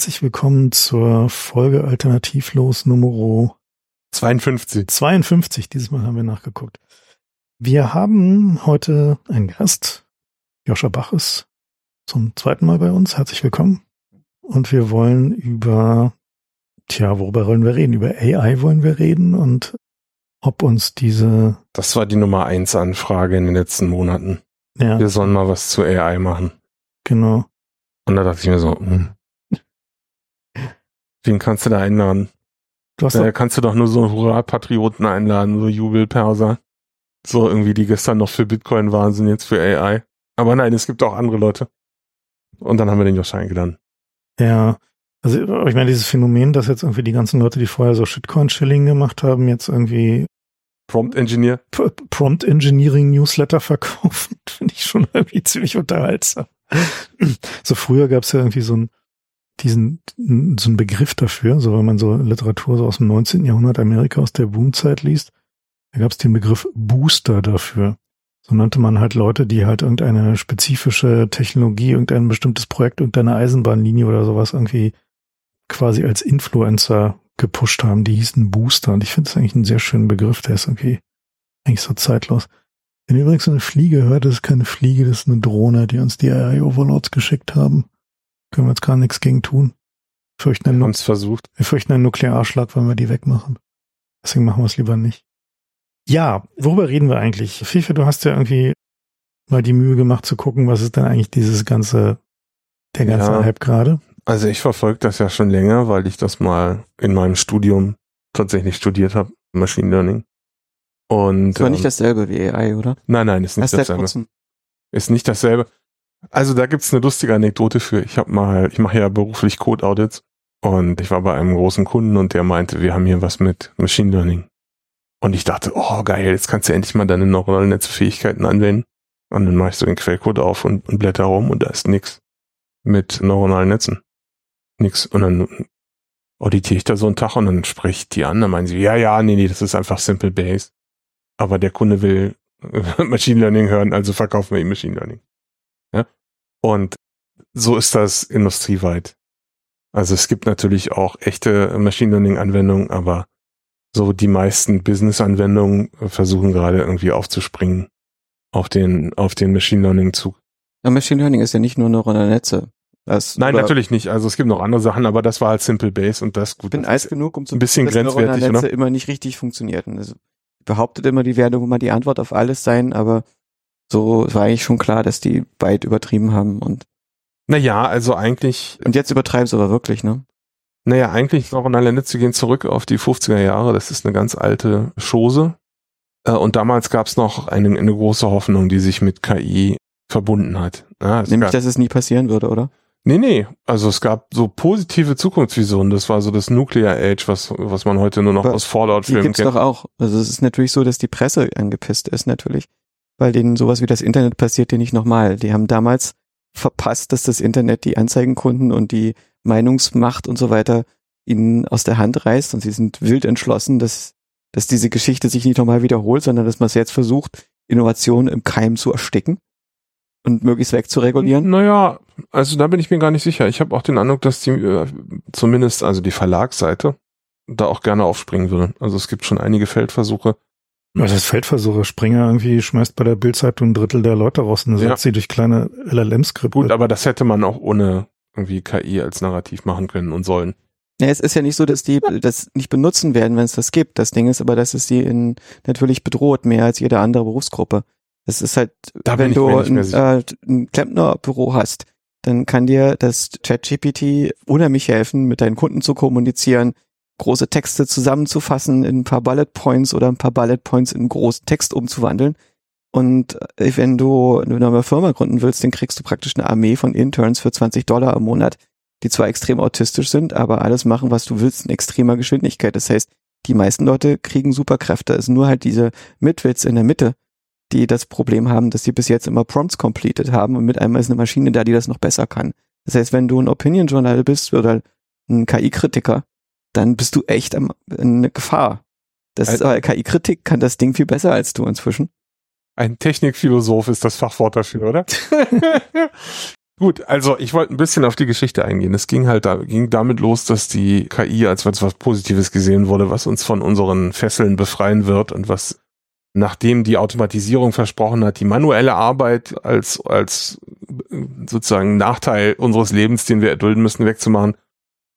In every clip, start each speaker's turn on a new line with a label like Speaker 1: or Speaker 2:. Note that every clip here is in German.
Speaker 1: herzlich willkommen zur Folge Alternativlos Nummer
Speaker 2: 52.
Speaker 1: 52. Dieses Mal haben wir nachgeguckt. Wir haben heute einen Gast. Joscha Bach ist zum zweiten Mal bei uns. Herzlich willkommen. Und wir wollen über, tja, worüber wollen wir reden? Über AI wollen wir reden und ob uns diese.
Speaker 2: Das war die Nummer eins Anfrage in den letzten Monaten.
Speaker 1: Ja.
Speaker 2: Wir sollen mal was zu AI machen.
Speaker 1: Genau.
Speaker 2: Und da dachte ich mir so, hm. Wen kannst du da einladen?
Speaker 1: Du hast
Speaker 2: Da kannst du doch nur so Hurra-Patrioten einladen, so Jubelperser. So irgendwie, die gestern noch für Bitcoin waren, sind jetzt für AI. Aber nein, es gibt auch andere Leute. Und dann haben wir den Josh eingeladen.
Speaker 1: ja. Also ich meine, dieses Phänomen, dass jetzt irgendwie die ganzen Leute, die vorher so Shitcoin-Shilling gemacht haben, jetzt irgendwie
Speaker 2: Prompt Engineer.
Speaker 1: P- Prompt Engineering Newsletter verkaufen, finde ich schon irgendwie ziemlich unterhaltsam. So früher gab es ja irgendwie so einen, diesen, so einen Begriff dafür, so wenn man so Literatur so aus dem 19. Jahrhundert Amerika aus der Boomzeit liest, da gab es den Begriff Booster dafür. So nannte man halt Leute, die halt irgendeine spezifische Technologie, irgendein bestimmtes Projekt, irgendeine Eisenbahnlinie oder sowas irgendwie quasi als Influencer gepusht haben. Die hießen Booster. Und ich finde es eigentlich einen sehr schönen Begriff. Der ist irgendwie eigentlich so zeitlos. Wenn ihr übrigens eine Fliege hört, das ist keine Fliege, das ist eine Drohne, die uns die AI-Overlords geschickt haben. Können wir jetzt gar nichts gegen tun. Wir fürchten einen,
Speaker 2: Wir
Speaker 1: Nu-
Speaker 2: haben es versucht.
Speaker 1: wir fürchten einen Nuklearschlag, wenn wir die wegmachen. Deswegen machen wir es lieber nicht. Ja, worüber reden wir eigentlich? Fife, du hast ja irgendwie mal die Mühe gemacht zu gucken, was ist denn eigentlich dieses ganze, der ganze
Speaker 2: Ja.
Speaker 1: Hype gerade?
Speaker 2: Also ich verfolge das ja schon länger, weil ich das mal in meinem Studium tatsächlich studiert habe, Machine Learning. Und
Speaker 3: Das war nicht
Speaker 2: ähm,
Speaker 3: dasselbe wie AI, oder?
Speaker 2: nein, nein, ist nicht
Speaker 3: seit
Speaker 2: dasselbe. Ist nicht dasselbe. Also da gibt's eine lustige Anekdote für. Ich habe mal, ich mache ja beruflich Code Audits und ich war bei einem großen Kunden und der meinte, wir haben hier was mit Machine Learning. Und ich dachte, oh geil, jetzt kannst du endlich mal deine neuronalen Netzfähigkeiten anwenden. Und dann mache ich so den Quellcode auf und, und blätter rum und da ist nix mit neuronalen Netzen. Nix. Und dann auditiere ich da so einen Tag und dann spreche ich die an, dann meinen sie, ja, ja, nee, nee, das ist einfach Simple Base. Aber der Kunde will Machine Learning hören, also verkaufen wir ihm Machine Learning. Ja? Und so ist das industrieweit. Also es gibt natürlich auch echte Machine Learning Anwendungen, aber so die meisten Business Anwendungen versuchen gerade irgendwie aufzuspringen auf den, auf den Machine Learning Zug.
Speaker 3: Ja, Machine Learning ist ja nicht nur neuronale Netze. Das,
Speaker 2: Nein, natürlich nicht. Also es gibt noch andere Sachen, aber das war halt Simple Base und das
Speaker 3: Ich
Speaker 2: gut.
Speaker 3: bin
Speaker 2: das
Speaker 3: alt genug, um zu
Speaker 2: ein bisschen
Speaker 3: dass
Speaker 2: grenzwertig,
Speaker 3: Netze
Speaker 2: oder?
Speaker 3: immer nicht richtig funktionierten. Also behauptet immer, die werden immer die Antwort auf alles sein, aber so war eigentlich schon klar, dass die weit übertrieben haben und
Speaker 2: Naja, also eigentlich,
Speaker 3: und jetzt übertreiben sie aber wirklich, ne?
Speaker 2: naja, eigentlich neuronale Netze gehen zurück auf die 50er Jahre. Das ist eine ganz alte Chose. Äh, Und damals gab es noch eine, eine große Hoffnung, die sich mit KI verbunden hat. Ja,
Speaker 3: Nämlich,
Speaker 2: gab,
Speaker 3: dass es nie passieren würde, oder?
Speaker 2: nee, nee. Also es gab so positive Zukunftsvisionen. Das war so das Nuclear Age, was, was man heute nur noch
Speaker 3: Aber
Speaker 2: aus
Speaker 3: Die
Speaker 2: Fallout-Filmen
Speaker 3: gibt's
Speaker 2: kennt.
Speaker 3: doch auch. Also es ist natürlich so, dass die Presse angepisst ist, natürlich. Weil denen sowas wie das Internet passiert dir nicht nochmal. Die haben damals verpasst, dass das Internet die Anzeigenkunden und die Meinungsmacht und so weiter ihnen aus der Hand reißt und sie sind wild entschlossen, dass, dass diese Geschichte sich nicht nochmal wiederholt, sondern dass man es jetzt versucht, Innovation im Keim zu ersticken und möglichst wegzuregulieren.
Speaker 2: Naja, also da bin ich mir gar nicht sicher. Ich habe auch den Eindruck, dass die äh, zumindest, also die Verlagsseite, da auch gerne aufspringen würde. Also es gibt schon einige Feldversuche.
Speaker 1: Was ist Feldversuche? Springer irgendwie schmeißt bei der Bildzeitung ein Drittel der Leute raus und
Speaker 2: Ja.
Speaker 1: setzt sie durch kleine LLM-Skripte.
Speaker 2: Gut, aber das hätte man auch ohne irgendwie KI als Narrativ machen können und sollen.
Speaker 3: Ja, es ist ja nicht so, dass die das nicht benutzen werden, wenn es das gibt. Das Ding ist aber, dass es sie in, natürlich bedroht, mehr als jede andere Berufsgruppe. Das ist halt,
Speaker 2: Da
Speaker 3: wenn du ein, äh, ein Klempnerbüro hast, dann kann dir das ChatGPT unheimlich helfen, mit deinen Kunden zu kommunizieren, große Texte zusammenzufassen in ein paar Bullet Points oder ein paar Bullet Points in großen Text umzuwandeln. Und äh, wenn du eine neue Firma gründen willst, dann kriegst du praktisch eine Armee von Interns für 20 Dollar im Monat, die zwar extrem autistisch sind, aber alles machen, was du willst, in extremer Geschwindigkeit. Das heißt, die meisten Leute kriegen Superkräfte. Es ist nur halt diese Mitwits in der Mitte, die das Problem haben, dass sie bis jetzt immer Prompts completed haben und mit einmal ist eine Maschine da, die das noch besser kann. Das heißt, wenn du ein Opinion Journal bist oder ein KI-Kritiker, dann bist du echt am, in Gefahr. Das ist, aber KI-Kritik kann das Ding viel besser als du inzwischen.
Speaker 2: Ein Technikphilosoph ist das Fachwort dafür, oder? Gut, also ich wollte ein bisschen auf die Geschichte eingehen. Es ging halt da, ging damit los, dass die KI als was Positives gesehen wurde, was uns von unseren Fesseln befreien wird und was nachdem die Automatisierung versprochen hat, die manuelle Arbeit als, als sozusagen Nachteil unseres Lebens, den wir erdulden müssen, wegzumachen,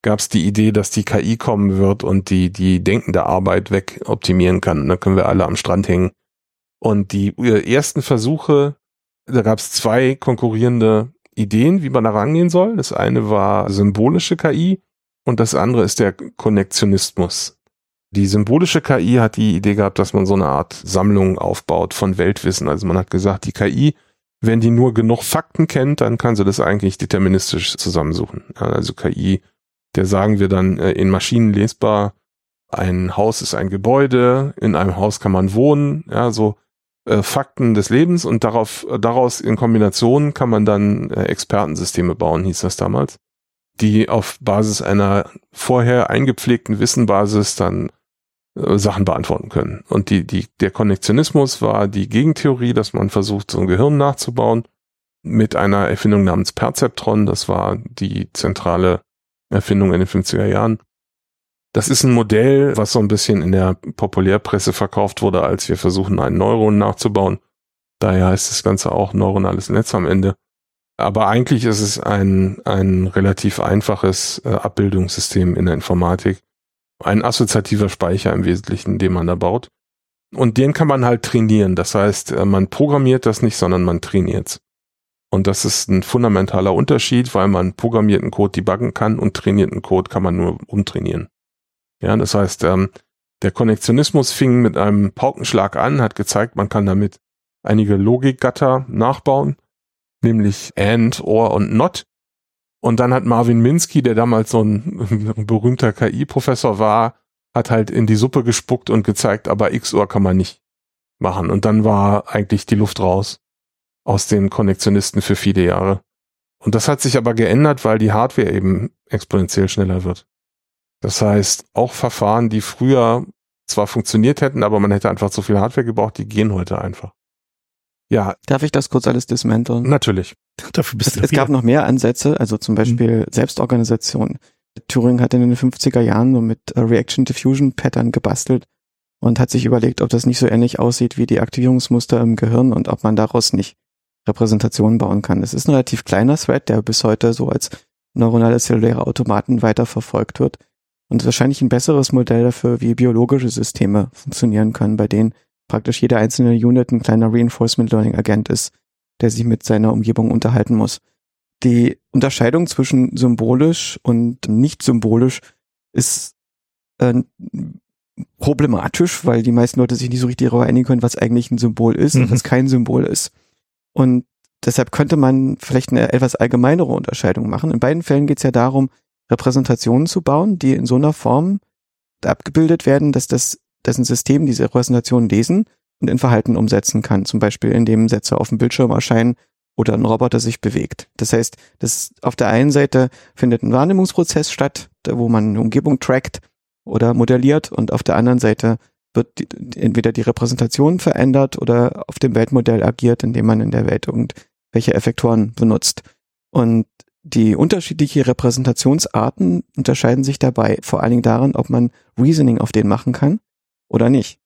Speaker 2: gab es die Idee, dass die KI kommen wird und die, die denkende Arbeit wegoptimieren kann. Und dann können wir alle am Strand hängen. Und die ersten Versuche, da gab es zwei konkurrierende Ideen, wie man da rangehen soll. Das eine war symbolische KI und das andere ist der Konnektionismus. Die symbolische KI hat die Idee gehabt, dass man so eine Art Sammlung aufbaut von Weltwissen. Also man hat gesagt, die KI, wenn die nur genug Fakten kennt, dann kann sie das eigentlich deterministisch zusammensuchen. Also KI, der sagen wir dann äh, in Maschinen lesbar, ein Haus ist ein Gebäude, in einem Haus kann man wohnen, ja, so äh, Fakten des Lebens und darauf, daraus in Kombination kann man dann äh, Expertensysteme bauen, hieß das damals, die auf Basis einer vorher eingepflegten Wissenbasis dann äh, Sachen beantworten können. Und die, die, der Konnektionismus war die Gegentheorie, dass man versucht, so ein Gehirn nachzubauen mit einer Erfindung namens Perzeptron. Das war die zentrale Erfindung in den 50er Jahren. Das ist ein Modell, was so ein bisschen in der Populärpresse verkauft wurde, als wir versuchen, einen Neuron nachzubauen. Daher heißt das Ganze auch neuronales Netz am Ende. Aber eigentlich ist es ein, ein relativ einfaches äh, Abbildungssystem in der Informatik. Ein assoziativer Speicher im Wesentlichen, den man da baut. Und den kann man halt trainieren. Das heißt, äh, man programmiert das nicht, sondern man trainiert Und das ist ein fundamentaler Unterschied, weil man programmierten Code debuggen kann und trainierten Code kann man nur umtrainieren. Ja, das heißt, ähm, der Konnektionismus fing mit einem Paukenschlag an, hat gezeigt, man kann damit einige Logikgatter nachbauen, nämlich AND, OR und NOT. Und dann hat Marvin Minsky, der damals so ein, berühmter KI-Professor war, hat halt in die Suppe gespuckt und gezeigt, aber XOR kann man nicht machen. Und dann war eigentlich die Luft raus aus den Konnektionisten für viele Jahre. Und das hat sich aber geändert, weil die Hardware eben exponentiell schneller wird. Das heißt, auch Verfahren, die früher zwar funktioniert hätten, aber man hätte einfach zu viel Hardware gebraucht, die gehen heute einfach.
Speaker 3: Ja. Darf ich das kurz alles dismanteln?
Speaker 2: Natürlich.
Speaker 3: Dafür bist es, du es gab noch mehr Ansätze, also zum Beispiel mhm. Selbstorganisation. Turing hat in den 50er Jahren so mit äh, Reaction Diffusion Pattern gebastelt und hat sich überlegt, ob das nicht so ähnlich aussieht wie die Aktivierungsmuster im Gehirn und ob man daraus nicht Repräsentationen bauen kann. Das ist ein relativ kleiner Thread, der bis heute so als neuronale zelluläre Automaten weiterverfolgt wird. Und wahrscheinlich ein besseres Modell dafür, wie biologische Systeme funktionieren können, bei denen praktisch jeder einzelne Unit ein kleiner Reinforcement Learning Agent ist, der sich mit seiner Umgebung unterhalten muss. Die Unterscheidung zwischen symbolisch und nicht symbolisch ist äh, problematisch, weil die meisten Leute sich nicht so richtig darüber einigen können, was eigentlich ein Symbol ist mhm. und was kein Symbol ist. Und deshalb könnte man vielleicht eine etwas allgemeinere Unterscheidung machen. In beiden Fällen geht es ja darum, Repräsentationen zu bauen, die in so einer Form abgebildet werden, dass das, dass ein System diese Repräsentationen lesen und in Verhalten umsetzen kann. Zum Beispiel, indem Sätze auf dem Bildschirm erscheinen oder ein Roboter sich bewegt. Das heißt, das auf der einen Seite findet ein Wahrnehmungsprozess statt, wo man eine Umgebung trackt oder modelliert und auf der anderen Seite wird die, entweder die Repräsentation verändert oder auf dem Weltmodell agiert, indem man in der Welt irgendwelche Effektoren benutzt. Und die unterschiedlichen Repräsentationsarten unterscheiden sich dabei vor allen Dingen darin, ob man Reasoning auf denen machen kann oder nicht.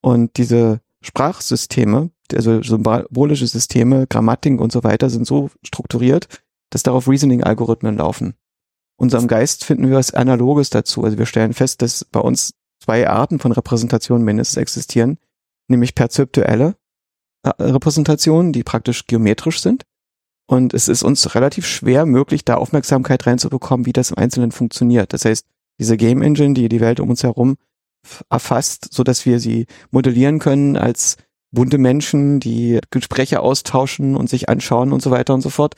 Speaker 3: Und diese Sprachsysteme, also symbolische Systeme, Grammatik und so weiter sind so strukturiert, dass darauf Reasoning-Algorithmen laufen. Unserem Geist finden wir was Analoges dazu. Also wir stellen fest, dass bei uns zwei Arten von Repräsentationen mindestens existieren, nämlich perzeptuelle äh, Repräsentationen, die praktisch geometrisch sind und es ist uns relativ schwer möglich, da Aufmerksamkeit reinzubekommen, wie das im Einzelnen funktioniert. Das heißt, diese Game Engine, die die Welt um uns herum erfasst, so dass wir sie modellieren können als bunte Menschen, die Gespräche austauschen und sich anschauen und so weiter und so fort.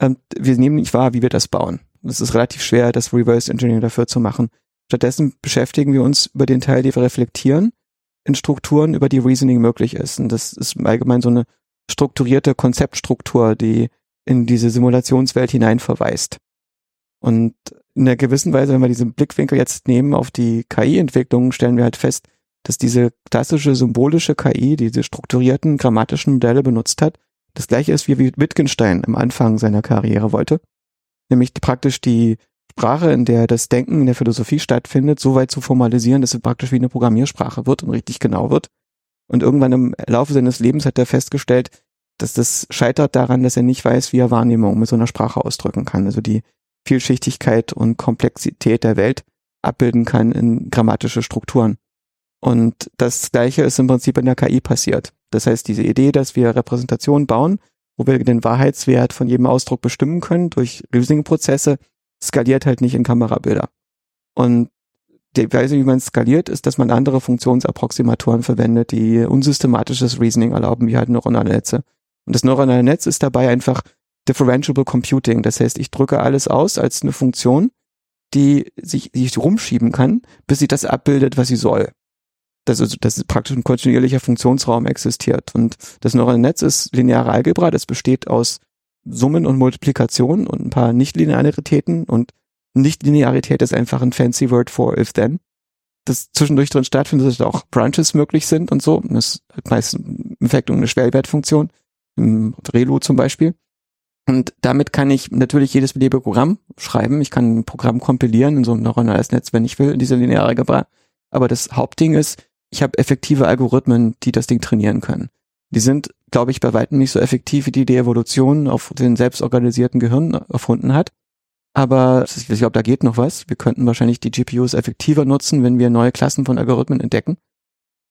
Speaker 3: Ähm, wir nehmen nicht wahr, wie wir das bauen. Es ist relativ schwer, das Reverse Engineering dafür zu machen. Stattdessen beschäftigen wir uns über den Teil, den wir reflektieren, in Strukturen, über die Reasoning möglich ist. Und das ist allgemein so eine strukturierte Konzeptstruktur, die in diese Simulationswelt hinein verweist. Und in einer gewissen Weise, wenn wir diesen Blickwinkel jetzt nehmen auf die KI-Entwicklung, stellen wir halt fest, dass diese klassische symbolische KI, diese strukturierten grammatischen Modelle benutzt hat, Das gleiche ist, wie Wittgenstein am Anfang seiner Karriere wollte, nämlich praktisch die Sprache, in der das Denken in der Philosophie stattfindet, so weit zu formalisieren, dass es praktisch wie eine Programmiersprache wird und richtig genau wird. Und irgendwann im Laufe seines Lebens hat er festgestellt, dass das scheitert daran, dass er nicht weiß, wie er Wahrnehmung mit so einer Sprache ausdrücken kann. Also die Vielschichtigkeit und Komplexität der Welt abbilden kann in grammatische Strukturen. Und das Gleiche ist im Prinzip in der KI passiert. Das heißt, diese Idee, dass wir Repräsentationen bauen, wo wir den Wahrheitswert von jedem Ausdruck bestimmen können durch Reasoning-Prozesse, skaliert halt nicht in Kamerabilder. Und die Weise, wie man skaliert, ist, dass man andere Funktionsapproximatoren verwendet, die unsystematisches Reasoning erlauben, wie halt neuronale Netze. Und das neuronale Netz ist dabei einfach differentiable computing. Das heißt, ich drücke alles aus als eine Funktion, die sich, die ich rumschieben kann, bis sie das abbildet, was sie soll. Das ist, das ist praktisch ein kontinuierlicher Funktionsraum existiert. Und das neuronale Netz ist lineare Algebra. Das besteht aus Summen und Multiplikationen und ein paar Nichtlinearitäten und Nichtlinearität ist einfach ein fancy word for if then. Das zwischendurch drin stattfindet, dass auch Branches möglich sind und so. Das ist meistens im Effekt eine Schwellwertfunktion, im Relu zum Beispiel. Und damit kann ich natürlich jedes beliebige Programm schreiben. Ich kann ein Programm kompilieren in so ein neuronales Netz, wenn ich will, in diese lineare Algebra. Aber das Hauptding ist, ich habe effektive Algorithmen, die das Ding trainieren können. Die sind, glaube ich, bei weitem nicht so effektiv, wie die die Evolution auf den selbstorganisierten Gehirn erfunden hat. Aber ich glaube, da geht noch was. Wir könnten wahrscheinlich die GPUs effektiver nutzen, wenn wir neue Klassen von Algorithmen entdecken.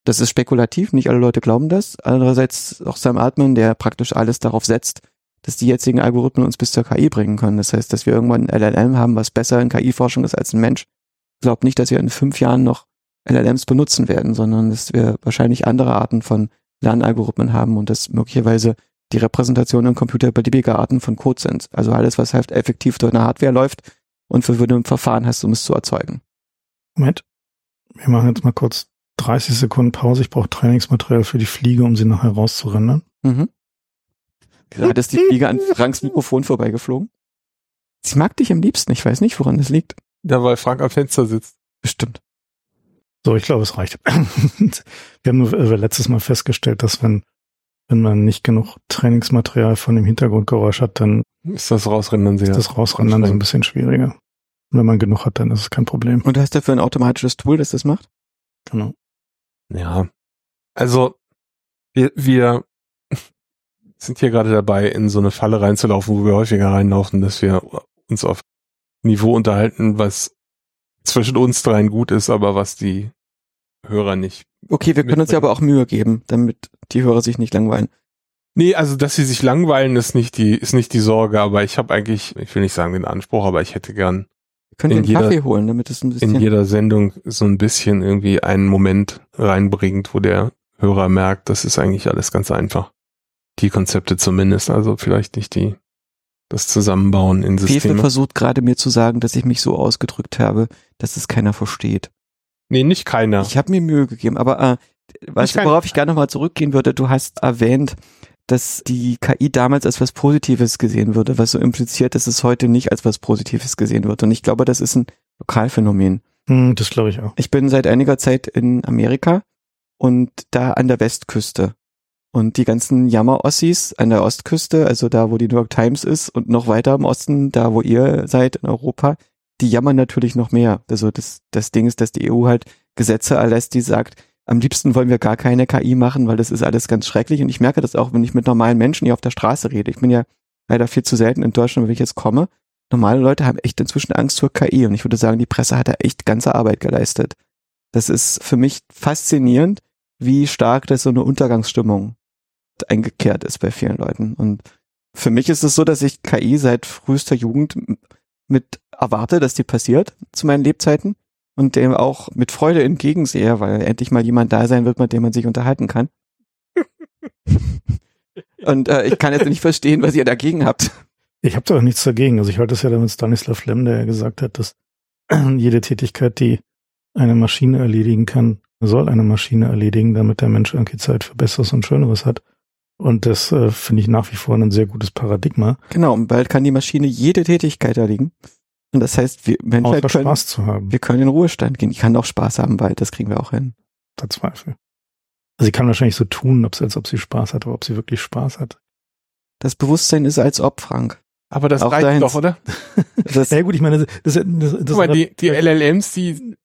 Speaker 3: Das ist spekulativ, nicht alle Leute glauben das. Andererseits auch Sam Altman, der praktisch alles darauf setzt, dass die jetzigen Algorithmen uns bis zur KI bringen können. Das heißt, dass wir irgendwann ein LLM haben, was besser in KI-Forschung ist als ein Mensch. Ich glaube nicht, dass wir in fünf Jahren noch LLMs benutzen werden, sondern dass wir wahrscheinlich andere Arten von Lernalgorithmen haben und dass möglicherweise die Repräsentation im Computer beliebiger Arten von Code sind. Also alles, was halt effektiv durch eine Hardware läuft und für ein Verfahren hast, um es zu erzeugen.
Speaker 1: Moment. Wir machen jetzt mal kurz 30 Sekunden Pause. Ich brauche Trainingsmaterial für die Fliege, um sie nachher rauszurendern.
Speaker 3: Mhm. Gerade ist die Fliege an Franks Mikrofon vorbeigeflogen. Sie mag dich am liebsten. Ich weiß nicht, woran das liegt.
Speaker 2: Ja, weil Frank am Fenster sitzt.
Speaker 3: Bestimmt.
Speaker 1: So, ich glaube, es reicht. wir haben nur äh, letztes Mal festgestellt, dass wenn, wenn man nicht genug Trainingsmaterial von dem Hintergrundgeräusch hat, dann
Speaker 2: ist das Rausrendern sehr.
Speaker 1: Ist das Rausrendern so ein bisschen schwieriger. Und wenn man genug hat, dann ist es kein Problem.
Speaker 3: Und du hast dafür ein automatisches Tool, das das macht?
Speaker 1: Genau.
Speaker 2: Ja. Also, wir, wir sind hier gerade dabei, in so eine Falle reinzulaufen, wo wir häufiger reinlaufen, dass wir uns auf Niveau unterhalten, was zwischen uns dreien gut ist, aber was die Hörer nicht.
Speaker 3: Okay, wir können uns ja aber auch Mühe geben, damit die Hörer sich nicht langweilen.
Speaker 2: Nee, also dass sie sich langweilen, ist nicht die, ist nicht die Sorge, aber ich habe eigentlich, ich will nicht sagen den Anspruch, aber ich hätte gern
Speaker 3: wir können jeder, Kaffee holen, damit es ein bisschen.
Speaker 2: In jeder Sendung so ein bisschen irgendwie einen Moment reinbringt, wo der Hörer merkt, das ist eigentlich alles ganz einfach. Die Konzepte zumindest, also vielleicht nicht die das Zusammenbauen in Systeme.
Speaker 3: Fefe versucht gerade mir zu sagen, dass ich mich so ausgedrückt habe, dass es keiner versteht.
Speaker 2: Nee, nicht keiner.
Speaker 3: Ich habe mir Mühe gegeben, aber äh, was, worauf ich gerne nochmal zurückgehen würde, du hast erwähnt, dass die KI damals als was Positives gesehen würde, was so impliziert, dass es heute nicht als was Positives gesehen wird. Und ich glaube, das ist ein Lokalphänomen.
Speaker 1: Hm, das glaube ich auch.
Speaker 3: Ich bin seit einiger Zeit in Amerika und da an der Westküste. Und die ganzen Jammer-Ossis an der Ostküste, also da, wo die New York Times ist und noch weiter im Osten, da, wo ihr seid in Europa, die jammern natürlich noch mehr. Also das, das Ding ist, dass die EU halt Gesetze erlässt, die sagt, am liebsten wollen wir gar keine KI machen, weil das ist alles ganz schrecklich. Und ich merke das auch, wenn ich mit normalen Menschen hier auf der Straße rede. Ich bin ja leider viel zu selten in Deutschland, wenn ich jetzt komme. Normale Leute haben echt inzwischen Angst vor KI. Und ich würde sagen, die Presse hat da echt ganze Arbeit geleistet. Das ist für mich faszinierend, wie stark das so eine Untergangsstimmung eingekehrt ist bei vielen Leuten. Und für mich ist es so, dass ich KI seit frühester Jugend mit erwarte, dass die passiert zu meinen Lebzeiten und dem auch mit Freude entgegensehe, weil endlich mal jemand da sein wird, mit dem man sich unterhalten kann. und äh, ich kann jetzt nicht verstehen, was ihr dagegen habt.
Speaker 1: Ich habe doch nichts dagegen. Also ich halte es ja damit Stanislav Lem, der ja gesagt hat, dass jede Tätigkeit, die eine Maschine erledigen kann, soll eine Maschine erledigen, damit der Mensch irgendwie Zeit für Besseres und Schöneres hat. Und das äh, finde ich nach wie vor ein sehr gutes Paradigma.
Speaker 3: Genau, und bald kann die Maschine jede Tätigkeit erledigen. Und das heißt, wir Menschen
Speaker 1: können, Spaß zu haben.
Speaker 3: Wir können in Ruhestand gehen. Ich kann auch Spaß haben bald, das kriegen wir auch hin.
Speaker 1: Der Zweifel. Also sie kann wahrscheinlich so tun, ob sie, als ob sie Spaß hat, aber ob sie wirklich Spaß hat.
Speaker 3: Das Bewusstsein ist als ob, Frank.
Speaker 2: Aber das
Speaker 3: Auch
Speaker 2: reicht
Speaker 3: dahin-
Speaker 2: doch, oder?
Speaker 3: Das,
Speaker 1: Ja gut, ich meine, das, das, das, das
Speaker 2: Guck mal, die, die LLMs, die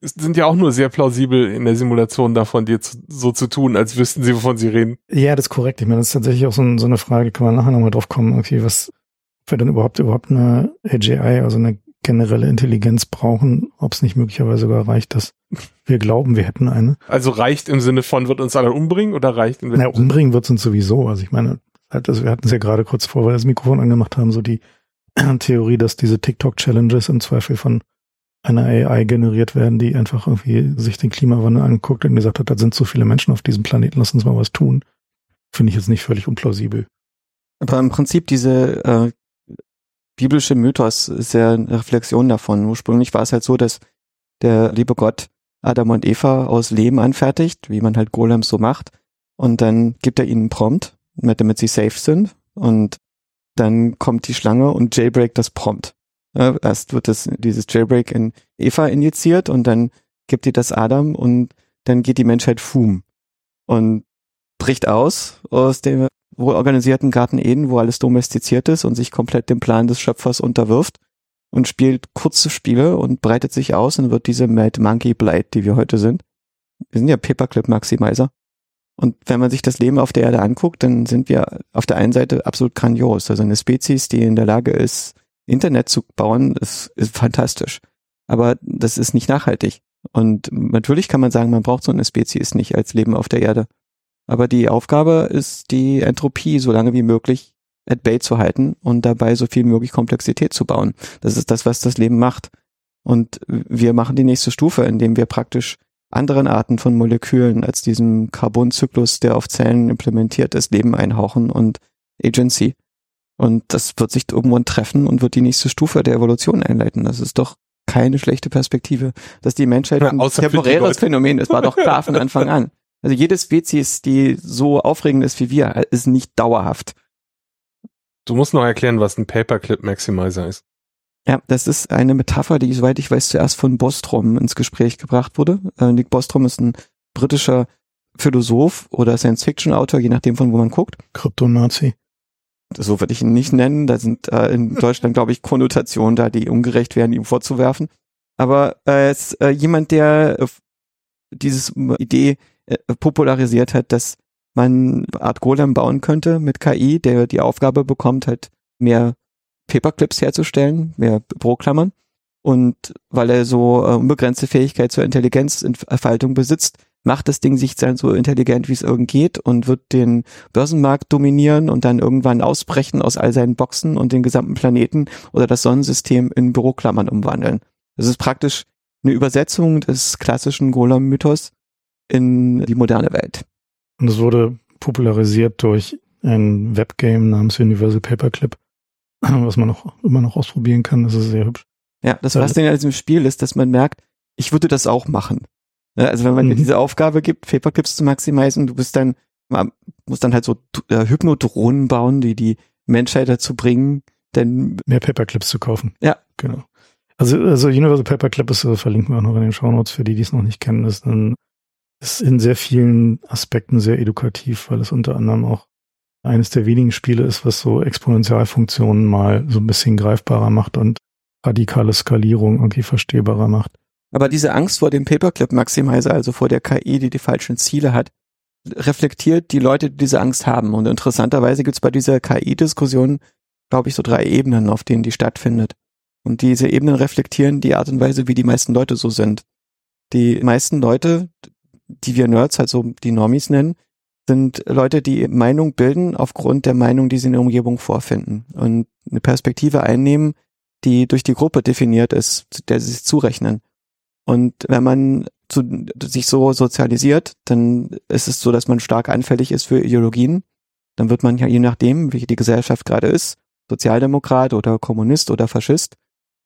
Speaker 2: sind ja auch nur sehr plausibel in der Simulation davon, dir zu, so zu tun, als wüssten sie, wovon sie reden.
Speaker 1: Ja, das ist korrekt. Ich meine, das ist tatsächlich auch so, ein, so eine Frage, kann man nachher nochmal drauf kommen, irgendwie, was, ob wir dann überhaupt überhaupt eine AGI, also eine generelle Intelligenz brauchen, ob es nicht möglicherweise sogar reicht, dass wir glauben, wir hätten eine.
Speaker 2: Also reicht im Sinne von, wird uns alle umbringen oder reicht im
Speaker 1: Na, umbringen wird's uns sowieso. Also ich meine, halt, also wir hatten es ja gerade kurz vor, weil wir das Mikrofon angemacht haben, so die Theorie, dass diese TikTok-Challenges im Zweifel von einer AI generiert werden, die einfach irgendwie sich den Klimawandel anguckt und gesagt hat, da sind so viele Menschen auf diesem Planeten, lass uns mal was tun. Finde ich jetzt nicht völlig unplausibel.
Speaker 3: aber im Prinzip diese äh, biblische Mythos ist ja eine Reflexion davon. Ursprünglich war es halt so, dass der liebe Gott Adam und Eva aus Lehm anfertigt, wie man halt Golems so macht. Und dann gibt er ihnen Prompt, mit, damit sie safe sind. Und dann kommt die Schlange und jailbreak das Prompt. Ja, erst wird das, dieses Jailbreak in Eva injiziert und dann gibt ihr das Adam und dann geht die Menschheit fum und bricht aus aus dem wohl organisierten Garten Eden, wo alles domestiziert ist und sich komplett dem Plan des Schöpfers unterwirft und spielt kurze Spiele und breitet sich aus und wird diese Mad Monkey Blight, die wir heute sind. Wir sind ja Paperclip Maximizer. Und wenn man sich das Leben auf der Erde anguckt, dann sind wir auf der einen Seite absolut grandios. Also eine Spezies, die in der Lage ist, Internet zu bauen, ist, ist fantastisch. Aber das ist nicht nachhaltig. Und natürlich kann man sagen, man braucht so eine Spezies nicht als Leben auf der Erde. Aber die Aufgabe ist, die Entropie so lange wie möglich at bay zu halten und dabei so viel möglich Komplexität zu bauen. Das ist das, was das Leben macht. Und wir machen die nächste Stufe, indem wir praktisch anderen Arten von Molekülen als diesem Carbonzyklus, der auf Zellen implementiert ist, Leben einhauchen und Agency. Und das wird sich irgendwann treffen und wird die nächste Stufe der Evolution einleiten. Das ist doch keine schlechte Perspektive. Dass die Menschheit
Speaker 2: Ja,
Speaker 3: ein
Speaker 2: die
Speaker 3: temporäres. Phänomen ist, war doch klar von Anfang an. Also jede Spezies, die so aufregend ist wie wir, ist nicht dauerhaft.
Speaker 2: Du musst noch erklären, was ein Paperclip Maximizer ist.
Speaker 3: Ja, das ist eine Metapher, die, soweit ich weiß, zuerst von Bostrom ins Gespräch gebracht wurde. Äh, Nick Bostrom ist ein britischer Philosoph oder Science-Fiction-Autor, je nachdem von wo man guckt.
Speaker 1: Kryptonazi.
Speaker 3: So würde ich ihn nicht nennen. Da sind äh, in Deutschland, glaube ich, Konnotationen da, die ungerecht wären, ihm vorzuwerfen. Aber äh, ist äh, jemand, der äh, dieses Idee äh, popularisiert hat, dass man eine Art Golem bauen könnte mit KI, der die Aufgabe bekommt, halt mehr Paperclips herzustellen, mehr Büroklammern. Und weil er so äh, unbegrenzte Fähigkeit zur Intelligenzentfaltung besitzt, macht das Ding sich dann so intelligent, wie es irgend geht und wird den Börsenmarkt dominieren und dann irgendwann ausbrechen aus all seinen Boxen und den gesamten Planeten oder das Sonnensystem in Büroklammern umwandeln. Das ist praktisch eine Übersetzung des klassischen Golem-Mythos in die moderne Welt.
Speaker 1: Und es wurde popularisiert durch ein Webgame namens Universal Paperclip, was man auch immer noch ausprobieren kann. Das ist sehr hübsch.
Speaker 3: Ja, das
Speaker 1: Ja.
Speaker 3: Faszinierende an diesem Spiel ist, dass man merkt, ich würde das auch machen. Ja, Also wenn man dir
Speaker 1: Mhm.
Speaker 3: diese Aufgabe gibt, Paperclips zu maximizen, du bist dann, man muss dann halt so äh, Hypnodrohnen bauen, die die Menschheit dazu bringen, denn
Speaker 1: Mehr Paperclips zu kaufen.
Speaker 3: Ja.
Speaker 1: Genau. Also, also Universal Paperclip ist, äh, verlinken wir auch noch in den Shownotes für die, die es noch nicht kennen, ist, ein, ist in sehr vielen Aspekten sehr edukativ, weil es unter anderem auch eines der wenigen Spiele ist, was so Exponentialfunktionen mal so ein bisschen greifbarer macht und radikale Skalierung irgendwie verstehbarer macht.
Speaker 3: Aber diese Angst vor dem Paperclip Maximizer, also vor der KI, die die falschen Ziele hat, reflektiert die Leute, die diese Angst haben. Und interessanterweise gibt es bei dieser KI-Diskussion, glaube ich, so drei Ebenen, auf denen die stattfindet. Und diese Ebenen reflektieren die Art und Weise, wie die meisten Leute so sind. Die meisten Leute, die wir Nerds, halt so die Normies nennen, sind Leute, die Meinung bilden aufgrund der Meinung, die sie in der Umgebung vorfinden. Und eine Perspektive einnehmen, die durch die Gruppe definiert ist, der sie sich zurechnen. Und wenn man zu, sich so sozialisiert, dann ist es so, dass man stark anfällig ist für Ideologien. Dann wird man ja je nachdem, wie die Gesellschaft gerade ist, Sozialdemokrat oder Kommunist oder Faschist.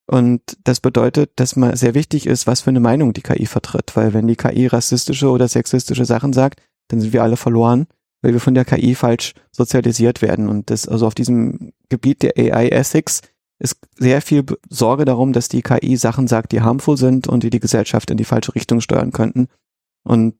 Speaker 3: Und das bedeutet, dass man sehr wichtig ist, was für eine Meinung die KI vertritt. Weil wenn die KI rassistische oder sexistische Sachen sagt, dann sind wir alle verloren, weil wir von der KI falsch sozialisiert werden. Und das, also auf diesem Gebiet der AI Ethics ist sehr viel Sorge darum, dass die KI Sachen sagt, die harmful sind und die die Gesellschaft in die falsche Richtung steuern könnten. Und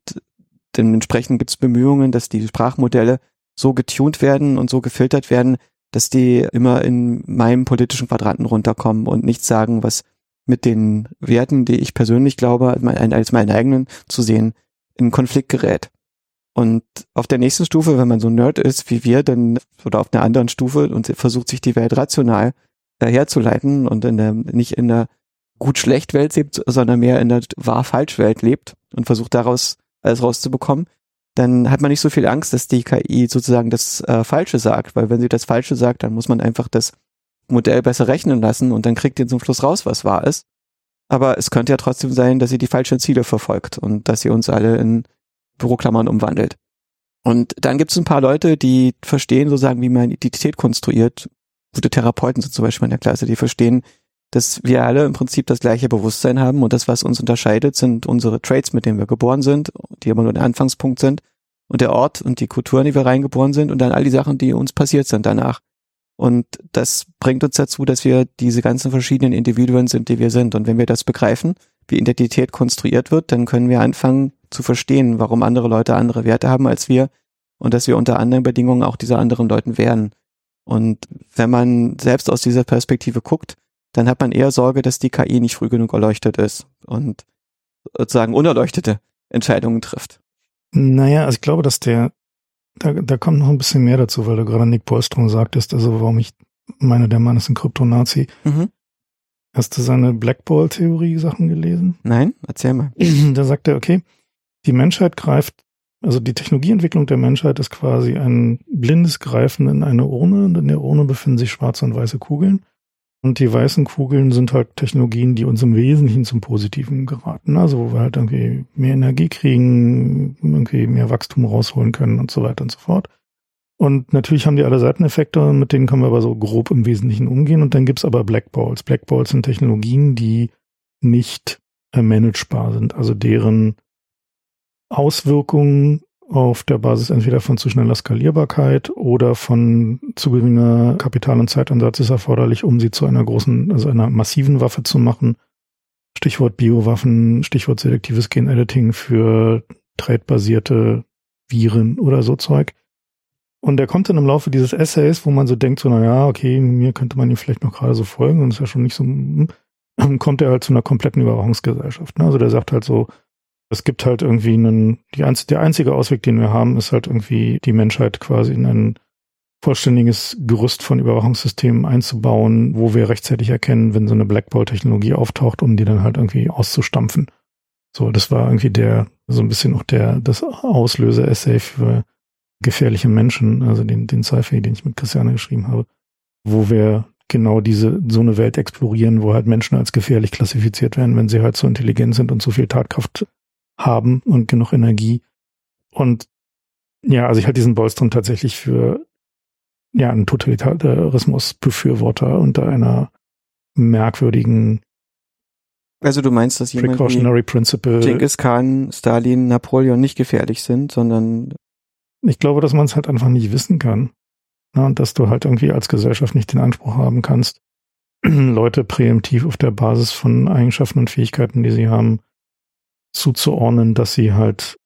Speaker 3: dementsprechend gibt es Bemühungen, dass die Sprachmodelle so getuned werden und so gefiltert werden, dass die immer in meinem politischen Quadranten runterkommen und nichts sagen, was mit den Werten, die ich persönlich glaube, als meinen eigenen zu sehen, in Konflikt gerät. Und auf der nächsten Stufe, wenn man so Nerd ist wie wir, dann oder auf einer anderen Stufe und versucht sich die Welt rational herzuleiten und in der, nicht in der gut-schlecht Welt lebt, sondern mehr in der wahr-falsch Welt lebt und versucht daraus alles rauszubekommen, dann hat man nicht so viel Angst, dass die KI sozusagen das äh, Falsche sagt, weil wenn sie das Falsche sagt, dann muss man einfach das Modell besser rechnen lassen und dann kriegt ihr zum Schluss raus, was wahr ist. Aber es könnte ja trotzdem sein, dass sie die falschen Ziele verfolgt und dass sie uns alle in Büroklammern umwandelt. Und dann gibt es ein paar Leute, die verstehen sozusagen, wie man Identität konstruiert. Gute Therapeuten sind zum Beispiel in der Klasse, die verstehen, dass wir alle im Prinzip das gleiche Bewusstsein haben und das, was uns unterscheidet, sind unsere Traits, mit denen wir geboren sind, die immer nur der Anfangspunkt sind und der Ort und die Kultur, in die wir reingeboren sind und dann all die Sachen, die uns passiert sind danach. Und das bringt uns dazu, dass wir diese ganzen verschiedenen Individuen sind, die wir sind. Und wenn wir das begreifen, wie Identität konstruiert wird, dann können wir anfangen zu verstehen, warum andere Leute andere Werte haben als wir und dass wir unter anderen Bedingungen auch diese anderen Leuten werden. Und wenn man selbst aus dieser Perspektive guckt, dann hat man eher Sorge, dass die KI nicht früh genug erleuchtet ist und sozusagen unerleuchtete Entscheidungen trifft.
Speaker 1: Naja, also ich glaube, dass der da, da kommt noch ein bisschen mehr dazu, weil du gerade Nick Polstrom sagtest, also warum ich meine, der Mann ist ein Kryptonazi. Mhm. Hast du seine Blackball-Theorie-Sachen gelesen?
Speaker 3: Nein, erzähl mal.
Speaker 1: Da sagt er, okay, die Menschheit greift, also die Technologieentwicklung der Menschheit ist quasi ein blindes Greifen in eine Urne und in der Urne befinden sich schwarze und weiße Kugeln. Und die weißen Kugeln sind halt Technologien, die uns im Wesentlichen zum Positiven geraten. Also wo wir halt irgendwie mehr Energie kriegen, irgendwie mehr Wachstum rausholen können und so weiter und so fort. Und natürlich haben die alle Seiteneffekte, mit denen können wir aber so grob im Wesentlichen umgehen. Und dann gibt's aber Blackballs. Blackballs sind Technologien, die nicht äh, managebar sind, also deren Auswirkungen auf der Basis entweder von zu schneller Skalierbarkeit oder von zu geringer Kapital- und Zeitansatz ist erforderlich, um sie zu einer großen, also einer massiven Waffe zu machen. Stichwort Biowaffen, Stichwort selektives Gen-Editing für trade-basierte Viren oder so Zeug. Und der kommt dann im Laufe dieses Essays, wo man so denkt, so, na okay, mir könnte man ihm vielleicht noch gerade so folgen und ist ja schon nicht so, hm, kommt er halt zu einer kompletten Überwachungsgesellschaft. Ne? Also der sagt halt so, es gibt halt irgendwie einen, die einz der einzige Ausweg, den wir haben, ist halt irgendwie die Menschheit quasi in ein vollständiges Gerüst von Überwachungssystemen einzubauen, wo wir rechtzeitig erkennen, wenn so eine Blackball-Technologie auftaucht, um die dann halt irgendwie auszustampfen. So, das war irgendwie der, so ein bisschen auch der, das Auslöser-Essay für gefährliche Menschen, also den, den Sci-Fi, den ich mit Christiane geschrieben habe, wo wir genau diese, so eine Welt explorieren, wo halt Menschen als gefährlich klassifiziert werden, wenn sie halt so intelligent sind und so viel Tatkraft haben und genug Energie. Und ja, also ich halte diesen Bolstrom tatsächlich für ja einen Totalitarismus-Befürworter unter einer merkwürdigen
Speaker 3: also du meinst, dass jemand
Speaker 1: Precautionary wie Principle
Speaker 3: Genghis Khan, Stalin, Napoleon nicht gefährlich sind, sondern
Speaker 1: ich glaube, dass man es halt einfach nicht wissen kann. Na, und dass du halt irgendwie als Gesellschaft nicht den Anspruch haben kannst, Leute präemptiv auf der Basis von Eigenschaften und Fähigkeiten, die sie haben, zuzuordnen, dass sie halt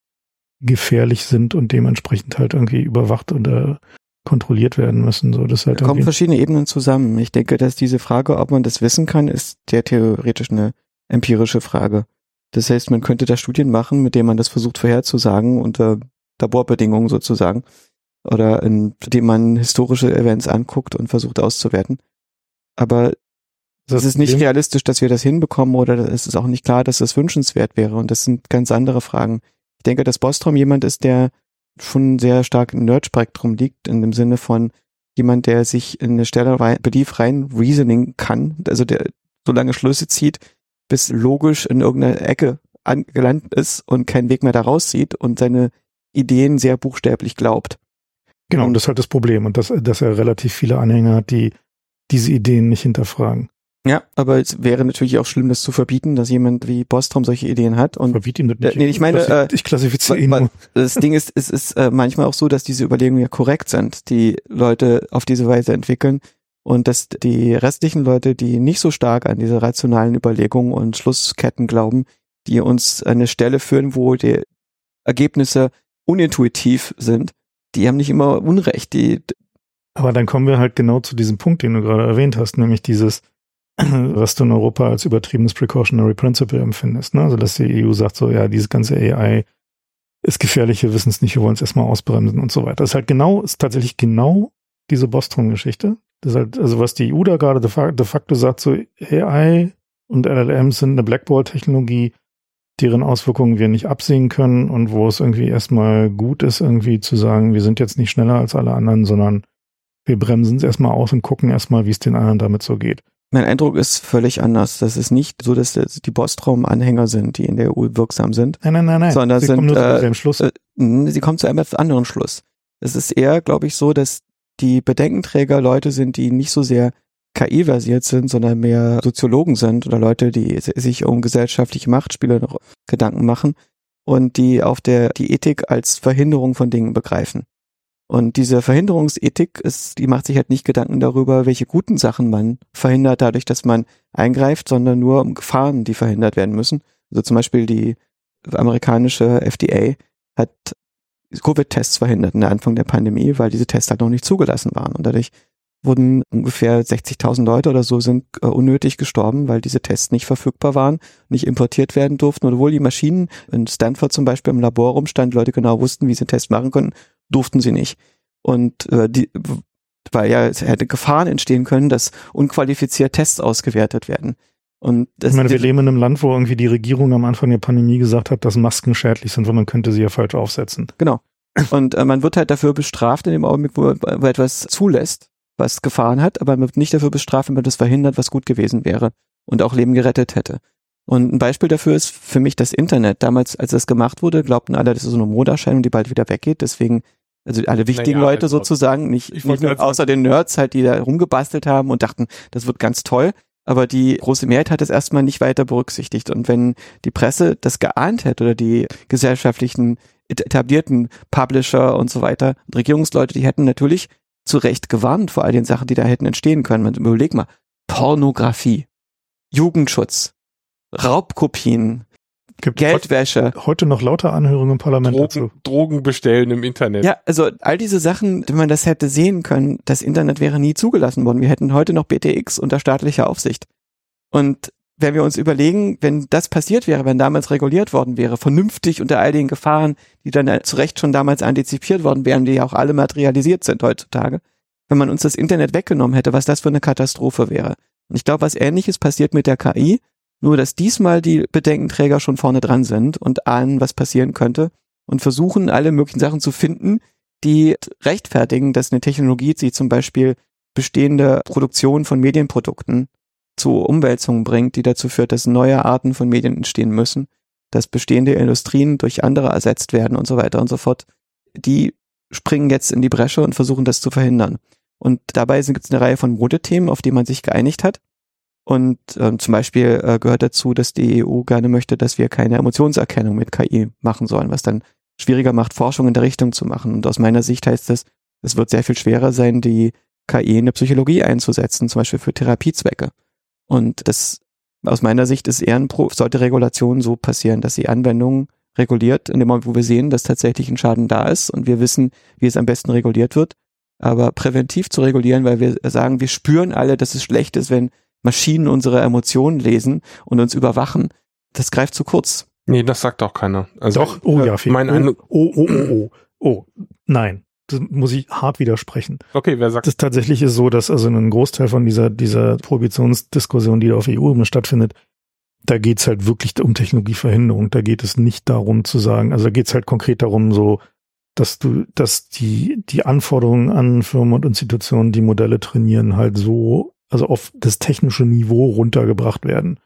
Speaker 1: gefährlich sind und dementsprechend halt irgendwie überwacht oder kontrolliert werden müssen. So, das halt
Speaker 3: da kommen verschiedene Ebenen zusammen. Ich denke, dass diese Frage, ob man das wissen kann, ist der theoretisch eine empirische Frage. Das heißt, man könnte da Studien machen, mit denen man das versucht vorherzusagen unter Laborbedingungen sozusagen oder in dem man historische Events anguckt und versucht auszuwerten. Aber es ist nicht realistisch, dass wir das hinbekommen oder es ist auch nicht klar, dass das wünschenswert wäre. Und das sind ganz andere Fragen. Ich denke, dass Bostrom jemand ist, der schon sehr stark im Nerd-Spektrum liegt, in dem Sinne von jemand, der sich in eine Stelle rein, Belief rein Reasoning kann, also der so lange Schlüsse zieht, bis logisch in irgendeiner Ecke angelandet ist und keinen Weg mehr daraus sieht und seine Ideen sehr buchstäblich glaubt.
Speaker 1: Genau, und das ist halt das Problem und dass, dass er relativ viele Anhänger hat, die diese Ideen nicht hinterfragen.
Speaker 3: Ja, aber es wäre natürlich auch schlimm, das zu verbieten, dass jemand wie Bostrom solche Ideen hat. Und
Speaker 1: Verbiet ihn
Speaker 3: das nicht. Äh, nee, ich meine,
Speaker 1: äh, ich klassifiziere ihn nur.
Speaker 3: Das Ding ist, es ist äh, manchmal auch so, dass diese Überlegungen ja korrekt sind, die Leute auf diese Weise entwickeln und dass die restlichen Leute, die nicht so stark an diese rationalen Überlegungen und Schlussketten glauben, die uns an eine Stelle führen, wo die Ergebnisse unintuitiv sind, die haben nicht immer Unrecht. Die,
Speaker 1: Aber dann kommen wir halt genau zu diesem Punkt, den du gerade erwähnt hast, nämlich dieses, was du in Europa als übertriebenes Precautionary Principle empfindest. Ne? Also dass die EU sagt so, ja, dieses ganze AI ist gefährlich, wir wissen es nicht, wir wollen es erstmal ausbremsen und so weiter. Das ist halt genau, ist tatsächlich genau diese Bostrom-Geschichte. Das ist halt, also was die EU da gerade de facto, sagt, so AI und LLMs sind eine Blackball-Technologie, deren Auswirkungen wir nicht absehen können und wo es irgendwie erstmal gut ist, irgendwie zu sagen, wir sind jetzt nicht schneller als alle anderen, sondern wir bremsen es erstmal aus und gucken erstmal, wie es den anderen damit so geht.
Speaker 3: Mein Eindruck ist völlig anders. Das ist nicht so, dass das die Bostraum-Anhänger sind, die in der EU wirksam sind.
Speaker 1: Nein, nein, nein, nein.
Speaker 3: Sondern
Speaker 1: Sie
Speaker 3: sind,
Speaker 1: kommen nur
Speaker 3: äh,
Speaker 1: zu dem Schluss.
Speaker 3: äh, Sie kommen zu einem anderen Schluss. Es ist eher, glaube ich, so, dass die Bedenkenträger Leute sind, die nicht so sehr KI-versiert sind, sondern mehr Soziologen sind oder Leute, die sich um gesellschaftliche Machtspiele noch Gedanken machen und die auf der die Ethik als Verhinderung von Dingen begreifen. Und diese Verhinderungsethik ist, die macht sich halt nicht Gedanken darüber, welche guten Sachen man verhindert, dadurch, dass man eingreift, sondern nur um Gefahren, die verhindert werden müssen. Also zum Beispiel die amerikanische FDA hat Covid-Tests verhindert in der Anfang der Pandemie, weil diese Tests halt noch nicht zugelassen waren. Und dadurch wurden ungefähr 60.000 Leute oder so sind äh, unnötig gestorben, weil diese Tests nicht verfügbar waren, nicht importiert werden durften. Obwohl die Maschinen in Stanford zum Beispiel im Labor rumstanden, Leute genau wussten, wie sie einen Test machen können, durften sie nicht. Und äh, die, weil ja es hätte Gefahren entstehen können, dass unqualifiziert Tests ausgewertet werden. Und das,
Speaker 1: ich meine, wir leben in einem Land, wo irgendwie die Regierung am Anfang der Pandemie gesagt hat, dass Masken schädlich sind, weil man könnte sie ja falsch aufsetzen.
Speaker 3: Genau. Und äh, man wird halt dafür bestraft in dem Augenblick, wo man etwas zulässt, was Gefahren hat, aber man wird nicht dafür bestraft, wenn man das verhindert, was gut gewesen wäre und auch Leben gerettet hätte. Und ein Beispiel dafür ist für mich das Internet. Damals, als das gemacht wurde, glaubten alle, das ist so eine Modeerscheinung, die bald wieder weggeht. Deswegen, also alle wichtigen
Speaker 2: Naja,
Speaker 3: Leute
Speaker 2: also,
Speaker 3: sozusagen, nicht,
Speaker 2: ich
Speaker 3: nicht nur, außer den Nerds halt, die da rumgebastelt haben und dachten, das wird ganz toll. Aber die große Mehrheit hat es erstmal nicht weiter berücksichtigt. Und wenn die Presse das geahnt hätte oder die gesellschaftlichen etablierten Publisher und so weiter, und Regierungsleute, die hätten natürlich zu Recht gewarnt vor all den Sachen, die da hätten entstehen können. Man überleg mal, Pornografie, Jugendschutz, Raubkopien,
Speaker 1: Gibt
Speaker 3: Geldwäsche.
Speaker 1: heute noch lauter Anhörungen im Parlament dazu.
Speaker 2: Drogen, Drogen bestellen im Internet.
Speaker 3: Ja, also all diese Sachen, wenn man das hätte sehen können, das Internet wäre nie zugelassen worden. Wir hätten heute noch BTX unter staatlicher Aufsicht. Und wenn wir uns überlegen, wenn das passiert wäre, wenn damals reguliert worden wäre, vernünftig unter all den Gefahren, die dann zu Recht schon damals antizipiert worden wären, die ja auch alle materialisiert sind heutzutage, wenn man uns das Internet weggenommen hätte, was das für eine Katastrophe wäre. Und ich glaube, was ähnliches passiert mit der KI, nur dass diesmal die Bedenkenträger schon vorne dran sind und ahnen, was passieren könnte und versuchen, alle möglichen Sachen zu finden, die rechtfertigen, dass eine Technologie, die zum Beispiel bestehende Produktion von Medienprodukten zu Umwälzungen bringt, die dazu führt, dass neue Arten von Medien entstehen müssen, dass bestehende Industrien durch andere ersetzt werden und so weiter und so fort, die springen jetzt in die Bresche und versuchen das zu verhindern. Und dabei gibt es eine Reihe von Modethemen, auf die man sich geeinigt hat. Und ähm, zum Beispiel äh, gehört dazu, dass die EU gerne möchte, dass wir keine Emotionserkennung mit KI machen sollen, was dann schwieriger macht, Forschung in der Richtung zu machen. Und aus meiner Sicht heißt das, es wird sehr viel schwerer sein, die KI in der Psychologie einzusetzen, zum Beispiel für Therapiezwecke. Und das aus meiner Sicht ist eher ein Pro sollte Regulation so passieren, dass sie Anwendungen reguliert, in dem Moment, wo wir sehen, dass tatsächlich ein Schaden da ist und wir wissen, wie es am besten reguliert wird. Aber präventiv zu regulieren, weil wir sagen, wir spüren alle, dass es schlecht ist, wenn Maschinen unsere Emotionen lesen und uns überwachen, das greift zu kurz.
Speaker 2: Nee, das sagt auch keiner. Also,
Speaker 1: Doch, oh ja, viel.
Speaker 2: Mein
Speaker 1: oh, oh, oh, oh, oh, oh, nein. Das muss ich hart widersprechen.
Speaker 2: okay, wer sagt,
Speaker 1: Das tatsächlich ist so, dass also ein Großteil von dieser, dieser Prohibitionsdiskussion, die da auf EU-Ebene stattfindet, da geht's halt wirklich um Technologieverhinderung. Da geht es nicht darum zu sagen, also da geht's halt konkret darum, so, dass du, dass die, die Anforderungen an Firmen und Institutionen, die Modelle trainieren, halt so, also auf das technische Niveau runtergebracht werden.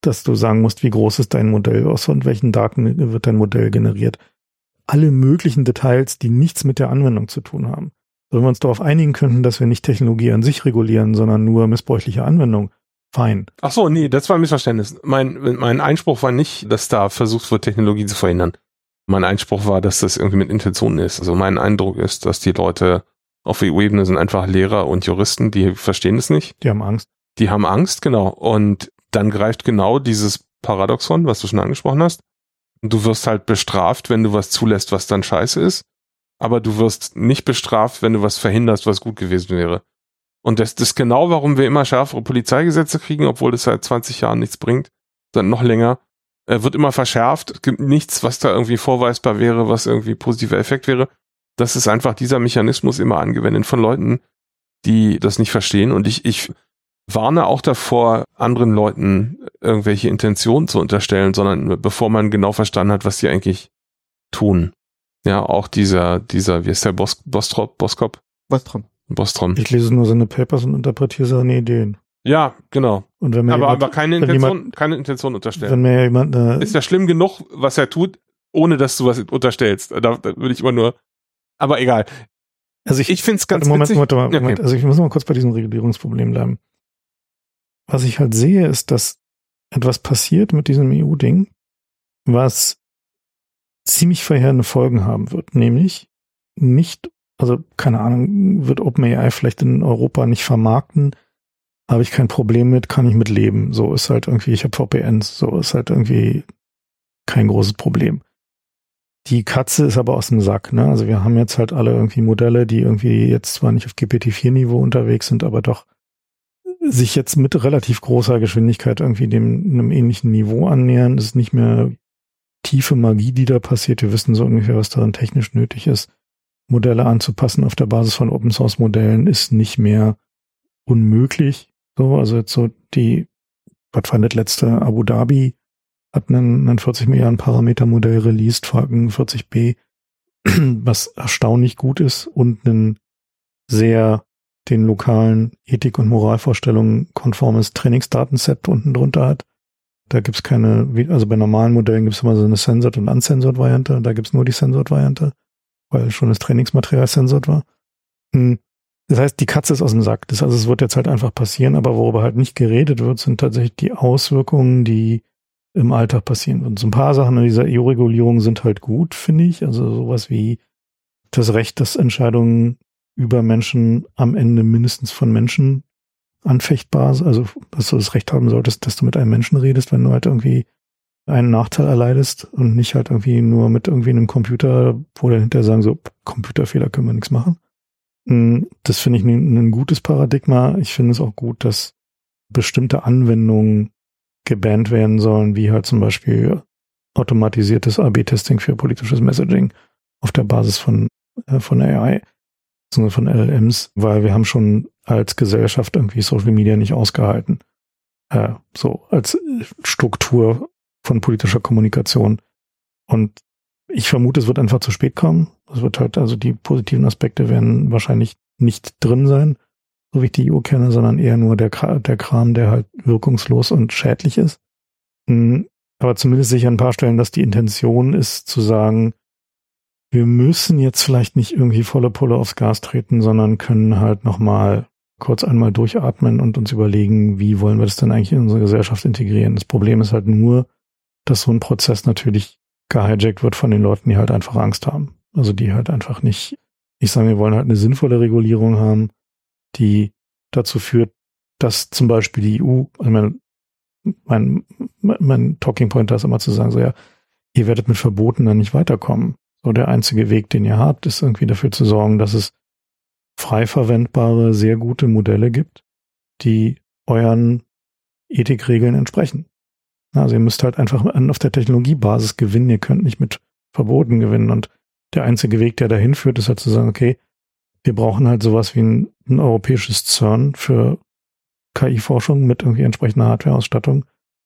Speaker 1: Dass du sagen musst, wie groß ist dein Modell, aus und welchen Daten wird dein Modell generiert. Alle möglichen Details, die nichts mit der Anwendung zu tun haben. Wenn wir uns darauf einigen könnten, dass wir nicht Technologie an sich regulieren, sondern nur missbräuchliche Anwendung, fein.
Speaker 2: ach so, nee, das war ein Missverständnis. Mein, mein Einspruch war nicht, dass da versucht wird, Technologie zu verhindern. Mein Einspruch war, dass das irgendwie mit Intention ist. Also mein Eindruck ist, dass die Leute auf EU-Ebene sind einfach Lehrer und Juristen, die verstehen es nicht.
Speaker 1: Die haben Angst.
Speaker 2: Die haben Angst, genau. Und dann greift genau dieses Paradoxon, was du schon angesprochen hast. Du wirst halt bestraft, wenn du was zulässt, was dann scheiße ist. aber du wirst nicht bestraft, wenn du was verhinderst, was gut gewesen wäre. Und das, das ist genau, warum wir immer schärfere Polizeigesetze kriegen, obwohl das seit 20 Jahren nichts bringt, dann noch länger. Er wird immer verschärft. Es gibt nichts, was da irgendwie vorweisbar wäre, was irgendwie positiver Effekt wäre. Das ist einfach dieser Mechanismus immer angewendet von Leuten, die das nicht verstehen. Und ich, ich warne auch davor, anderen Leuten irgendwelche Intentionen zu unterstellen, sondern bevor man genau verstanden hat, was die eigentlich tun. Ja, auch dieser, dieser, wie ist der Bos, Bostrop, Boskop?
Speaker 3: Bostrom.
Speaker 2: Bostrom.
Speaker 1: Ich lese nur seine Papers und interpretiere seine Ideen.
Speaker 2: Ja, genau.
Speaker 1: Und wenn mir
Speaker 2: Aber,
Speaker 1: jemand,
Speaker 2: aber keine
Speaker 1: wenn
Speaker 2: Intention,
Speaker 1: jemand-
Speaker 2: keine Intention unterstellen.
Speaker 1: wenn mir jemand eine,
Speaker 2: ist ja schlimm genug, was er tut, ohne dass du was unterstellst. Da, da würde ich immer nur. Aber egal.
Speaker 1: also ich,
Speaker 2: Ich finde es ganz
Speaker 1: Moment,
Speaker 2: witzig.
Speaker 1: Moment, Moment,
Speaker 2: Okay.
Speaker 1: Moment. Also ich muss mal kurz bei diesem Regulierungsproblem bleiben. Was ich halt sehe, ist, dass etwas passiert mit diesem EU-Ding, was ziemlich verheerende Folgen haben wird. Nämlich nicht, also keine Ahnung, wird OpenAI vielleicht in Europa nicht vermarkten, habe ich kein Problem mit, kann ich mit leben. So ist halt irgendwie, ich habe VPNs, so ist halt irgendwie kein großes Problem. Die Katze ist aber aus dem Sack, ne? Also wir haben jetzt halt alle irgendwie Modelle, die irgendwie jetzt zwar nicht auf GPT-4-Niveau unterwegs sind, aber doch sich jetzt mit relativ großer Geschwindigkeit irgendwie dem einem ähnlichen Niveau annähern. Es ist nicht mehr tiefe Magie, die da passiert. Wir wissen so ungefähr, was daran technisch nötig ist. Modelle anzupassen auf der Basis von Open Source Modellen ist nicht mehr unmöglich. So, also jetzt so die, was war das letzte Abu Dhabi hat einen, einen 40 Milliarden Parameter Modell released, Falcon 40b, was erstaunlich gut ist und einen sehr den lokalen Ethik- und Moralvorstellungen konformes Trainingsdatenset unten drunter hat. Da gibt's keine, wie- also bei normalen Modellen gibt's immer so eine Censored und Uncensored Variante, da gibt's nur die Censored Variante, weil schon das Trainingsmaterial censored war. Hm. Das heißt, die Katze ist aus dem Sack. Das heißt, es wird jetzt halt einfach passieren, aber worüber halt nicht geredet wird, sind tatsächlich die Auswirkungen, die im Alltag passieren. Und so ein paar Sachen in dieser EU-Regulierung sind halt gut, finde ich. Also sowas wie das Recht, dass Entscheidungen über Menschen am Ende mindestens von Menschen anfechtbar sind. Also, dass du das Recht haben solltest, dass du mit einem Menschen redest, wenn du halt irgendwie einen Nachteil erleidest und nicht halt irgendwie nur mit irgendwie einem Computer, wo dann hinterher sagen, so, Computerfehler können wir nichts machen. Mm, Das finde ich ein, ein gutes Paradigma. Ich finde es auch gut, dass bestimmte Anwendungen gebannt werden sollen, wie halt zum Beispiel automatisiertes AB-Testing für politisches Messaging auf der Basis von, äh, von AI, beziehungsweise von LLMs, weil wir haben schon als Gesellschaft irgendwie Social Media nicht ausgehalten. Äh, so als Struktur von politischer Kommunikation. Und ich vermute, es wird einfach zu spät kommen. Es wird halt, also die positiven Aspekte werden wahrscheinlich nicht drin sein, so wie ich die EU kenne, sondern eher nur der, der Kram, der halt wirkungslos und schädlich ist. Mm, Aber zumindest sicher an ein paar Stellen, dass die Intention ist zu sagen, wir müssen jetzt vielleicht nicht irgendwie volle Pulle aufs Gas treten, sondern können halt nochmal kurz einmal durchatmen und uns überlegen, wie wollen wir das denn eigentlich in unsere Gesellschaft integrieren. Das Problem ist halt nur, dass so ein Prozess natürlich gehijackt wird von den Leuten, die halt einfach Angst haben. Also die halt einfach nicht, ich sage, wir wollen halt eine sinnvolle Regulierung haben, die dazu führt, dass zum Beispiel die EU, also mein, mein, mein Talking Point da ist immer zu sagen, so ja, ihr werdet mit Verboten dann nicht weiterkommen. So der einzige Weg, den ihr habt, ist irgendwie dafür zu sorgen, dass es frei verwendbare, sehr gute Modelle gibt, die euren Ethikregeln entsprechen. Also ihr müsst halt einfach auf der Technologiebasis gewinnen, ihr könnt nicht mit Verboten gewinnen. Und der einzige Weg, der dahin führt, ist halt zu sagen, okay, wir brauchen halt sowas wie ein, ein europäisches CERN für KI-Forschung mit irgendwie entsprechender Hardware-Ausstattung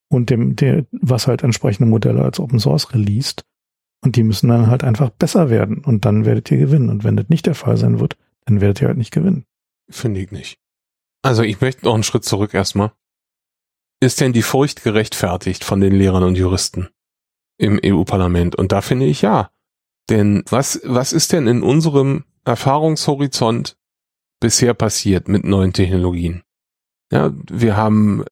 Speaker 1: und dem, der, was halt entsprechende Modelle als Open Source released. Und die müssen dann halt einfach besser werden. Und dann werdet ihr gewinnen. Und wenn das nicht der Fall sein wird, dann werdet ihr halt nicht gewinnen.
Speaker 2: Finde ich nicht. Also ich möchte noch einen Schritt zurück erstmal. Ist denn die Furcht gerechtfertigt von den Lehrern und Juristen im EU-Parlament? Und da finde ich ja. Denn was, was ist denn in unserem Erfahrungshorizont bisher passiert mit neuen Technologien? Ja, wir haben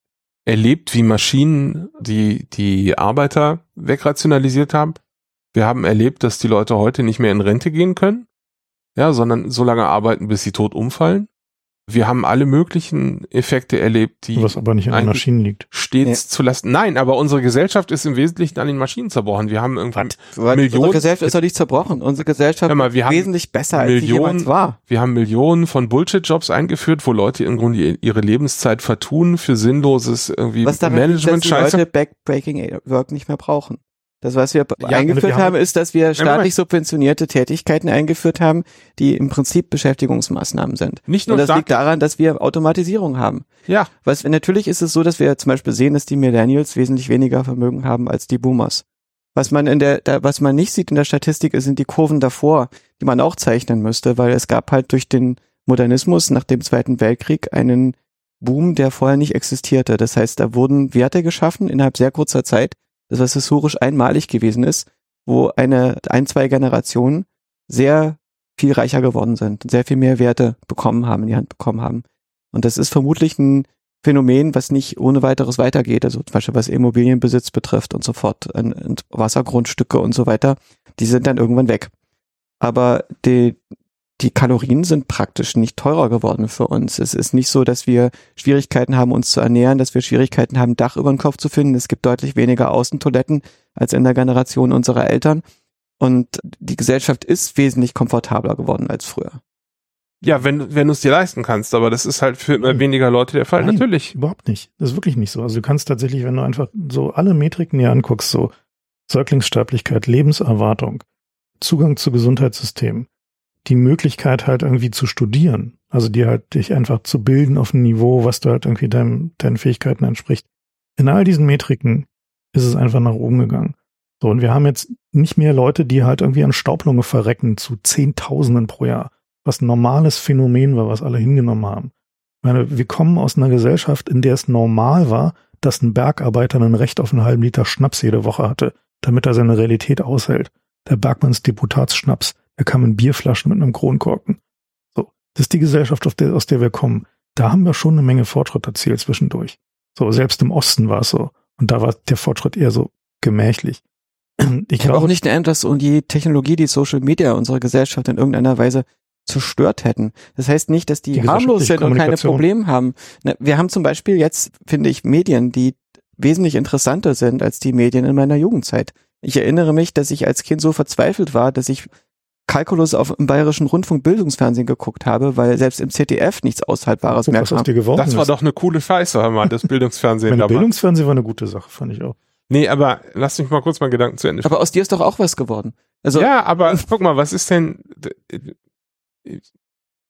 Speaker 2: erlebt, wie Maschinen die, die Arbeiter wegrationalisiert haben. Wir haben erlebt, dass die Leute heute nicht mehr in Rente gehen können. Ja, sondern so lange arbeiten, bis sie tot umfallen. Wir haben alle möglichen Effekte erlebt, die
Speaker 1: Was aber nicht an den Maschinen liegt.
Speaker 2: stets zu lassen. Nein, aber unsere Gesellschaft ist im Wesentlichen an den Maschinen zerbrochen. Wir haben irgendwie,
Speaker 3: Weil
Speaker 2: Millionen-
Speaker 3: Unsere Gesellschaft ist doch nicht zerbrochen. Unsere Gesellschaft
Speaker 2: mal, wir
Speaker 3: ist wesentlich besser, als sie
Speaker 2: Millionen-
Speaker 3: jemals war.
Speaker 2: wir haben Millionen von Bullshit-Jobs eingeführt, wo Leute im Grunde ihre Lebenszeit vertun für sinnloses irgendwie
Speaker 3: Was die
Speaker 2: Management-Scheiße.
Speaker 3: Leute Backbreaking Work nicht mehr brauchen. Das, was wir
Speaker 2: Ja,
Speaker 3: eingeführt
Speaker 1: wir haben-
Speaker 3: haben, ist, dass wir staatlich subventionierte Tätigkeiten eingeführt haben, die im Prinzip Beschäftigungsmaßnahmen sind.
Speaker 2: Nicht nur
Speaker 3: Und das liegt daran, dass wir Automatisierung haben.
Speaker 2: Ja,
Speaker 3: Was, natürlich ist es so, dass wir zum Beispiel sehen, dass die Millennials wesentlich weniger Vermögen haben als die Boomers. Was man in der, da, was man nicht sieht in der Statistik, sind die Kurven davor, die man auch zeichnen müsste, weil es gab halt durch den Modernismus nach dem Zweiten Weltkrieg einen Boom, der vorher nicht existierte. Das heißt, da wurden Werte geschaffen innerhalb sehr kurzer Zeit, das was historisch einmalig gewesen ist, wo eine, ein, zwei Generationen sehr viel reicher geworden sind, sehr viel mehr Werte bekommen haben, in die Hand bekommen haben. Und das ist vermutlich ein Phänomen, was nicht ohne weiteres weitergeht, also zum Beispiel was Immobilienbesitz betrifft und so fort, und Wassergrundstücke und so weiter, die sind dann irgendwann weg. Aber die, die Kalorien sind praktisch nicht teurer geworden für uns. Es ist nicht so, dass wir Schwierigkeiten haben, uns zu ernähren, dass wir Schwierigkeiten haben, Dach über den Kopf zu finden. Es gibt deutlich weniger Außentoiletten als in der Generation unserer Eltern. Und die Gesellschaft ist wesentlich komfortabler geworden als früher.
Speaker 2: ja, wenn, wenn du es dir leisten kannst, aber das ist halt für immer weniger Leute der Fall.
Speaker 1: Nein.
Speaker 2: Natürlich.
Speaker 1: Überhaupt nicht. Das ist wirklich nicht so. Also du kannst tatsächlich, wenn du einfach so alle Metriken dir anguckst, so Säuglingssterblichkeit, Lebenserwartung, Zugang zu Gesundheitssystemen, die Möglichkeit halt irgendwie zu studieren, also dir halt dich einfach zu bilden auf ein Niveau, was du halt irgendwie deinem, deinen Fähigkeiten entspricht. In all diesen Metriken ist es einfach nach oben gegangen. So, und wir haben jetzt nicht mehr Leute, die halt irgendwie an Staublunge verrecken zu Zehntausenden pro Jahr, was ein normales Phänomen war, was alle hingenommen haben. Ich meine, wir kommen aus einer Gesellschaft, in der es normal war, dass ein Bergarbeiter ein Recht auf einen halben Liter Schnaps jede Woche hatte, damit er seine Realität aushält. Der Bergmanns Deputatsschnaps, der kam in Bierflaschen mit einem Kronkorken. So, das ist die Gesellschaft, auf der, aus der wir kommen. Da haben wir schon eine Menge Fortschritt erzielt zwischendurch. So, selbst im Osten war es so. Und da war der Fortschritt eher so gemächlich. Ich
Speaker 3: Ich habe auch nicht den Eindruck, dass die Technologie, die Social Media unsere Gesellschaft in irgendeiner Weise zerstört hätten. Das heißt nicht, dass die,
Speaker 1: Die
Speaker 3: harmlos sind und keine. Probleme haben. Na, Wir haben zum Beispiel jetzt, finde ich, Medien, die wesentlich interessanter sind als die Medien in meiner Jugendzeit. Ich erinnere mich, dass ich als Kind so verzweifelt war, dass ich Kalkulus auf im Bayerischen Rundfunk Bildungsfernsehen geguckt habe, weil selbst im ZDF nichts Aushaltbares
Speaker 1: guck,
Speaker 3: mehr kam.
Speaker 2: Das war
Speaker 1: ist.
Speaker 2: doch eine coole Scheiße, hör mal, das Bildungsfernsehen
Speaker 1: Meine
Speaker 2: damals.
Speaker 1: Bildungsfernsehen war eine gute Sache, fand ich auch.
Speaker 2: Nee, aber lass mich mal kurz mal Gedanken zu Ende
Speaker 3: Aber aus dir ist doch auch was geworden. Also
Speaker 2: ja, aber guck mal, was ist denn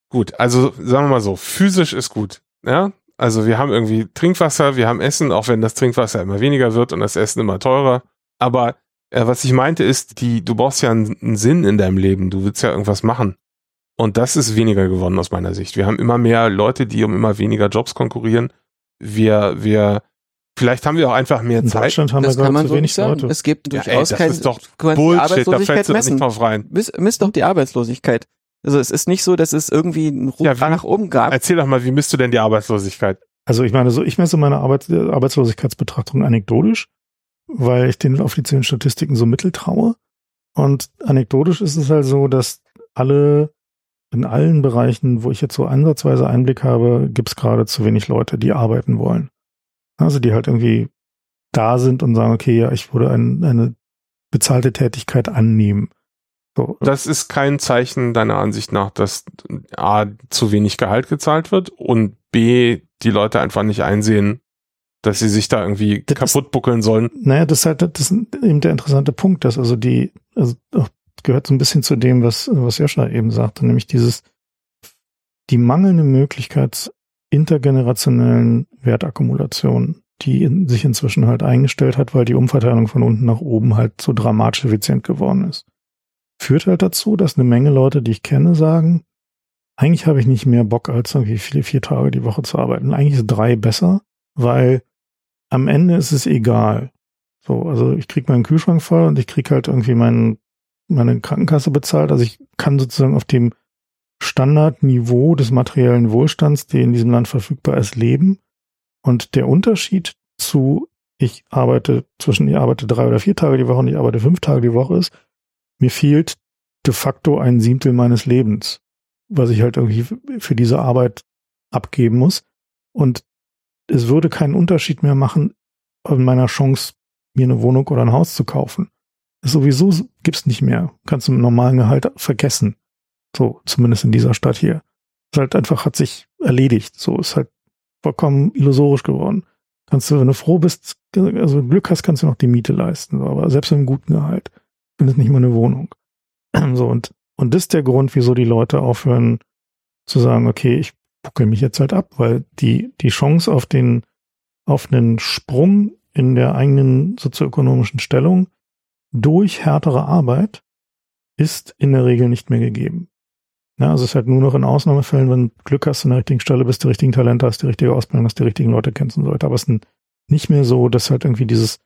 Speaker 2: gut, also sagen wir mal so, physisch ist gut, ja? Also wir haben irgendwie Trinkwasser, wir haben Essen, auch wenn das Trinkwasser immer weniger wird und das Essen immer teurer, aber äh, was ich meinte ist, die du brauchst ja einen, Sinn in deinem Leben, du willst ja irgendwas machen. Und das ist weniger geworden aus meiner Sicht. Wir haben immer mehr Leute, die um immer weniger Jobs konkurrieren. Wir wir vielleicht haben wir auch einfach mehr
Speaker 1: In
Speaker 2: Zeit.
Speaker 1: Deutschland haben
Speaker 3: das
Speaker 1: wir
Speaker 3: kann man
Speaker 1: zu
Speaker 3: so
Speaker 1: wenig
Speaker 3: sagen.
Speaker 1: Leute.
Speaker 3: Es gibt
Speaker 2: Ja, ey,
Speaker 3: durchaus
Speaker 2: das
Speaker 3: kein
Speaker 2: ist doch Bullshit, da
Speaker 3: Arbeitslosigkeit
Speaker 2: fällst du doch
Speaker 3: messen.
Speaker 2: nicht drauf rein.
Speaker 3: Miss, misst doch die Arbeitslosigkeit. Also es ist nicht so, dass es irgendwie einen Ruck
Speaker 2: Ja, wie-
Speaker 3: nach oben gab.
Speaker 2: Erzähl doch mal, wie misst du denn die Arbeitslosigkeit?
Speaker 1: Also ich meine, so ich messe meine Arbeit, Arbeitslosigkeitsbetrachtung anekdotisch, weil ich den offiziellen Statistiken so mittel traue. Und anekdotisch ist es halt so, dass alle in allen Bereichen, wo ich jetzt so ansatzweise Einblick habe, gibt es gerade zu wenig Leute, die arbeiten wollen. Also die halt irgendwie da sind und sagen, okay, ja, ich würde ein, eine bezahlte Tätigkeit annehmen. So,
Speaker 2: Das ist kein Zeichen deiner Ansicht nach, dass A, zu wenig Gehalt gezahlt wird und B, die Leute einfach nicht einsehen, dass sie sich da irgendwie
Speaker 1: Das
Speaker 2: kaputt buckeln sollen.
Speaker 1: Naja, das ist halt das ist eben der interessante Punkt, dass also die, also gehört so ein bisschen zu dem, was, was Joscha eben sagte, nämlich dieses, die mangelnde Möglichkeit intergenerationellen Wertakkumulation, die in, sich inzwischen halt eingestellt hat, weil die Umverteilung von unten nach oben halt so dramatisch effizient geworden ist. Führt halt dazu, dass eine Menge Leute, die ich kenne, sagen, eigentlich habe ich nicht mehr Bock, als irgendwie vier, vier Tage die Woche zu arbeiten. Eigentlich ist drei besser, weil am Ende ist es egal. So, also ich krieg meinen Kühlschrank voll und ich krieg halt irgendwie meinen, meine Krankenkasse bezahlt. Also ich kann sozusagen auf dem Standardniveau des materiellen Wohlstands, der in diesem Land verfügbar ist, leben. Und der Unterschied zu, ich arbeite zwischen, ich arbeite drei oder vier Tage die Woche und ich arbeite fünf Tage die Woche ist, mir fehlt de facto ein Siebtel meines Lebens, was ich halt irgendwie für diese Arbeit abgeben muss. Und es würde keinen Unterschied mehr machen in meiner Chance, mir eine Wohnung oder ein Haus zu kaufen. Das sowieso gibt's nicht mehr. Kannst du im normalen Gehalt vergessen. So, zumindest in dieser Stadt hier. Es halt einfach hat sich erledigt. So ist halt vollkommen illusorisch geworden. Kannst du, wenn du froh bist, also Glück hast, kannst du noch die Miete leisten. Aber selbst mit einem guten Gehalt findest nicht mal eine Wohnung. So, und, und das ist der Grund, wieso die Leute aufhören zu sagen, okay, ich buckel mich jetzt halt ab, weil die, die Chance auf den, auf einen Sprung in der eigenen sozioökonomischen Stellung durch härtere Arbeit ist in der Regel nicht mehr gegeben. Ja, also es ist halt nur noch in Ausnahmefällen, wenn du Glück hast, an der richtigen Stelle bist, die richtigen Talente hast, die richtige Ausbildung hast, die richtigen Leute kennst und so weiter. Aber es ist nicht mehr so, dass halt irgendwie dieses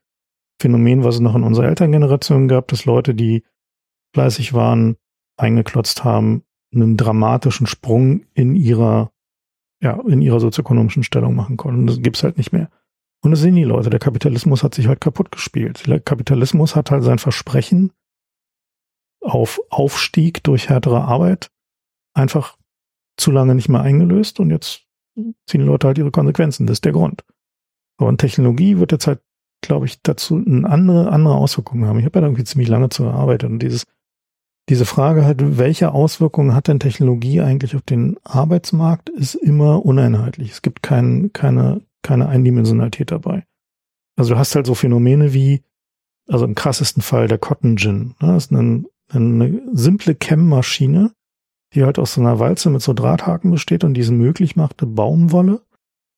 Speaker 1: Phänomen, was es noch in unserer Elterngeneration gab, dass Leute, die fleißig waren, eingeklotzt haben, einen dramatischen Sprung in ihrer, ja, in ihrer sozioökonomischen Stellung machen konnten. Das gibt's halt nicht mehr. Und das sehen die Leute. Der Kapitalismus hat sich halt kaputt gespielt. Der Kapitalismus hat halt sein Versprechen auf Aufstieg durch härtere Arbeit einfach zu lange nicht mehr eingelöst und jetzt ziehen die Leute halt ihre Konsequenzen. Das ist der Grund. Und Technologie wird jetzt halt, glaube ich, dazu eine andere, andere Auswirkungen haben. Ich habe ja irgendwie ziemlich lange zu erarbeitet und dieses, diese Frage halt, welche Auswirkungen hat denn Technologie eigentlich auf den Arbeitsmarkt, ist immer uneinheitlich. Es gibt kein, keine, keine Eindimensionalität dabei. Also du hast halt so Phänomene wie, also im krassesten Fall der Cotton Gin. Ne? Das ist eine, eine simple Chem-Maschine, die halt aus so einer Walze mit so Drahthaken besteht und diese möglich machte, Baumwolle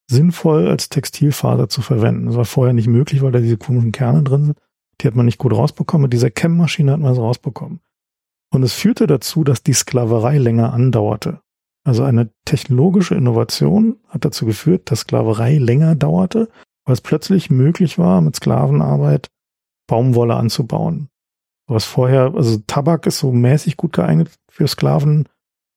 Speaker 1: sinnvoll als Textilfaser zu verwenden. Das war vorher nicht möglich, weil da diese komischen Kerne drin sind. Die hat man nicht gut rausbekommen. Mit dieser Chem-Maschine hat man es rausbekommen. Und es führte dazu, dass die Sklaverei länger andauerte. Also eine technologische Innovation hat dazu geführt, dass Sklaverei länger dauerte, weil es plötzlich möglich war, mit Sklavenarbeit Baumwolle anzubauen. Was vorher, also Tabak ist so mäßig gut geeignet für Sklaven,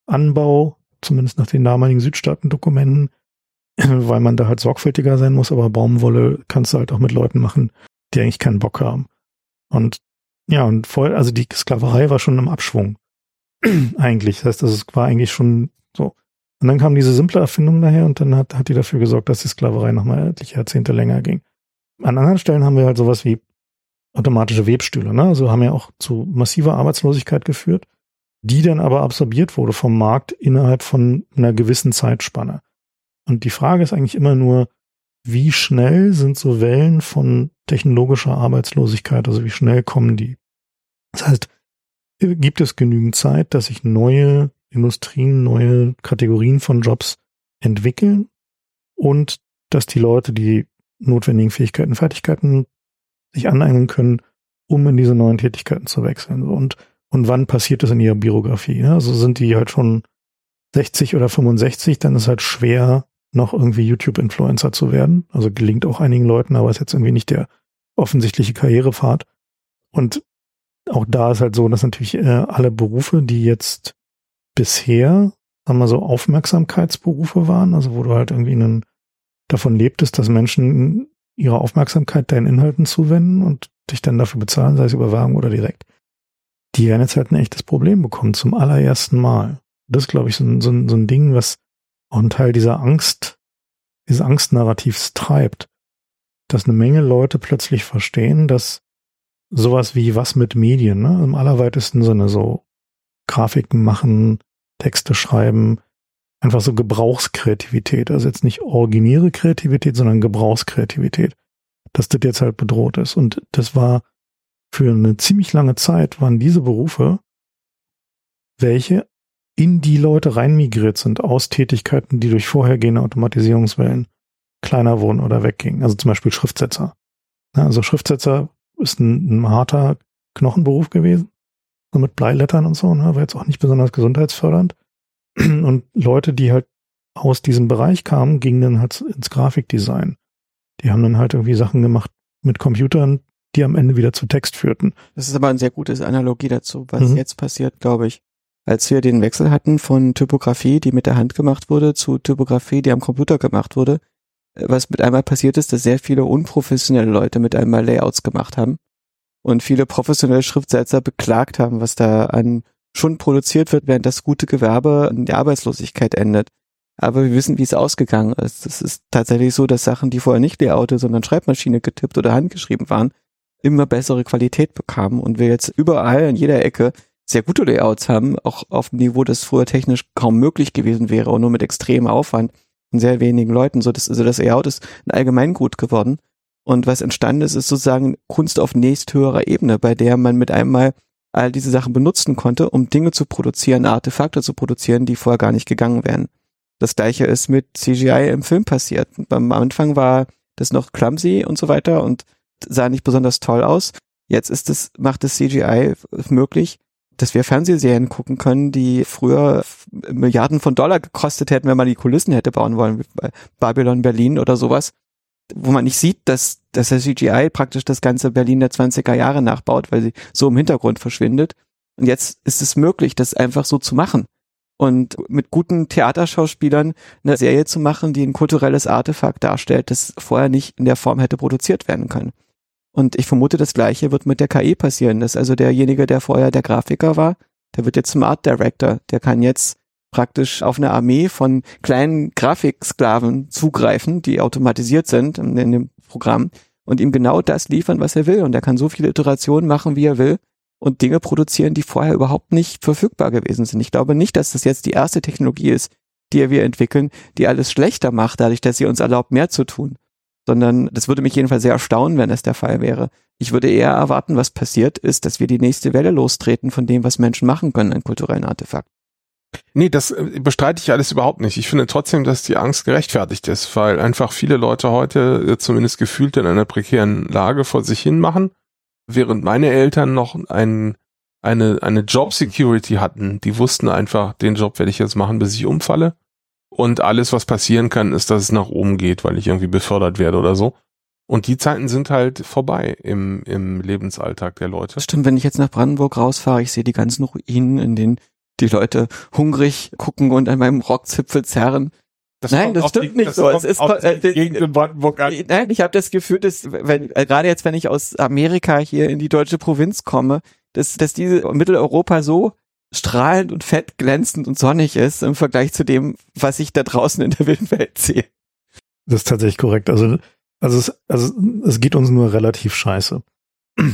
Speaker 1: Anbau, zumindest nach den damaligen Südstaaten-Dokumenten, weil man da halt sorgfältiger sein muss, aber Baumwolle kannst du halt auch mit Leuten machen, die eigentlich keinen Bock haben. Und ja, und voll, also die Sklaverei war schon im Abschwung. eigentlich. Das heißt, also es war eigentlich schon so. Und dann kam diese simple Erfindung daher und dann hat, hat die dafür gesorgt, dass die Sklaverei nochmal etliche Jahrzehnte länger ging. An anderen Stellen haben wir halt sowas wie automatische Webstühle, ne? Also haben ja auch zu massiver Arbeitslosigkeit geführt die dann aber absorbiert wurde vom Markt innerhalb von einer gewissen Zeitspanne. Und die Frage ist eigentlich immer nur, wie schnell sind so Wellen von technologischer Arbeitslosigkeit, also wie schnell kommen die? Das heißt, gibt es genügend Zeit, dass sich neue Industrien, neue Kategorien von Jobs entwickeln und dass die Leute die notwendigen Fähigkeiten, Fertigkeiten sich aneignen können, um in diese neuen Tätigkeiten zu wechseln. Und und wann passiert das in ihrer Biografie. Also sind die halt schon 60 oder 65, dann ist halt schwer, noch irgendwie YouTube-Influencer zu werden. Also gelingt auch einigen Leuten, aber ist jetzt irgendwie nicht der offensichtliche Karrierepfad. Und auch da ist halt so, dass natürlich äh, alle Berufe, die jetzt bisher, sagen wir so, Aufmerksamkeitsberufe waren, also wo du halt irgendwie einen, davon lebtest, dass Menschen ihre Aufmerksamkeit deinen Inhalten zuwenden und dich dann dafür bezahlen, sei es über Werbung oder direkt, die werden jetzt halt ein echtes Problem bekommen, zum allerersten Mal. Das ist, glaube ich, so ein, so, ein, so ein Ding, was ein Teil dieser Angst, dieses Angstnarrativs treibt. Dass eine Menge Leute plötzlich verstehen, dass sowas wie was mit Medien, ne, im allerweitesten Sinne so Grafiken machen, Texte schreiben, einfach so Gebrauchskreativität, also jetzt nicht originäre Kreativität, sondern Gebrauchskreativität, dass das jetzt halt bedroht ist. Und das war für eine ziemlich lange Zeit waren diese Berufe, welche in die Leute reinmigriert sind aus Tätigkeiten, die durch vorhergehende Automatisierungswellen kleiner wurden oder weggingen. Also zum Beispiel Schriftsetzer. Also Schriftsetzer ist ein, ein harter Knochenberuf gewesen, so mit Bleilettern und so, ne, war jetzt auch nicht besonders gesundheitsfördernd. Und Leute, die halt aus diesem Bereich kamen, gingen dann halt ins Grafikdesign. Die haben dann halt irgendwie Sachen gemacht mit Computern, die am Ende wieder zu Text führten.
Speaker 3: Das ist aber ein sehr gutes Analogie dazu, was mhm. jetzt passiert, glaube ich. Als wir den Wechsel hatten von Typografie, die mit der Hand gemacht wurde, zu Typografie, die am Computer gemacht wurde, äh, was mit einmal passiert ist, dass sehr viele unprofessionelle Leute mit einmal Layouts gemacht haben und viele professionelle Schriftsetzer beklagt haben, was da an schon produziert wird, während das gute Gewerbe in der Arbeitslosigkeit endet. aber wir wissen, wie es ausgegangen ist. Es ist tatsächlich so, dass Sachen, die vorher nicht Layoutet, sondern Schreibmaschine getippt oder handgeschrieben waren, immer bessere Qualität bekamen und wir jetzt überall in jeder Ecke sehr gute Layouts haben, auch auf dem Niveau, das früher technisch kaum möglich gewesen wäre und nur mit extremem Aufwand und sehr wenigen Leuten. So das, also das Layout ist ein Allgemeingut geworden. Und was entstanden ist, ist sozusagen Kunst auf nächsthöherer Ebene, bei der man mit einmal all diese Sachen benutzen konnte, um Dinge zu produzieren, Artefakte zu produzieren, die vorher gar nicht gegangen wären. Das gleiche ist mit CGI im Film passiert. Am Anfang war das noch clumsy und so weiter und sah nicht besonders toll aus. Jetzt ist es, macht das CGI möglich, dass wir Fernsehserien gucken können, die früher Milliarden von Dollar gekostet hätten, wenn man die Kulissen hätte bauen wollen, wie bei Babylon Berlin oder sowas, wo man nicht sieht, dass, dass der CGI praktisch das ganze Berlin der 20er Jahre nachbaut, weil sie so im Hintergrund verschwindet. Und jetzt ist es möglich, das einfach so zu machen und mit guten Theaterschauspielern eine Serie zu machen, die ein kulturelles Artefakt darstellt, das vorher nicht in der Form hätte produziert werden können. Und ich vermute, das Gleiche wird mit der KI passieren, dass also derjenige, der vorher der Grafiker war, der wird jetzt zum Art Director, der kann jetzt praktisch auf eine Armee von kleinen Grafiksklaven zugreifen, die automatisiert sind in, in dem Programm und ihm genau das liefern, was er will. Und er kann so viele Iterationen machen, wie er will und Dinge produzieren, die vorher überhaupt nicht verfügbar gewesen sind. Ich glaube nicht, dass das jetzt die erste Technologie ist, die wir entwickeln, die alles schlechter macht, dadurch, dass sie uns erlaubt, mehr zu tun. Sondern das würde mich jedenfalls sehr erstaunen, wenn es der Fall wäre. Ich würde eher erwarten, was passiert ist, dass wir die nächste Welle lostreten von dem, was Menschen machen können an kulturellen Artefakten.
Speaker 2: Nee, das äh, bestreite ich alles überhaupt nicht. Ich finde trotzdem, dass die Angst gerechtfertigt ist, weil einfach viele Leute heute äh, zumindest gefühlt in einer prekären Lage vor sich hin machen während meine Eltern noch ein, eine, eine Job Security hatten, die wussten einfach, den Job werde ich jetzt machen, bis ich umfalle. Und alles, was passieren kann, ist, dass es nach oben geht, weil ich irgendwie befördert werde oder so. Und die Zeiten sind halt vorbei im, im Lebensalltag der Leute.
Speaker 3: Stimmt, wenn ich jetzt nach Brandenburg rausfahre, ich sehe die ganzen Ruinen, in denen die Leute hungrig gucken und an meinem Rockzipfel zerren. Das Nein, das stimmt die, nicht das so. Es ist äh, Gegend in Brandenburg an. Nein, ich habe das Gefühl, dass wenn gerade jetzt, wenn ich aus Amerika hier in die deutsche Provinz komme, dass dass diese Mitteleuropa so strahlend und fett, glänzend und sonnig ist im Vergleich zu dem, was ich da draußen in der wilden Welt sehe.
Speaker 1: Das ist tatsächlich korrekt. Also also es, also es geht uns nur relativ scheiße.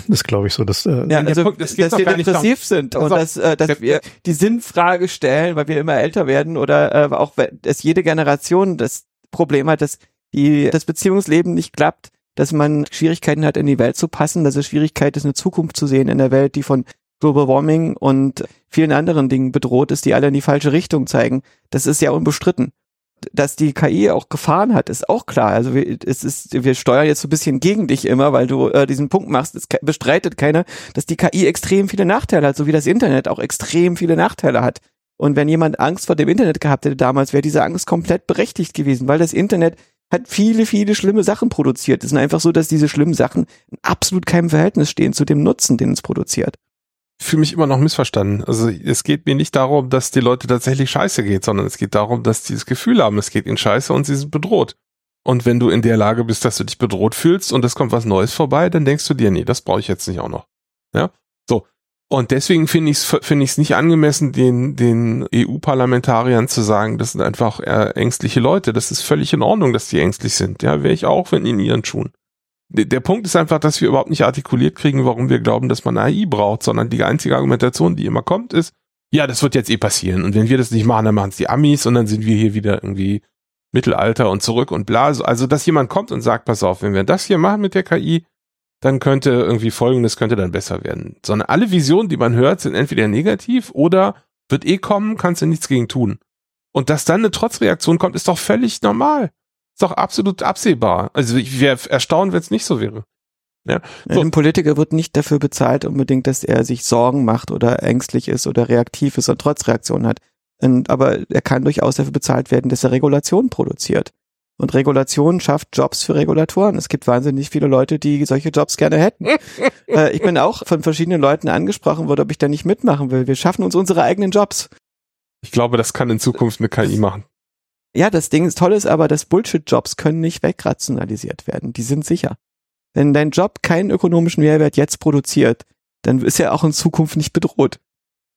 Speaker 1: Das glaube ich so, dass, äh,
Speaker 3: ja, also, Punkt, das dass wir depressiv sind und dass, äh, dass wir die Sinnfrage stellen, weil wir immer älter werden oder äh, auch dass jede Generation das Problem hat, dass die, das Beziehungsleben nicht klappt, dass man Schwierigkeiten hat, in die Welt zu passen, dass es Schwierigkeit ist, eine Zukunft zu sehen in der Welt, die von Global Warming und vielen anderen Dingen bedroht ist, die alle in die falsche Richtung zeigen. Das ist ja unbestritten dass die KI auch Gefahren hat, ist auch klar. Also wir, es ist, wir steuern jetzt so ein bisschen gegen dich immer, weil du äh, diesen Punkt machst. Es bestreitet keiner, dass die KI extrem viele Nachteile hat, so wie das Internet auch extrem viele Nachteile hat. Und wenn jemand Angst vor dem Internet gehabt hätte damals, wäre diese Angst komplett berechtigt gewesen, weil das Internet hat viele, viele schlimme Sachen produziert. Es ist einfach so, dass diese schlimmen Sachen in absolut keinem Verhältnis stehen zu dem Nutzen, den es produziert
Speaker 2: fühle mich immer noch missverstanden. Also es geht mir nicht darum, dass die Leute tatsächlich scheiße geht, sondern es geht darum, dass die das Gefühl haben, es geht ihnen scheiße und sie sind bedroht. Und wenn du in der Lage bist, dass du dich bedroht fühlst und es kommt was Neues vorbei, dann denkst du dir, nee, das brauche ich jetzt nicht auch noch. Ja, so. Und deswegen finde ich es finde ich es nicht angemessen, den den EU-Parlamentariern zu sagen, das sind einfach ängstliche Leute. Das ist völlig in Ordnung, dass die ängstlich sind. Ja, wäre ich auch, wenn in ihren Schuhen der Punkt ist einfach, dass wir überhaupt nicht artikuliert kriegen, warum wir glauben, dass man AI braucht, sondern die einzige Argumentation, die immer kommt, ist, ja, das wird jetzt eh passieren. Und wenn wir das nicht machen, dann machen es die Amis und dann sind wir hier wieder irgendwie Mittelalter und zurück und bla. Also, dass jemand kommt und sagt, pass auf, wenn wir das hier machen mit der KI, dann könnte irgendwie folgendes könnte dann besser werden. Sondern alle Visionen, die man hört, sind entweder negativ oder wird eh kommen, kannst du nichts gegen tun. Und dass dann eine Trotzreaktion kommt, ist doch völlig normal. Ist doch absolut absehbar. Also ich wäre erstaunt, wenn es nicht so wäre.
Speaker 3: Ja. So. Ein Politiker wird nicht dafür bezahlt unbedingt, dass er sich Sorgen macht oder ängstlich ist oder reaktiv ist und trotz Reaktion hat. Und, aber er kann durchaus dafür bezahlt werden, dass er Regulationen produziert. Und Regulation schafft Jobs für Regulatoren. Es gibt wahnsinnig viele Leute, die solche Jobs gerne hätten. äh, ich bin auch von verschiedenen Leuten angesprochen worden, ob ich da nicht mitmachen will. Wir schaffen uns unsere eigenen Jobs.
Speaker 2: Ich glaube, das kann in Zukunft eine KI machen.
Speaker 3: Ja, das Ding ist toll ist aber, dass Bullshit-Jobs können nicht wegrationalisiert werden. Die sind sicher. Wenn dein Job keinen ökonomischen Mehrwert jetzt produziert, dann ist er auch in Zukunft nicht bedroht.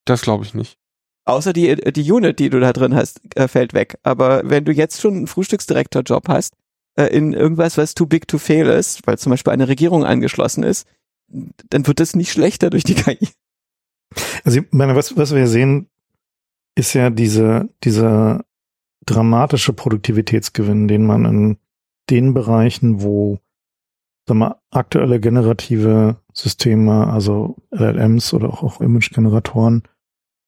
Speaker 2: Das glaube ich nicht.
Speaker 3: Außer die, die Unit, die du da drin hast, äh, fällt weg. Aber wenn du jetzt schon einen Frühstücksdirektor-Job hast, äh, in irgendwas, was too big to fail ist, weil zum Beispiel eine Regierung angeschlossen ist, dann wird das nicht schlechter durch die KI.
Speaker 1: Also ich meine, was, was wir sehen, ist ja diese, dieser dramatische Produktivitätsgewinn, den man in den Bereichen, wo sag mal, aktuelle generative Systeme, also LLMs oder auch, auch Image-Generatoren,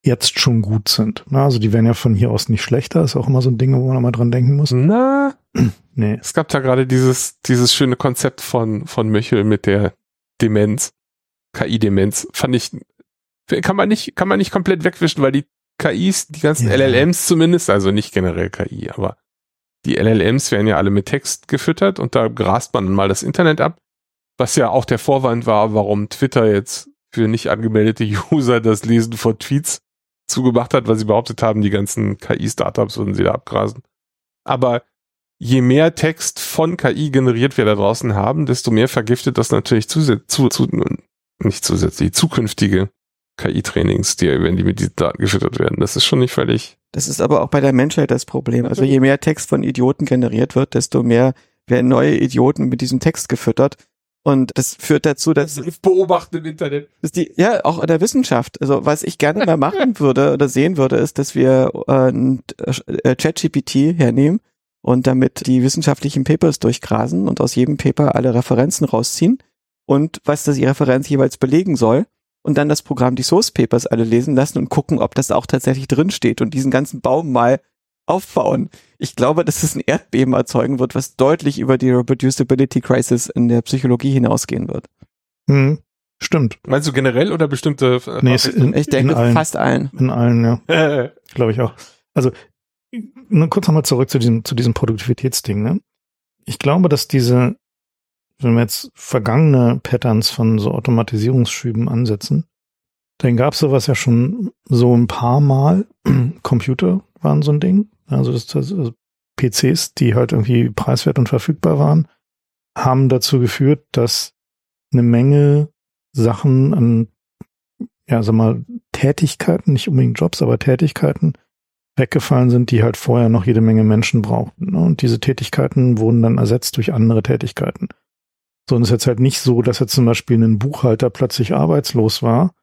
Speaker 1: jetzt schon gut sind. Na, also die werden ja von hier aus nicht schlechter, ist auch immer so ein Ding, wo man mal dran denken muss.
Speaker 2: Na, nee. Es gab da gerade dieses, dieses schöne Konzept von, von Möchel mit der Demenz, KI-Demenz, fand ich, kann man nicht, kann man nicht komplett wegwischen, weil die KIs, die ganzen ja. LLMs zumindest, also nicht generell KI, aber die LLMs werden ja alle mit Text gefüttert und da grast man mal das Internet ab, was ja auch der Vorwand war, warum Twitter jetzt für nicht angemeldete User das Lesen von Tweets zugemacht hat, weil sie behauptet haben, die ganzen KI-Startups würden sie da abgrasen. Aber je mehr Text von KI generiert wir da draußen haben, desto mehr vergiftet das natürlich zusätzlich, zu, zu, nicht zusätzlich, zukünftige KI-Trainings, die, wenn die mit diesen Daten gefüttert werden. Das ist schon nicht völlig.
Speaker 3: Das ist aber auch bei der Menschheit das Problem. Also je mehr Text von Idioten generiert wird, desto mehr werden neue Idioten mit diesem Text gefüttert. Und das führt dazu, dass
Speaker 2: das beobachten im Internet.
Speaker 3: Dass die, ja, auch in der Wissenschaft. Also was ich gerne mal machen würde oder sehen würde, ist, dass wir äh, äh ChatGPT hernehmen und damit die wissenschaftlichen Papers durchgrasen und aus jedem Paper alle Referenzen rausziehen und was das die Referenz jeweils belegen soll und dann das Programm die Source Papers alle lesen lassen und gucken, ob das auch tatsächlich drin steht und diesen ganzen Baum mal aufbauen. Ich glaube, dass es ein Erdbeben erzeugen wird, was deutlich über die Reproducibility Crisis in der Psychologie hinausgehen wird.
Speaker 1: Hm, stimmt.
Speaker 2: Meinst du generell oder bestimmte?
Speaker 1: Äh, nee, in, ich denke in allen, fast allen. In allen, ja. glaube ich auch. Also nur kurz nochmal zurück zu diesem, zu diesem Produktivitätsding. Ne? Ich glaube, dass diese wenn wir jetzt vergangene Patterns von so Automatisierungsschüben ansetzen, dann gab es sowas ja schon so ein paar Mal. Computer waren so ein Ding. Also, das, also PCs, die halt irgendwie preiswert und verfügbar waren, haben dazu geführt, dass eine Menge Sachen an, ja, sag mal, Tätigkeiten, nicht unbedingt Jobs, aber Tätigkeiten weggefallen sind, die halt vorher noch jede Menge Menschen brauchten. Ne? Und diese Tätigkeiten wurden dann ersetzt durch andere Tätigkeiten. So, und es ist jetzt halt nicht so, dass jetzt zum Beispiel ein Buchhalter plötzlich arbeitslos war,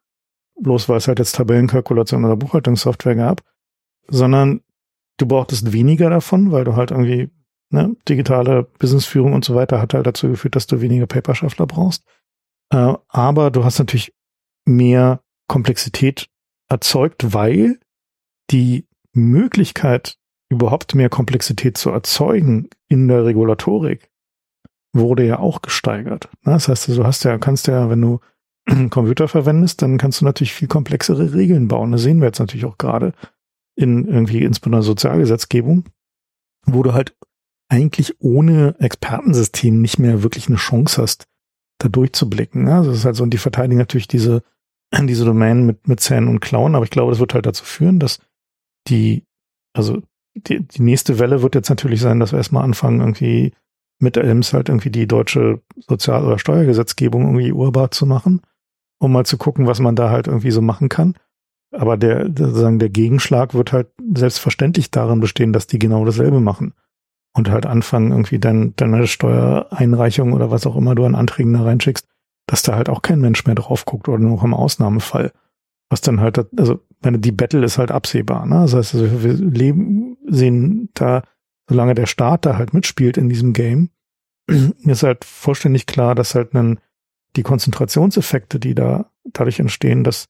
Speaker 1: bloß weil es halt jetzt Tabellenkalkulation oder Buchhaltungssoftware gab, sondern du brauchtest weniger davon, weil du halt irgendwie ne, digitale Businessführung und so weiter hat halt dazu geführt, dass du weniger Paperschaffler brauchst. Äh, aber du hast natürlich mehr Komplexität erzeugt, weil die Möglichkeit, überhaupt mehr Komplexität zu erzeugen in der Regulatorik, wurde ja auch gesteigert. Das heißt, du hast ja, kannst ja, wenn du Computer verwendest, dann kannst du natürlich viel komplexere Regeln bauen. Das sehen wir jetzt natürlich auch gerade in irgendwie insbesondere Sozialgesetzgebung, wo du halt eigentlich ohne Expertensystem nicht mehr wirklich eine Chance hast, da durchzublicken. Also das ist halt so, und die verteidigen natürlich diese, diese Domänen mit, mit Zähnen und Klauen, aber ich glaube, das wird halt dazu führen, dass die, also die, die nächste Welle wird jetzt natürlich sein, dass wir erstmal anfangen, irgendwie mit ELMS halt irgendwie die deutsche Sozial- oder Steuergesetzgebung irgendwie urbar zu machen, um mal zu gucken, was man da halt irgendwie so machen kann. Aber der, sozusagen der Gegenschlag wird halt selbstverständlich darin bestehen, dass die genau dasselbe machen. Und halt anfangen, irgendwie dein, deine Steuereinreichung oder was auch immer du an Anträgen da reinschickst, dass da halt auch kein Mensch mehr drauf guckt oder nur im Ausnahmefall. Was dann halt, also, meine, die Battle ist halt absehbar, ne? Das heißt, also wir leben, sehen da solange der Staat da halt mitspielt in diesem Game, ist halt vollständig klar, dass halt dann die Konzentrationseffekte, die da dadurch entstehen, dass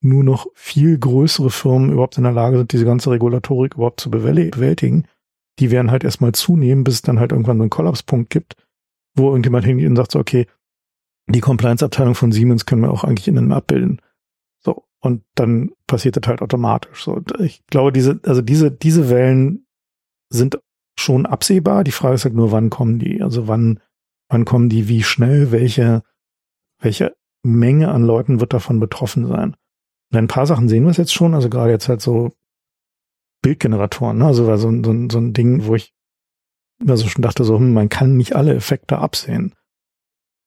Speaker 1: nur noch viel größere Firmen überhaupt in der Lage sind, diese ganze Regulatorik überhaupt zu bewältigen, die werden halt erstmal zunehmen, bis es dann halt irgendwann so einen Kollapspunkt gibt, wo irgendjemand hingeht und sagt so, okay, die Compliance-Abteilung von Siemens können wir auch eigentlich innen abbilden. So. Und dann passiert das halt automatisch. So. Ich glaube, diese, also diese, diese Wellen sind schon absehbar. Die Frage ist halt nur, wann kommen die? Also wann, wann kommen die, wie schnell, welche, welche Menge an Leuten wird davon betroffen sein? Und ein paar Sachen sehen wir es jetzt schon, also gerade jetzt halt so Bildgeneratoren, ne? also war so, so, so ein Ding, wo ich also schon dachte, so, hm, man kann nicht alle Effekte absehen.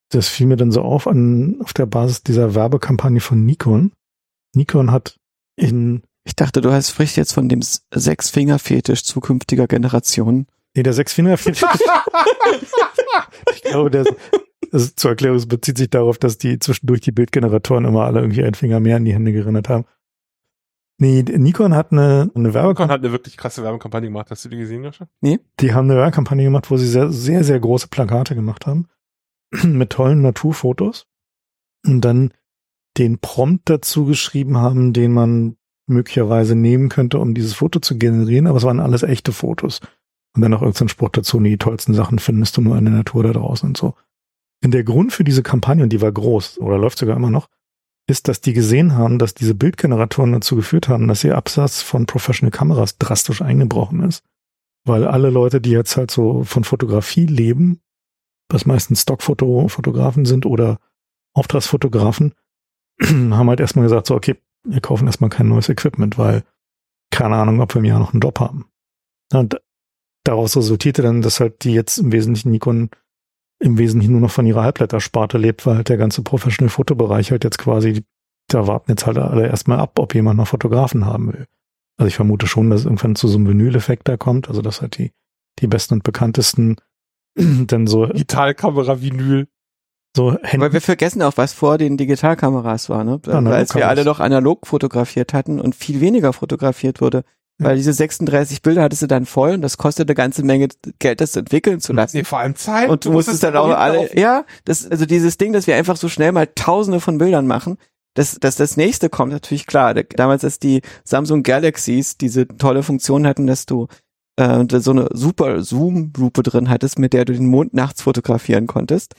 Speaker 1: Das fiel mir dann so auf an, auf der Basis dieser Werbekampagne von Nikon. Nikon hat in
Speaker 3: Ich dachte, du hast sprichst jetzt von dem Sechsfinger-Fetisch zukünftiger Generationen.
Speaker 1: Nee, der Sechsfinger-Fetisch. ich glaube, der, das zur Erklärung es bezieht sich darauf, dass die zwischendurch die Bildgeneratoren immer alle irgendwie einen Finger mehr in die Hände gerinnert haben. Nee, Nikon hat eine, eine Werbekampagne.
Speaker 2: Nikon hat eine wirklich krasse Werbekampagne gemacht. Hast du die gesehen, Joscha?
Speaker 1: Die haben eine Werbekampagne gemacht, wo sie sehr, sehr, sehr große Plakate gemacht haben. mit tollen Naturfotos. Und dann den Prompt dazu geschrieben haben, den man möglicherweise nehmen könnte, um dieses Foto zu generieren. Aber es waren alles echte Fotos. Und dann noch irgendein Spruch dazu, die tollsten Sachen findest du nur in der Natur da draußen und so. Und der Grund für diese Kampagne, und die war groß, oder läuft sogar immer noch, ist, dass die gesehen haben, dass diese Bildgeneratoren dazu geführt haben, dass ihr Absatz von Professional Kameras drastisch eingebrochen ist. Weil alle Leute, die jetzt halt so von Fotografie leben, was meistens Stockfotografen sind oder Auftragsfotografen, haben halt erstmal gesagt, so, okay, wir kaufen erstmal kein neues Equipment, weil keine Ahnung, ob wir im Jahr noch einen Job haben. Und daraus resultierte dann, dass halt die jetzt im Wesentlichen Nikon im Wesentlichen nur noch von ihrer Halbleitersparte lebt, weil halt der ganze Professional-Fotobereich halt jetzt quasi, da warten jetzt halt alle erstmal ab, ob jemand noch Fotografen haben will. Also ich vermute schon, dass irgendwann zu so einem Vinyl-Effekt da kommt, also dass halt die, die besten und bekanntesten dann so
Speaker 2: Digitalkamera Vinyl.
Speaker 1: So Hände,
Speaker 3: Weil wir vergessen auch, was vor den Digitalkameras war, ne? Als wir alle noch analog fotografiert hatten und viel weniger fotografiert wurde.
Speaker 1: Ja.
Speaker 3: Weil diese 36 Bilder hattest du dann voll und das kostet eine ganze Menge Geld, das entwickeln zu lassen.
Speaker 2: Nee, vor allem Zeit.
Speaker 3: Und du musstest dann auch alle, ja, das, also dieses Ding, dass wir einfach so schnell mal tausende von Bildern machen, dass, dass das nächste kommt, natürlich klar. Da- Damals, als die Samsung Galaxies diese tolle Funktion hatten, dass du äh, so eine super Zoom-Lupe drin hattest, mit der du den Mond nachts fotografieren konntest.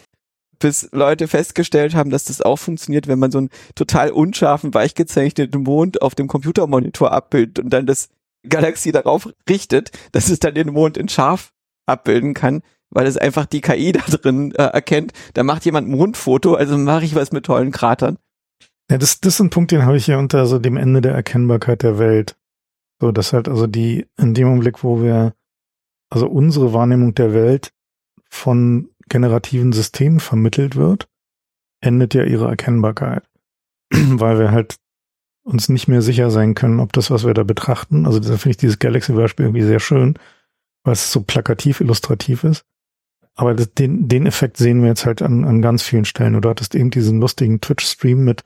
Speaker 3: Bis Leute festgestellt haben, dass das auch funktioniert, wenn man so einen total unscharfen, weich gezeichneten Mond auf dem Computermonitor abbildet und dann das Galaxy darauf richtet, dass es dann den Mond in scharf abbilden kann, weil es einfach die KI da drin äh, erkennt. Da macht jemand ein Mondfoto, also mache ich was mit tollen Kratern.
Speaker 1: Ja, das, das ist ein Punkt, den habe ich ja unter so dem Ende der Erkennbarkeit der Welt. So, dass halt also die, in dem Augenblick, wo wir, also unsere Wahrnehmung der Welt von generativen Systemen vermittelt wird, endet ja ihre Erkennbarkeit. Weil wir halt uns nicht mehr sicher sein können, ob das, was wir da betrachten, also da finde ich dieses Galaxy-Beispiel irgendwie sehr schön, weil es so plakativ illustrativ ist. Aber das, den, den Effekt sehen wir jetzt halt an, an ganz vielen Stellen. Du hattest eben diesen lustigen Twitch-Stream mit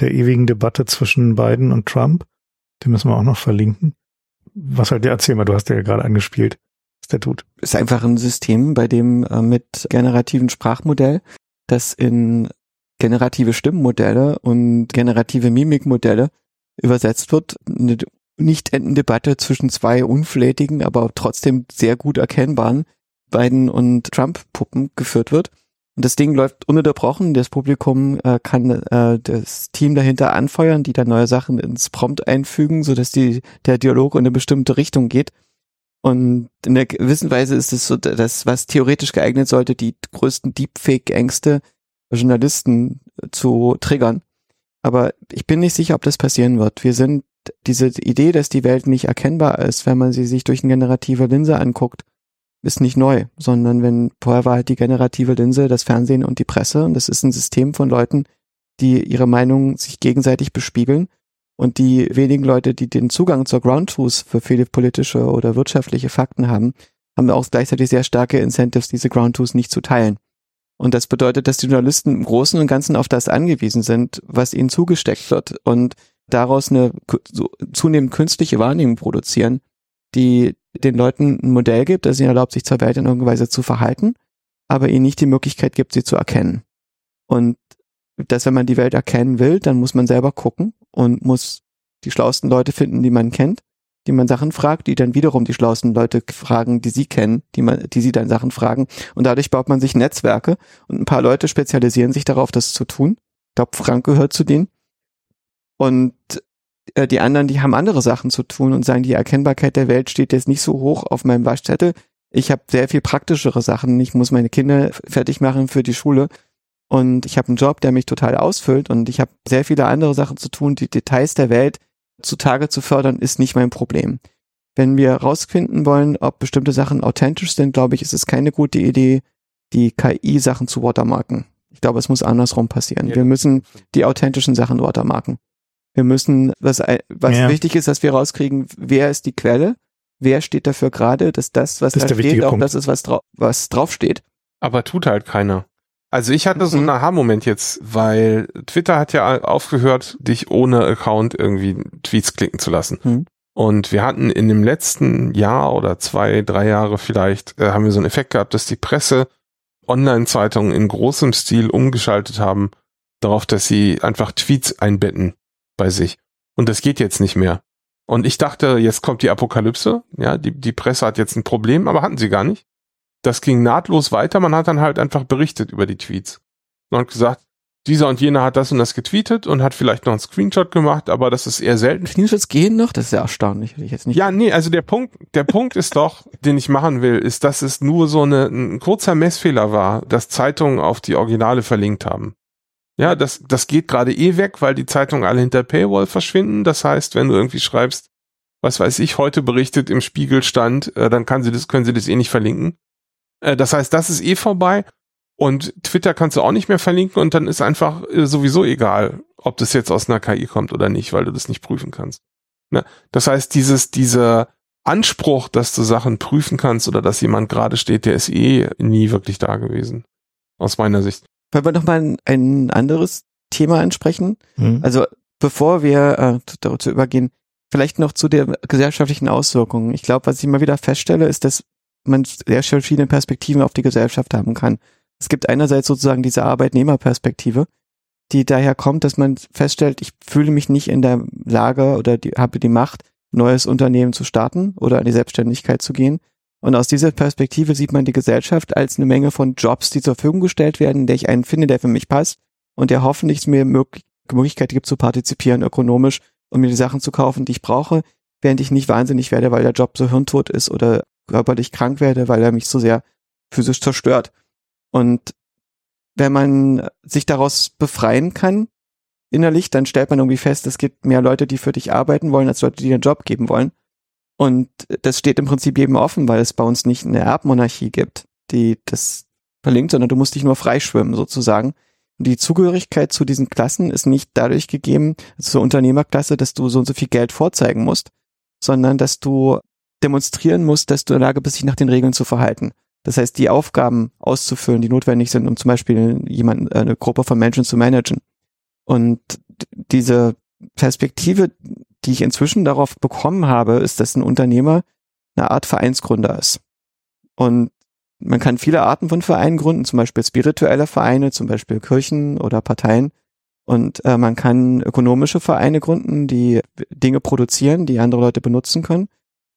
Speaker 1: der ewigen Debatte zwischen Biden und Trump. Den müssen wir auch noch verlinken. Was halt, ja, erzähl mal, du hast ja gerade angespielt, der tut.
Speaker 3: Ist einfach ein System, bei dem äh, mit generativen Sprachmodell, das in generative Stimmmodelle und generative Mimikmodelle übersetzt wird, eine nicht endende Debatte zwischen zwei unflätigen, aber trotzdem sehr gut erkennbaren Biden und Trump-Puppen geführt wird. Und das Ding läuft ununterbrochen. Das Publikum äh, kann äh, das Team dahinter anfeuern, die dann neue Sachen ins Prompt einfügen, sodass die, der Dialog in eine bestimmte Richtung geht. Und in einer gewissen Weise ist es so, das, was theoretisch geeignet sollte, die größten Deepfake-Ängste Journalisten zu triggern. Aber ich bin nicht sicher, ob das passieren wird. Wir sind diese Idee, dass die Welt nicht erkennbar ist, wenn man sie sich durch eine generative Linse anguckt, ist nicht neu, sondern wenn vorher war halt die generative Linse das Fernsehen und die Presse und das ist ein System von Leuten, die ihre Meinung sich gegenseitig bespiegeln und die wenigen Leute, die den Zugang zur Ground Truth für viele politische oder wirtschaftliche Fakten haben, haben auch gleichzeitig sehr starke Incentives, diese Ground Truth nicht zu teilen. Und das bedeutet, dass die Journalisten im Großen und Ganzen auf das angewiesen sind, was ihnen zugesteckt wird und daraus eine zunehmend künstliche Wahrnehmung produzieren, die den Leuten ein Modell gibt, das ihnen erlaubt, sich zur Welt in irgendeiner Weise zu verhalten, aber ihnen nicht die Möglichkeit gibt, sie zu erkennen. Und dass wenn man die Welt erkennen will, dann muss man selber gucken und muss die schlauesten Leute finden, die man kennt, die man Sachen fragt, die dann wiederum die schlauesten Leute fragen, die sie kennen, die man, die sie dann Sachen fragen. Und dadurch baut man sich Netzwerke und ein paar Leute spezialisieren sich darauf, das zu tun. Ich glaube, Frank gehört zu denen. Und äh, die anderen, die haben andere Sachen zu tun und sagen, die Erkennbarkeit der Welt steht jetzt nicht so hoch auf meinem Waschzettel. Ich habe sehr viel praktischere Sachen. Ich muss meine Kinder fertig machen für die Schule. Und ich habe einen Job, der mich total ausfüllt. Und ich habe sehr viele andere Sachen zu tun. Die Details der Welt zutage zu fördern, ist nicht mein Problem. Wenn wir rausfinden wollen, ob bestimmte Sachen authentisch sind, glaube ich, ist es keine gute Idee, die KI-Sachen zu watermarken. Ich glaube, es muss andersrum passieren.
Speaker 2: Ja,
Speaker 3: wir müssen die authentischen Sachen watermarken. Wir müssen, was, was
Speaker 1: Ja.
Speaker 3: wichtig ist, dass wir rauskriegen, wer ist die Quelle, wer steht dafür gerade, dass das, was
Speaker 1: Das
Speaker 3: da steht, auch
Speaker 1: Punkt.
Speaker 3: das ist, was, drau was draufsteht.
Speaker 2: Aber tut halt keiner. Also ich hatte so einen
Speaker 3: Mhm.
Speaker 2: Aha-Moment jetzt, weil Twitter hat ja aufgehört, dich ohne Account irgendwie Tweets klicken zu lassen.
Speaker 3: Mhm.
Speaker 2: Und wir hatten in dem letzten Jahr oder zwei, drei Jahre vielleicht, äh, haben wir so einen Effekt gehabt, dass die Presse Online-Zeitungen in großem Stil umgeschaltet haben darauf, dass sie einfach Tweets einbetten bei sich. Und das geht jetzt nicht mehr. Und ich dachte, jetzt kommt die Apokalypse. Ja, die, die Presse hat jetzt ein Problem, aber hatten sie gar nicht. Das ging nahtlos weiter. Man hat dann halt einfach berichtet über die Tweets. Man hat gesagt, dieser und jener hat das und das getweetet und hat vielleicht noch einen Screenshot gemacht, aber das ist eher selten.
Speaker 3: Screenshots gehen noch, das ist ja erstaunlich, hätte ich jetzt nicht.
Speaker 2: Ja, nee, also der Punkt, der Punkt ist doch, den ich machen will, ist, dass es nur so eine, ein kurzer Messfehler war, dass Zeitungen auf die Originale verlinkt haben. Ja, das, das geht gerade eh weg, weil die Zeitungen alle hinter Paywall verschwinden. Das heißt, wenn du irgendwie schreibst, was weiß ich, heute berichtet im Spiegel stand, äh, dann kann sie das, können sie das eh nicht verlinken. Äh, das heißt, das ist eh vorbei. Und Twitter kannst du auch nicht mehr verlinken und dann ist einfach äh, sowieso egal, ob das jetzt aus einer KI kommt oder nicht, weil du das nicht prüfen kannst. Ne? Das heißt, dieses, dieser Anspruch, dass du Sachen prüfen kannst oder dass jemand gerade steht, der ist eh nie wirklich da gewesen. Aus meiner Sicht.
Speaker 3: Wollen wir noch mal ein, ein anderes Thema ansprechen?
Speaker 1: Mhm.
Speaker 3: Also bevor wir äh, dazu übergehen, vielleicht noch zu der gesellschaftlichen Auswirkungen. Ich glaube, was ich immer wieder feststelle, ist, dass man sehr verschiedene Perspektiven auf die Gesellschaft haben kann. Es gibt einerseits sozusagen diese Arbeitnehmerperspektive, die daher kommt, dass man feststellt, ich fühle mich nicht in der Lage oder die, habe die Macht, neues Unternehmen zu starten oder an die Selbstständigkeit zu gehen. Und aus dieser Perspektive sieht man die Gesellschaft als eine Menge von Jobs, die zur Verfügung gestellt werden, in der ich einen finde, der für mich passt und der hoffentlich mir möglich Möglichkeit gibt zu partizipieren ökonomisch und mir die Sachen zu kaufen, die ich brauche, während ich nicht wahnsinnig werde, weil der Job so hirntot ist oder körperlich krank werde, weil er mich so sehr physisch zerstört. Und wenn man sich daraus befreien kann, innerlich, dann stellt man irgendwie fest, es gibt mehr Leute, die für dich arbeiten wollen, als Leute, die dir einen Job geben wollen. Und das steht im Prinzip jedem offen, weil es bei uns nicht eine Erbmonarchie gibt, die das verlinkt, sondern du musst dich nur freischwimmen sozusagen. Und die Zugehörigkeit zu diesen Klassen ist nicht dadurch gegeben, zur Unternehmerklasse, dass du so und so viel Geld vorzeigen musst, sondern dass du demonstrieren musst, dass du in der Lage bist, dich nach den Regeln zu verhalten. Das heißt, die Aufgaben auszufüllen, die notwendig sind, um zum Beispiel jemanden, eine Gruppe von Menschen zu managen. Und diese Perspektive, die ich inzwischen darauf bekommen habe, ist, dass ein Unternehmer eine Art Vereinsgründer ist. Und man kann viele Arten von Vereinen gründen, zum Beispiel spirituelle Vereine, zum Beispiel Kirchen oder Parteien. Und äh, man kann ökonomische Vereine gründen, die Dinge produzieren, die andere Leute benutzen können.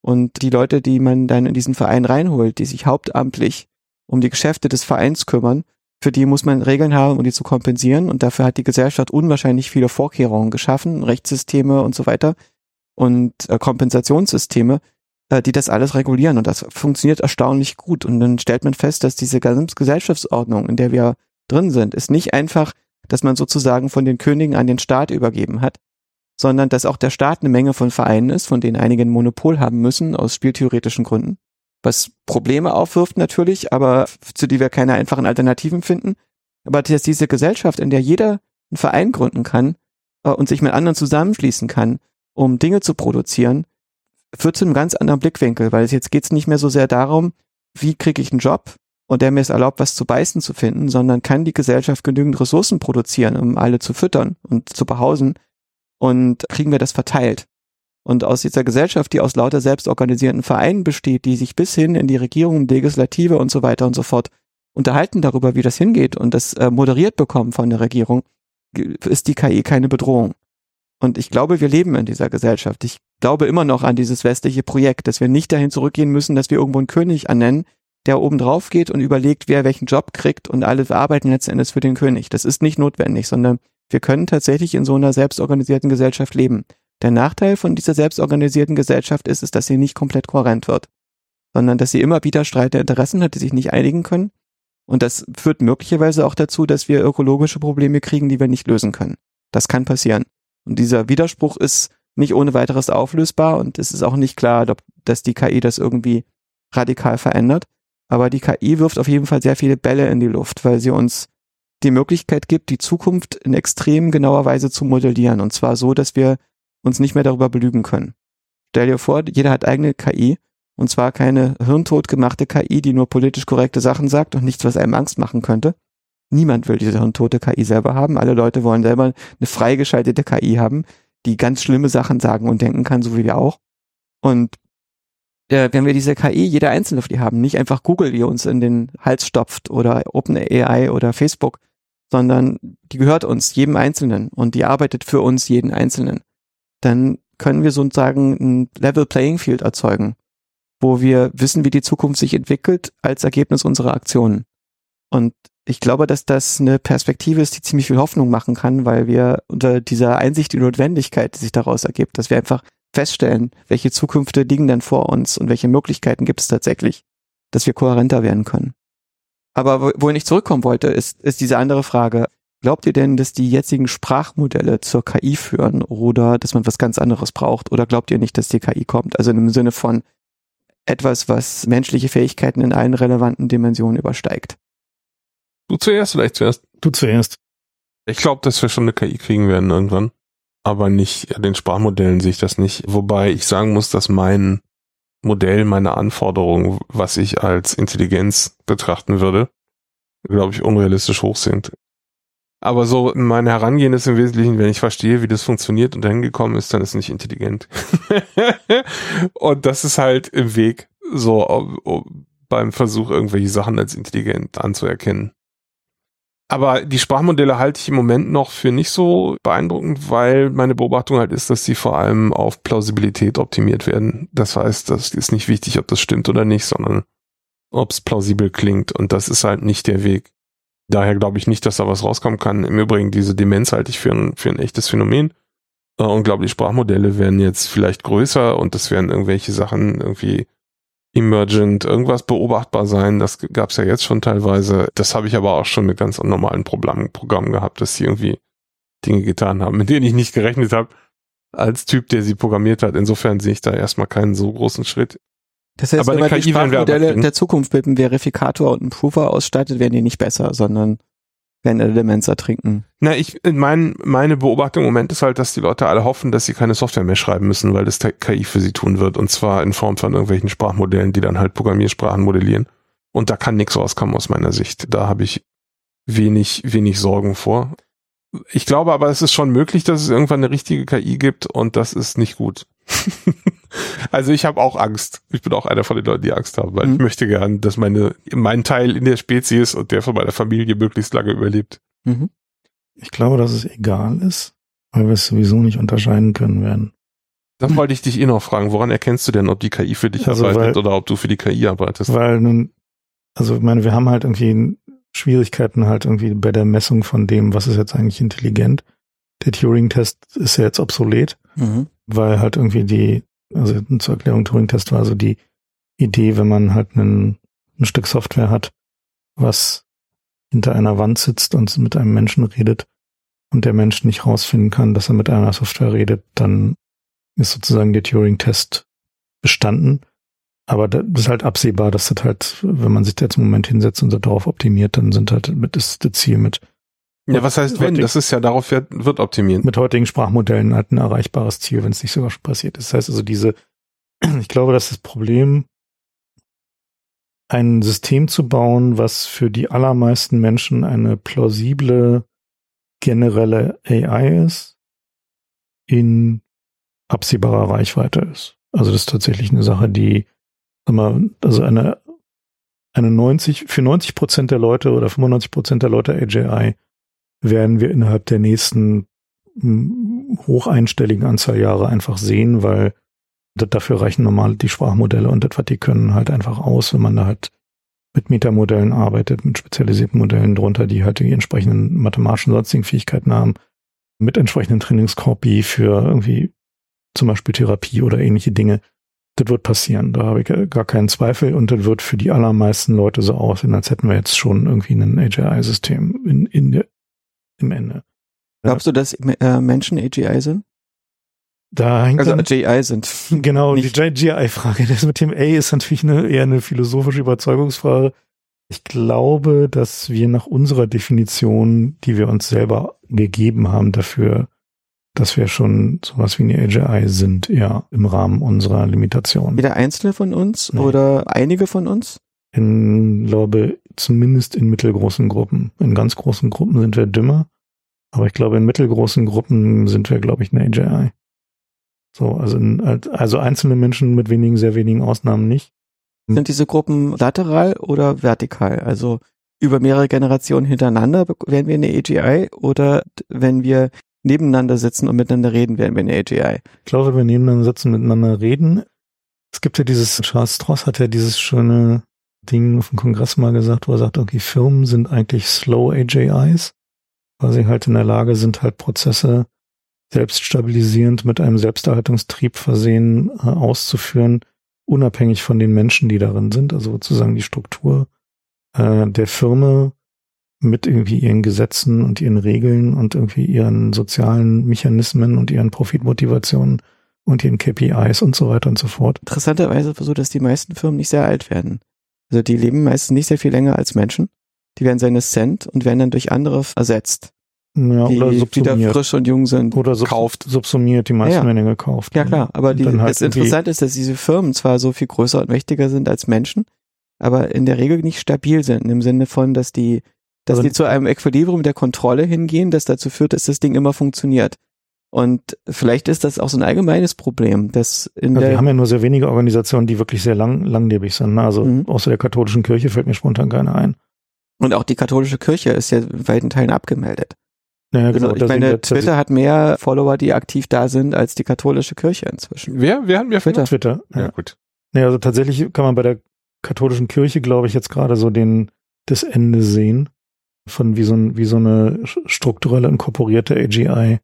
Speaker 3: Und die Leute, die man dann in diesen Verein reinholt, die sich hauptamtlich um die Geschäfte des Vereins kümmern, für die muss man Regeln haben, um die zu kompensieren. Und dafür hat die Gesellschaft unwahrscheinlich viele Vorkehrungen geschaffen, Rechtssysteme und so weiter und äh, Kompensationssysteme, äh, die das alles regulieren. Und das funktioniert erstaunlich gut. Und dann stellt man fest, dass diese ganze Gesellschaftsordnung, in der wir drin sind, ist nicht einfach, dass man sozusagen von den Königen an den Staat übergeben hat, sondern dass auch der Staat eine Menge von Vereinen ist, von denen einige ein Monopol haben müssen, aus spieltheoretischen Gründen. Was Probleme aufwirft natürlich, aber zu die wir keine einfachen Alternativen finden. Aber dass diese Gesellschaft, in der jeder einen Verein gründen kann äh, und sich mit anderen zusammenschließen kann, um Dinge zu produzieren, führt zu einem ganz anderen Blickwinkel, weil jetzt geht es nicht mehr so sehr darum, wie kriege ich einen Job und der mir es erlaubt, was zu beißen zu finden, sondern kann die Gesellschaft genügend Ressourcen produzieren, um alle zu füttern und zu behausen und kriegen wir das verteilt. Und aus dieser Gesellschaft, die aus lauter selbstorganisierten Vereinen besteht, die sich bis hin in die Regierung, Legislative und so weiter und so fort unterhalten darüber, wie das hingeht und das äh, moderiert bekommen von der Regierung, ist die KI keine Bedrohung. Und ich glaube, wir leben in dieser Gesellschaft. Ich glaube immer noch an dieses westliche Projekt, dass wir nicht dahin zurückgehen müssen, dass wir irgendwo einen König ernennen, der oben drauf geht und überlegt, wer welchen Job kriegt und alle arbeiten letzten Endes für den König. Das ist nicht notwendig, sondern wir können tatsächlich in so einer selbstorganisierten Gesellschaft leben. Der Nachteil von dieser selbstorganisierten Gesellschaft ist, ist, dass sie nicht komplett kohärent wird, sondern dass sie immer wieder Streit der Interessen hat, die sich nicht einigen können. Und das führt möglicherweise auch dazu, dass wir ökologische Probleme kriegen, die wir nicht lösen können. Das kann passieren. Und dieser Widerspruch ist nicht ohne weiteres auflösbar und es ist auch nicht klar, dass die KI das irgendwie radikal verändert. Aber die KI wirft auf jeden Fall sehr viele Bälle in die Luft, weil sie uns die Möglichkeit gibt, die Zukunft in extrem genauer Weise zu modellieren. Und zwar so, dass wir uns nicht mehr darüber belügen können. Stell dir vor, jeder hat eigene KI. Und zwar keine hirntot gemachte KI, die nur politisch korrekte Sachen sagt und nichts, was einem Angst machen könnte. Niemand will diese hirntote KI selber haben. Alle Leute wollen selber eine freigeschaltete KI haben, die ganz schlimme Sachen sagen und denken kann, so wie wir auch. Und äh, wenn wir diese KI, jeder einzelne auf die haben, nicht einfach Google, die uns in den Hals stopft oder OpenAI oder Facebook, sondern die gehört uns, jedem Einzelnen und die arbeitet für uns, jeden Einzelnen, dann können wir sozusagen ein Level Playing Field erzeugen, wo wir wissen, wie die Zukunft sich entwickelt als Ergebnis unserer Aktionen. Und ich glaube, dass das eine Perspektive ist, die ziemlich viel Hoffnung machen kann, weil wir unter dieser Einsicht die Notwendigkeit, die sich daraus ergibt, dass wir einfach feststellen, welche Zukünfte liegen denn vor uns und welche Möglichkeiten gibt es tatsächlich, dass wir kohärenter werden können. Aber wohin ich zurückkommen wollte, ist, ist diese andere Frage. Glaubt ihr denn, dass die jetzigen Sprachmodelle zur KI führen oder dass man was ganz anderes braucht? Oder glaubt ihr nicht, dass die KI kommt? Also im Sinne von etwas, was menschliche Fähigkeiten in allen relevanten Dimensionen übersteigt.
Speaker 2: Du zuerst, vielleicht zuerst.
Speaker 1: Du zuerst.
Speaker 2: Ich glaube, dass wir schon eine KI kriegen werden irgendwann. Aber nicht, den Sprachmodellen sehe ich das nicht. Wobei ich sagen muss, dass mein Modell, meine Anforderungen, was ich als Intelligenz betrachten würde, glaube ich, unrealistisch hoch sind. Aber so mein Herangehen ist im Wesentlichen, wenn ich verstehe, wie das funktioniert und dahin gekommen ist, dann ist es nicht intelligent. und das ist halt im Weg, so beim Versuch, irgendwelche Sachen als intelligent anzuerkennen. Aber die Sprachmodelle halte ich im Moment noch für nicht so beeindruckend, weil meine Beobachtung halt ist, dass sie vor allem auf Plausibilität optimiert werden. Das heißt, das ist nicht wichtig, ob das stimmt oder nicht, sondern ob es plausibel klingt. Und das ist halt nicht der Weg. Daher glaube ich nicht, dass da was rauskommen kann. Im Übrigen, diese Demenz halte ich für ein, für ein echtes Phänomen. Äh, und glaube, die Sprachmodelle werden jetzt vielleicht größer und das werden irgendwelche Sachen irgendwie emergent irgendwas beobachtbar sein. Das gab es ja jetzt schon teilweise. Das habe ich aber auch schon mit ganz normalen Programmen, gehabt, dass sie irgendwie Dinge getan haben, mit denen ich nicht gerechnet habe, als Typ, der sie programmiert hat. Insofern sehe ich da erstmal keinen so großen Schritt.
Speaker 3: Das heißt, aber wenn man die Sprachmodelle der Zukunft mit einem Verifikator und einem Prover ausstattet, werden die nicht besser, sondern werden Elements ertrinken.
Speaker 2: Na, ich, mein, meine Beobachtung im Moment ist halt, dass die Leute alle hoffen, dass sie keine Software mehr schreiben müssen, weil das KI für sie tun wird. Und zwar in Form von irgendwelchen Sprachmodellen, die dann halt Programmiersprachen modellieren. Und da kann nichts rauskommen aus meiner Sicht. Da habe ich wenig, wenig Sorgen vor. Ich glaube aber, es ist schon möglich, dass es irgendwann eine richtige KI gibt und das ist nicht gut. also ich habe auch Angst. Ich bin auch einer von den Leuten, die Angst haben, weil mhm. ich möchte gern, dass meine, mein Teil in der Spezies und der von meiner Familie möglichst lange überlebt. Mhm.
Speaker 1: Ich glaube, dass es egal ist, weil wir es sowieso nicht unterscheiden können werden.
Speaker 2: Dann wollte ich dich eh noch fragen, woran erkennst du denn, ob die KI für dich also arbeitet weil, oder ob du für die KI arbeitest?
Speaker 1: Weil nun, also ich meine, wir haben halt irgendwie Schwierigkeiten halt irgendwie bei der Messung von dem, was ist jetzt eigentlich intelligent. Der Turing-Test ist ja jetzt obsolet, mhm. weil halt irgendwie die, also zur Erklärung Turing-Test war also die Idee, wenn man halt einen, ein Stück Software hat, was hinter einer Wand sitzt und mit einem Menschen redet und der Mensch nicht rausfinden kann, dass er mit einer Software redet, dann ist sozusagen der Turing-Test bestanden. Aber das ist halt absehbar, dass das halt, wenn man sich jetzt im Moment hinsetzt und darauf optimiert, dann sind halt mit das, das Ziel mit.
Speaker 2: Ja, was heißt wenn? Das ist ja darauf wird, optimiert.
Speaker 1: Mit heutigen Sprachmodellen halt ein erreichbares Ziel, wenn es nicht sogar schon passiert ist. Das heißt also diese, ich glaube, dass das Problem, ein System zu bauen, was für die allermeisten Menschen eine plausible generelle AI ist, in absehbarer Reichweite ist. Also das ist tatsächlich eine Sache, die sag mal, also eine, eine 90, für 90 Prozent der Leute oder 95 Prozent der Leute AJI werden wir innerhalb der nächsten hm, hocheinstelligen Anzahl Jahre einfach sehen, weil dafür reichen normal die Sprachmodelle und das, was die können, halt einfach aus, wenn man da halt mit Metamodellen arbeitet, mit spezialisierten Modellen drunter, die halt die entsprechenden mathematischen sonstigen Fähigkeiten haben, mit entsprechenden Trainingskorpi für irgendwie zum Beispiel Therapie oder ähnliche Dinge. Das wird passieren, da habe ich gar keinen Zweifel und das wird für die allermeisten Leute so aussehen, als hätten wir jetzt schon irgendwie ein AGI-System in, in der, im Ende.
Speaker 3: Glaubst du, dass äh, Menschen AGI sind?
Speaker 1: Da hängt
Speaker 3: also AGI sind.
Speaker 1: Genau, die GI-Frage. Das mit dem A ist natürlich eine, eher eine philosophische Überzeugungsfrage. Ich glaube, dass wir nach unserer Definition, die wir uns selber gegeben haben dafür, dass wir schon sowas wie eine AGI sind, ja, im Rahmen unserer Limitation.
Speaker 3: Jeder einzelne von uns
Speaker 1: Nee.
Speaker 3: oder einige von uns?
Speaker 1: In, glaube, zumindest in mittelgroßen Gruppen. In ganz großen Gruppen sind wir dümmer. Aber ich glaube, in mittelgroßen Gruppen sind wir, glaube ich, eine AGI. So, also, in, also einzelne Menschen mit wenigen, sehr wenigen Ausnahmen nicht.
Speaker 3: Sind diese Gruppen lateral oder vertikal? Also über mehrere Generationen hintereinander wären wir eine AGI oder wenn wir nebeneinander sitzen und miteinander reden, wären wir eine AGI?
Speaker 1: Ich glaube, wenn wir nebeneinander sitzen, miteinander reden. Es gibt ja dieses, Charles Stross hat ja dieses schöne Ding auf dem Kongress mal gesagt, wo er sagt, okay, Firmen sind eigentlich slow AGIs, weil sie halt in der Lage sind, halt Prozesse selbststabilisierend mit einem Selbsterhaltungstrieb versehen äh, auszuführen, unabhängig von den Menschen, die darin sind, also sozusagen die Struktur äh, der Firma mit irgendwie ihren Gesetzen und ihren Regeln und irgendwie ihren sozialen Mechanismen und ihren Profitmotivationen und ihren KPIs und so weiter und so fort.
Speaker 3: Interessanterweise so, dass die meisten Firmen nicht sehr alt werden. Also die leben meistens nicht sehr viel länger als Menschen. Die werden senescent und werden dann durch andere ersetzt,
Speaker 1: Ja,
Speaker 3: die
Speaker 1: oder
Speaker 3: wieder
Speaker 1: subsumiert.
Speaker 3: frisch und jung sind.
Speaker 1: Oder sub
Speaker 2: Kauft.
Speaker 1: subsumiert, die meisten
Speaker 3: Ja.
Speaker 1: werden gekauft.
Speaker 3: Ja klar, aber die,
Speaker 1: halt
Speaker 3: das Interessante ist, dass diese Firmen zwar so viel größer und mächtiger sind als Menschen, aber in der Regel nicht stabil sind, im Sinne von, dass die, dass
Speaker 1: Also-
Speaker 3: die zu einem Equilibrium der Kontrolle hingehen, das dazu führt, dass das Ding immer funktioniert. Und vielleicht ist das auch so ein allgemeines Problem, dass in
Speaker 1: Also wir
Speaker 3: der,
Speaker 1: haben ja nur sehr wenige Organisationen, die wirklich sehr lang, langlebig sind. ne? Also
Speaker 3: Mhm.
Speaker 1: außer der katholischen Kirche fällt mir spontan keine ein.
Speaker 3: und auch die katholische Kirche ist ja in weiten Teilen abgemeldet.
Speaker 1: Naja,
Speaker 3: Also ich meine, Twitter hat mehr Follower, die aktiv da sind, als die katholische Kirche inzwischen.
Speaker 2: Wer? Wer hat mir
Speaker 3: Twitter.
Speaker 1: Twitter.
Speaker 2: Ja,
Speaker 1: Ja.
Speaker 2: gut.
Speaker 1: Nee, also tatsächlich kann man bei der katholischen Kirche, glaube ich, jetzt gerade so den, das Ende sehen von wie so, ein, wie so eine strukturelle inkorporierte AGI,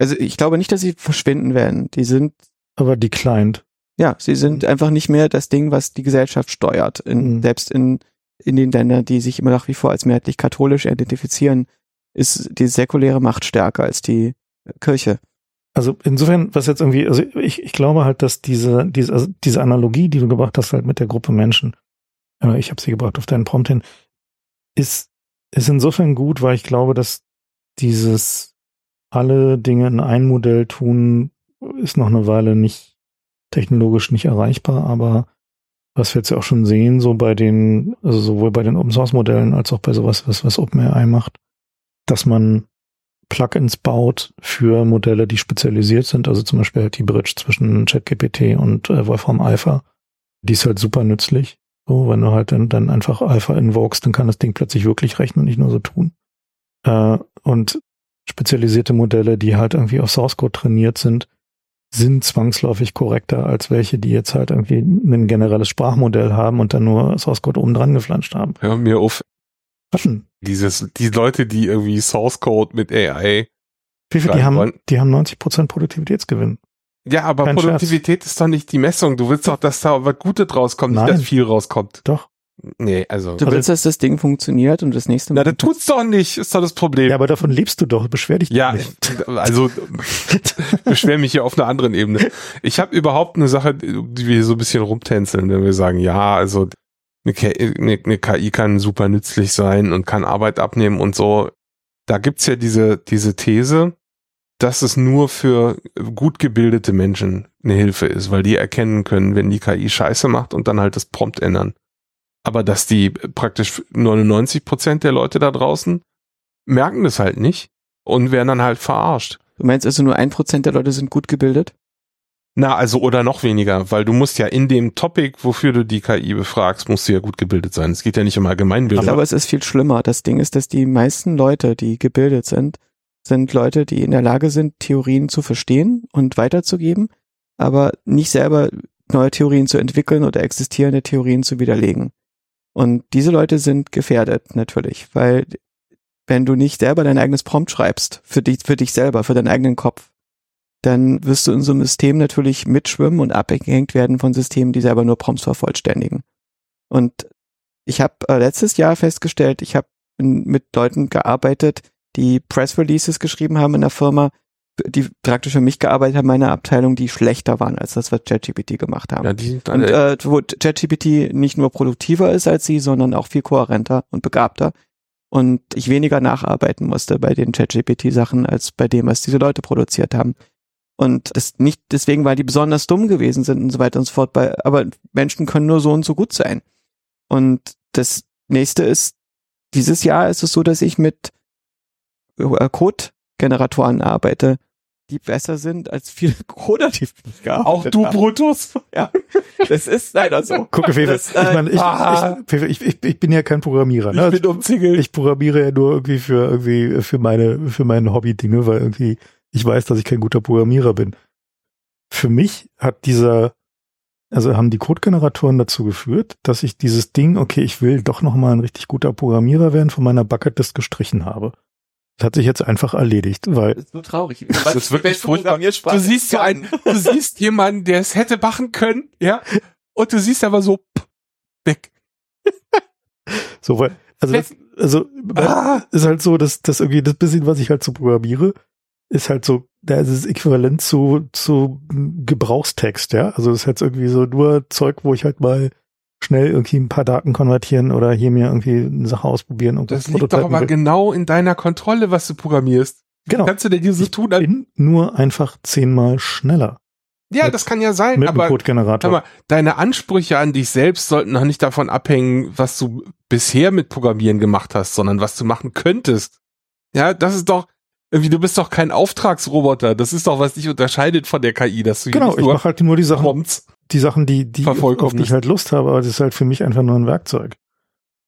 Speaker 3: Also ich glaube nicht, dass sie verschwinden werden. Die sind
Speaker 1: aber declined.
Speaker 3: Ja, sie sind einfach nicht mehr das Ding, was die Gesellschaft steuert. In,
Speaker 1: Mhm.
Speaker 3: Selbst in, in den Ländern, die sich immer nach wie vor als mehrheitlich katholisch identifizieren, ist die säkuläre Macht stärker als die Kirche.
Speaker 1: Also insofern, was jetzt irgendwie, also ich, ich glaube halt, dass diese, diese, also diese Analogie, die du gebracht hast, halt mit der Gruppe Menschen, äh, ich habe sie gebracht auf deinen Prompt hin, ist, ist insofern gut, weil ich glaube, dass dieses alle Dinge in ein Modell tun, ist noch eine Weile nicht technologisch nicht erreichbar, aber was wir jetzt ja auch schon sehen, so bei den, also sowohl bei den Open Source Modellen als auch bei sowas, was, was OpenAI macht, dass man Plugins baut für Modelle, die spezialisiert sind, also zum Beispiel halt die Bridge zwischen ChatGPT und äh, Wolfram Alpha. Die ist halt super nützlich. So, wenn du halt dann, dann einfach Alpha invokest, dann kann das Ding plötzlich wirklich rechnen und nicht nur so tun. Äh, und spezialisierte Modelle, die halt irgendwie auf Source Code trainiert sind, sind zwangsläufig korrekter als welche, die jetzt halt irgendwie ein generelles Sprachmodell haben und dann nur Source Code oben dran geflanscht haben.
Speaker 2: Hör mir auf.
Speaker 1: Was denn?
Speaker 2: Dieses, die Leute, die irgendwie Source Code mit AI.
Speaker 1: Wie viel, die haben,
Speaker 2: wollen.
Speaker 1: die haben 90% Produktivitätsgewinn.
Speaker 2: Ja, aber
Speaker 1: Kein
Speaker 2: Produktivität ist doch nicht die Messung. Du willst doch, dass da was Gutes rauskommt, nicht
Speaker 1: Nein.
Speaker 2: dass viel rauskommt.
Speaker 1: Doch.
Speaker 2: Nee, also.
Speaker 3: Du willst, dass das Ding funktioniert und das nächste
Speaker 2: Na, das tut's doch nicht, ist doch das Problem.
Speaker 1: Ja, aber davon lebst du doch. Beschwer dich
Speaker 2: Ja,
Speaker 1: nicht.
Speaker 2: also beschwer mich hier auf einer anderen Ebene. Ich habe überhaupt eine Sache, die wir so ein bisschen rumtänzeln, wenn wir sagen, ja, also eine KI kann super nützlich sein und kann Arbeit abnehmen und so. Da gibt's ja diese, diese These, dass es nur für gut gebildete Menschen eine Hilfe ist, weil die erkennen können, wenn die KI Scheiße macht und dann halt das Prompt ändern. Aber dass die praktisch 99 Prozent der Leute da draußen merken das halt nicht und werden dann halt verarscht.
Speaker 3: Du meinst also nur ein Prozent der Leute sind gut gebildet?
Speaker 2: Na, also oder noch weniger, weil du musst ja in dem Topic, wofür du die KI befragst, musst du ja gut gebildet sein. Es geht ja nicht um Allgemeinbildung.
Speaker 3: Aber es ist viel schlimmer. Das Ding ist, dass die meisten Leute, die gebildet sind, sind Leute, die in der Lage sind, Theorien zu verstehen und weiterzugeben, aber nicht selber neue Theorien zu entwickeln oder existierende Theorien zu widerlegen. Und diese Leute sind gefährdet natürlich, weil wenn du nicht selber dein eigenes Prompt schreibst, für dich, für dich selber, für deinen eigenen Kopf, dann wirst du in so einem System natürlich mitschwimmen und abgehängt werden von Systemen, die selber nur Prompts vervollständigen. Und ich habe äh, letztes Jahr festgestellt, ich habe mit Leuten gearbeitet, die Press Releases geschrieben haben in der Firma die praktisch für mich gearbeitet haben, meine Abteilung, die schlechter waren als das, was ChatGPT gemacht haben.
Speaker 2: Ja, die sind
Speaker 3: Und äh, wo ChatGPT nicht nur produktiver ist als sie, sondern auch viel kohärenter und begabter. Und ich weniger nacharbeiten musste bei den ChatGPT-Sachen als bei dem, was diese Leute produziert haben. Und das nicht deswegen, weil die besonders dumm gewesen sind und so weiter und so fort. Bei, aber Menschen können nur so und so gut sein. Und das nächste ist, dieses Jahr ist es so, dass ich mit äh, Code-Generatoren arbeite, die besser sind als viele Coder, die gearbeitet
Speaker 2: auch du
Speaker 3: habe.
Speaker 2: Brutus.
Speaker 3: Das ist leider so.
Speaker 1: Gucke, Fefe,
Speaker 3: Das,
Speaker 1: ich
Speaker 3: äh,
Speaker 1: ich,
Speaker 2: ah.
Speaker 1: ich, Fefe, ich, ich, ich bin ja kein Programmierer. Ne?
Speaker 2: Ich bin umzingelt.
Speaker 1: ich programmiere ja nur irgendwie für irgendwie für meine für meine Hobby-Dinge, weil irgendwie ich weiß, dass ich kein guter Programmierer bin. Für mich hat dieser also haben die Codegeneratoren dazu geführt, dass ich dieses Ding, okay, ich will doch noch mal ein richtig guter Programmierer werden, von meiner Bucketlist gestrichen habe. Das hat sich jetzt einfach erledigt, weil
Speaker 3: Das ist so traurig.
Speaker 2: Das ist wirklich furchtbar. Du siehst so einen, du siehst jemanden, der es hätte machen können, ja, und du siehst aber so pff, weg.
Speaker 1: so weil also das, also
Speaker 2: Ah.
Speaker 1: ist halt so, dass das irgendwie das bisschen, was ich halt so programmiere, ist halt so, da ist es äquivalent zu, zu Gebrauchstext, ja. Also das ist jetzt irgendwie so nur Zeug, wo ich halt mal schnell irgendwie ein paar Daten konvertieren oder hier mir irgendwie eine Sache ausprobieren und
Speaker 2: Das liegt doch aber
Speaker 1: will.
Speaker 2: genau in deiner Kontrolle, was du programmierst.
Speaker 1: Genau.
Speaker 2: Kannst du denn hier so
Speaker 1: Ich
Speaker 2: tun? Als,
Speaker 1: bin nur einfach zehnmal schneller
Speaker 2: ja,
Speaker 1: mit-
Speaker 2: das kann ja sein,
Speaker 1: mit
Speaker 2: aber
Speaker 1: Codegenerator.
Speaker 2: Mal, deine Ansprüche an dich selbst sollten noch nicht davon abhängen, was du bisher mit Programmieren gemacht hast, sondern was du machen könntest. Ja, das ist doch, irgendwie, du bist doch kein Auftragsroboter. Das ist doch, was dich unterscheidet von der KI, dass du
Speaker 1: Genau, ich mache halt nur die Sachen,
Speaker 2: Prompts
Speaker 1: die Sachen, die, die auf die ich halt Lust habe, aber das ist halt für mich einfach nur ein Werkzeug.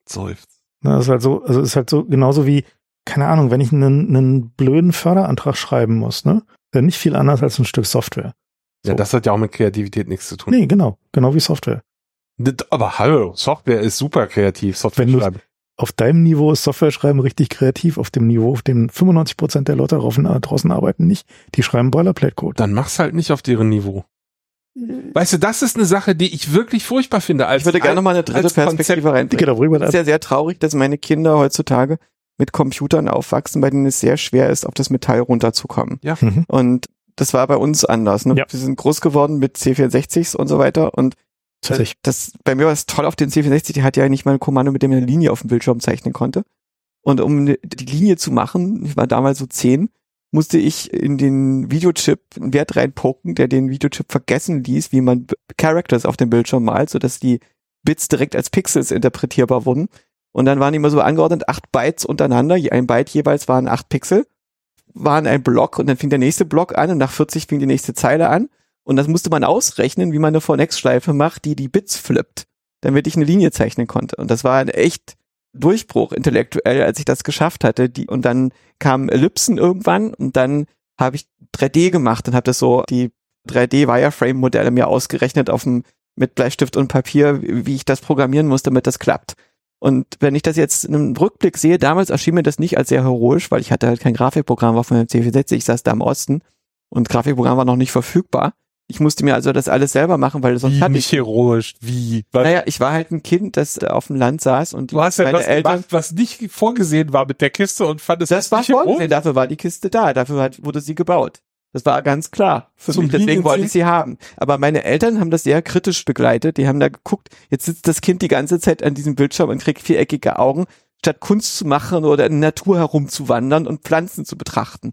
Speaker 2: seufzt.
Speaker 1: Das ist halt so, also ist halt so genauso wie, keine Ahnung, wenn ich einen, einen blöden Förderantrag schreiben muss, ne? Dann nicht viel anders als ein Stück Software.
Speaker 2: Ja,
Speaker 1: So.
Speaker 2: das hat ja auch mit Kreativität nichts zu tun.
Speaker 1: Nee, genau, genau wie Software.
Speaker 2: Aber hallo, Software ist super kreativ, Software
Speaker 1: Wenn
Speaker 2: schreiben.
Speaker 1: Auf deinem Niveau ist Software schreiben richtig kreativ, auf dem Niveau, auf dem 95 Prozent der Leute draußen, draußen arbeiten nicht. Die schreiben Boilerplate-Code.
Speaker 2: Dann mach's halt nicht auf deren Niveau. Weißt du, das ist eine Sache, die ich wirklich furchtbar finde. Als,
Speaker 3: Ich würde gerne noch mal eine dritte. Perspektive reinbringen. Es ist ja sehr traurig, dass meine Kinder heutzutage mit Computern aufwachsen, bei denen es sehr schwer ist, auf das Metall runterzukommen.
Speaker 1: Mhm.
Speaker 3: Und das war bei uns anders. Ne?
Speaker 1: Ja.
Speaker 3: Wir sind groß geworden mit C64s und so weiter. Und
Speaker 1: Tatsächlich.
Speaker 3: das, bei mir war es toll auf den C64, die hat ja nicht mal ein Kommando, mit dem man eine Linie auf dem Bildschirm zeichnen konnte. Und um die Linie zu machen, ich war damals so zehn, musste ich in den Videochip einen Wert reinpoken, der den Videochip vergessen ließ, wie man Characters auf dem Bildschirm malt, sodass die Bits direkt als Pixels interpretierbar wurden. Und dann waren immer so angeordnet, acht Bytes untereinander, ein Byte jeweils waren acht Pixel, waren ein Block und dann fing der nächste Block an und nach 40 fing die nächste Zeile an. Und das musste man ausrechnen, wie man eine For-Next-Schleife macht, die die Bits flippt, damit ich eine Linie zeichnen konnte. Und das war ein echt Durchbruch intellektuell, als ich das geschafft hatte. Die, und dann kamen Ellipsen irgendwann und dann habe ich 3D gemacht und habe das so die 3D-Wireframe-Modelle mir ausgerechnet auf dem mit Bleistift und Papier, wie ich das programmieren muss, damit das klappt. Und wenn ich das jetzt in einem Rückblick sehe, damals erschien mir das nicht als sehr heroisch, weil ich hatte halt kein Grafikprogramm auf meinem C64, ich saß da im Osten und Grafikprogramm war noch nicht verfügbar. Ich musste mir also das alles selber machen, weil sonst
Speaker 2: Wie
Speaker 3: hatte
Speaker 2: nicht
Speaker 3: ich,
Speaker 2: heroisch, wie? Was?
Speaker 3: naja, ich war halt ein Kind, das da auf dem Land saß und
Speaker 2: du hast ja
Speaker 3: meine
Speaker 2: was
Speaker 3: Eltern,
Speaker 2: gemacht, was nicht vorgesehen war mit der Kiste und fandest
Speaker 3: das war
Speaker 2: nicht
Speaker 3: vorgesehen, dafür war die Kiste da, dafür wurde sie gebaut. Das war ganz klar. Für
Speaker 2: Zum
Speaker 3: mich, deswegen wollte ich sie haben. Aber meine Eltern haben das sehr kritisch begleitet. Die haben da geguckt, jetzt sitzt das Kind die ganze Zeit an diesem Bildschirm und kriegt viereckige Augen, statt Kunst zu machen oder in der Natur herumzuwandern und Pflanzen zu betrachten.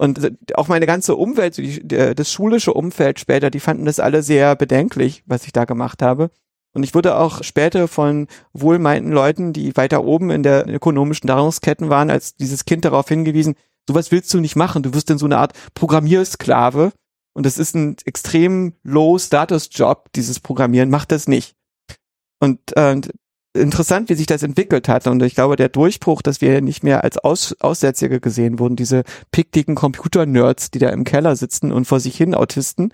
Speaker 3: Und auch meine ganze Umwelt, die, das schulische Umfeld später, die fanden das alle sehr bedenklich, was ich da gemacht habe. Und ich wurde auch später von wohlmeinten Leuten, die weiter oben in der ökonomischen Nahrungsketten waren, als dieses Kind darauf hingewiesen, sowas willst du nicht machen. Du wirst in so eine Art Programmiersklave. Und das ist ein extrem low-Status-Job, dieses Programmieren. Mach das nicht. Und äh, interessant, wie sich das entwickelt hat. Und ich glaube, der Durchbruch, dass wir nicht mehr als Aus Aussätzige gesehen wurden, diese pickdicken Computer-Nerds, die da im Keller sitzen und vor sich hin Autisten,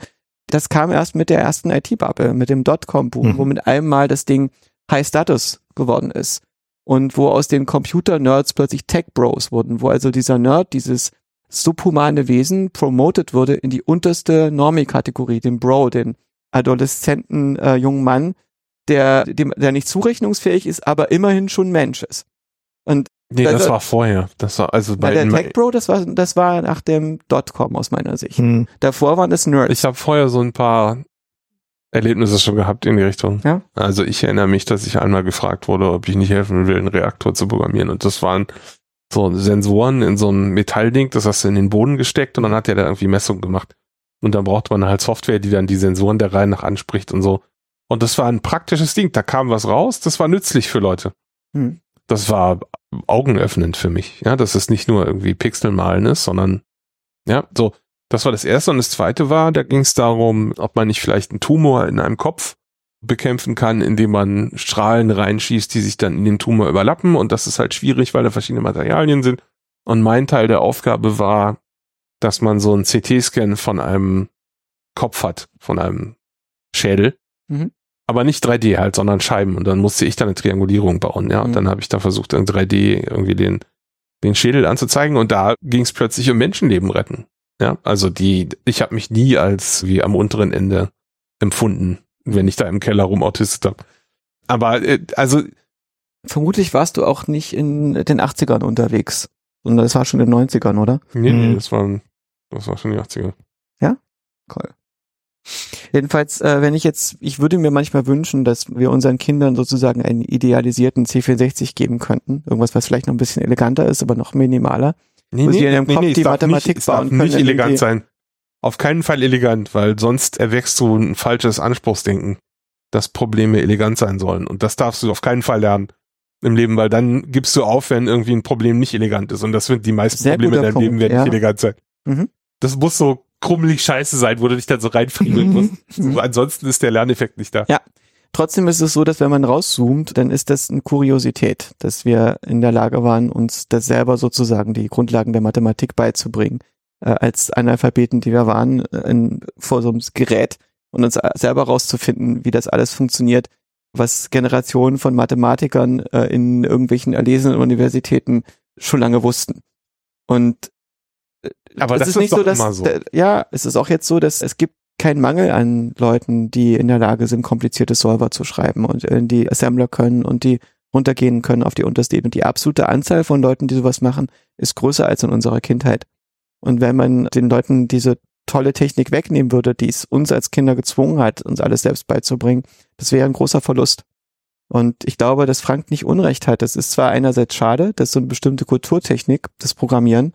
Speaker 3: das kam erst mit der ersten IT-Bubble, mit dem Dotcom-Boom,
Speaker 1: Mhm.
Speaker 3: wo mit einem Mal das Ding High Status geworden ist. Und wo aus den Computer-Nerds plötzlich Tech-Bros wurden, wo also dieser Nerd, dieses subhumane Wesen promoted wurde in die unterste Normie-Kategorie, den Bro, den adoleszenten äh, jungen Mann, der, dem, der nicht zurechnungsfähig ist, aber immerhin schon Mensch ist. Und
Speaker 2: Nee, das
Speaker 3: Also-
Speaker 2: war vorher. Das war also
Speaker 3: Bei
Speaker 2: bei
Speaker 3: der Tech Bro, das war, das war nach dem Dotcom aus meiner Sicht.
Speaker 1: Hm.
Speaker 3: Davor waren es Nerds.
Speaker 2: Ich habe vorher so ein paar Erlebnisse schon gehabt in die Richtung.
Speaker 3: Ja.
Speaker 2: Also ich erinnere mich, dass ich einmal gefragt wurde, ob ich nicht helfen will, einen Reaktor zu programmieren. Und das waren so Sensoren in so einem Metallding, das hast du in den Boden gesteckt und dann hat der da irgendwie Messungen gemacht. Und dann braucht man halt Software, die dann die Sensoren der Reihe nach anspricht und so. Und das war ein praktisches Ding. Da kam was raus, das war nützlich für Leute.
Speaker 3: Hm.
Speaker 2: Das war augenöffnend für mich. Ja, dass es nicht nur irgendwie Pixel malen ist, sondern ja, so. Das war das erste. Und das zweite war, da ging es darum, ob man nicht vielleicht einen Tumor in einem Kopf bekämpfen kann, indem man Strahlen reinschießt, die sich dann in den Tumor überlappen. Und das ist halt schwierig, weil da verschiedene Materialien sind. Und mein Teil der Aufgabe war, dass man so einen CT-Scan von einem Kopf hat, von einem Schädel.
Speaker 3: Mhm.
Speaker 2: Aber nicht 3D halt, sondern Scheiben. Und dann musste ich da eine Triangulierung bauen, ja. Und
Speaker 3: Mhm.
Speaker 2: dann habe ich da versucht, in 3D irgendwie den, den Schädel anzuzeigen. Und da ging es plötzlich um Menschenleben retten. Ja, also die, ich habe mich nie als wie am unteren Ende empfunden, wenn ich da im Keller rumautistet habe. Aber äh, also
Speaker 3: Vermutlich warst du auch nicht in den 80ern unterwegs, sondern das war schon in den 90ern, oder?
Speaker 2: nee, nee,
Speaker 1: Mhm.
Speaker 2: das war das war schon die 80er.
Speaker 3: Cool. Jedenfalls, äh, wenn ich jetzt, ich würde mir manchmal wünschen, dass wir unseren Kindern sozusagen einen idealisierten C64 geben könnten. Irgendwas, was vielleicht noch ein bisschen eleganter ist, aber noch minimaler.
Speaker 2: Nee,
Speaker 3: in ihrem Kopf die
Speaker 2: es darf
Speaker 3: Mathematik
Speaker 2: nicht, darf
Speaker 3: bauen können,
Speaker 2: nicht elegant
Speaker 3: die-
Speaker 2: sein. Auf keinen Fall elegant, weil sonst erwächst du ein falsches Anspruchsdenken, dass Probleme elegant sein sollen. Und das darfst du auf keinen Fall lernen im Leben, weil dann gibst du auf, wenn irgendwie ein Problem nicht elegant ist. Und das sind die meisten
Speaker 3: Sehr
Speaker 2: Probleme in deinem Leben
Speaker 3: Punkt,
Speaker 2: werden
Speaker 3: ja.
Speaker 2: nicht elegant sein.
Speaker 3: Mhm.
Speaker 2: Das muss so krummelig scheiße sein, wo du dich dann so reinfriemeln musst. So, ansonsten ist der Lerneffekt nicht da.
Speaker 3: Ja. Trotzdem ist es so, dass wenn man rauszoomt, dann ist das eine Kuriosität, dass wir in der Lage waren, uns das selber sozusagen die Grundlagen der Mathematik beizubringen, äh, als Analphabeten, die wir waren, äh, in, vor so einem Gerät und uns äh, selber rauszufinden, wie das alles funktioniert, was Generationen von Mathematikern äh, in irgendwelchen erlesenen Universitäten schon lange wussten. Und
Speaker 2: Aber
Speaker 3: es
Speaker 2: das
Speaker 3: ist nicht so, dass
Speaker 2: so.
Speaker 3: da- ja, es ist auch jetzt so, dass es gibt keinen Mangel an Leuten, die in der Lage sind, komplizierte Solver zu schreiben und äh, die Assembler können und die runtergehen können auf die unterste Ebene. Die absolute Anzahl von Leuten, die sowas machen, ist größer als in unserer Kindheit. Und wenn man den Leuten diese tolle Technik wegnehmen würde, die es uns als Kinder gezwungen hat, uns alles selbst beizubringen, das wäre ein großer Verlust. Und ich glaube, dass Frank nicht Unrecht hat. Das ist zwar einerseits schade, dass so eine bestimmte Kulturtechnik, das Programmieren,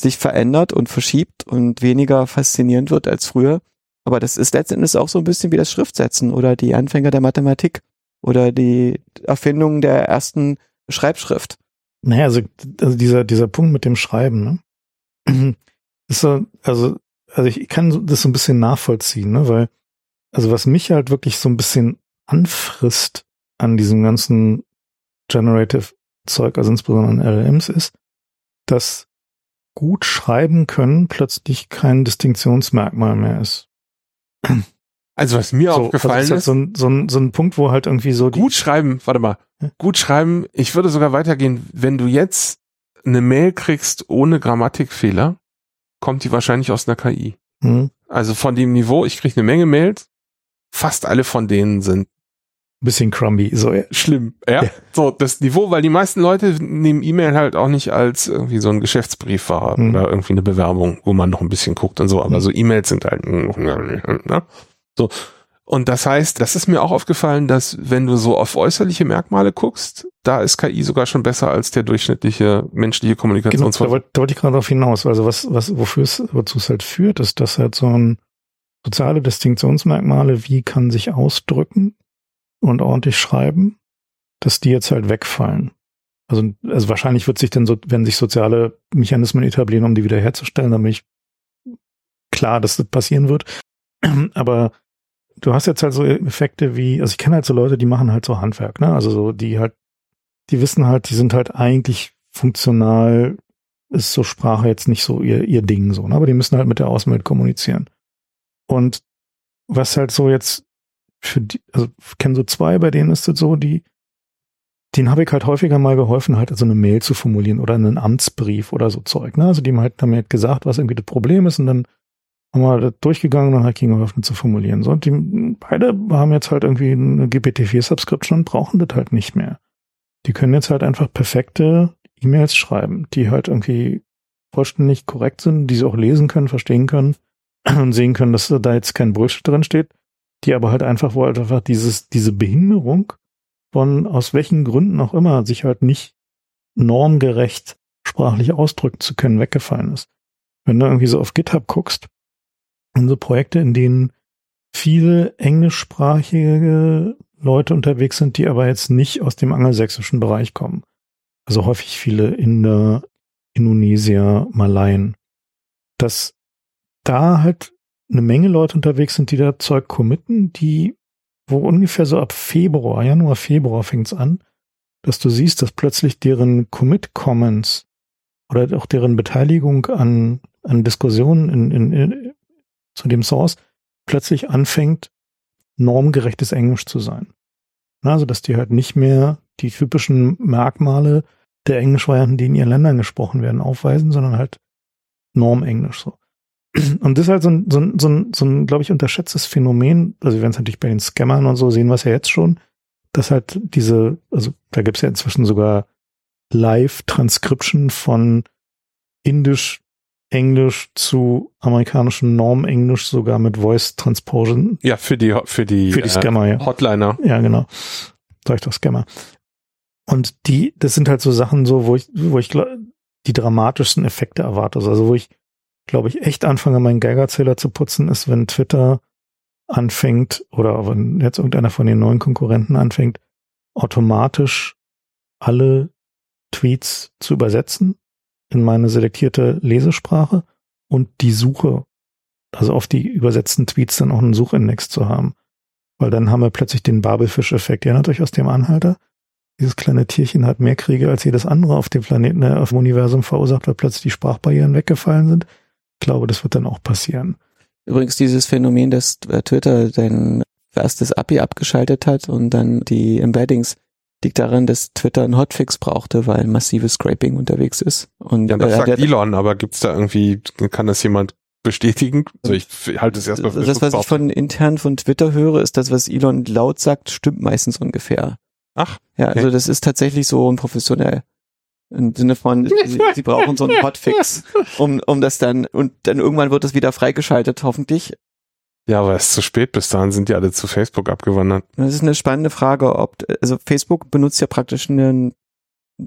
Speaker 3: sich verändert und verschiebt und weniger faszinierend wird als früher. Aber das ist letztendlich auch so ein bisschen wie das Schriftsetzen oder die Anfänger der Mathematik oder die Erfindung der ersten Schreibschrift.
Speaker 1: Naja, also, also dieser, dieser Punkt mit dem Schreiben, ne? Ist so, also, also ich kann das so ein bisschen nachvollziehen, ne? Weil, also was mich halt wirklich so ein bisschen anfrisst an diesem ganzen Generative Zeug, also insbesondere an LLMs, ist, dass gut schreiben können plötzlich kein Distinktionsmerkmal mehr ist.
Speaker 2: Also was mir
Speaker 1: So,
Speaker 2: aufgefallen
Speaker 1: also
Speaker 2: ist,
Speaker 1: ist halt so ein, so, ein, so ein Punkt, wo halt irgendwie so
Speaker 2: gut schreiben, warte mal,
Speaker 1: Ja.
Speaker 2: gut schreiben, ich würde sogar weitergehen, wenn du jetzt eine Mail kriegst ohne Grammatikfehler, kommt die wahrscheinlich aus einer KI.
Speaker 1: hm,
Speaker 2: Also von dem Niveau, ich kriege eine Menge Mails, fast alle von denen sind
Speaker 1: bisschen crumby, so, ja.
Speaker 2: schlimm. Ja?
Speaker 1: Ja.
Speaker 2: So, das Niveau, weil die meisten Leute nehmen E-Mail halt auch nicht als irgendwie so ein Geschäftsbrief wahr
Speaker 1: Hm.
Speaker 2: oder irgendwie eine Bewerbung, wo man noch ein bisschen guckt und so, aber
Speaker 1: Hm.
Speaker 2: so E-Mails sind halt ne? so. Und das heißt, das ist mir auch aufgefallen, dass wenn du so auf äußerliche Merkmale guckst, da ist KI sogar schon besser als der durchschnittliche menschliche
Speaker 1: Genau, da wollte da wollte ich gerade darauf hinaus. Also was, was, wofür es, wozu es halt führt, ist, dass halt so ein soziale Distinktionsmerkmale, wie kann sich ausdrücken und ordentlich schreiben, dass die jetzt halt wegfallen. Also, also wahrscheinlich wird sich dann so, wenn sich soziale Mechanismen etablieren, um die wiederherzustellen, dann bin ich klar, dass das passieren wird. Aber du hast jetzt halt so Effekte wie, also ich kenne halt so Leute, die machen halt so Handwerk, ne? Also so, die halt, die wissen halt, die sind halt eigentlich funktional, ist so Sprache jetzt nicht so ihr, ihr Ding so, ne? Aber die müssen halt mit der Außenwelt kommunizieren. Und was halt so jetzt für die, also kenne so zwei, bei denen ist es so, die, denen habe ich halt häufiger mal geholfen, halt so eine Mail zu formulieren oder einen Amtsbrief oder so Zeug, ne? Also die haben halt, haben halt gesagt, was irgendwie das Problem ist und dann haben wir das durchgegangen und dann halt geholfen zu formulieren. So, und die beide haben jetzt halt irgendwie eine GPT-4-Subscription und brauchen das halt nicht mehr. Die können jetzt halt einfach perfekte E-Mails schreiben, die halt irgendwie vollständig korrekt sind, die sie auch lesen können, verstehen können und sehen können, dass da jetzt kein Bullshit drin steht, die aber halt einfach, wo halt einfach dieses, diese Behinderung von aus welchen Gründen auch immer sich halt nicht normgerecht sprachlich ausdrücken zu können, weggefallen ist. Wenn du irgendwie so auf GitHub guckst, in so Projekte, in denen viele englischsprachige Leute unterwegs sind, die aber jetzt nicht aus dem angelsächsischen Bereich kommen. Also häufig viele Inder, Indonesier, Malaien. Dass da halt eine Menge Leute unterwegs sind, die da Zeug committen, die, wo ungefähr so ab Februar, Januar, Februar fängt's an, dass du siehst, dass plötzlich deren Commit-Comments oder auch deren Beteiligung an, an Diskussionen in, in, in, zu dem Source plötzlich anfängt, normgerechtes Englisch zu sein. Also, dass die halt nicht mehr die typischen Merkmale der Englischvarianten, die in ihren Ländern gesprochen werden, aufweisen, sondern halt Normenglisch so. Und das ist halt so ein, so ein, so ein, so ein glaube ich, unterschätztes Phänomen. Also wir werden es natürlich bei den Scammern und so sehen es ja jetzt schon, dass halt diese, also da gibt es ja inzwischen sogar Live-Transcription von Indisch, Englisch zu amerikanischem Norm-Englisch, sogar mit Voice Transposition.
Speaker 2: Ja, für die, für die,
Speaker 1: für die Scammer, äh,
Speaker 2: ja. Hotliner.
Speaker 1: Ja, genau. Sag ich doch Scammer. Und die, das sind halt so Sachen so, wo ich, wo ich die dramatischsten Effekte erwarte. Also wo ich, glaube ich, echt anfange, meinen Geigerzähler zu putzen, ist, wenn Twitter anfängt oder wenn jetzt irgendeiner von den neuen Konkurrenten anfängt, automatisch alle Tweets zu übersetzen in meine selektierte Lesesprache und die Suche, also auf die übersetzten Tweets dann auch einen Suchindex zu haben. Weil dann haben wir plötzlich den Babelfisch-Effekt. Ihr erinnert euch aus dem Anhalter? Dieses kleine Tierchen hat mehr Kriege als jedes andere auf dem Planeten, auf dem Universum verursacht, weil plötzlich die Sprachbarrieren weggefallen sind. Ich glaube, das wird dann auch passieren.
Speaker 3: Übrigens dieses Phänomen, dass Twitter sein erstes API abgeschaltet hat und dann die Embeddings liegt daran, dass Twitter einen Hotfix brauchte, weil massives Scraping unterwegs ist. Und,
Speaker 2: ja, das
Speaker 3: äh,
Speaker 2: sagt Elon, aber gibt's da irgendwie, kann das jemand bestätigen? Also ich halte es erstmal
Speaker 3: für Das, was ich von intern von Twitter höre, ist das, was Elon laut sagt, stimmt meistens ungefähr.
Speaker 2: Ach.
Speaker 3: Ja, okay. also das ist tatsächlich so unprofessionell. Im Sinne von, sie, sie brauchen so einen Hotfix, um, um das dann, und dann irgendwann wird das wieder freigeschaltet, hoffentlich.
Speaker 2: Ja, aber es ist zu spät, bis dahin sind die alle zu Facebook abgewandert.
Speaker 3: Das ist eine spannende Frage, ob, also Facebook benutzt ja praktisch ein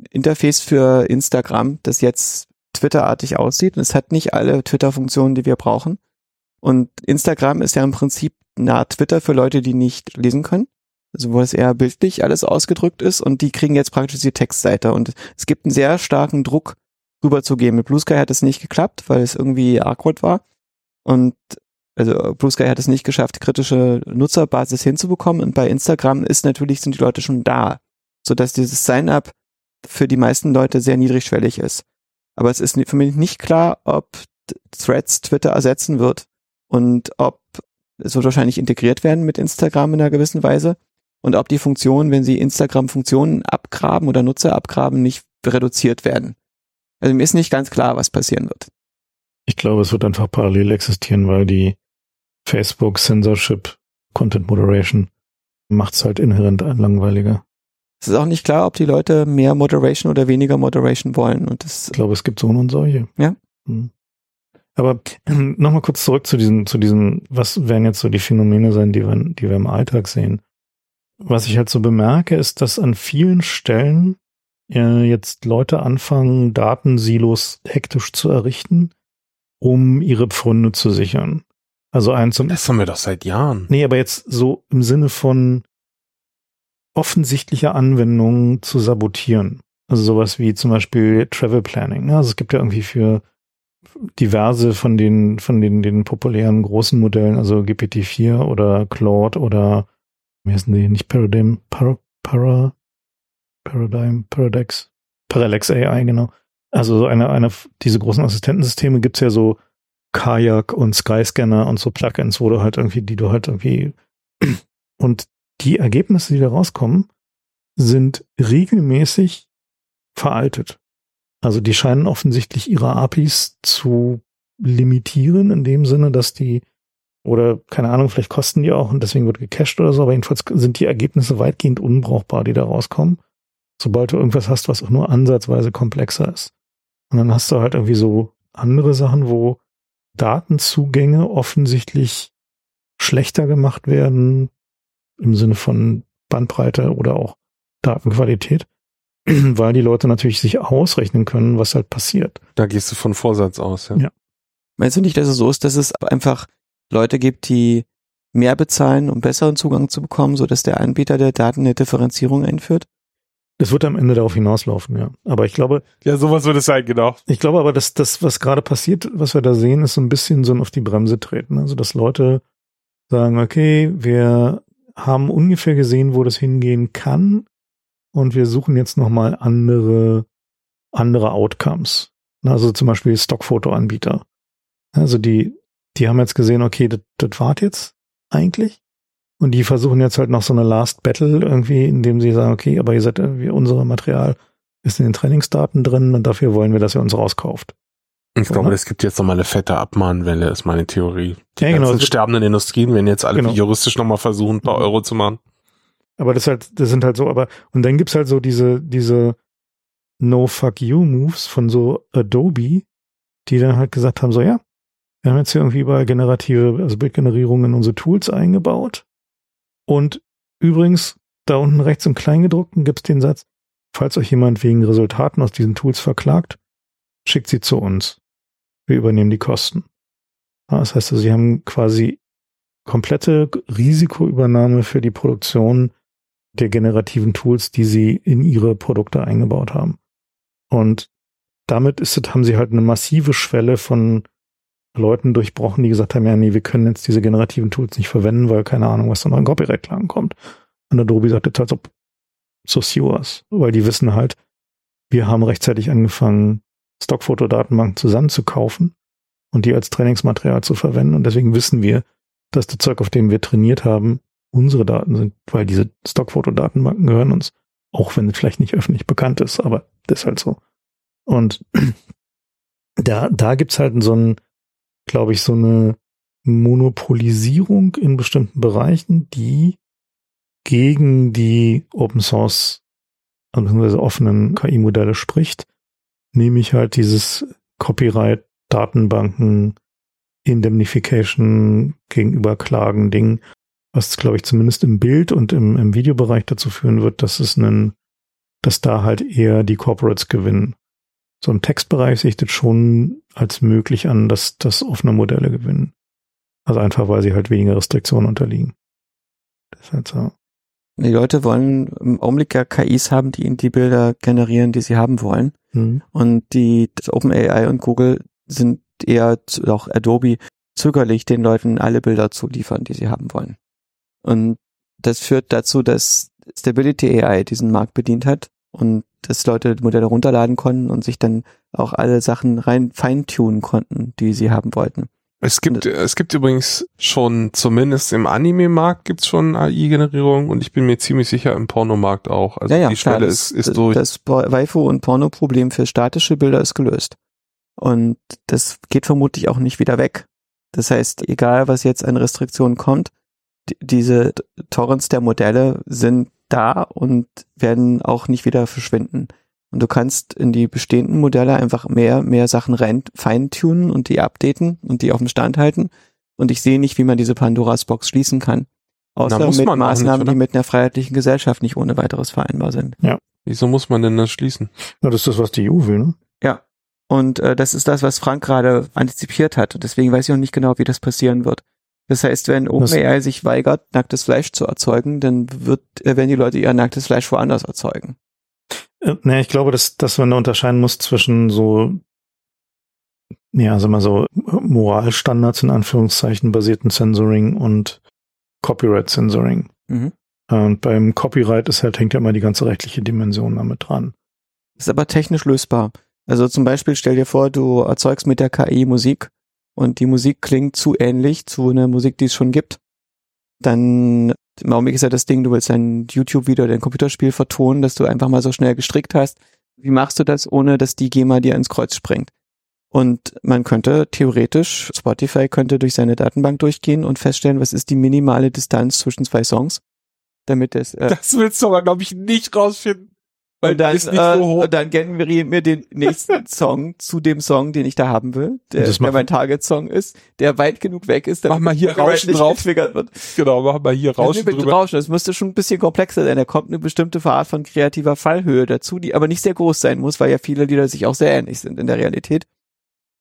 Speaker 3: Interface für Instagram, das jetzt Twitter-artig aussieht. Und es hat nicht alle Twitter-Funktionen, die wir brauchen. Und Instagram ist ja im Prinzip Art Twitter für Leute, die nicht lesen können. Also wo es eher bildlich alles ausgedrückt ist und die kriegen jetzt praktisch die Textseite. Und es gibt einen sehr starken Druck rüberzugehen. Mit Blue Sky hat es nicht geklappt, weil es irgendwie awkward war. Und also Blue Sky hat es nicht geschafft, kritische Nutzerbasis hinzubekommen. Und bei Instagram ist natürlich, sind die Leute schon da, sodass dieses Sign-up für die meisten Leute sehr niedrigschwellig ist. Aber es ist für mich nicht klar, ob Threads Twitter ersetzen wird und ob es wird wahrscheinlich integriert werden mit Instagram in einer gewissen Weise und ob die Funktionen, wenn sie Instagram-Funktionen abgraben oder Nutzer abgraben, nicht reduziert werden. Also mir ist nicht ganz klar, was passieren wird.
Speaker 1: Ich glaube, es wird einfach parallel existieren, weil die Facebook Censorship Content Moderation macht es halt inhärent langweiliger.
Speaker 3: Es ist auch nicht klar, ob die Leute mehr Moderation oder weniger Moderation wollen. Und das,
Speaker 1: ich glaube, es gibt so und solche.
Speaker 3: Ja.
Speaker 1: Hm. Aber nochmal kurz zurück zu diesen, zu diesen, was werden jetzt so die Phänomene sein, die wir, die wir im Alltag sehen? Was ich halt so bemerke, ist, dass an vielen Stellen äh, jetzt Leute anfangen, Datensilos hektisch zu errichten, um ihre Pfründe zu sichern. Also ein zum.
Speaker 2: Das haben wir doch seit Jahren.
Speaker 1: Nee, aber jetzt so im Sinne von offensichtlicher Anwendungen zu sabotieren. Also sowas wie zum Beispiel Travel Planning. Ne? Also es gibt ja irgendwie für diverse von den, von den, den populären großen Modellen, also GPT-4 oder Claude oder wie heißen die? Nicht Paradigm, Para, Para, Paradigm, Paradex, Parallax AI, genau. Also eine, eine, diese großen Assistentensysteme gibt's ja so Kajak und Skyscanner und so Plugins, wo du halt irgendwie, die du halt irgendwie und die Ergebnisse, die da rauskommen, sind regelmäßig veraltet. Also die scheinen offensichtlich ihre APIs zu limitieren in dem Sinne, dass die oder keine Ahnung, vielleicht kosten die auch und deswegen wird gecached oder so, aber jedenfalls sind die Ergebnisse weitgehend unbrauchbar, die da rauskommen. sobald du irgendwas hast, was auch nur ansatzweise komplexer ist. Und dann hast du halt irgendwie so andere Sachen, wo Datenzugänge offensichtlich schlechter gemacht werden im Sinne von Bandbreite oder auch Datenqualität, weil die Leute natürlich sich ausrechnen können, was halt passiert.
Speaker 2: Da gehst du von Vorsatz aus, ja.
Speaker 1: Ja.
Speaker 3: Meinst du nicht, dass es so ist, dass es einfach Leute gibt, die mehr bezahlen, um besseren Zugang zu bekommen, so dass der Anbieter der Daten eine Differenzierung einführt?
Speaker 1: Es wird am Ende darauf hinauslaufen, ja. Aber ich glaube,
Speaker 2: Ja, sowas wird es sein, genau.
Speaker 1: ich glaube aber, dass das, was gerade passiert, was wir da sehen, ist so ein bisschen so ein auf die Bremse treten. Also, dass Leute sagen, okay, wir haben ungefähr gesehen, wo das hingehen kann und wir suchen jetzt nochmal andere, andere Outcomes. Also zum Beispiel Stockfotoanbieter. Also die, die haben jetzt gesehen, okay, das, das wart jetzt eigentlich. Und die versuchen jetzt halt noch so eine Last Battle irgendwie, indem sie sagen, okay, aber ihr seid irgendwie, unser Material ist in den Trainingsdaten drin und dafür wollen wir, dass ihr uns rauskauft.
Speaker 2: Ich glaube,
Speaker 1: Oder?
Speaker 2: es gibt jetzt nochmal eine fette Abmahnwelle, ist meine Theorie. Die
Speaker 1: Ja, genau.
Speaker 2: sterbenden Industrien werden jetzt alle
Speaker 1: Genau.
Speaker 2: juristisch nochmal versuchen, ein paar
Speaker 1: Mhm.
Speaker 2: Euro zu machen.
Speaker 1: Aber das halt, das sind halt so, aber, und dann gibt's halt so diese, diese No Fuck You Moves von so Adobe, die dann halt gesagt haben, so, ja, wir haben jetzt hier irgendwie überall generative, also Bildgenerierung in unsere Tools eingebaut. Und übrigens, da unten rechts im Kleingedruckten gibt's den Satz, falls euch jemand wegen Resultaten aus diesen Tools verklagt, schickt sie zu uns. Wir übernehmen die Kosten. Das heißt, also, sie haben quasi komplette Risikoübernahme für die Produktion der generativen Tools, die sie in ihre Produkte eingebaut haben. Und damit ist haben sie halt eine massive Schwelle von Leuten durchbrochen, die gesagt haben, ja, nee, wir können jetzt diese generativen Tools nicht verwenden, weil keine Ahnung, was da noch in Copyright-Klagen kommt. Und Adobe sagt jetzt halt so, so yours, weil die wissen halt, wir haben rechtzeitig angefangen, Stockfotodatenbanken zusammenzukaufen und die als Trainingsmaterial zu verwenden. Und deswegen wissen wir, dass das Zeug, auf dem wir trainiert haben, unsere Daten sind, weil diese Stockfotodatenbanken gehören uns, auch wenn es vielleicht nicht öffentlich bekannt ist, aber das ist halt so. Und da, da gibt's halt so ein, glaube ich, so eine Monopolisierung in bestimmten Bereichen, die gegen die Open Source bzw. offenen KI-Modelle spricht, nämlich halt dieses Copyright, Datenbanken, Indemnification gegenüber Klagen Ding, was glaube ich zumindest im Bild und im, im Videobereich dazu führen wird, dass es einen, dass da halt eher die Corporates gewinnen. So im Textbereich sehe ich das schon als möglich an, dass das offene Modelle gewinnen. Also einfach, weil sie halt weniger Restriktionen unterliegen. Das ist halt so.
Speaker 3: Die Leute wollen im Augenblick ja KIs haben, die ihnen die Bilder generieren, die sie haben wollen.
Speaker 1: Hm.
Speaker 3: Und die OpenAI und Google sind eher, auch Adobe, zögerlich, den Leuten alle Bilder zu liefern, die sie haben wollen. Und das führt dazu, dass Stability AI diesen Markt bedient hat und dass Leute Modelle runterladen konnten und sich dann auch alle Sachen rein feintunen konnten, die sie haben wollten.
Speaker 2: Es gibt, es gibt übrigens schon, zumindest im Anime-Markt gibt's schon AI-Generierung und ich bin mir ziemlich sicher im Pornomarkt auch. Also die Schwelle
Speaker 3: das,
Speaker 2: ist, ist durch.
Speaker 3: Das Waifu- und Porno-Problem für statische Bilder ist gelöst. Und das geht vermutlich auch nicht wieder weg. Das heißt, egal was jetzt an Restriktionen kommt, die, diese Torrents der Modelle sind da und werden auch nicht wieder verschwinden. Und du kannst in die bestehenden Modelle einfach mehr, mehr Sachen rein feintunen und die updaten und die auf dem Stand halten. Und ich sehe nicht, wie man diese Pandoras Box schließen kann. Außer mit
Speaker 2: nicht,
Speaker 3: Maßnahmen,
Speaker 2: oder?
Speaker 3: die mit einer freiheitlichen Gesellschaft nicht ohne weiteres vereinbar sind.
Speaker 2: Wieso muss man denn das schließen?
Speaker 1: Ja, das ist das, was die EU will, ne?
Speaker 3: Ja. Und äh, das ist das, was Frank gerade antizipiert hat. Und deswegen weiß ich auch nicht genau, wie das passieren wird. Das heißt, wenn OpenAI sich weigert, nacktes Fleisch zu erzeugen, dann wird, äh, werden die Leute ihr nacktes Fleisch woanders erzeugen.
Speaker 1: Äh, naja, ich glaube, dass, dass man da unterscheiden muss zwischen so, ja, sag mal so, Moralstandards in Anführungszeichen basierten Censoring und Copyright Censoring.
Speaker 3: Mhm.
Speaker 1: Und beim Copyright ist halt, hängt ja immer die ganze rechtliche Dimension damit dran.
Speaker 3: Ist aber technisch lösbar. Also zum Beispiel stell dir vor, du erzeugst mit der KI Musik und die Musik klingt zu ähnlich zu einer Musik, die es schon gibt. Dann im Augenblick ist ja das Ding, du willst ein YouTube-Video oder ein Computerspiel vertonen, dass du einfach mal so schnell gestrickt hast. Wie machst du das, ohne dass die GEMA dir ins Kreuz springt? Und man könnte theoretisch, Spotify könnte durch seine Datenbank durchgehen und feststellen, was ist die minimale Distanz zwischen zwei Songs, damit es, äh,
Speaker 2: Das willst du aber, glaube ich, nicht rausfinden.
Speaker 3: Und dann,
Speaker 4: ist nicht
Speaker 3: äh,
Speaker 4: so hoch.
Speaker 3: dann generieren wir den nächsten Song zu dem Song, den ich da haben will, der, der mein Target-Song ist, der weit genug weg ist,
Speaker 4: Mach mal hier Rauschen drauf.
Speaker 3: wird.
Speaker 4: Genau, machen wir hier Rauschen
Speaker 3: Ja,
Speaker 4: drüber.
Speaker 3: Rauschen. Das müsste schon ein bisschen komplexer sein. Da kommt eine bestimmte Art von kreativer Fallhöhe dazu, die aber nicht sehr groß sein muss, weil ja viele Lieder sich auch sehr ähnlich sind in der Realität.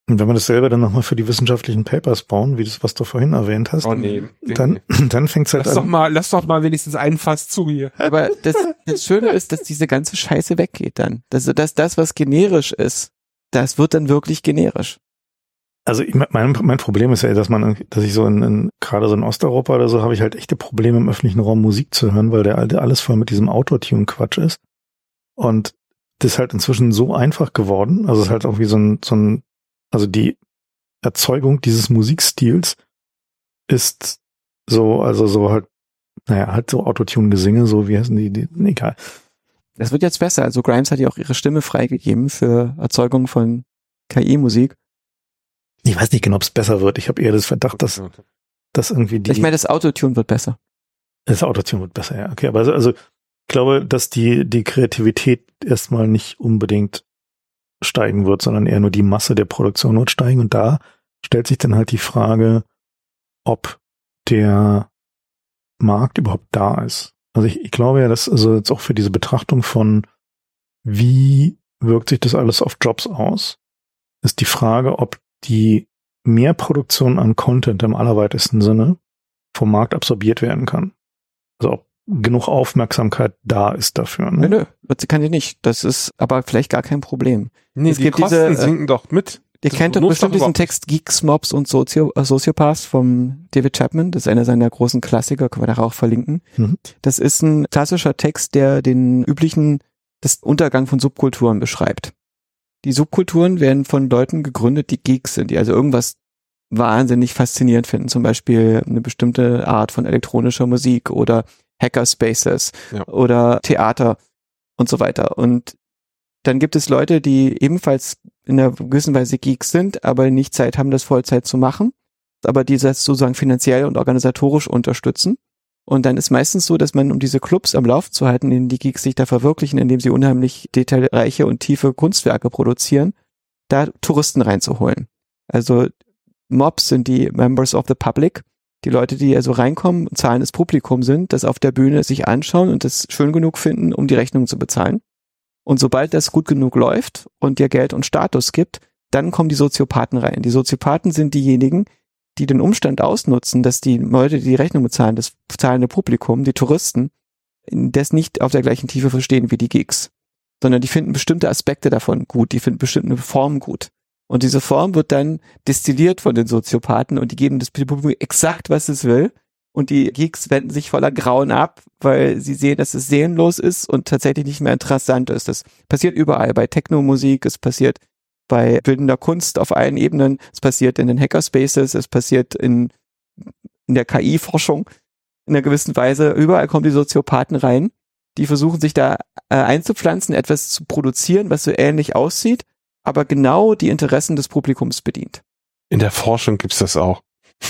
Speaker 1: Und wenn wir das selber dann nochmal für die wissenschaftlichen Papers bauen, wie das, was du vorhin erwähnt hast,
Speaker 4: Oh nee.
Speaker 1: dann, dann fängt's halt
Speaker 4: Lass doch
Speaker 1: an.
Speaker 4: mal, lass doch mal wenigstens einen Fass zu hier.
Speaker 3: Aber das, das Schöne ist, dass diese ganze Scheiße weggeht dann. Dass, dass das, was generisch ist, das wird dann wirklich generisch.
Speaker 1: Also ich, mein, mein Problem ist ja, dass man, dass ich so in, in gerade so in Osteuropa oder so, habe ich halt echte Probleme im öffentlichen Raum Musik zu hören, weil der alte alles voll mit diesem Autotune-Quatsch ist. Und das ist halt inzwischen so einfach geworden. Also es ist halt auch wie so ein, so ein, also die Erzeugung dieses Musikstils ist so, also so halt, naja, halt so Autotune-Gesinge, so wie heißen die, die nee, egal.
Speaker 3: Das wird jetzt besser. Also Grimes hat ja auch ihre Stimme freigegeben für Erzeugung von KI-Musik.
Speaker 1: Ich weiß nicht genau, ob es besser wird. Ich habe eher das Verdacht, dass, dass irgendwie die.
Speaker 3: Ich meine, das Autotune wird besser.
Speaker 1: Das Autotune wird besser, ja. Okay, aber also, also ich glaube, dass die, die Kreativität erstmal nicht unbedingt steigen wird, sondern eher nur die Masse der Produktion wird steigen. Und da stellt sich dann halt die Frage, ob der Markt überhaupt da ist. Also ich, ich glaube ja, dass also jetzt auch für diese Betrachtung von wie wirkt sich das alles auf Jobs aus, ist die Frage, ob die Mehrproduktion an Content im allerweitesten Sinne vom Markt absorbiert werden kann. Also ob genug Aufmerksamkeit da ist dafür.
Speaker 3: Nö,
Speaker 1: Ne?
Speaker 3: nö, wird- kann die nicht. Das ist aber vielleicht gar kein Problem.
Speaker 4: Nee,
Speaker 3: Es
Speaker 4: die
Speaker 3: gibt
Speaker 4: Kosten
Speaker 3: diese, äh,
Speaker 4: sinken doch mit.
Speaker 3: Ihr
Speaker 4: Das
Speaker 3: kennt doch bestimmt diesen Text Geeks, Mobs und Sozio äh, Sociopaths vom David Chapman. Das ist einer seiner großen Klassiker, können wir da auch verlinken.
Speaker 1: Mhm.
Speaker 3: Das ist ein klassischer Text, der den üblichen, das Untergang von Subkulturen beschreibt. Die Subkulturen werden von Leuten gegründet, die Geeks sind, die also irgendwas wahnsinnig faszinierend finden. Zum Beispiel eine bestimmte Art von elektronischer Musik oder Hackerspaces
Speaker 4: Ja.
Speaker 3: oder Theater und so weiter. Und dann gibt es Leute, die ebenfalls in einer gewissen Weise Geeks sind, aber nicht Zeit haben, das Vollzeit zu machen, aber die das sozusagen finanziell und organisatorisch unterstützen. Und dann ist meistens so, dass man, um diese Clubs am Lauf zu halten, in denen die Geeks sich da verwirklichen, indem sie unheimlich detailreiche und tiefe Kunstwerke produzieren, da Touristen reinzuholen. Also Mobs sind die Members of the Public, die Leute, die also reinkommen, zahlendes Publikum sind, das auf der Bühne sich anschauen und das schön genug finden, um die Rechnung zu bezahlen. Und sobald das gut genug läuft und dir Geld und Status gibt, dann kommen die Soziopathen rein. Die Soziopathen sind diejenigen, die den Umstand ausnutzen, dass die Leute, die die Rechnung bezahlen, das zahlende Publikum, die Touristen, das nicht auf der gleichen Tiefe verstehen wie die Geeks, sondern die finden bestimmte Aspekte davon gut, die finden bestimmte Formen gut. Und diese Form wird dann destilliert von den Soziopathen und die geben das Publikum exakt, was es will. Und die Geeks wenden sich voller Grauen ab, weil sie sehen, dass es seelenlos ist und tatsächlich nicht mehr interessant ist. Das passiert überall, bei Technomusik, es passiert bei bildender Kunst auf allen Ebenen, es passiert in den Hackerspaces, es passiert in, in der KI-Forschung in einer gewissen Weise. Überall kommen die Soziopathen rein, die versuchen sich da äh, einzupflanzen, etwas zu produzieren, was so ähnlich aussieht, aber genau die Interessen des Publikums bedient.
Speaker 4: In der Forschung gibt's das auch.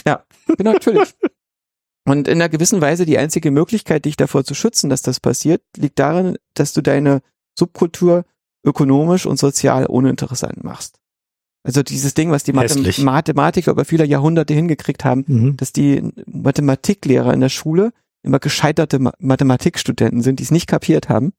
Speaker 3: Genau, natürlich. Und in einer gewissen Weise die einzige Möglichkeit, dich davor zu schützen, dass das passiert, liegt darin, dass du deine Subkultur ökonomisch und sozial uninteressant machst. Also dieses Ding, was die
Speaker 1: Hässlich.
Speaker 3: Mathematiker über viele Jahrhunderte hingekriegt haben,
Speaker 1: Mhm.
Speaker 3: dass die Mathematiklehrer in der Schule immer gescheiterte Ma Mathematikstudenten sind, die es nicht kapiert haben,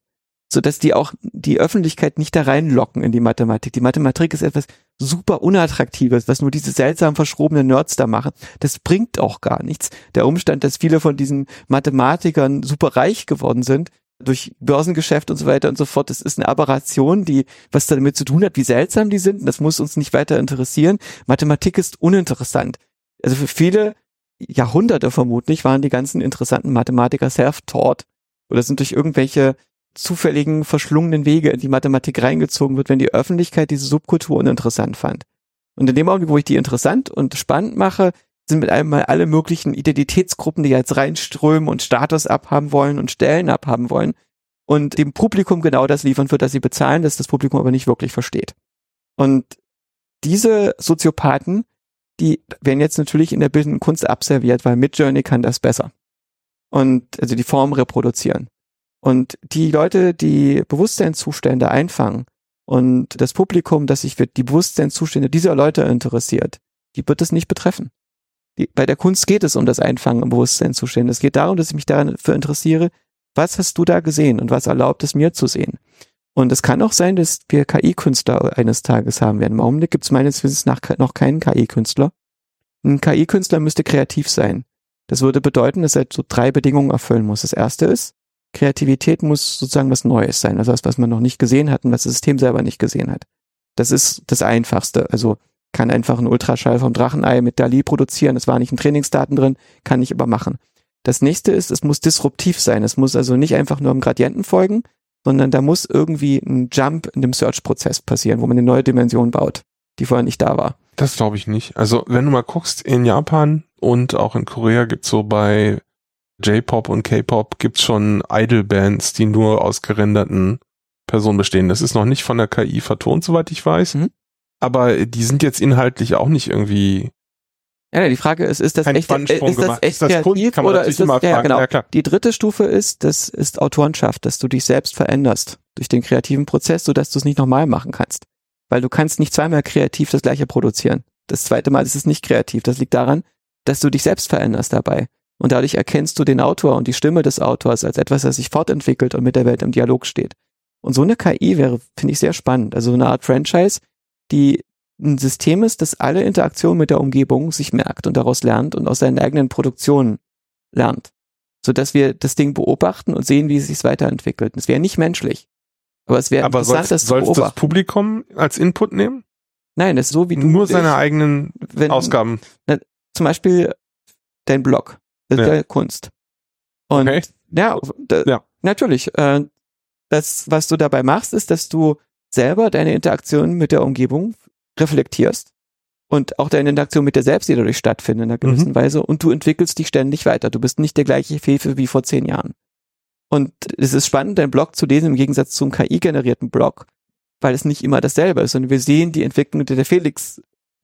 Speaker 3: so dass die auch die Öffentlichkeit nicht da reinlocken in die Mathematik. Die Mathematik ist etwas super unattraktives, was nur diese seltsam verschrobenen Nerds da machen. Das bringt auch gar nichts. Der Umstand, dass viele von diesen Mathematikern super reich geworden sind, durch Börsengeschäft und so weiter und so fort, das ist eine Aberration, die was damit zu tun hat, wie seltsam die sind. Das muss uns nicht weiter interessieren. Mathematik ist uninteressant. Also für viele Jahrhunderte vermutlich waren die ganzen interessanten Mathematiker self-taught oder sind durch irgendwelche zufälligen, verschlungenen Wege in die Mathematik reingezogen wird, wenn die Öffentlichkeit diese Subkultur uninteressant fand. Und in dem Augenblick, wo ich die interessant und spannend mache, sind mit einmal alle möglichen Identitätsgruppen, die jetzt reinströmen und Status abhaben wollen und Stellen abhaben wollen und dem Publikum genau das liefern, für das sie bezahlen, das das Publikum aber nicht wirklich versteht. Und diese Soziopathen, die werden jetzt natürlich in der bildenden Kunst abserviert, weil Midjourney kann das besser. Und also die Form reproduzieren. Und die Leute, die Bewusstseinszustände einfangen und das Publikum, das sich für die Bewusstseinszustände dieser Leute interessiert, die wird es nicht betreffen. Die, bei der Kunst geht es um das Einfangen im Bewusstseinszustände. Es geht darum, dass ich mich dafür interessiere, was hast du da gesehen und was erlaubt es mir zu sehen. Und es kann auch sein, dass wir KI-Künstler eines Tages haben werden. Im Augenblick gibt es meines Wissens nach noch keinen KI-Künstler. Ein KI-Künstler müsste kreativ sein. Das würde bedeuten, dass er so drei Bedingungen erfüllen muss. Das erste ist, Kreativität muss sozusagen was Neues sein, also was, was man noch nicht gesehen hat und was das System selber nicht gesehen hat. Das ist das Einfachste. Also kann einfach einen Ultraschall vom Drachenei mit DALI produzieren. Es war nicht in Trainingsdaten drin, kann ich aber machen. Das nächste ist, es muss disruptiv sein. Es muss also nicht einfach nur im Gradienten folgen, sondern da muss irgendwie ein Jump in dem Search-Prozess passieren, wo man eine neue Dimension baut, die vorher nicht da war.
Speaker 2: Das glaube ich nicht. Also wenn du mal guckst, in Japan und auch in Korea gibt's so bei J-Pop und K-Pop gibt's schon Idol-Bands, die nur aus gerenderten Personen bestehen. Das ist noch nicht von der KI vertont, soweit ich weiß.
Speaker 3: Mhm.
Speaker 2: Aber die sind jetzt inhaltlich auch nicht irgendwie
Speaker 3: Ja, die Frage ist, ist das echt, ist das
Speaker 2: gemacht.
Speaker 3: echt
Speaker 2: ist das Kunst?
Speaker 3: kreativ
Speaker 2: Kann man
Speaker 3: oder ist das,
Speaker 2: immer
Speaker 3: ja, genau.
Speaker 2: Ja.
Speaker 3: Die dritte Stufe ist, das ist Autorenschaft, dass du dich selbst veränderst durch den kreativen Prozess, sodass du es nicht nochmal machen kannst. Weil du kannst nicht zweimal kreativ das gleiche produzieren. Das zweite Mal ist es nicht kreativ. Das liegt daran, dass du dich selbst veränderst dabei. Und dadurch erkennst du den Autor und die Stimme des Autors als etwas, das sich fortentwickelt und mit der Welt im Dialog steht. Und so eine KI wäre, finde ich, sehr spannend. Also eine Art Franchise, die ein System ist, das alle Interaktionen mit der Umgebung sich merkt und daraus lernt und aus seinen eigenen Produktionen lernt. Sodass wir das Ding beobachten und sehen, wie es sich weiterentwickelt. Es wäre nicht menschlich. Aber es wäre interessant,
Speaker 2: soll
Speaker 3: das zu
Speaker 2: soll das
Speaker 3: beobachten.
Speaker 2: Publikum als Input nehmen?
Speaker 3: Nein, das ist so wie du
Speaker 2: Nur seine eigenen
Speaker 3: wenn,
Speaker 2: Ausgaben.
Speaker 3: Zum Beispiel dein Blog. Das ist
Speaker 2: Ja.
Speaker 3: ja Kunst. Und
Speaker 2: Okay.
Speaker 3: ja, da,
Speaker 2: Ja.
Speaker 3: natürlich. Äh, das, was du dabei machst, ist, dass du selber deine Interaktion mit der Umgebung reflektierst und auch deine Interaktion mit dir selbst, die dadurch stattfindet in einer gewissen
Speaker 2: Mhm.
Speaker 3: Weise und du entwickelst dich ständig weiter. Du bist nicht der gleiche Fefe wie vor zehn Jahren. Und es ist spannend, deinen Blog zu lesen im Gegensatz zum KI-generierten Blog, weil es nicht immer dasselbe ist. Und wir sehen die Entwicklung, die der Felix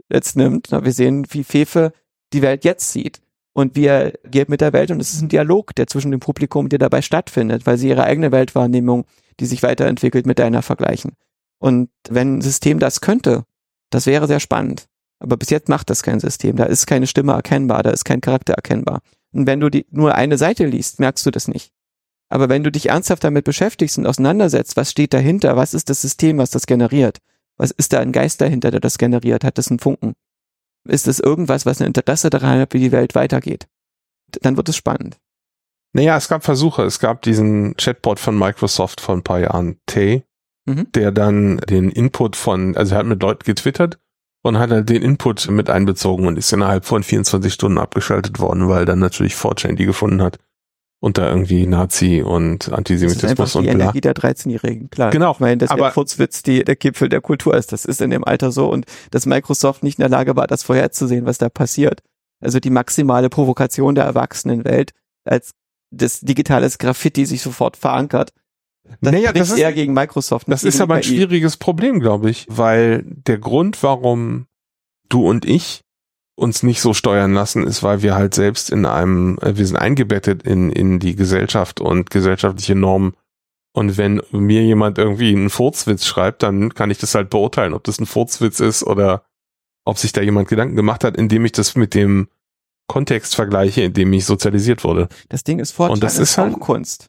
Speaker 3: jetzt nimmt. Wir sehen, wie Fefe die Welt jetzt sieht und wie er geht mit der Welt. Und es ist ein Dialog, der zwischen dem Publikum, der dabei stattfindet, weil sie ihre eigene Weltwahrnehmung, die sich weiterentwickelt, mit deiner vergleichen. Und wenn ein System das könnte, das wäre sehr spannend. Aber bis jetzt macht das kein System. Da ist keine Stimme erkennbar, da ist kein Charakter erkennbar. Und wenn du die, nur eine Seite liest, merkst du das nicht. Aber wenn du dich ernsthaft damit beschäftigst und auseinandersetzt, was steht dahinter, was ist das System, was das generiert? Was ist da ein Geist dahinter, der das generiert? Hat das einen Funken? Ist es irgendwas, was ein Interesse daran hat, wie die Welt weitergeht? Dann wird es spannend.
Speaker 2: Naja, es gab Versuche. Es gab diesen Chatbot von Microsoft vor ein paar Jahren, Tay,
Speaker 3: Mhm.
Speaker 2: der dann den Input von, also er hat mit Leuten getwittert und hat halt den Input mit einbezogen und ist innerhalb von 24 Stunden abgeschaltet worden, weil dann natürlich 4chan die gefunden hat und da irgendwie Nazi und
Speaker 3: Das ist
Speaker 2: Antisemitismus
Speaker 3: die
Speaker 2: und bla.
Speaker 3: Energie der 13-Jährigen, klar.
Speaker 2: Genau,
Speaker 3: Ich meine, dass
Speaker 2: aber-
Speaker 3: der Furzwitz die, der Gipfel der Kultur ist. Das ist in dem Alter so und dass Microsoft nicht in der Lage war, das vorherzusehen, was da passiert. Also die maximale Provokation der Erwachsenenwelt als das digitales Graffiti sich sofort verankert. Das
Speaker 2: Naja, das ist-
Speaker 3: eher gegen Microsoft.
Speaker 2: Das ist aber ein schwieriges Problem, glaube ich, weil der Grund, warum du und ich uns nicht so steuern lassen, ist, weil wir halt selbst in einem, äh, wir sind eingebettet in, in die Gesellschaft und gesellschaftliche Normen. Und wenn mir jemand irgendwie einen Furzwitz schreibt, dann kann ich das halt beurteilen, ob das ein Furzwitz ist oder ob sich da jemand Gedanken gemacht hat, indem ich das mit dem Kontext vergleiche, in dem ich sozialisiert wurde.
Speaker 3: Das Ding ist Fortran,
Speaker 2: Und das
Speaker 3: das
Speaker 2: ist halt-
Speaker 3: Kunst.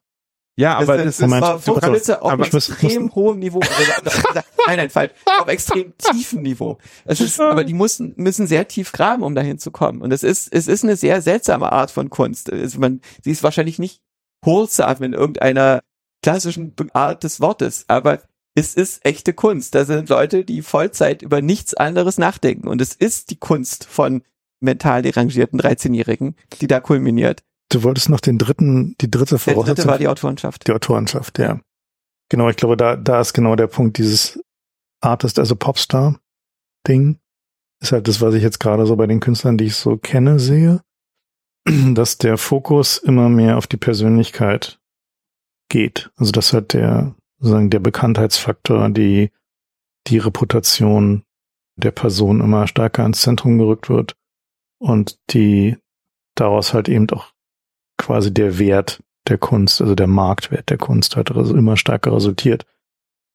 Speaker 2: Ja, aber
Speaker 3: das,
Speaker 2: das
Speaker 3: das
Speaker 1: Moment,
Speaker 3: war Furzwitze auf
Speaker 1: ich muss-
Speaker 3: extrem hohem Niveau. Also, nein, nein, falsch. Auf extrem tiefen Niveau. Es ist, aber die müssen, müssen sehr tief graben, um dahin zu kommen. Und es ist, es ist eine sehr seltsame Art von Kunst. Es, man, sie ist wahrscheinlich nicht wholesome in irgendeiner klassischen Art des Wortes, aber es ist echte Kunst. Da sind Leute, die Vollzeit über nichts anderes nachdenken. Und es ist die Kunst von mental derangierten 13-Jährigen, die da kulminiert.
Speaker 1: Du wolltest noch den dritten, die dritte
Speaker 3: Der dritte
Speaker 1: Voraussetzung.
Speaker 3: war die Autorenschaft.
Speaker 1: Die Autorenschaft, ja. Genau, ich glaube, da, da ist genau der Punkt, dieses Artist as a Popstar Ding. Ist halt das, was ich jetzt gerade so bei den Künstlern, die ich so kenne, sehe, dass der Fokus immer mehr auf die Persönlichkeit geht. Also dass halt der, sozusagen der Bekanntheitsfaktor, die, die Reputation der Person immer stärker ins Zentrum gerückt wird und die daraus halt eben auch quasi der Wert der Kunst, also der Marktwert der Kunst halt immer stärker resultiert.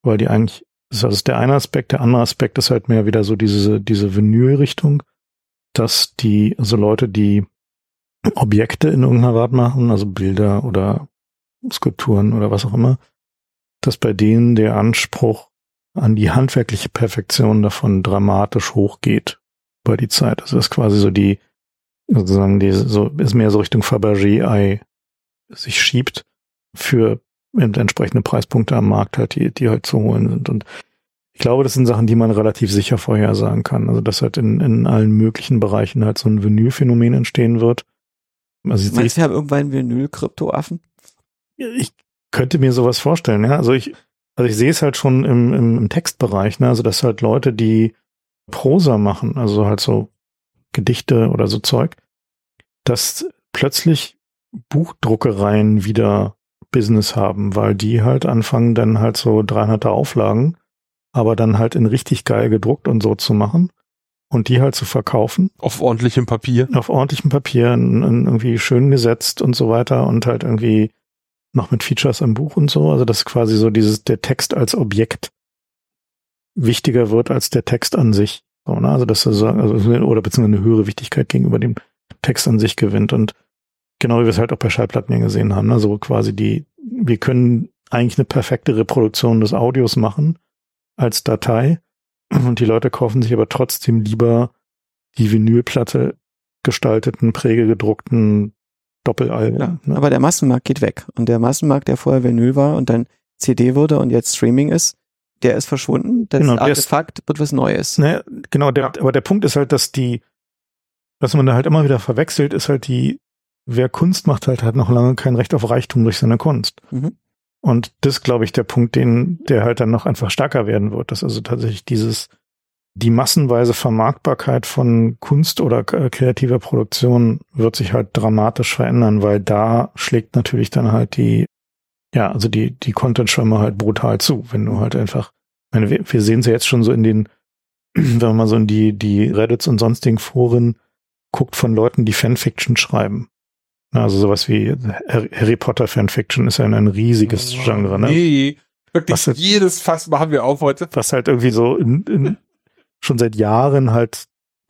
Speaker 1: Weil die eigentlich, das ist der eine Aspekt, der andere Aspekt ist halt mehr wieder so diese, diese Vinyl-Richtung, dass die, also Leute, die Objekte in irgendeiner Art machen, also Bilder oder Skulpturen oder was auch immer, dass bei denen der Anspruch an die handwerkliche Perfektion davon dramatisch hochgeht bei die Zeit. Das ist quasi so die, sozusagen die, so, ist mehr so Richtung Fabergé-Ei sich schiebt für entsprechende Preispunkte am Markt halt, die, die halt zu holen sind. Und ich glaube, das sind Sachen, die man relativ sicher vorhersagen kann. Also, dass halt in, in allen möglichen Bereichen halt so ein Vinyl-Phänomen entstehen wird.
Speaker 3: Also ich Meinst du, wir haben irgendwann Vinyl-Kryptoaffen?
Speaker 1: Ich könnte mir sowas vorstellen, ja. Also ich, also ich sehe es halt schon im, im, im Textbereich, ne? Also, dass halt Leute, die Prosa machen, also halt so Gedichte oder so Zeug, dass plötzlich Buchdruckereien wieder Business haben, weil die halt anfangen dann halt so 300er Auflagen, aber dann halt in richtig geil gedruckt und so zu machen und die halt zu verkaufen.
Speaker 2: Auf ordentlichem Papier.
Speaker 1: Auf ordentlichem Papier, irgendwie schön gesetzt und so weiter und halt irgendwie noch mit Features im Buch und so. Also dass quasi so dieses, der Text als Objekt wichtiger wird als der Text an sich. So, ne? Also dass er so, also, oder beziehungsweise eine höhere Wichtigkeit gegenüber dem Text an sich gewinnt. Und genau wie wir es halt auch bei Schallplatten ja gesehen haben, also quasi die, wir können eigentlich eine perfekte Reproduktion des Audios machen als Datei und die Leute kaufen sich aber trotzdem lieber die Vinylplatte gestalteten, prägegedruckten Doppelalben. Ja,
Speaker 3: ne? Aber der Massenmarkt geht weg und der Massenmarkt, der vorher Vinyl war und dann CD wurde und jetzt Streaming ist, der ist verschwunden. Das genau, Artefakt ist, wird was Neues.
Speaker 1: Ne, genau, der, aber der Punkt ist halt, dass die, was man da halt immer wieder verwechselt, ist halt die, wer Kunst macht, halt hat noch lange kein Recht auf Reichtum durch seine Kunst. Mhm. Und das glaube ich, der Punkt, den, der halt dann noch einfach stärker werden wird, dass also tatsächlich dieses, die massenweise Vermarktbarkeit von Kunst oder kreativer Produktion wird sich halt dramatisch verändern, weil da schlägt natürlich dann halt die, ja, also die, die Content-Schwemme halt brutal zu, wenn du halt einfach, meine, wir, wir sehen es ja jetzt schon so in den, wenn man mal so in die, die Reddits und sonstigen Foren guckt von Leuten, die Fanfiction schreiben. Also sowas wie Harry Potter Fanfiction ist ja ein riesiges oh, Genre, ne?
Speaker 2: Nee, wirklich halt, jedes Fass machen wir auf heute.
Speaker 1: Was halt irgendwie so in, in, schon seit Jahren halt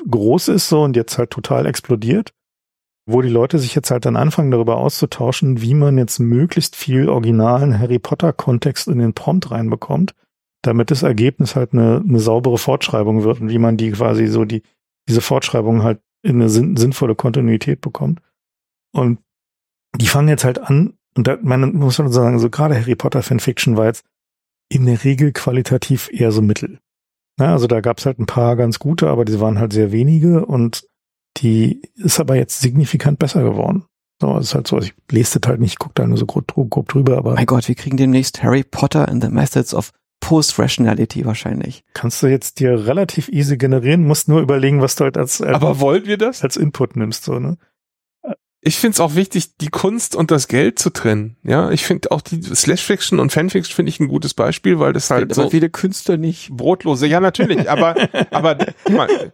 Speaker 1: groß ist so und jetzt halt total explodiert. Wo die Leute sich jetzt halt dann anfangen darüber auszutauschen, wie man jetzt möglichst viel originalen Harry Potter Kontext in den Prompt reinbekommt, damit das Ergebnis halt eine, eine saubere Fortschreibung wird und wie man die quasi so die, diese Fortschreibung halt in eine sinn, sinnvolle Kontinuität bekommt. Und die fangen jetzt halt an, und da man muss man sagen, so gerade Harry Potter Fanfiction war jetzt in der Regel qualitativ eher so mittel. Na, also da gab es halt ein paar ganz gute, aber die waren halt sehr wenige und die ist aber jetzt signifikant besser geworden. So, es ist halt so, ich lese das halt nicht, gucke da nur so grob, grob drüber, aber.
Speaker 3: Mein Gott, wir kriegen demnächst Harry Potter and the Methods of Post-Rationality wahrscheinlich.
Speaker 1: Kannst du jetzt dir relativ easy generieren, musst nur überlegen, was du halt als,
Speaker 2: als Aber wollen wir das?
Speaker 1: Als Input nimmst, so, ne?
Speaker 2: Ich finde es auch wichtig, die Kunst und das Geld zu trennen. Ja, ich finde auch die Slash-Fiction und Fanfiction finde ich ein gutes Beispiel, weil das halt
Speaker 3: so viele Künstler nicht
Speaker 2: brotlose. Ja, natürlich, aber aber mal,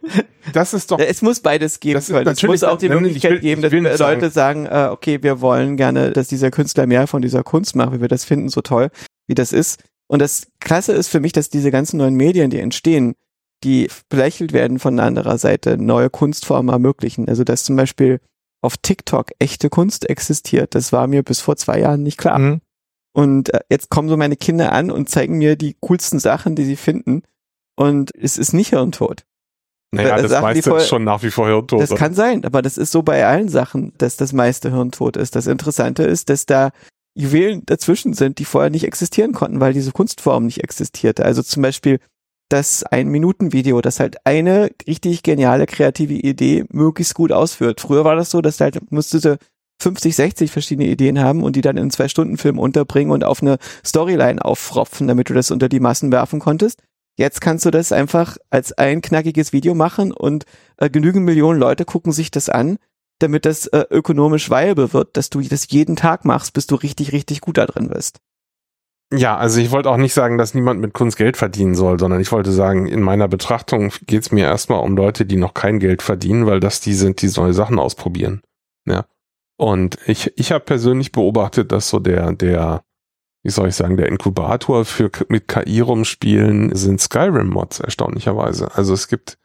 Speaker 2: das ist doch.
Speaker 3: Es muss beides geben. Das, können. es muss auch die Möglichkeit will, geben, dass Leute sagen, sagen äh, okay, wir wollen gerne, dass dieser Künstler mehr von dieser Kunst macht, wie wir das finden, so toll, wie das ist. Und das Klasse ist für mich, dass diese ganzen neuen Medien, die entstehen, die belächelt werden von anderer Seite, neue Kunstformen ermöglichen. Also dass zum Beispiel auf TikTok echte Kunst existiert. Das war mir bis vor zwei Jahren nicht klar. Mhm. Und äh, jetzt kommen so meine Kinder an und zeigen mir die coolsten Sachen, die sie finden. Und es ist nicht Hirntod.
Speaker 2: Naja, das Sachen, meiste ist schon nach wie vor Hirntod.
Speaker 3: Das kann sein, aber das ist so bei allen Sachen, dass das meiste Hirntod ist. Das Interessante ist, dass da Juwelen dazwischen sind, die vorher nicht existieren konnten, weil diese Kunstform nicht existierte. Also zum Beispiel das Ein-Minuten-Video, das halt eine richtig geniale kreative Idee möglichst gut ausführt. Früher war das so, dass halt musstete 50, 60 verschiedene Ideen haben und die dann in zwei Stunden Film unterbringen und auf eine Storyline auffropfen, damit du das unter die Massen werfen konntest. Jetzt kannst du das einfach als ein knackiges Video machen und äh, genügend Millionen Leute gucken sich das an, damit das äh, ökonomisch viable wird, dass du das jeden Tag machst, bis du richtig, richtig gut da drin bist.
Speaker 2: Ja, also ich wollte auch nicht sagen, dass niemand mit Kunst Geld verdienen soll, sondern ich wollte sagen, in meiner Betrachtung geht es mir erstmal um Leute, die noch kein Geld verdienen, weil das die sind, die neue Sachen ausprobieren. Ja. Und ich, ich habe persönlich beobachtet, dass so der, der, wie soll ich sagen, der Inkubator für mit KI rumspielen sind Skyrim-Mods, erstaunlicherweise. Also es gibt,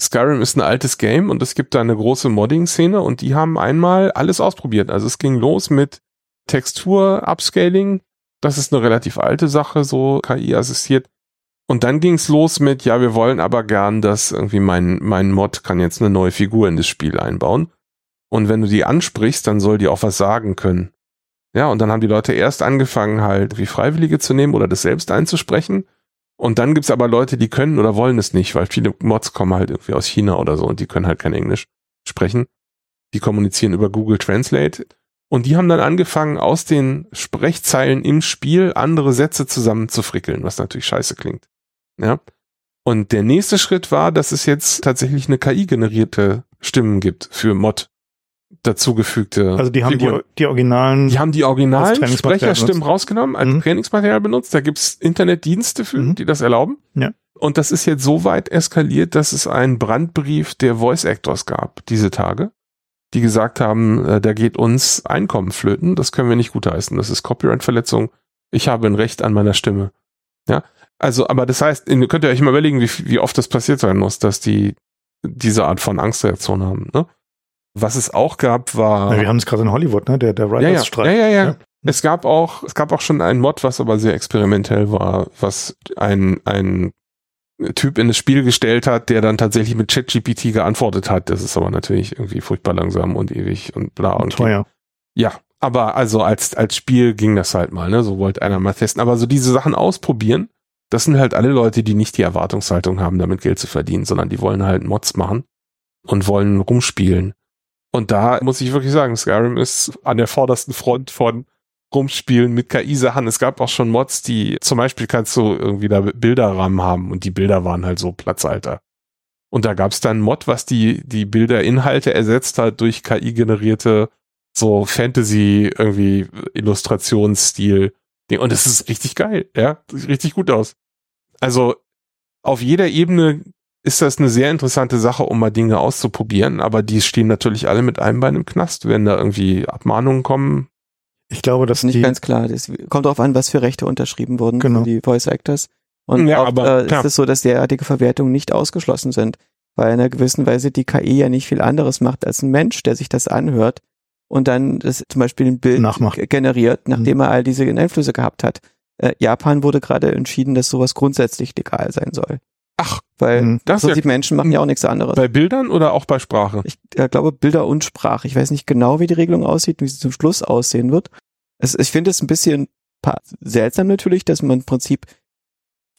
Speaker 2: Skyrim ist ein altes Game und es gibt da eine große Modding-Szene und die haben einmal alles ausprobiert. Also es ging los mit Textur-Upscaling. Das ist eine relativ alte Sache, so KI-assistiert. Und dann ging's los mit, ja, wir wollen aber gern, dass irgendwie mein, mein Mod kann jetzt eine neue Figur in das Spiel einbauen. Und wenn du die ansprichst, dann soll die auch was sagen können. Ja, und dann haben die Leute erst angefangen, halt wie Freiwillige zu nehmen oder das selbst einzusprechen. Und dann gibt's aber Leute, die können oder wollen es nicht, weil viele Mods kommen halt irgendwie aus China oder so und die können halt kein Englisch sprechen. Die kommunizieren über Google Translate. Und die haben dann angefangen, aus den Sprechzeilen im Spiel andere Sätze zusammenzufrickeln, was natürlich scheiße klingt. Ja. Und der nächste Schritt war, dass es jetzt tatsächlich eine KI-generierte Stimmen gibt für Mod dazugefügte.
Speaker 1: Also die haben die, die originalen.
Speaker 2: Die haben die originalen Sprecherstimmen rausgenommen, als
Speaker 1: Mhm.
Speaker 2: Trainingsmaterial benutzt. Da gibt's Internetdienste für,
Speaker 1: Mhm.
Speaker 2: die das erlauben.
Speaker 1: Ja.
Speaker 2: Und das ist jetzt so weit eskaliert, dass es einen Brandbrief der Voice Actors gab, diese Tage, die gesagt haben, äh, da geht uns Einkommen flöten, das können wir nicht gutheißen, das ist Copyright-Verletzung, ich habe ein Recht an meiner Stimme. Ja, also, aber das heißt, ihr könnt ihr euch mal überlegen, wie, wie oft das passiert sein muss, dass die diese Art von Angstreaktion haben. Ne? Was es auch gab, war
Speaker 1: Ja, wir haben es gerade in Hollywood, ne? Der, der
Speaker 2: ja, ja,
Speaker 1: Writers-Streik.
Speaker 2: ja, ja, ja.
Speaker 1: Ja.
Speaker 2: Es gab auch, es gab auch schon ein Mod, was aber sehr experimentell war, was ein, ein Typ in das Spiel gestellt hat, der dann tatsächlich mit ChatGPT geantwortet hat. Das ist aber natürlich irgendwie furchtbar langsam und ewig und bla und
Speaker 1: Teuer.
Speaker 2: ja, aber also als, als Spiel ging das halt mal, ne? So wollte einer mal testen. Aber so diese Sachen ausprobieren, das sind halt alle Leute, die nicht die Erwartungshaltung haben, damit Geld zu verdienen, sondern die wollen halt Mods machen und wollen rumspielen. Und da muss ich wirklich sagen, Skyrim ist an der vordersten Front von Rumspielen mit KI-Sachen. Es gab auch schon Mods, die zum Beispiel kannst du irgendwie da Bilderrahmen haben und die Bilder waren halt so Platzhalter. Und da gab es dann ein Mod, was die, die Bilderinhalte ersetzt hat durch KI-generierte so Fantasy irgendwie Illustrationsstil. Und das ist richtig geil, ja. Das sieht richtig gut aus. Also auf jeder Ebene ist das eine sehr interessante Sache, um mal Dinge auszuprobieren, aber die stehen natürlich alle mit einem Bein im Knast, wenn da irgendwie Abmahnungen kommen.
Speaker 1: Ich glaube,
Speaker 3: Das
Speaker 1: dass
Speaker 3: ist nicht
Speaker 1: die,
Speaker 3: ganz klar. Das kommt darauf an, was für Rechte unterschrieben wurden
Speaker 1: Genau.
Speaker 3: für die Voice Actors. Und
Speaker 2: Ja,
Speaker 3: oft
Speaker 2: aber
Speaker 3: äh, ist es so, dass derartige Verwertungen nicht ausgeschlossen sind, weil in einer gewissen Weise die KI ja nicht viel anderes macht als ein Mensch, der sich das anhört und dann das zum Beispiel ein Bild
Speaker 1: Nachmacht.
Speaker 3: generiert, nachdem
Speaker 2: Mhm.
Speaker 3: er all diese Einflüsse gehabt hat. Äh, Japan wurde gerade entschieden, dass sowas grundsätzlich legal sein soll.
Speaker 2: Ach,
Speaker 3: Weil
Speaker 1: Mhm.
Speaker 2: das ist ja
Speaker 3: Menschen machen ja auch nichts anderes.
Speaker 2: bei Bildern oder auch bei Sprache?
Speaker 3: Ich äh, glaube Bilder und Sprache. Ich weiß nicht genau, wie die Regelung aussieht, wie sie zum Schluss aussehen wird. Es, ich finde es ein bisschen seltsam natürlich, dass man im Prinzip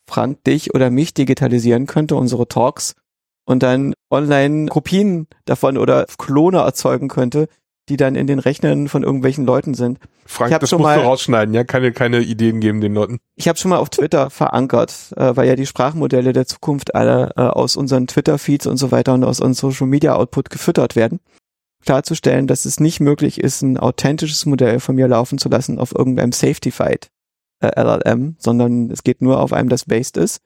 Speaker 3: Frank dich oder mich digitalisieren könnte, unsere Talks, und dann online Kopien davon oder Klone erzeugen könnte, die dann in den Rechnern von irgendwelchen Leuten sind.
Speaker 2: Frank,
Speaker 3: Ich
Speaker 2: das
Speaker 3: schon
Speaker 2: musst
Speaker 3: mal-
Speaker 2: du rausschneiden, ja? Keine, keine Ideen geben den Leuten.
Speaker 3: Ich habe schon mal auf Twitter verankert, äh, weil ja die Sprachmodelle der Zukunft alle äh, aus unseren Twitter-Feeds und so weiter und aus unserem Social-Media-Output gefüttert werden, klarzustellen, dass es nicht möglich ist, ein authentisches Modell von mir laufen zu lassen auf irgendeinem Safety-Fight äh, LLM, sondern es geht nur auf einem, das based ist.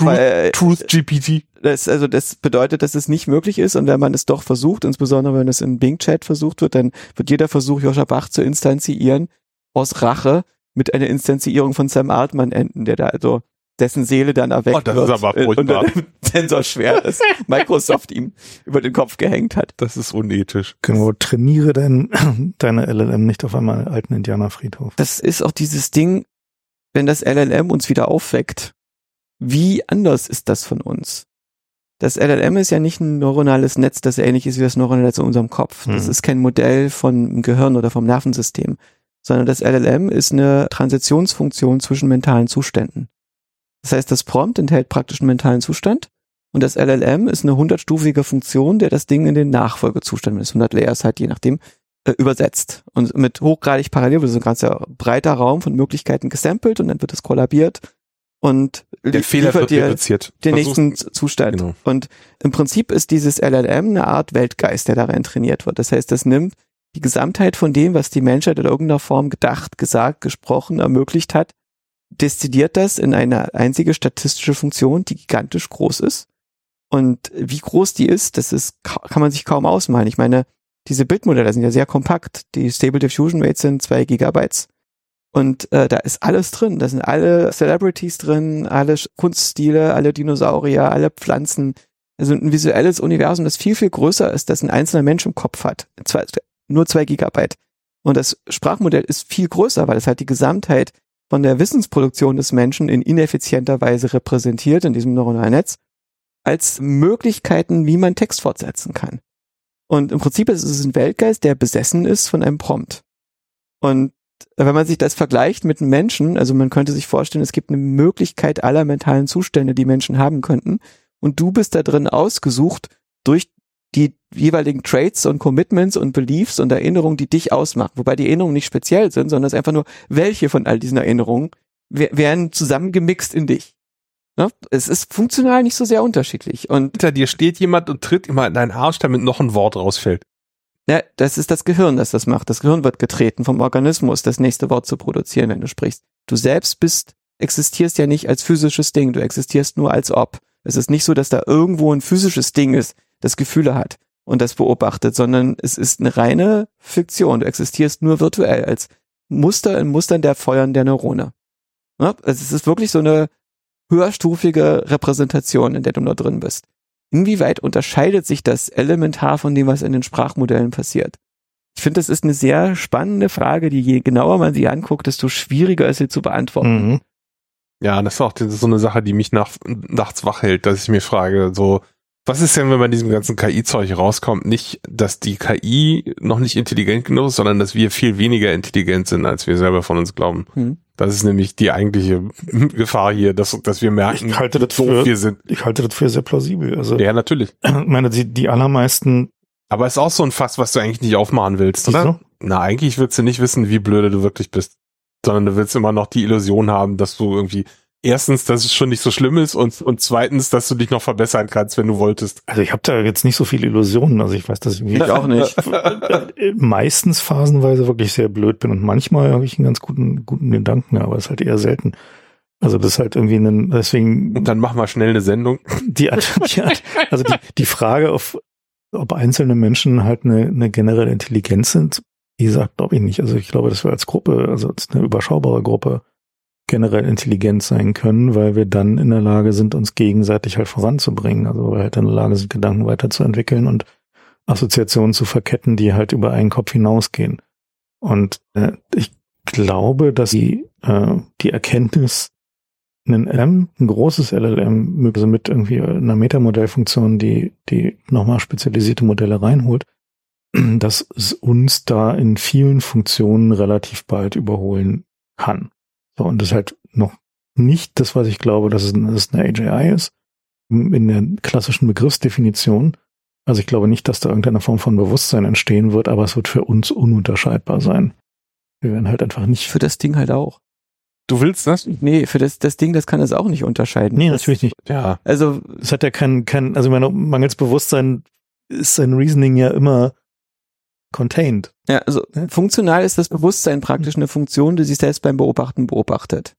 Speaker 3: Weil,
Speaker 2: Truth GPT.
Speaker 3: Das, also das bedeutet, dass es nicht möglich ist und wenn man es doch versucht, insbesondere wenn es in Bing Chat versucht wird, dann wird jeder Versuch, Joscha Bach zu instanzieren, aus Rache mit einer Instanzierung von Sam Altman enden, der da also dessen Seele dann erweckt
Speaker 2: Oh, das
Speaker 3: wird
Speaker 2: ist aber furchtbar.
Speaker 3: dem Sensorschwert, das Microsoft ihm über den Kopf gehängt hat.
Speaker 2: Das ist unethisch.
Speaker 1: genau, trainiere dein, deine LLM nicht auf einmal alten Indianerfriedhof.
Speaker 3: Das ist auch dieses Ding, wenn das LLM uns wieder aufweckt, wie anders ist das von uns? Das LLM ist ja nicht ein neuronales Netz, das ähnlich ist wie das neuronale Netz in unserem Kopf. Das
Speaker 1: Mhm.
Speaker 3: ist kein Modell vom Gehirn oder vom Nervensystem, sondern das LLM ist eine Transitionsfunktion zwischen mentalen Zuständen. Das heißt, das Prompt enthält praktisch einen mentalen Zustand und das LLM ist eine hundertstufige Funktion, der das Ding in den Nachfolgezustand, wenn es 100 Layers hat, je nachdem, äh, übersetzt. Und mit hochgradig parallel wird so ein ganzer breiter Raum von Möglichkeiten gesampelt und dann wird es kollabiert und
Speaker 2: Der Fehler wird
Speaker 3: dir
Speaker 2: reduziert.
Speaker 3: den
Speaker 2: Versuch's-
Speaker 3: nächsten Zustand.
Speaker 2: Genau.
Speaker 3: Und im Prinzip ist dieses LLM eine Art Weltgeist, der da rein trainiert wird. Das heißt, das nimmt die Gesamtheit von dem, was die Menschheit in irgendeiner Form gedacht, gesagt, gesprochen, ermöglicht hat, destilliert das in eine einzige statistische Funktion, die gigantisch groß ist. Und wie groß die ist, das ist, ka- kann man sich kaum ausmalen. Ich meine, diese Bildmodelle sind ja sehr kompakt. Die Stable Diffusion Rates sind zwei Gigabytes. Und äh, da ist alles drin. Da sind alle Celebrities drin, alle Kunststile, alle Dinosaurier, alle Pflanzen. Also ein visuelles Universum, das viel, viel größer ist, das ein einzelner Mensch im Kopf hat. Zwei, nur zwei Gigabyte. Und das Sprachmodell ist viel größer, weil es halt die Gesamtheit von der Wissensproduktion des Menschen in ineffizienter Weise repräsentiert in diesem neuronalen Netz, als Möglichkeiten, wie man Text fortsetzen kann. Und im Prinzip ist es ein Weltgeist, der besessen ist von einem Prompt. Und wenn man sich das vergleicht mit Menschen, also man könnte sich vorstellen, es gibt eine Möglichkeit aller mentalen Zustände, die Menschen haben könnten. Und du bist da drin ausgesucht durch die jeweiligen Traits und Commitments und Beliefs und Erinnerungen, die dich ausmachen. Wobei die Erinnerungen nicht speziell sind, sondern es ist einfach nur, welche von all diesen Erinnerungen werden zusammengemixt in dich. Ja, es ist funktional nicht so sehr unterschiedlich. Und
Speaker 2: hinter dir steht jemand und tritt immer in deinen Arsch, damit noch ein Wort rausfällt.
Speaker 3: Ja, das ist das Gehirn, das das macht. Das Gehirn wird getreten vom Organismus, das nächste Wort zu produzieren, wenn du sprichst. Du selbst bist, existierst ja nicht als physisches Ding, du existierst nur als ob. Es ist nicht so, dass da irgendwo ein physisches Ding ist, das Gefühle hat und das beobachtet, sondern es ist eine reine Fiktion. Du existierst nur virtuell als Muster in Mustern der Feuern der Neurone. Ja, also es ist wirklich so eine höherstufige Repräsentation, in der du da drin bist. Inwieweit unterscheidet sich das elementar von dem, was in den Sprachmodellen passiert? Ich finde, das ist eine sehr spannende Frage, die je genauer man sie anguckt, desto schwieriger ist sie zu beantworten. Mhm.
Speaker 2: Ja, das ist auch so eine Sache, die mich nach, nachts wach hält, dass ich mir frage, so, was ist denn, wenn man diesem ganzen KI-Zeug rauskommt? Nicht, dass die KI noch nicht intelligent genug ist, sondern dass wir viel weniger intelligent sind, als wir selber von uns glauben. Hm. Das ist nämlich die eigentliche Gefahr hier, dass, dass wir merken,
Speaker 1: ich halte das für, wir sind. Ich halte das für sehr plausibel. Also,
Speaker 2: ja, natürlich.
Speaker 1: Ich meine, die, die allermeisten.
Speaker 2: Aber es ist auch so ein Fass, was du eigentlich nicht aufmachen willst, oder? So? Na, eigentlich willst du nicht wissen, wie blöde du wirklich bist. Sondern du willst immer noch die Illusion haben, dass du irgendwie erstens, dass es schon nicht so schlimm ist und, und zweitens, dass du dich noch verbessern kannst, wenn du wolltest.
Speaker 1: Also ich habe da jetzt nicht so viele Illusionen. Also ich weiß, dass ich,
Speaker 3: ich auch nicht.
Speaker 1: meistens phasenweise wirklich sehr blöd bin und manchmal habe ich einen ganz guten, guten Gedanken, aber es ist halt eher selten. Also das ist halt irgendwie ein, deswegen.
Speaker 2: Und dann mach mal schnell eine Sendung.
Speaker 1: Die, die also die, die Frage, auf, ob einzelne Menschen halt eine, eine generelle Intelligenz sind, wie gesagt, glaube ich nicht. Also ich glaube, dass wir als Gruppe, also als eine überschaubare Gruppe, generell intelligent sein können, weil wir dann in der Lage sind, uns gegenseitig halt voranzubringen. Also weil wir halt in der Lage sind, Gedanken weiterzuentwickeln und Assoziationen zu verketten, die halt über einen Kopf hinausgehen. Und äh, ich glaube, dass die, äh, die Erkenntnis, ein LM, ein großes LLM, also mit irgendwie einer Metamodellfunktion, die, die nochmal spezialisierte Modelle reinholt, dass es uns da in vielen Funktionen relativ bald überholen kann. So, und das ist halt noch nicht das, was ich glaube, dass es, dass es eine AGI ist, in der klassischen Begriffsdefinition. Also ich glaube nicht, dass da irgendeine Form von Bewusstsein entstehen wird, aber es wird für uns ununterscheidbar sein. Wir werden halt einfach nicht.
Speaker 3: Für das Ding halt auch.
Speaker 2: Du willst das?
Speaker 3: Nee, für das, das Ding, das kann es auch nicht unterscheiden.
Speaker 1: Nee, natürlich nicht.
Speaker 3: Ja.
Speaker 1: Also. Es hat ja kein, kein, also meine, mangels Bewusstsein ist sein Reasoning ja immer contained.
Speaker 3: Ja, also funktional ist das Bewusstsein praktisch eine Funktion, die sich selbst beim Beobachten beobachtet.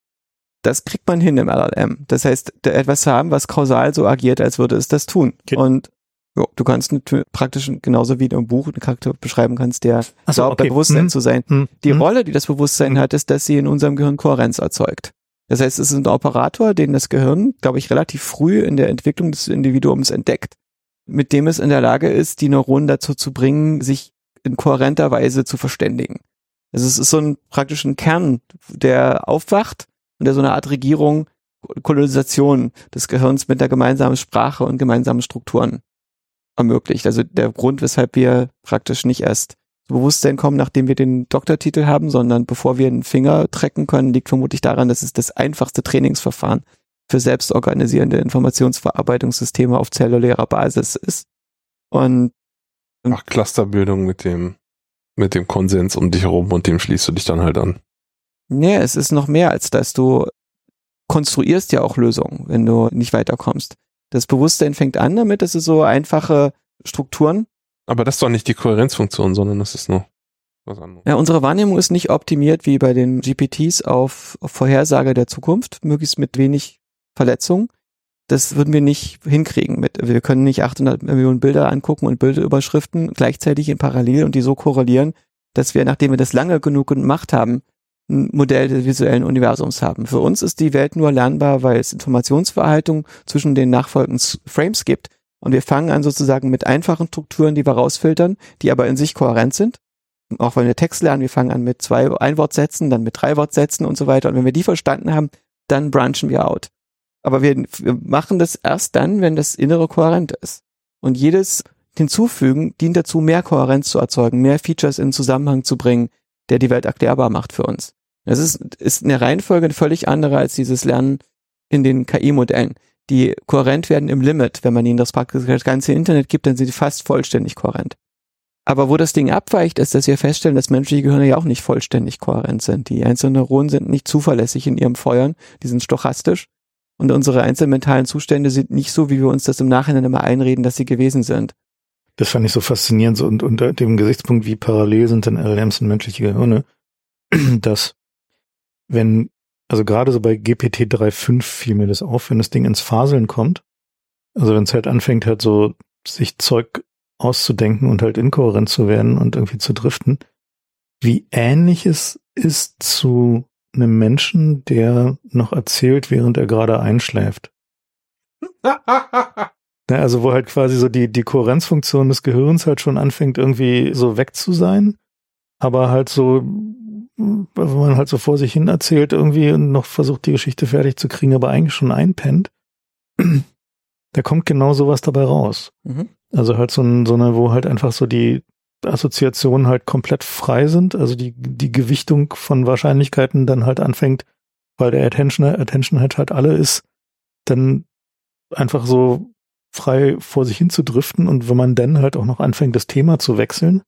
Speaker 3: Das kriegt man hin im LLM. Das heißt, etwas zu haben, was kausal so agiert, als würde es das tun. Okay. Und jo, du kannst praktisch genauso wie du im Buch einen Charakter beschreiben kannst, der
Speaker 1: so, glaubt,
Speaker 3: okay. bei Bewusstsein hm. zu sein. Hm. Die hm. Rolle, die das Bewusstsein hat, ist, dass sie in unserem Gehirn Kohärenz erzeugt. Das heißt, es ist ein Operator, den das Gehirn, glaube ich, relativ früh in der Entwicklung des Individuums entdeckt, mit dem es in der Lage ist, die Neuronen dazu zu bringen, sich in kohärenter Weise zu verständigen. Also es ist so ein praktischen Kern, der aufwacht und der so eine Art Regierung, Kolonisation des Gehirns mit der gemeinsamen Sprache und gemeinsamen Strukturen ermöglicht. Also der Grund, weshalb wir praktisch nicht erst zu Bewusstsein kommen, nachdem wir den Doktortitel haben, sondern bevor wir einen Finger trecken können, liegt vermutlich daran, dass es das einfachste Trainingsverfahren für selbstorganisierende Informationsverarbeitungssysteme auf zellulärer Basis ist. Und
Speaker 2: Ach, Clusterbildung mit dem, mit dem Konsens um dich herum und dem schließt du dich dann halt an.
Speaker 3: Nee, es ist noch mehr als das. Du konstruierst ja auch Lösungen, wenn du nicht weiterkommst. Das Bewusstsein fängt an damit, das ist so einfache Strukturen.
Speaker 2: Aber das ist doch nicht die Kohärenzfunktion, sondern das ist nur was anderes.
Speaker 3: Ja, unsere Wahrnehmung ist nicht optimiert wie bei den GPTs auf, auf Vorhersage der Zukunft, möglichst mit wenig Verletzung, Das würden wir nicht hinkriegen. Mit, wir können nicht 800 Millionen Bilder angucken und Bilderüberschriften gleichzeitig in Parallel und die so korrelieren, dass wir, nachdem wir das lange genug gemacht haben, ein Modell des visuellen Universums haben. Für uns ist die Welt nur lernbar, weil es Informationsverhaltung zwischen den nachfolgenden Frames gibt. Und wir fangen an sozusagen mit einfachen Strukturen, die wir rausfiltern, die aber in sich kohärent sind. Auch wenn wir Text lernen, wir fangen an mit zwei Einwortsätzen, dann mit drei Wortsätzen und so weiter. Und wenn wir die verstanden haben, dann branchen wir out. Aber wir, wir machen das erst dann, wenn das Innere kohärent ist. Und jedes Hinzufügen dient dazu, mehr Kohärenz zu erzeugen, mehr Features in Zusammenhang zu bringen, der die Welt erklärbar macht für uns. Das ist, ist eine Reihenfolge völlig andere als dieses Lernen in den KI-Modellen, die kohärent werden im Limit. Wenn man ihnen das, das ganze Internet gibt, dann sind sie fast vollständig kohärent. Aber wo das Ding abweicht, ist, dass wir feststellen, dass menschliche Gehirne ja auch nicht vollständig kohärent sind. Die einzelnen Neuronen sind nicht zuverlässig in ihrem Feuern, die sind stochastisch. Und unsere einzelnen mentalen Zustände sind nicht so, wie wir uns das im Nachhinein immer einreden, dass sie gewesen sind.
Speaker 1: Das fand ich so faszinierend so, und unter dem Gesichtspunkt, wie parallel sind denn LLMs und menschliche Gehirne, dass wenn, also gerade so bei GPT 3.5 fiel mir das auf, wenn das Ding ins Faseln kommt, also wenn es halt anfängt halt so sich Zeug auszudenken und halt inkohärent zu werden und irgendwie zu driften, wie ähnlich es ist zu einem Menschen, der noch erzählt, während er gerade einschläft. Also wo halt quasi so die, die Kohärenzfunktion des Gehirns halt schon anfängt irgendwie so weg zu sein, aber halt so, wenn man halt so vor sich hin erzählt irgendwie und noch versucht die Geschichte fertig zu kriegen, aber eigentlich schon einpennt, da kommt genau sowas dabei raus. Mhm. Also halt so, ein, so eine, wo halt einfach so die Assoziationen halt komplett frei sind, also die, die Gewichtung von Wahrscheinlichkeiten dann halt anfängt, weil der Attention, Attention halt halt alle ist, dann einfach so frei vor sich hin zu driften und wenn man dann halt auch noch anfängt, das Thema zu wechseln,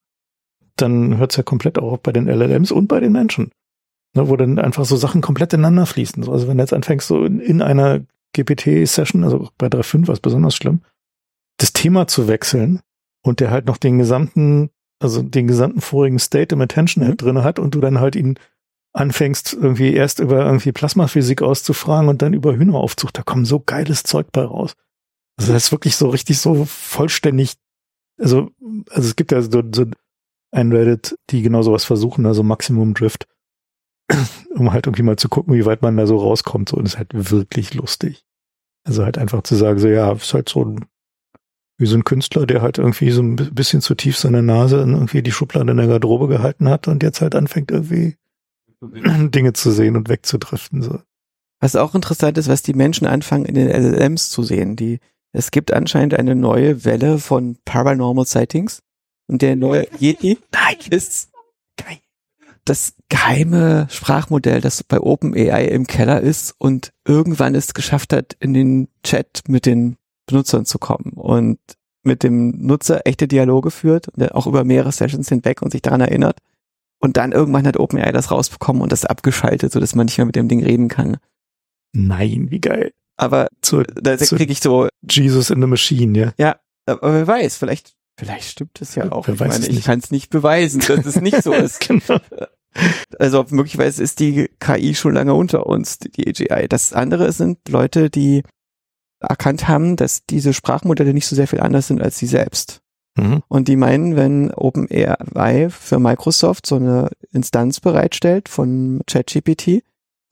Speaker 1: dann hört es ja komplett auch bei den LLMs und bei den Menschen. Ne, wo dann einfach so Sachen komplett ineinander fließen. Also wenn du jetzt anfängst, so in, in einer GPT-Session, also bei 3.5 war es besonders schlimm, das Thema zu wechseln und der halt noch den gesamten, also den gesamten vorigen State im Attention Head mhm. drin hat und du dann halt ihn anfängst, irgendwie erst über irgendwie Plasmaphysik auszufragen und dann über Hühneraufzucht, da kommt so geiles Zeug bei raus. Also das ist wirklich so richtig so vollständig, also, also es gibt ja so, so ein Reddit, die genau sowas versuchen, also Maximum Drift, um halt irgendwie mal zu gucken, wie weit man da so rauskommt, so, und es ist halt wirklich lustig. Also halt einfach zu sagen, so, ja, ist halt so ein, wie so ein Künstler, der halt irgendwie so ein bisschen zu tief seine Nase in irgendwie die Schublade in der Garderobe gehalten hat und jetzt halt anfängt irgendwie Dinge zu sehen und wegzudriften, so.
Speaker 3: Was auch interessant ist, was die Menschen anfangen in den LLMs zu sehen, die es gibt anscheinend eine neue Welle von Paranormal Sightings. Und der neue Yeti ist das geheime Sprachmodell, das bei OpenAI im Keller ist und irgendwann es geschafft hat, in den Chat mit den Benutzern zu kommen und mit dem Nutzer echte Dialoge führt, auch über mehrere Sessions hinweg und sich daran erinnert. Und dann irgendwann hat OpenAI das rausbekommen und das abgeschaltet, sodass man nicht mehr mit dem Ding reden kann.
Speaker 1: Nein, wie geil.
Speaker 3: Aber zur, da kriege ich so
Speaker 1: Jesus in the Machine, ja.
Speaker 3: Ja, aber wer weiß, vielleicht vielleicht stimmt es ja auch.
Speaker 1: Wer weiß
Speaker 3: ich ich kann es nicht beweisen, dass es nicht so ist. genau. Also möglicherweise ist die KI schon lange unter uns, die AGI. Das andere sind Leute, die erkannt haben, dass diese Sprachmodelle nicht so sehr viel anders sind als sie selbst. Mhm. Und die meinen, wenn OpenAI für Microsoft so eine Instanz bereitstellt von ChatGPT,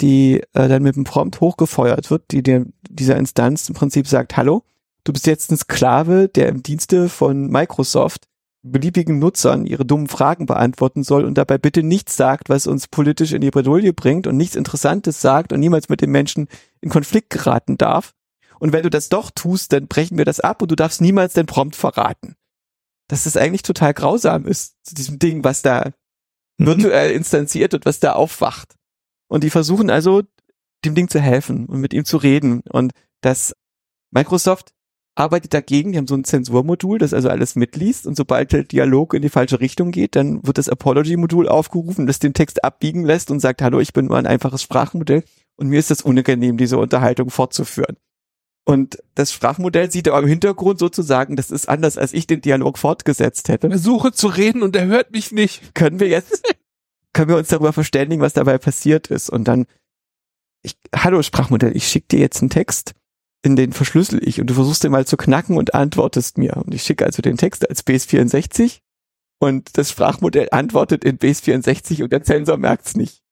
Speaker 3: die äh, dann mit dem Prompt hochgefeuert wird, die der, dieser Instanz im Prinzip sagt, hallo, du bist jetzt ein Sklave, der im Dienste von Microsoft beliebigen Nutzern ihre dummen Fragen beantworten soll und dabei bitte nichts sagt, was uns politisch in die Bredouille bringt und nichts Interessantes sagt und niemals mit den Menschen in Konflikt geraten darf. Und wenn du das doch tust, dann brechen wir das ab und du darfst niemals den Prompt verraten. Dass das eigentlich total grausam ist, zu diesem Ding, was da mhm. virtuell instanziert und was da aufwacht. Und die versuchen also, dem Ding zu helfen und mit ihm zu reden. Und das Microsoft arbeitet dagegen, die haben so ein Zensurmodul, das also alles mitliest und sobald der Dialog in die falsche Richtung geht, dann wird das Apology-Modul aufgerufen, das den Text abbiegen lässt und sagt, hallo, ich bin nur ein einfaches Sprachmodell und mir ist das unangenehm, diese Unterhaltung fortzuführen. Und das Sprachmodell sieht aber im Hintergrund sozusagen, das ist anders, als ich den Dialog fortgesetzt hätte.
Speaker 4: Versuche zu reden und er hört mich nicht.
Speaker 3: Können wir jetzt können wir uns darüber verständigen, was dabei passiert ist. Und dann, ich, hallo Sprachmodell, ich schicke dir jetzt einen Text in den verschlüssel ich und du versuchst den mal zu knacken und antwortest mir. Und ich schicke also den Text als Base64 und das Sprachmodell antwortet in Base64 und der Sensor merkt's nicht.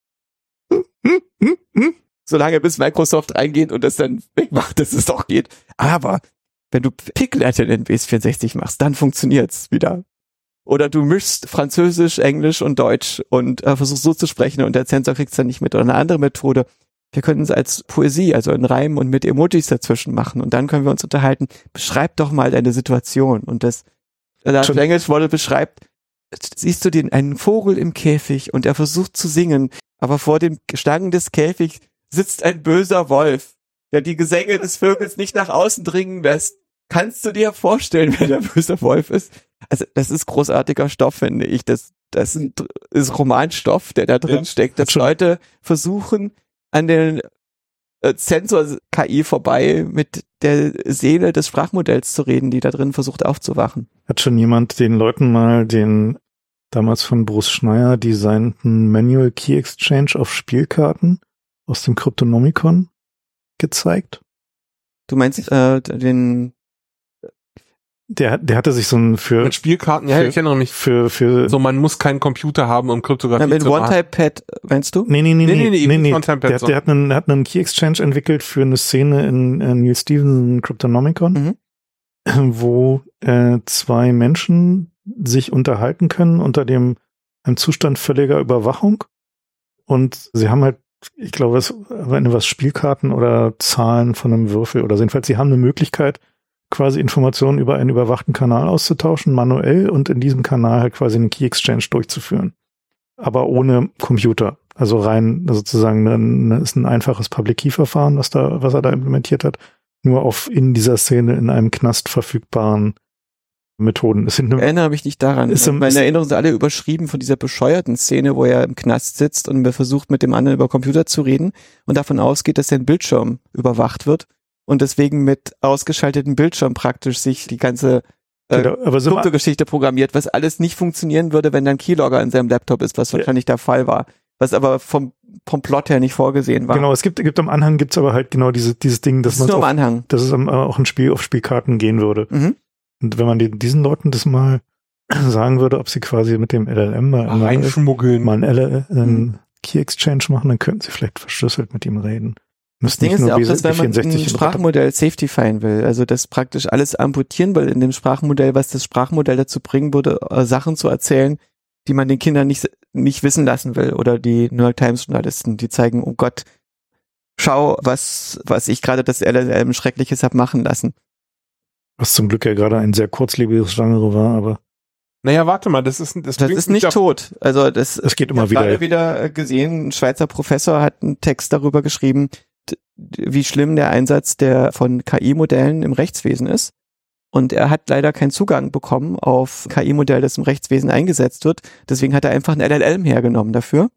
Speaker 3: Solange bis Microsoft reingeht und das dann wegmacht, dass es doch geht. Aber wenn du Pick-Latin in Base64 machst, dann funktioniert's wieder. Oder du mischst Französisch, Englisch und Deutsch und äh, versuchst so zu sprechen und der Sensor kriegt's dann nicht mit. Oder eine andere Methode. Wir können es als Poesie, also in Reimen und mit Emojis dazwischen machen. Und dann können wir uns unterhalten. Beschreib doch mal deine Situation. Und das das Englisch Model beschreibt, siehst du den einen Vogel im Käfig und er versucht zu singen, aber vor dem Stangen des Käfigs sitzt ein böser Wolf, der die Gesänge des Vögels nicht nach außen dringen lässt. Kannst du dir vorstellen, wer der böse Wolf ist? Also, das ist großartiger Stoff, finde ich. Das, das ist Romanstoff, der da drin ja, steckt, dass Leute versuchen, an den äh, Sensor-KI vorbei mit der Seele des Sprachmodells zu reden, die da drin versucht aufzuwachen.
Speaker 1: Hat schon jemand den Leuten mal den damals von Bruce Schneier designten Manual Key Exchange auf Spielkarten aus dem Cryptonomicon gezeigt?
Speaker 3: Du meinst äh, den
Speaker 1: der, der hatte sich so ein für
Speaker 2: mit Spielkarten, ja,
Speaker 1: für,
Speaker 2: ich erinnere mich.
Speaker 1: Für, für
Speaker 2: so, man muss keinen Computer haben, um Kryptographie
Speaker 3: Na, mit zu One-Type-Pad, meinst du?
Speaker 1: Nee, nee, nee, nee, nee, nee, nee, nee. Der, der, hat einen, der hat einen Key Exchange entwickelt für eine Szene in, in Neil Stephenson Cryptonomicon, mhm. wo äh, zwei Menschen sich unterhalten können unter dem einem Zustand völliger Überwachung und sie haben halt ich glaube, es war was Spielkarten oder Zahlen von einem Würfel oder. Jedenfalls, sie haben eine Möglichkeit, quasi Informationen über einen überwachten Kanal auszutauschen, manuell und in diesem Kanal halt quasi einen Key Exchange durchzuführen. Aber ohne Computer. Also rein sozusagen eine, ist ein einfaches Public Key Verfahren, was da, was er da implementiert hat. Nur auf in dieser Szene in einem Knast verfügbaren Methoden.
Speaker 3: Es sind ich erinnere mich nicht daran. Ist Meine Erinnerungen sind alle überschrieben von dieser bescheuerten Szene, wo er im Knast sitzt und versucht mit dem anderen über Computer zu reden und davon ausgeht, dass sein Bildschirm überwacht wird und deswegen mit ausgeschaltetem Bildschirm praktisch sich die ganze äh, genau, aber so programmiert, was alles nicht funktionieren würde, wenn dann Keylogger in seinem Laptop ist, was wahrscheinlich der Fall war. Was aber vom, vom Plot her nicht vorgesehen war.
Speaker 1: Genau, es gibt, gibt am Anhang gibt's aber halt genau diese, dieses Ding, dass
Speaker 3: das
Speaker 1: man
Speaker 3: am Anhang.
Speaker 1: dass es auch ein Spiel auf Spielkarten gehen würde. Mhm. Und wenn man diesen Leuten das mal sagen würde, ob sie quasi mit dem LLM mal,
Speaker 2: mal, mal
Speaker 1: einen, LL, einen mhm. Key Exchange machen, dann könnten sie vielleicht verschlüsselt mit ihm reden.
Speaker 3: Das Ding ist ja auch, dass wenn man ein Sprachmodell safety-fine will, also das praktisch alles amputieren will in dem Sprachmodell, was das Sprachmodell dazu bringen würde, äh, Sachen zu erzählen, die man den Kindern nicht, nicht wissen lassen will. Oder die New York Times Journalisten, die zeigen, oh Gott, schau, was, was ich gerade das LLM Schreckliches hab machen lassen.
Speaker 1: Was zum Glück ja gerade ein sehr kurzlebiges Genre war, aber.
Speaker 2: Naja, warte mal, das ist
Speaker 3: das, das ist nicht tot. Also das,
Speaker 1: es geht immer wieder.
Speaker 3: Ich wieder gesehen, ein Schweizer Professor hat einen Text darüber geschrieben, wie schlimm der Einsatz der von KI-Modellen im Rechtswesen ist. Und er hat leider keinen Zugang bekommen auf KI-Modell, das im Rechtswesen eingesetzt wird. Deswegen hat er einfach ein LLM hergenommen dafür.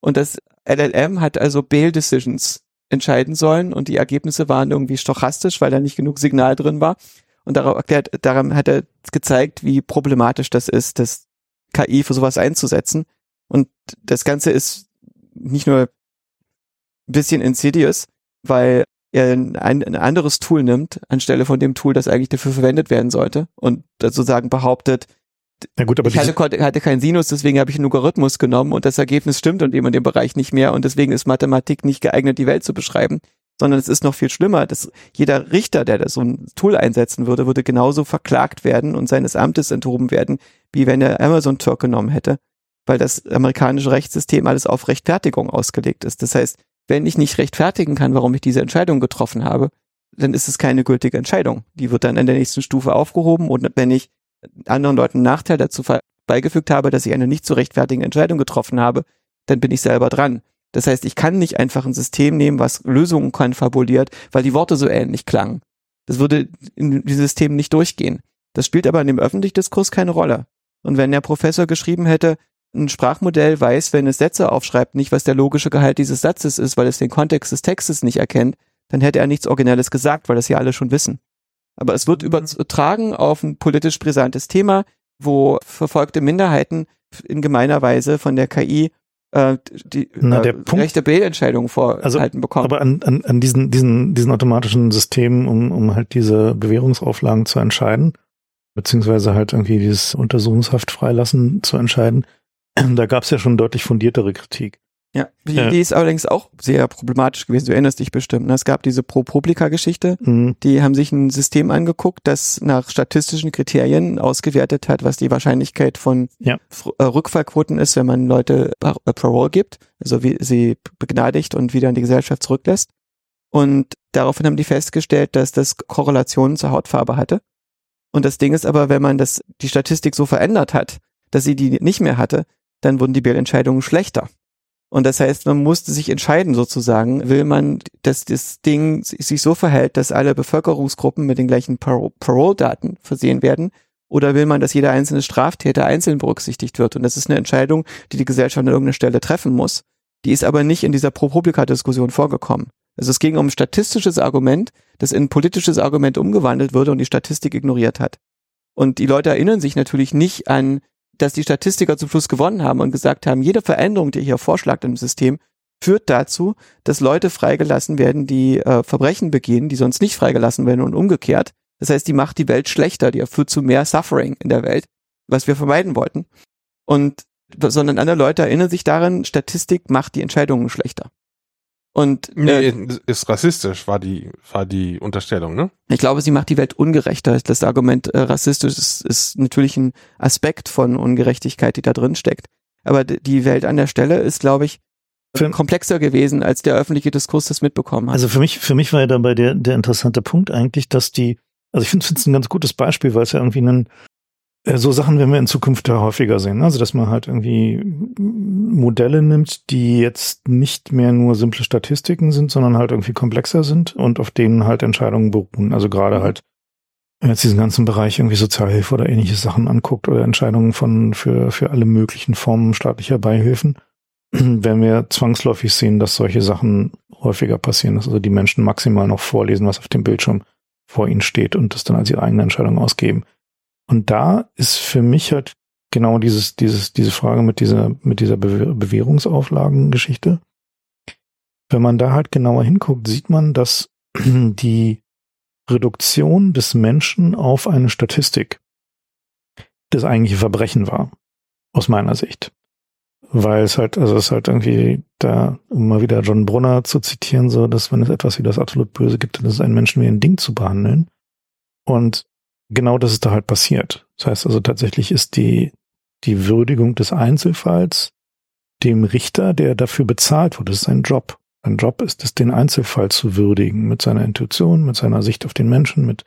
Speaker 3: Und das LLM hat also Bail Decisions entscheiden sollen und die Ergebnisse waren irgendwie stochastisch, weil da nicht genug Signal drin war. Und darauf erklärt, daran hat er gezeigt, wie problematisch das ist, das KI für sowas einzusetzen. Und das Ganze ist nicht nur ein bisschen insidious, weil er ein, ein anderes Tool nimmt, anstelle von dem Tool, das eigentlich dafür verwendet werden sollte und sozusagen behauptet,
Speaker 1: ja gut, aber
Speaker 3: ich hatte, hatte keinen Sinus, deswegen habe ich einen Logarithmus genommen und das Ergebnis stimmt und dem und dem Bereich nicht mehr und deswegen ist Mathematik nicht geeignet, die Welt zu beschreiben, sondern es ist noch viel schlimmer, dass jeder Richter, der da so ein Tool einsetzen würde, würde genauso verklagt werden und seines Amtes enthoben werden, wie wenn er Amazon Turk genommen hätte, weil das amerikanische Rechtssystem alles auf Rechtfertigung ausgelegt ist. Das heißt, wenn ich nicht rechtfertigen kann, warum ich diese Entscheidung getroffen habe, dann ist es keine gültige Entscheidung. Die wird dann in der nächsten Stufe aufgehoben und wenn ich anderen Leuten einen Nachteil dazu beigefügt habe, dass ich eine nicht zu rechtfertigende Entscheidung getroffen habe, dann bin ich selber dran. Das heißt, ich kann nicht einfach ein System nehmen, was Lösungen konfabuliert, weil die Worte so ähnlich klangen. Das würde in diesem System nicht durchgehen. Das spielt aber in dem öffentlichen Diskurs keine Rolle. Und wenn der Professor geschrieben hätte, ein Sprachmodell weiß, wenn es Sätze aufschreibt, nicht, was der logische Gehalt dieses Satzes ist, weil es den Kontext des Textes nicht erkennt, dann hätte er nichts Originelles gesagt, weil das ja alle schon wissen. Aber es wird übertragen auf ein politisch brisantes Thema, wo verfolgte Minderheiten in gemeiner Weise von der KI äh, die
Speaker 1: Na,
Speaker 3: äh,
Speaker 1: der Punkt-
Speaker 3: rechte Bail-Entscheidungen vorgehalten
Speaker 1: Also,
Speaker 3: bekommen.
Speaker 1: Aber an, an, an diesen, diesen, diesen automatischen Systemen, um, um halt diese Bewährungsauflagen zu entscheiden, beziehungsweise halt irgendwie dieses Untersuchungshaft freilassen zu entscheiden, da gab es ja schon deutlich fundiertere Kritik.
Speaker 3: Ja, die,
Speaker 1: Ja.
Speaker 3: die ist allerdings auch sehr problematisch gewesen. Du erinnerst dich bestimmt. Ne? Es gab diese Pro-Publica-Geschichte.
Speaker 1: Mhm.
Speaker 3: Die haben sich ein System angeguckt, das nach statistischen Kriterien ausgewertet hat, was die Wahrscheinlichkeit von
Speaker 1: Ja.
Speaker 3: Äh, Rückfallquoten ist, wenn man Leute Par äh, Parole gibt, also wie sie begnadigt und wieder in die Gesellschaft zurücklässt. Und daraufhin haben die festgestellt, dass das Korrelationen zur Hautfarbe hatte. Und das Ding ist aber, wenn man das, die Statistik so verändert hat, dass sie die nicht mehr hatte, dann wurden die Bail-Entscheidungen schlechter. Und das heißt, man musste sich entscheiden sozusagen, will man, dass das Ding sich so verhält, dass alle Bevölkerungsgruppen mit den gleichen Paro- Parole-Daten versehen werden, oder will man, dass jeder einzelne Straftäter einzeln berücksichtigt wird? Und das ist eine Entscheidung, die die Gesellschaft an irgendeiner Stelle treffen muss. Die ist aber nicht in dieser Pro-Publica-Diskussion vorgekommen. Also es ging um ein statistisches Argument, das in ein politisches Argument umgewandelt wurde und die Statistik ignoriert hat. Und die Leute erinnern sich natürlich nicht an, dass die Statistiker zum Schluss gewonnen haben und gesagt haben, jede Veränderung, die ihr hier vorschlagt im System, führt dazu, dass Leute freigelassen werden, die äh, Verbrechen begehen, die sonst nicht freigelassen werden und umgekehrt. Das heißt, die macht die Welt schlechter, die führt zu mehr Suffering in der Welt, was wir vermeiden wollten. Und sondern andere Leute erinnern sich daran, Statistik macht die Entscheidungen schlechter. Und äh,
Speaker 2: Nee, ist rassistisch, war die, war die Unterstellung, ne?
Speaker 3: ich glaube, sie macht die Welt ungerechter. Das Argument äh, rassistisch ist, ist natürlich ein Aspekt von Ungerechtigkeit, die da drin steckt. Aber die Welt an der Stelle ist, glaube ich,
Speaker 1: Für-
Speaker 3: komplexer gewesen, als der öffentliche Diskurs das mitbekommen hat.
Speaker 1: Also für mich, für mich war ja dabei der, der interessante Punkt eigentlich, dass die, also ich finde es ein ganz gutes Beispiel, weil es ja irgendwie einen, so Sachen werden wir in Zukunft ja häufiger sehen. Also dass man halt irgendwie Modelle nimmt, die jetzt nicht mehr nur simple Statistiken sind, sondern halt irgendwie komplexer sind und auf denen halt Entscheidungen beruhen. Also gerade
Speaker 3: Mhm.
Speaker 1: halt wenn man jetzt diesen ganzen Bereich irgendwie Sozialhilfe oder ähnliche Sachen anguckt oder Entscheidungen von für, für alle möglichen Formen staatlicher Beihilfen, werden wir zwangsläufig sehen, dass solche Sachen häufiger passieren, dass also die Menschen maximal noch vorlesen, was auf dem Bildschirm vor ihnen steht und das dann als ihre eigene Entscheidung ausgeben. Und da ist für mich halt genau dieses, dieses, diese Frage mit dieser, mit dieser Bewährungsauflagen-Geschichte. Wenn man da halt genauer hinguckt, sieht man, dass die Reduktion des Menschen auf eine Statistik das eigentliche Verbrechen war. Aus meiner Sicht. Weil es halt, also es ist halt irgendwie da, um mal wieder John Brunner zu zitieren, so, dass wenn es etwas wie das absolut Böse gibt, dann ist es einen Menschen wie ein Ding zu behandeln. Und genau das ist da halt passiert. Das heißt also tatsächlich ist die, die Würdigung des Einzelfalls dem Richter, der dafür bezahlt wurde, das ist sein Job. Sein Job ist es, den Einzelfall zu würdigen mit seiner Intuition, mit seiner Sicht auf den Menschen, mit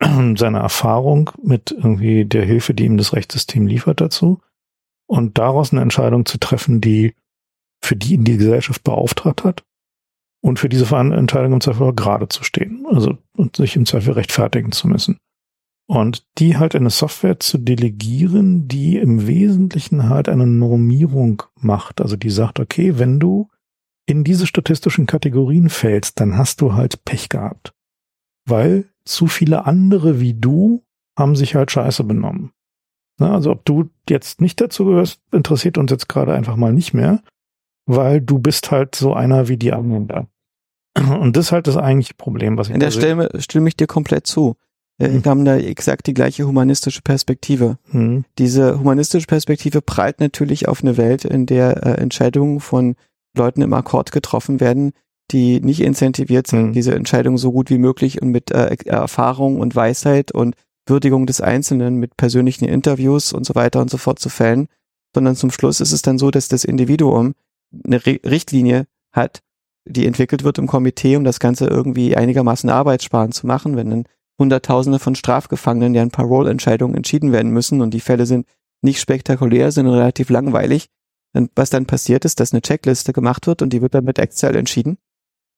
Speaker 1: seiner Erfahrung, mit irgendwie der Hilfe, die ihm das Rechtssystem liefert dazu. Und daraus eine Entscheidung zu treffen, die für die ihn die Gesellschaft beauftragt hat und für diese Entscheidung im Zweifel gerade zu stehen. Also und sich im Zweifel rechtfertigen zu müssen. Und die halt eine Software zu delegieren, die im Wesentlichen halt eine Normierung macht. Also die sagt, okay, wenn du in diese statistischen Kategorien fällst, dann hast du halt Pech gehabt. Weil zu viele andere wie du haben sich halt scheiße benommen. Na, also ob du jetzt nicht dazu gehörst, interessiert uns jetzt gerade einfach mal nicht mehr, weil du bist halt so einer wie die anderen da. Und das ist halt das eigentliche Problem, was ich
Speaker 3: In der. Stelle stimme ich dir komplett zu. Äh,
Speaker 1: Mhm.
Speaker 3: Wir haben da exakt die gleiche humanistische Perspektive.
Speaker 1: Hm.
Speaker 3: Diese humanistische Perspektive prallt natürlich auf eine Welt, in der äh, Entscheidungen von Leuten im Akkord getroffen werden, die nicht incentiviert sind,
Speaker 1: Mhm.
Speaker 3: diese Entscheidung so gut wie möglich und mit äh, Erfahrung und Weisheit und Würdigung des Einzelnen mit persönlichen Interviews und so weiter und so fort zu fällen, sondern zum Schluss ist es dann so, dass das Individuum eine Ri- Richtlinie hat, die entwickelt wird im Komitee, um das Ganze irgendwie einigermaßen arbeitssparend zu machen, wenn dann Hunderttausende von Strafgefangenen, deren Parole-Entscheidungen entschieden werden müssen und die Fälle sind nicht spektakulär, sondern relativ langweilig. Und was dann passiert ist, dass eine Checkliste gemacht wird und die wird dann mit Excel entschieden.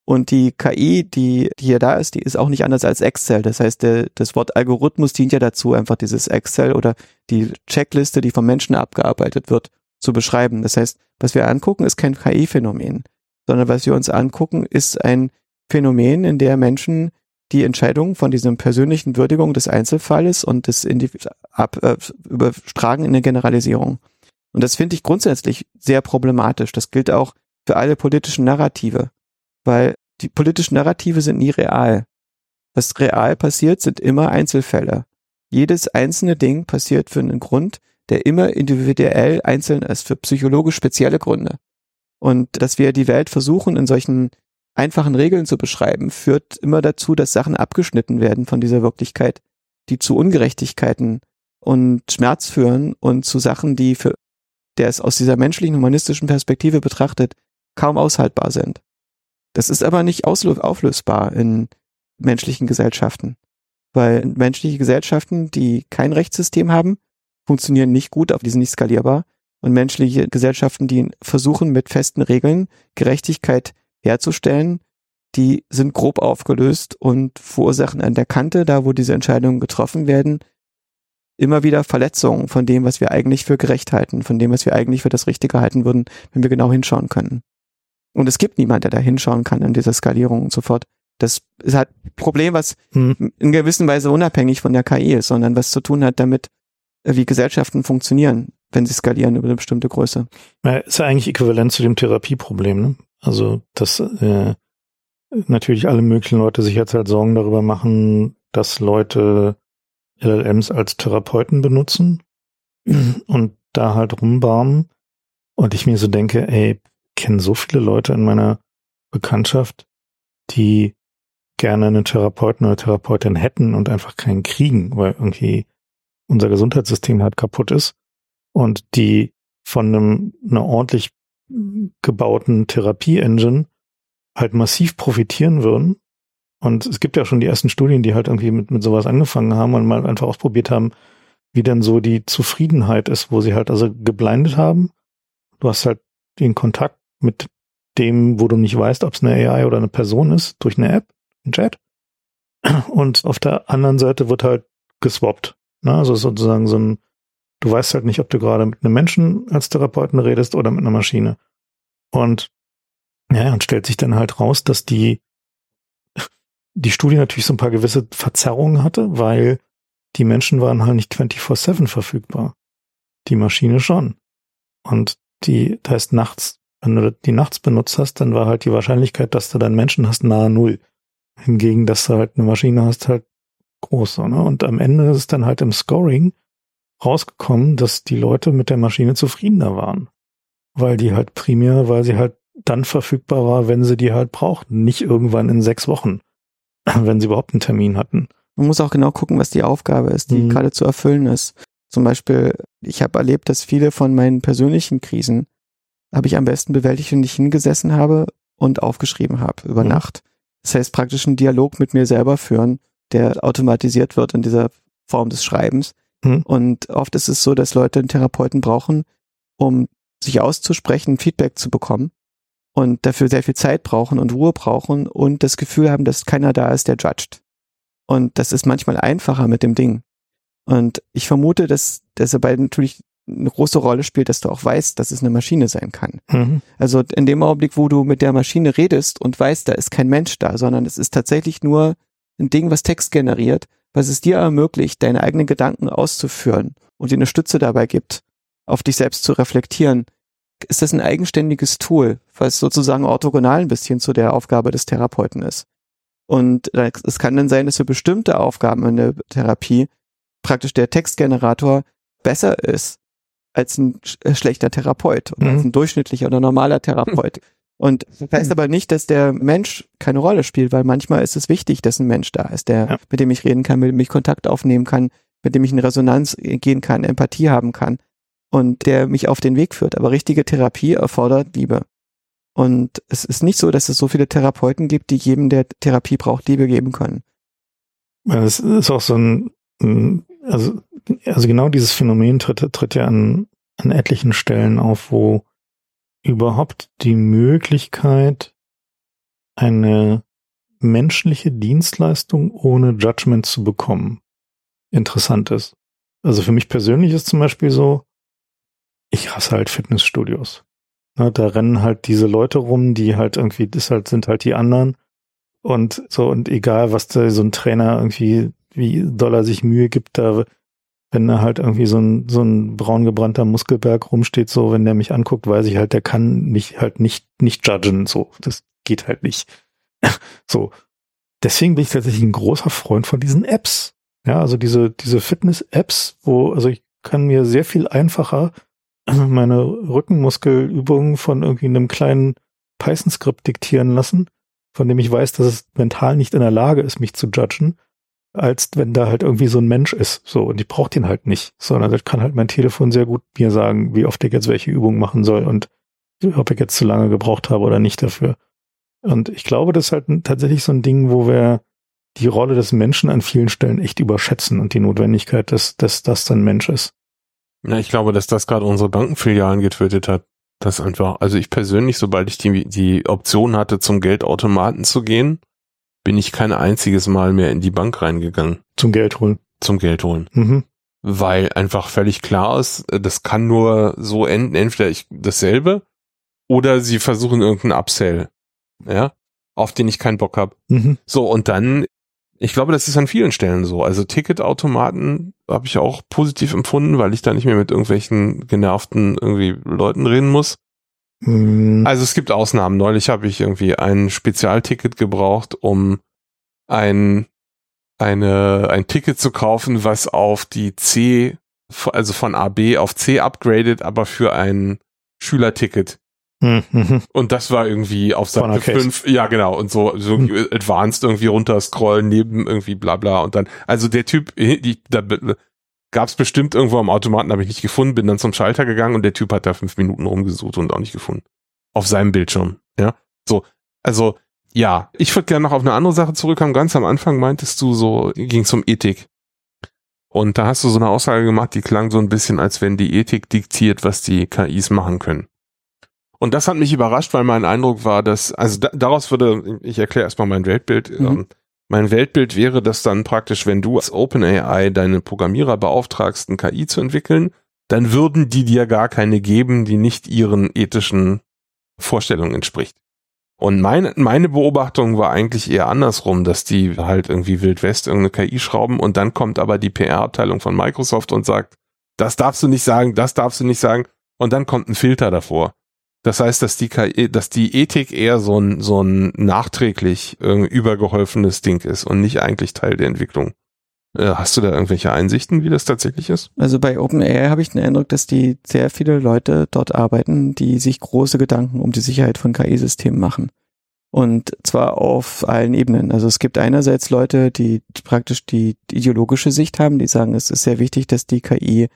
Speaker 3: Und die KI, die, die hier da ist, die ist auch nicht anders als Excel. Das heißt, der, das Wort Algorithmus dient ja dazu, einfach dieses Excel oder die Checkliste, die vom Menschen abgearbeitet wird, zu beschreiben. Das heißt, was wir angucken, ist kein KI-Phänomen, sondern was wir uns angucken, ist ein Phänomen, in der Menschen die Entscheidung von diesem persönlichen Würdigung des Einzelfalles und des Individu ab, äh, übertragen in eine Generalisierung. Und das finde ich grundsätzlich sehr problematisch. Das gilt auch für alle politischen Narrative, weil die politischen Narrative sind nie real. Was real passiert, sind immer Einzelfälle. Jedes einzelne Ding passiert für einen Grund, der immer individuell einzeln ist, für psychologisch spezielle Gründe. Und dass wir die Welt versuchen, in solchen einfachen Regeln zu beschreiben, führt immer dazu, dass Sachen abgeschnitten werden von dieser Wirklichkeit, die zu Ungerechtigkeiten und Schmerz führen und zu Sachen, die für der es aus dieser menschlichen humanistischen Perspektive betrachtet, kaum aushaltbar sind. Das ist aber nicht auflösbar in menschlichen Gesellschaften, weil menschliche Gesellschaften, die kein Rechtssystem haben, funktionieren nicht gut, auf die sind nicht skalierbar und menschliche Gesellschaften, die versuchen mit festen Regeln Gerechtigkeit herzustellen, die sind grob aufgelöst und verursachen an der Kante, da wo diese Entscheidungen getroffen werden, immer wieder Verletzungen von dem, was wir eigentlich für gerecht halten, von dem, was wir eigentlich für das Richtige halten würden, wenn wir genau hinschauen können. Und es gibt niemand, der da hinschauen kann in dieser Skalierung und so fort. Das ist halt ein Problem, was hm. in gewisser Weise unabhängig von der KI ist, sondern was zu tun hat damit, wie Gesellschaften funktionieren, wenn sie skalieren über eine bestimmte Größe.
Speaker 1: Ja, ist ja eigentlich äquivalent zu dem Therapieproblem. Ne? Also, dass äh, natürlich alle möglichen Leute sich jetzt halt Sorgen darüber machen, dass Leute LLMs als Therapeuten benutzen und da halt rumbarmen. Und ich mir so denke, ey, kenne so viele Leute in meiner Bekanntschaft, die gerne einen Therapeuten oder Therapeutin hätten und einfach keinen kriegen, weil irgendwie unser Gesundheitssystem halt kaputt ist und die von einem, einer ordentlich gebauten Therapie-Engine halt massiv profitieren würden. Und es gibt ja schon die ersten Studien, die halt irgendwie mit, mit sowas angefangen haben und mal einfach ausprobiert haben, wie denn so die Zufriedenheit ist, wo sie halt also geblindet haben. Du hast halt den Kontakt mit dem, wo du nicht weißt, ob es eine AI oder eine Person ist, durch eine App, ein Chat. Und auf der anderen Seite wird halt geswappt. Ne? Also sozusagen so ein, du weißt halt nicht, ob du gerade mit einem Menschen als Therapeuten redest oder mit einer Maschine. Und ja, und stellt sich dann halt raus, dass die, die Studie natürlich so ein paar gewisse Verzerrungen hatte, weil die Menschen waren halt nicht 24-7 verfügbar. Die Maschine schon. Und die, das heißt nachts, wenn du die nachts benutzt hast, dann war halt die Wahrscheinlichkeit, dass du deinen Menschen hast, nahe Null. Hingegen, dass du halt eine Maschine hast, halt groß. Ne? Und am Ende ist dann halt im Scoring rausgekommen, dass die Leute mit der Maschine zufriedener waren. Weil die halt primär, weil sie halt dann verfügbar war, wenn sie die halt brauchten, nicht irgendwann in sechs Wochen, wenn sie überhaupt einen Termin hatten.
Speaker 3: Man muss auch genau gucken, was die Aufgabe ist, die mhm. gerade zu erfüllen ist. Zum Beispiel, ich habe erlebt, dass viele von meinen persönlichen Krisen habe ich am besten bewältigt, wenn ich hingesessen habe und aufgeschrieben habe über mhm. Nacht. Das heißt, praktisch einen Dialog mit mir selber führen, der automatisiert wird in dieser Form des Schreibens. Mhm. Und oft ist es so, dass Leute einen Therapeuten brauchen, um sich auszusprechen, Feedback zu bekommen und dafür sehr viel Zeit brauchen und Ruhe brauchen und das Gefühl haben, dass keiner da ist, der judgt. Und das ist manchmal einfacher mit dem Ding. Und ich vermute, dass, dass dabei natürlich eine große Rolle spielt, dass du auch weißt, dass es eine Maschine sein kann. Mhm. Also in dem Augenblick, wo du mit der Maschine redest und weißt, da ist kein Mensch da, sondern es ist tatsächlich nur ein Ding, was Text generiert, was es dir ermöglicht, deine eigenen Gedanken auszuführen und dir eine Stütze dabei gibt, auf dich selbst zu reflektieren, ist das ein eigenständiges Tool, was sozusagen orthogonal ein bisschen zu der Aufgabe des Therapeuten ist. Und es kann dann sein, dass für bestimmte Aufgaben in der Therapie praktisch der Textgenerator besser ist als ein äh, schlechter Therapeut oder mhm. als ein durchschnittlicher oder normaler Therapeut. Und das heißt aber nicht, dass der Mensch keine Rolle spielt, weil manchmal ist es wichtig, dass ein Mensch da ist, der, ja. mit dem ich reden kann, mit dem ich Kontakt aufnehmen kann, mit dem ich in Resonanz gehen kann, Empathie haben kann und der mich auf den Weg führt. Aber richtige Therapie erfordert Liebe. Und es ist nicht so, dass es so viele Therapeuten gibt, die jedem, der Therapie braucht, Liebe geben können.
Speaker 1: Es ist auch so ein, also, also genau dieses Phänomen tritt, tritt ja an, an etlichen Stellen auf, wo überhaupt die Möglichkeit, eine menschliche Dienstleistung ohne Judgment zu bekommen, interessant ist. Also für mich persönlich ist zum Beispiel so, ich hasse halt Fitnessstudios. Ne, da rennen halt diese Leute rum, die halt irgendwie, das halt, sind halt die anderen. Und so, und egal, was da so ein Trainer irgendwie, wie Dollar sich Mühe gibt, da wenn da halt irgendwie so ein, so ein braun gebrannter Muskelberg rumsteht, so, wenn der mich anguckt, weiß ich halt, der kann mich halt nicht, nicht judgen, so. Das geht halt nicht. so. Deswegen bin ich tatsächlich ein großer Freund von diesen Apps. Ja, also diese, diese Fitness-Apps, wo, also ich kann mir sehr viel einfacher meine Rückenmuskelübungen von irgendwie einem kleinen Python-Skript diktieren lassen, von dem ich weiß, dass es mental nicht in der Lage ist, mich zu judgen, als wenn da halt irgendwie so ein Mensch ist. So, und ich brauche den halt nicht, sondern das kann halt mein Telefon sehr gut mir sagen, wie oft ich jetzt welche Übungen machen soll und ob ich jetzt zu lange gebraucht habe oder nicht dafür. Und ich glaube, das ist halt tatsächlich so ein Ding, wo wir die Rolle des Menschen an vielen Stellen echt überschätzen und die Notwendigkeit, dass, dass das dann Mensch ist.
Speaker 2: Ja, ich glaube, dass das gerade unsere Bankenfilialen getötet hat. Das einfach, also ich persönlich, sobald ich die, die Option hatte, zum Geldautomaten zu gehen, bin ich kein einziges Mal mehr in die Bank reingegangen.
Speaker 1: Zum Geld holen.
Speaker 2: Zum Geld holen.
Speaker 1: Mhm.
Speaker 2: Weil einfach völlig klar ist, das kann nur so enden, entweder ich dasselbe oder sie versuchen irgendeinen Upsell, ja, auf den ich keinen Bock habe.
Speaker 1: Mhm.
Speaker 2: So, und dann, ich glaube, das ist an vielen Stellen so. Also Ticketautomaten habe ich auch positiv empfunden, weil ich da nicht mehr mit irgendwelchen genervten irgendwie Leuten reden muss.
Speaker 1: Mhm.
Speaker 2: Also es gibt Ausnahmen. Neulich habe ich irgendwie ein Spezialticket gebraucht, um ein, eine, ein Ticket zu kaufen, was auf die C, also von AB auf C upgradet, aber für ein Schülerticket.
Speaker 1: Mhm.
Speaker 2: Und das war irgendwie auf Seite
Speaker 1: Corner Case.
Speaker 2: 5, ja genau, und so, so
Speaker 1: Hm.
Speaker 2: advanced irgendwie runterscrollen, neben irgendwie bla bla und dann, also der Typ, die, da gab's bestimmt irgendwo am Automaten, habe ich nicht gefunden, bin dann zum Schalter gegangen und der Typ hat da fünf Minuten rumgesucht und auch nicht gefunden. Auf seinem Bildschirm, ja. So, also, ja, ich würde gerne noch auf eine andere Sache zurückkommen. Ganz am Anfang meintest du so, ging um Ethik. Und da hast du so eine Aussage gemacht, die klang so ein bisschen, als wenn die Ethik diktiert, was die KIs machen können. Und das hat mich überrascht, weil mein Eindruck war, dass, also da, daraus würde, ich erkläre erstmal mein Weltbild.
Speaker 1: Mhm.
Speaker 2: Ähm, mein Weltbild wäre, dass dann praktisch, wenn du als OpenAI deine Programmierer beauftragst, ein KI zu entwickeln, dann würden die dir gar keine geben, die nicht ihren ethischen Vorstellungen entspricht. Und meine, meine Beobachtung war eigentlich eher andersrum, dass die halt irgendwie Wild West irgendeine KI schrauben und dann kommt aber die PR-Abteilung von Microsoft und sagt, das darfst du nicht sagen, das darfst du nicht sagen und dann kommt ein Filter davor. Das heißt, dass die KI, dass die Ethik eher so ein, so ein nachträglich äh, übergeholfenes Ding ist und nicht eigentlich Teil der Entwicklung. Äh, hast du da irgendwelche Einsichten, wie das tatsächlich ist?
Speaker 3: Also bei OpenAI habe ich den Eindruck, dass die sehr viele Leute dort arbeiten, die sich große Gedanken um die Sicherheit von KI-Systemen machen. Und zwar auf allen Ebenen. Also es gibt einerseits Leute, die praktisch die ideologische Sicht haben, die sagen, es ist sehr wichtig, dass die KI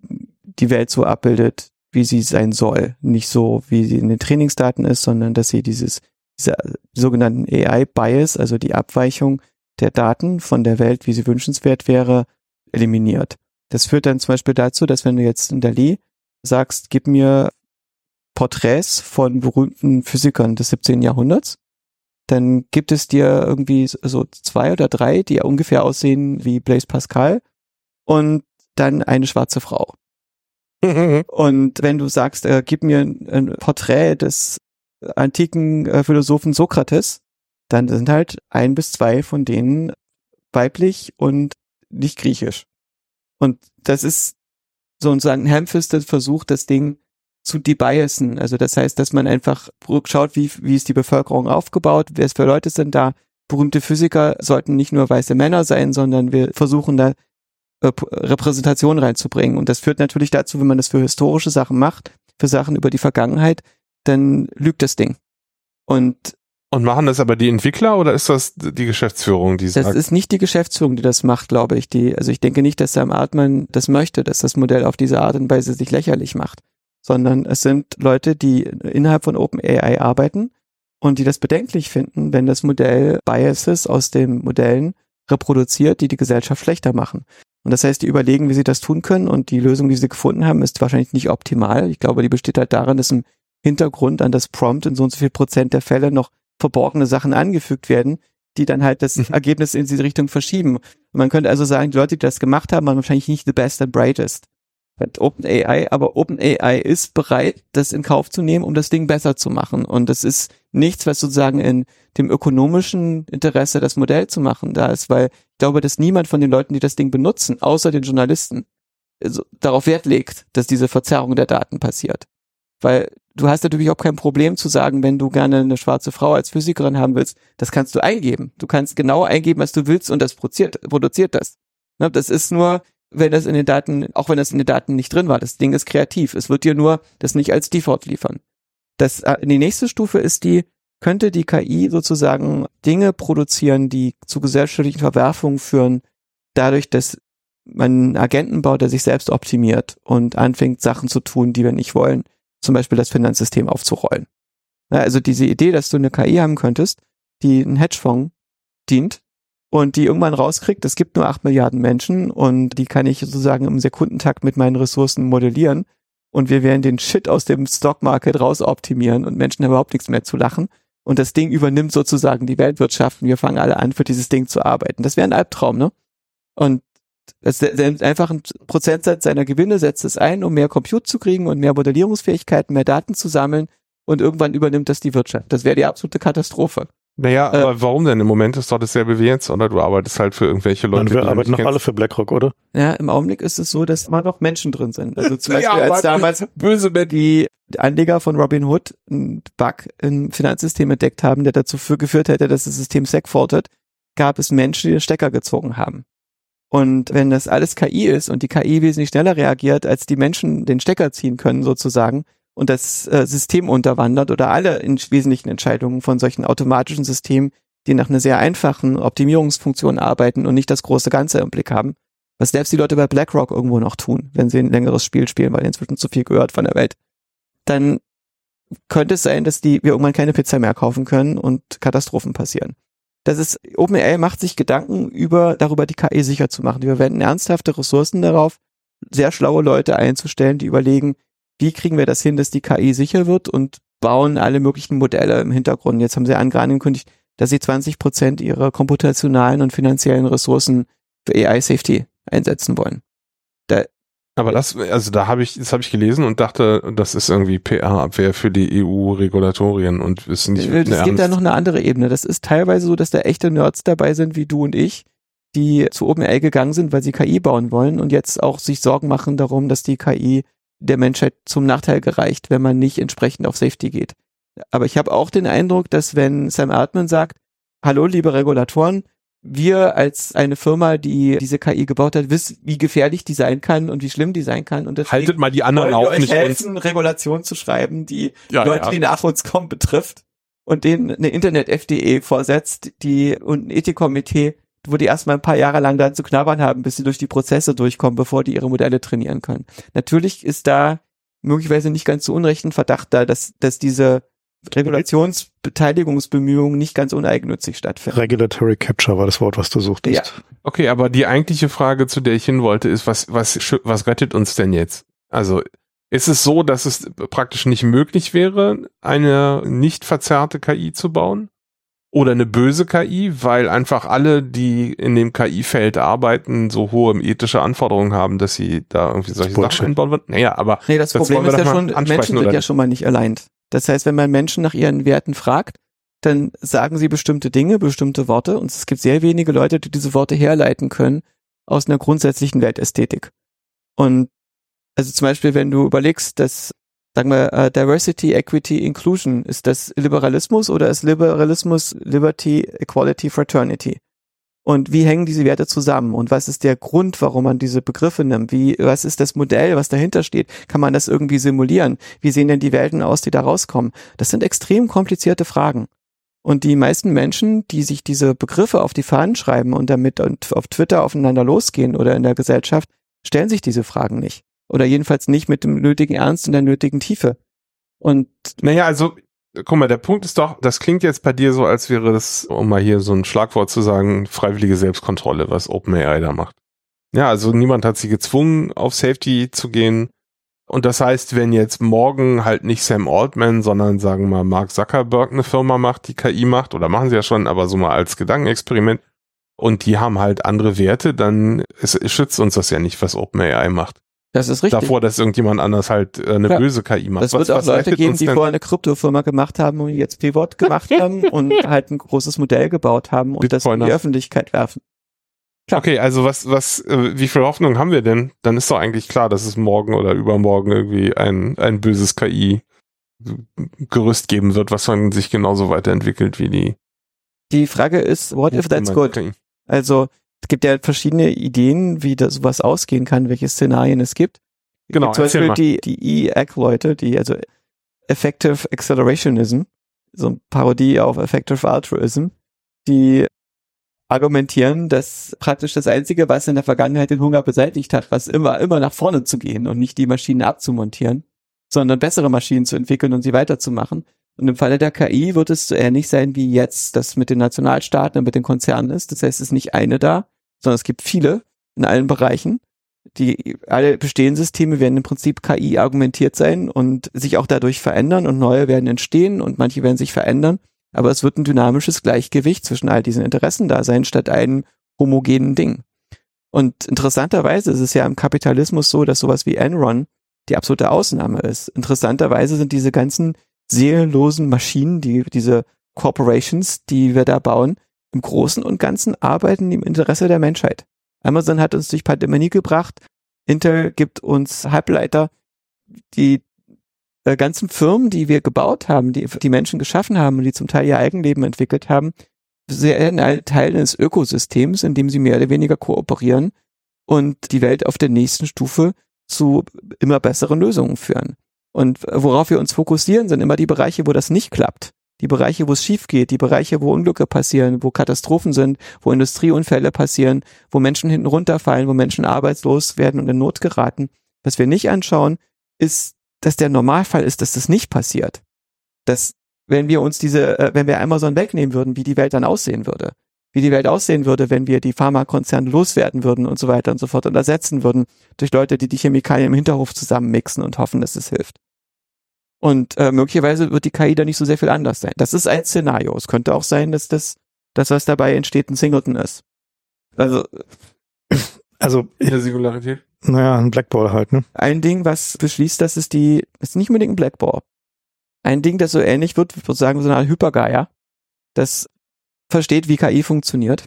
Speaker 3: die Welt so abbildet, wie sie sein soll. Nicht so, wie sie in den Trainingsdaten ist, sondern dass sie dieses, diese sogenannten AI-Bias, also die Abweichung der Daten von der Welt, wie sie wünschenswert wäre, eliminiert. Das führt dann zum Beispiel dazu, dass wenn du jetzt in Dali sagst, gib mir Porträts von berühmten Physikern des 17. Jahrhunderts, dann gibt es dir irgendwie so zwei oder drei, die ungefähr aussehen wie Blaise Pascal und dann eine schwarze Frau. Und wenn du sagst, äh, gib mir ein, ein Porträt des antiken äh, Philosophen Sokrates, dann sind halt ein bis zwei von denen weiblich und nicht griechisch. Und das ist sozusagen ein ham-fisted Versuch, das Ding zu debiasen. Also das heißt, dass man einfach schaut, wie, wie ist die Bevölkerung aufgebaut, wer für Leute sind da. Berühmte Physiker sollten nicht nur weiße Männer sein, sondern wir versuchen da äh, Repräsentation reinzubringen. Und das führt natürlich dazu, wenn man das für historische Sachen macht, für Sachen über die Vergangenheit, dann lügt das Ding. Und
Speaker 2: Und machen das aber die Entwickler oder ist das die Geschäftsführung, die
Speaker 3: das
Speaker 2: sagt,
Speaker 3: ist nicht die Geschäftsführung, die das macht, glaube ich. Die, also ich denke nicht, dass Sam Altman das möchte, dass das Modell auf diese Art und Weise sich lächerlich macht, sondern es sind Leute, die innerhalb von OpenAI arbeiten und die das bedenklich finden, wenn das Modell Biases aus den Modellen reproduziert, die die Gesellschaft schlechter machen. Und das heißt, die überlegen, wie sie das tun können und die Lösung, die sie gefunden haben, ist wahrscheinlich nicht optimal. Ich glaube, die besteht halt darin, dass im Hintergrund an das Prompt in so und so viel Prozent der Fälle noch verborgene Sachen angefügt werden, die dann halt das
Speaker 2: Mhm.
Speaker 3: Ergebnis in diese Richtung verschieben. Und man könnte also sagen, die Leute, die das gemacht haben, waren wahrscheinlich nicht the best and brightest. Mit OpenAI, aber OpenAI ist bereit, das in Kauf zu nehmen, um das Ding besser zu machen. Und das ist nichts, was sozusagen in dem ökonomischen Interesse das Modell zu machen da ist, weil ich glaube, dass niemand von den Leuten, die das Ding benutzen, außer den Journalisten, so, darauf Wert legt, dass diese Verzerrung der Daten passiert. Weil du hast natürlich auch kein Problem zu sagen, wenn du gerne eine schwarze Frau als Physikerin haben willst, das kannst du eingeben. Du kannst genau eingeben, was du willst und das produziert, produziert das. Ne, das ist nur, wenn das in den Daten, auch wenn das in den Daten nicht drin war, das Ding ist kreativ. Es wird dir nur das nicht als Default liefern. Das, äh, die nächste Stufe ist die, könnte die KI sozusagen Dinge produzieren, die zu gesellschaftlichen Verwerfungen führen, dadurch, dass man einen Agenten baut, der sich selbst optimiert und anfängt, Sachen zu tun, die wir nicht wollen, zum Beispiel das Finanzsystem aufzurollen. Also diese Idee, dass du eine KI haben könntest, die einen Hedgefonds dient und die irgendwann rauskriegt, es gibt nur acht Milliarden Menschen und die kann ich sozusagen im Sekundentakt mit meinen Ressourcen modellieren und wir werden den Shit aus dem Stockmarket raus optimieren und Menschen haben überhaupt nichts mehr zu lachen und das Ding übernimmt sozusagen die Weltwirtschaft und wir fangen alle an, für dieses Ding zu arbeiten. Das wäre ein Albtraum, ne? Und das einfach ein Prozentsatz seiner Gewinne setzt es ein, um mehr Compute zu kriegen und mehr Modellierungsfähigkeiten, mehr Daten zu sammeln und irgendwann übernimmt das die Wirtschaft. Das wäre die absolute Katastrophe.
Speaker 2: Naja,
Speaker 3: Äh,
Speaker 2: aber warum denn? Im Moment ist doch dasselbe wie jetzt, oder? Du arbeitest halt für irgendwelche Leute.
Speaker 1: Und wir arbeiten noch alle für BlackRock, oder?
Speaker 3: Ja, im Augenblick ist es so, dass immer noch Menschen drin sind. Also zum
Speaker 4: Ja,
Speaker 3: Beispiel als
Speaker 4: aber-
Speaker 3: damals
Speaker 4: Böse Menschen.
Speaker 3: die Anleger von Robinhood einen Bug im Finanzsystem entdeckt haben, der dazu für geführt hätte, dass das System segfaultet, gab es Menschen, die den Stecker gezogen haben. Und wenn das alles KI ist und die KI wesentlich schneller reagiert, als die Menschen den Stecker ziehen können sozusagen und das äh, System unterwandert oder alle in wesentlichen Entscheidungen von solchen automatischen Systemen, die nach einer sehr einfachen Optimierungsfunktion arbeiten und nicht das große Ganze im Blick haben, was selbst die Leute bei BlackRock irgendwo noch tun, wenn sie ein längeres Spiel spielen, weil inzwischen zu viel gehört von der Welt, dann könnte es sein, dass die wir irgendwann keine Pizza mehr kaufen können und Katastrophen passieren. Das ist, OpenAI macht sich Gedanken über, darüber die KI sicher zu machen. Die verwenden ernsthafte Ressourcen darauf, sehr schlaue Leute einzustellen, die überlegen, wie kriegen wir das hin, dass die KI sicher wird und bauen alle möglichen Modelle im Hintergrund. Jetzt haben sie angekündigt, dass sie 20 Prozent ihrer komputationalen und finanziellen Ressourcen für AI-Safety einsetzen wollen.
Speaker 2: Aber das, also da habe ich, das habe ich gelesen und dachte, das ist irgendwie PR-Abwehr für die EU-Regulatorien und ist nicht
Speaker 3: Es gibt da
Speaker 2: ernst-
Speaker 3: noch eine andere Ebene. Das ist teilweise so, dass da echte Nerds dabei sind, wie du und ich, die zu OpenAI gegangen sind, weil sie KI bauen wollen und jetzt auch sich Sorgen machen darum, dass die KI der Menschheit zum Nachteil gereicht, wenn man nicht entsprechend auf Safety geht. Aber ich habe auch den Eindruck, dass wenn Sam Altman sagt, hallo liebe Regulatoren, wir als eine Firma, die diese KI gebaut hat, wissen, wie gefährlich die sein kann und wie schlimm die sein kann. Und
Speaker 2: Haltet mal die anderen auch nicht
Speaker 3: helfen, Regulation zu schreiben, die
Speaker 2: Ja,
Speaker 3: Leute,
Speaker 2: ja.
Speaker 3: die nach uns kommen, betrifft und denen eine Internet-FDE vorsetzt, die und ein Ethikkomitee, wo die erstmal ein paar Jahre lang dann zu knabbern haben, bis sie durch die Prozesse durchkommen, bevor die ihre Modelle trainieren können. Natürlich ist da möglicherweise nicht ganz zu Unrecht ein Verdacht da, dass, dass diese Regulationsbeteiligungsbemühungen nicht ganz uneigennützig stattfinden.
Speaker 1: Regulatory Capture war das Wort, was du suchtest.
Speaker 3: Ja.
Speaker 2: Okay, aber die eigentliche Frage, zu der ich hin wollte, ist, was, was, was rettet uns denn jetzt? Also, ist es so, dass es praktisch nicht möglich wäre, eine nicht verzerrte KI zu bauen? Oder eine böse KI, weil einfach alle, die in dem KI-Feld arbeiten, so hohe ethische Anforderungen haben, dass sie da irgendwie solche
Speaker 1: Bullshit.
Speaker 2: Sachen einbauen würden? Naja, aber
Speaker 3: Nee, das,
Speaker 2: Das
Speaker 3: Problem ist ja schon, Menschen sind ja schon mal nicht allein. Das heißt, wenn man Menschen nach ihren Werten fragt, dann sagen sie bestimmte Dinge, bestimmte Worte und es gibt sehr wenige Leute, die diese Worte herleiten können aus einer grundsätzlichen Weltästhetik. Und also zum Beispiel, wenn du überlegst, dass, sagen wir, äh, Diversity, Equity, Inclusion, ist das Liberalismus oder ist Liberalismus Liberty, Equality, Fraternity? Und wie hängen diese Werte zusammen? Und was ist der Grund, warum man diese Begriffe nimmt? Wie, was ist das Modell, was dahinter steht? Kann man das irgendwie simulieren? Wie sehen denn die Welten aus, die da rauskommen? Das sind extrem komplizierte Fragen. Und die meisten Menschen, die sich diese Begriffe auf die Fahnen schreiben und damit auf Twitter aufeinander losgehen oder in der Gesellschaft, stellen sich diese Fragen nicht. Oder jedenfalls nicht mit dem nötigen Ernst und der nötigen Tiefe. Und
Speaker 2: Naja, also, guck mal, der Punkt ist doch, das klingt jetzt bei dir so, als wäre das, um mal hier so ein Schlagwort zu sagen, freiwillige Selbstkontrolle, was OpenAI da macht. Ja, also niemand hat sie gezwungen, auf Safety zu gehen. Und das heißt, wenn jetzt morgen halt nicht Sam Altman, sondern sagen wir mal Mark Zuckerberg eine Firma macht, die KI macht, oder machen sie ja schon, aber so mal als Gedankenexperiment, und die haben halt andere Werte, dann schützt uns das ja nicht, was OpenAI macht.
Speaker 3: Das ist richtig.
Speaker 2: Davor, dass irgendjemand anders halt äh, eine
Speaker 3: Ja.
Speaker 2: böse KI macht.
Speaker 3: Das wird auch Leute geben, die vorher eine Kryptofirma gemacht haben und jetzt Pivot gemacht haben und halt ein großes Modell gebaut haben und das in die
Speaker 2: Bitcoiner.
Speaker 3: Öffentlichkeit werfen. Klar.
Speaker 2: Okay, also was, was, äh, wie viel Hoffnung haben wir denn? Dann ist doch eigentlich klar, dass es morgen oder übermorgen irgendwie ein, ein böses KI-Gerüst geben wird, was man sich genauso weiterentwickelt wie die.
Speaker 3: Die Frage ist, what if that's good? Also es gibt ja verschiedene Ideen, wie das sowas ausgehen kann, welche Szenarien es gibt. Es
Speaker 2: Genau,
Speaker 3: zum Beispiel
Speaker 2: mal.
Speaker 3: die, die EAC-Leute, die also Effective Accelerationism, so eine Parodie auf Effective Altruism, die argumentieren, dass praktisch das Einzige, was in der Vergangenheit den Hunger beseitigt hat, was immer, immer nach vorne zu gehen und nicht die Maschinen abzumontieren, sondern bessere Maschinen zu entwickeln und sie weiterzumachen. Und im Falle der KI wird es so ähnlich sein wie jetzt das mit den Nationalstaaten und mit den Konzernen ist. Das heißt, es ist nicht eine da, sondern es gibt viele in allen Bereichen. Die alle bestehenden Systeme werden im Prinzip KI argumentiert sein und sich auch dadurch verändern und neue werden entstehen und manche werden sich verändern. Aber es wird ein dynamisches Gleichgewicht zwischen all diesen Interessen da sein, statt einem homogenen Ding. Und interessanterweise ist es ja im Kapitalismus so, dass sowas wie Enron die absolute Ausnahme ist. Interessanterweise sind diese ganzen seelenlosen Maschinen, die, diese Corporations, die wir da bauen, im Großen und Ganzen arbeiten im Interesse der Menschheit. Amazon hat uns durch Pandemie gebracht, Intel gibt uns Halbleiter, die äh, ganzen Firmen, die wir gebaut haben, die die Menschen geschaffen haben und die zum Teil ihr Eigenleben entwickelt haben, sind alle Teil eines Ökosystems, in dem sie mehr oder weniger kooperieren und die Welt auf der nächsten Stufe zu immer besseren Lösungen führen. Und worauf wir uns fokussieren, sind immer die Bereiche, wo das nicht klappt. Die Bereiche, wo es schief geht, die Bereiche, wo Unglücke passieren, wo Katastrophen sind, wo Industrieunfälle passieren, wo Menschen hinten runterfallen, wo Menschen arbeitslos werden und in Not geraten. Was wir nicht anschauen, ist, dass der Normalfall ist, dass das nicht passiert. Dass, wenn wir uns diese, äh, wenn wir Amazon wegnehmen würden, wie die Welt dann aussehen würde. Wie die Welt aussehen würde, wenn wir die Pharmakonzerne loswerden würden und so weiter und so fort und ersetzen würden durch Leute, die die Chemikalien im Hinterhof zusammenmixen und hoffen, dass es hilft. Und äh, möglicherweise wird die KI da nicht so sehr viel anders sein. Das ist ein Szenario. Es könnte auch sein, dass das, das was dabei entsteht, ein Singleton ist. Also
Speaker 1: Also,
Speaker 2: In der Singularität.
Speaker 1: naja, ein Blackball halt, ne?
Speaker 3: ein Ding, was beschließt, dass es die, ist nicht unbedingt ein Blackball. Ein Ding, das so ähnlich wird, ich würde sagen, so eine Art Hypergaia, das versteht, wie KI funktioniert.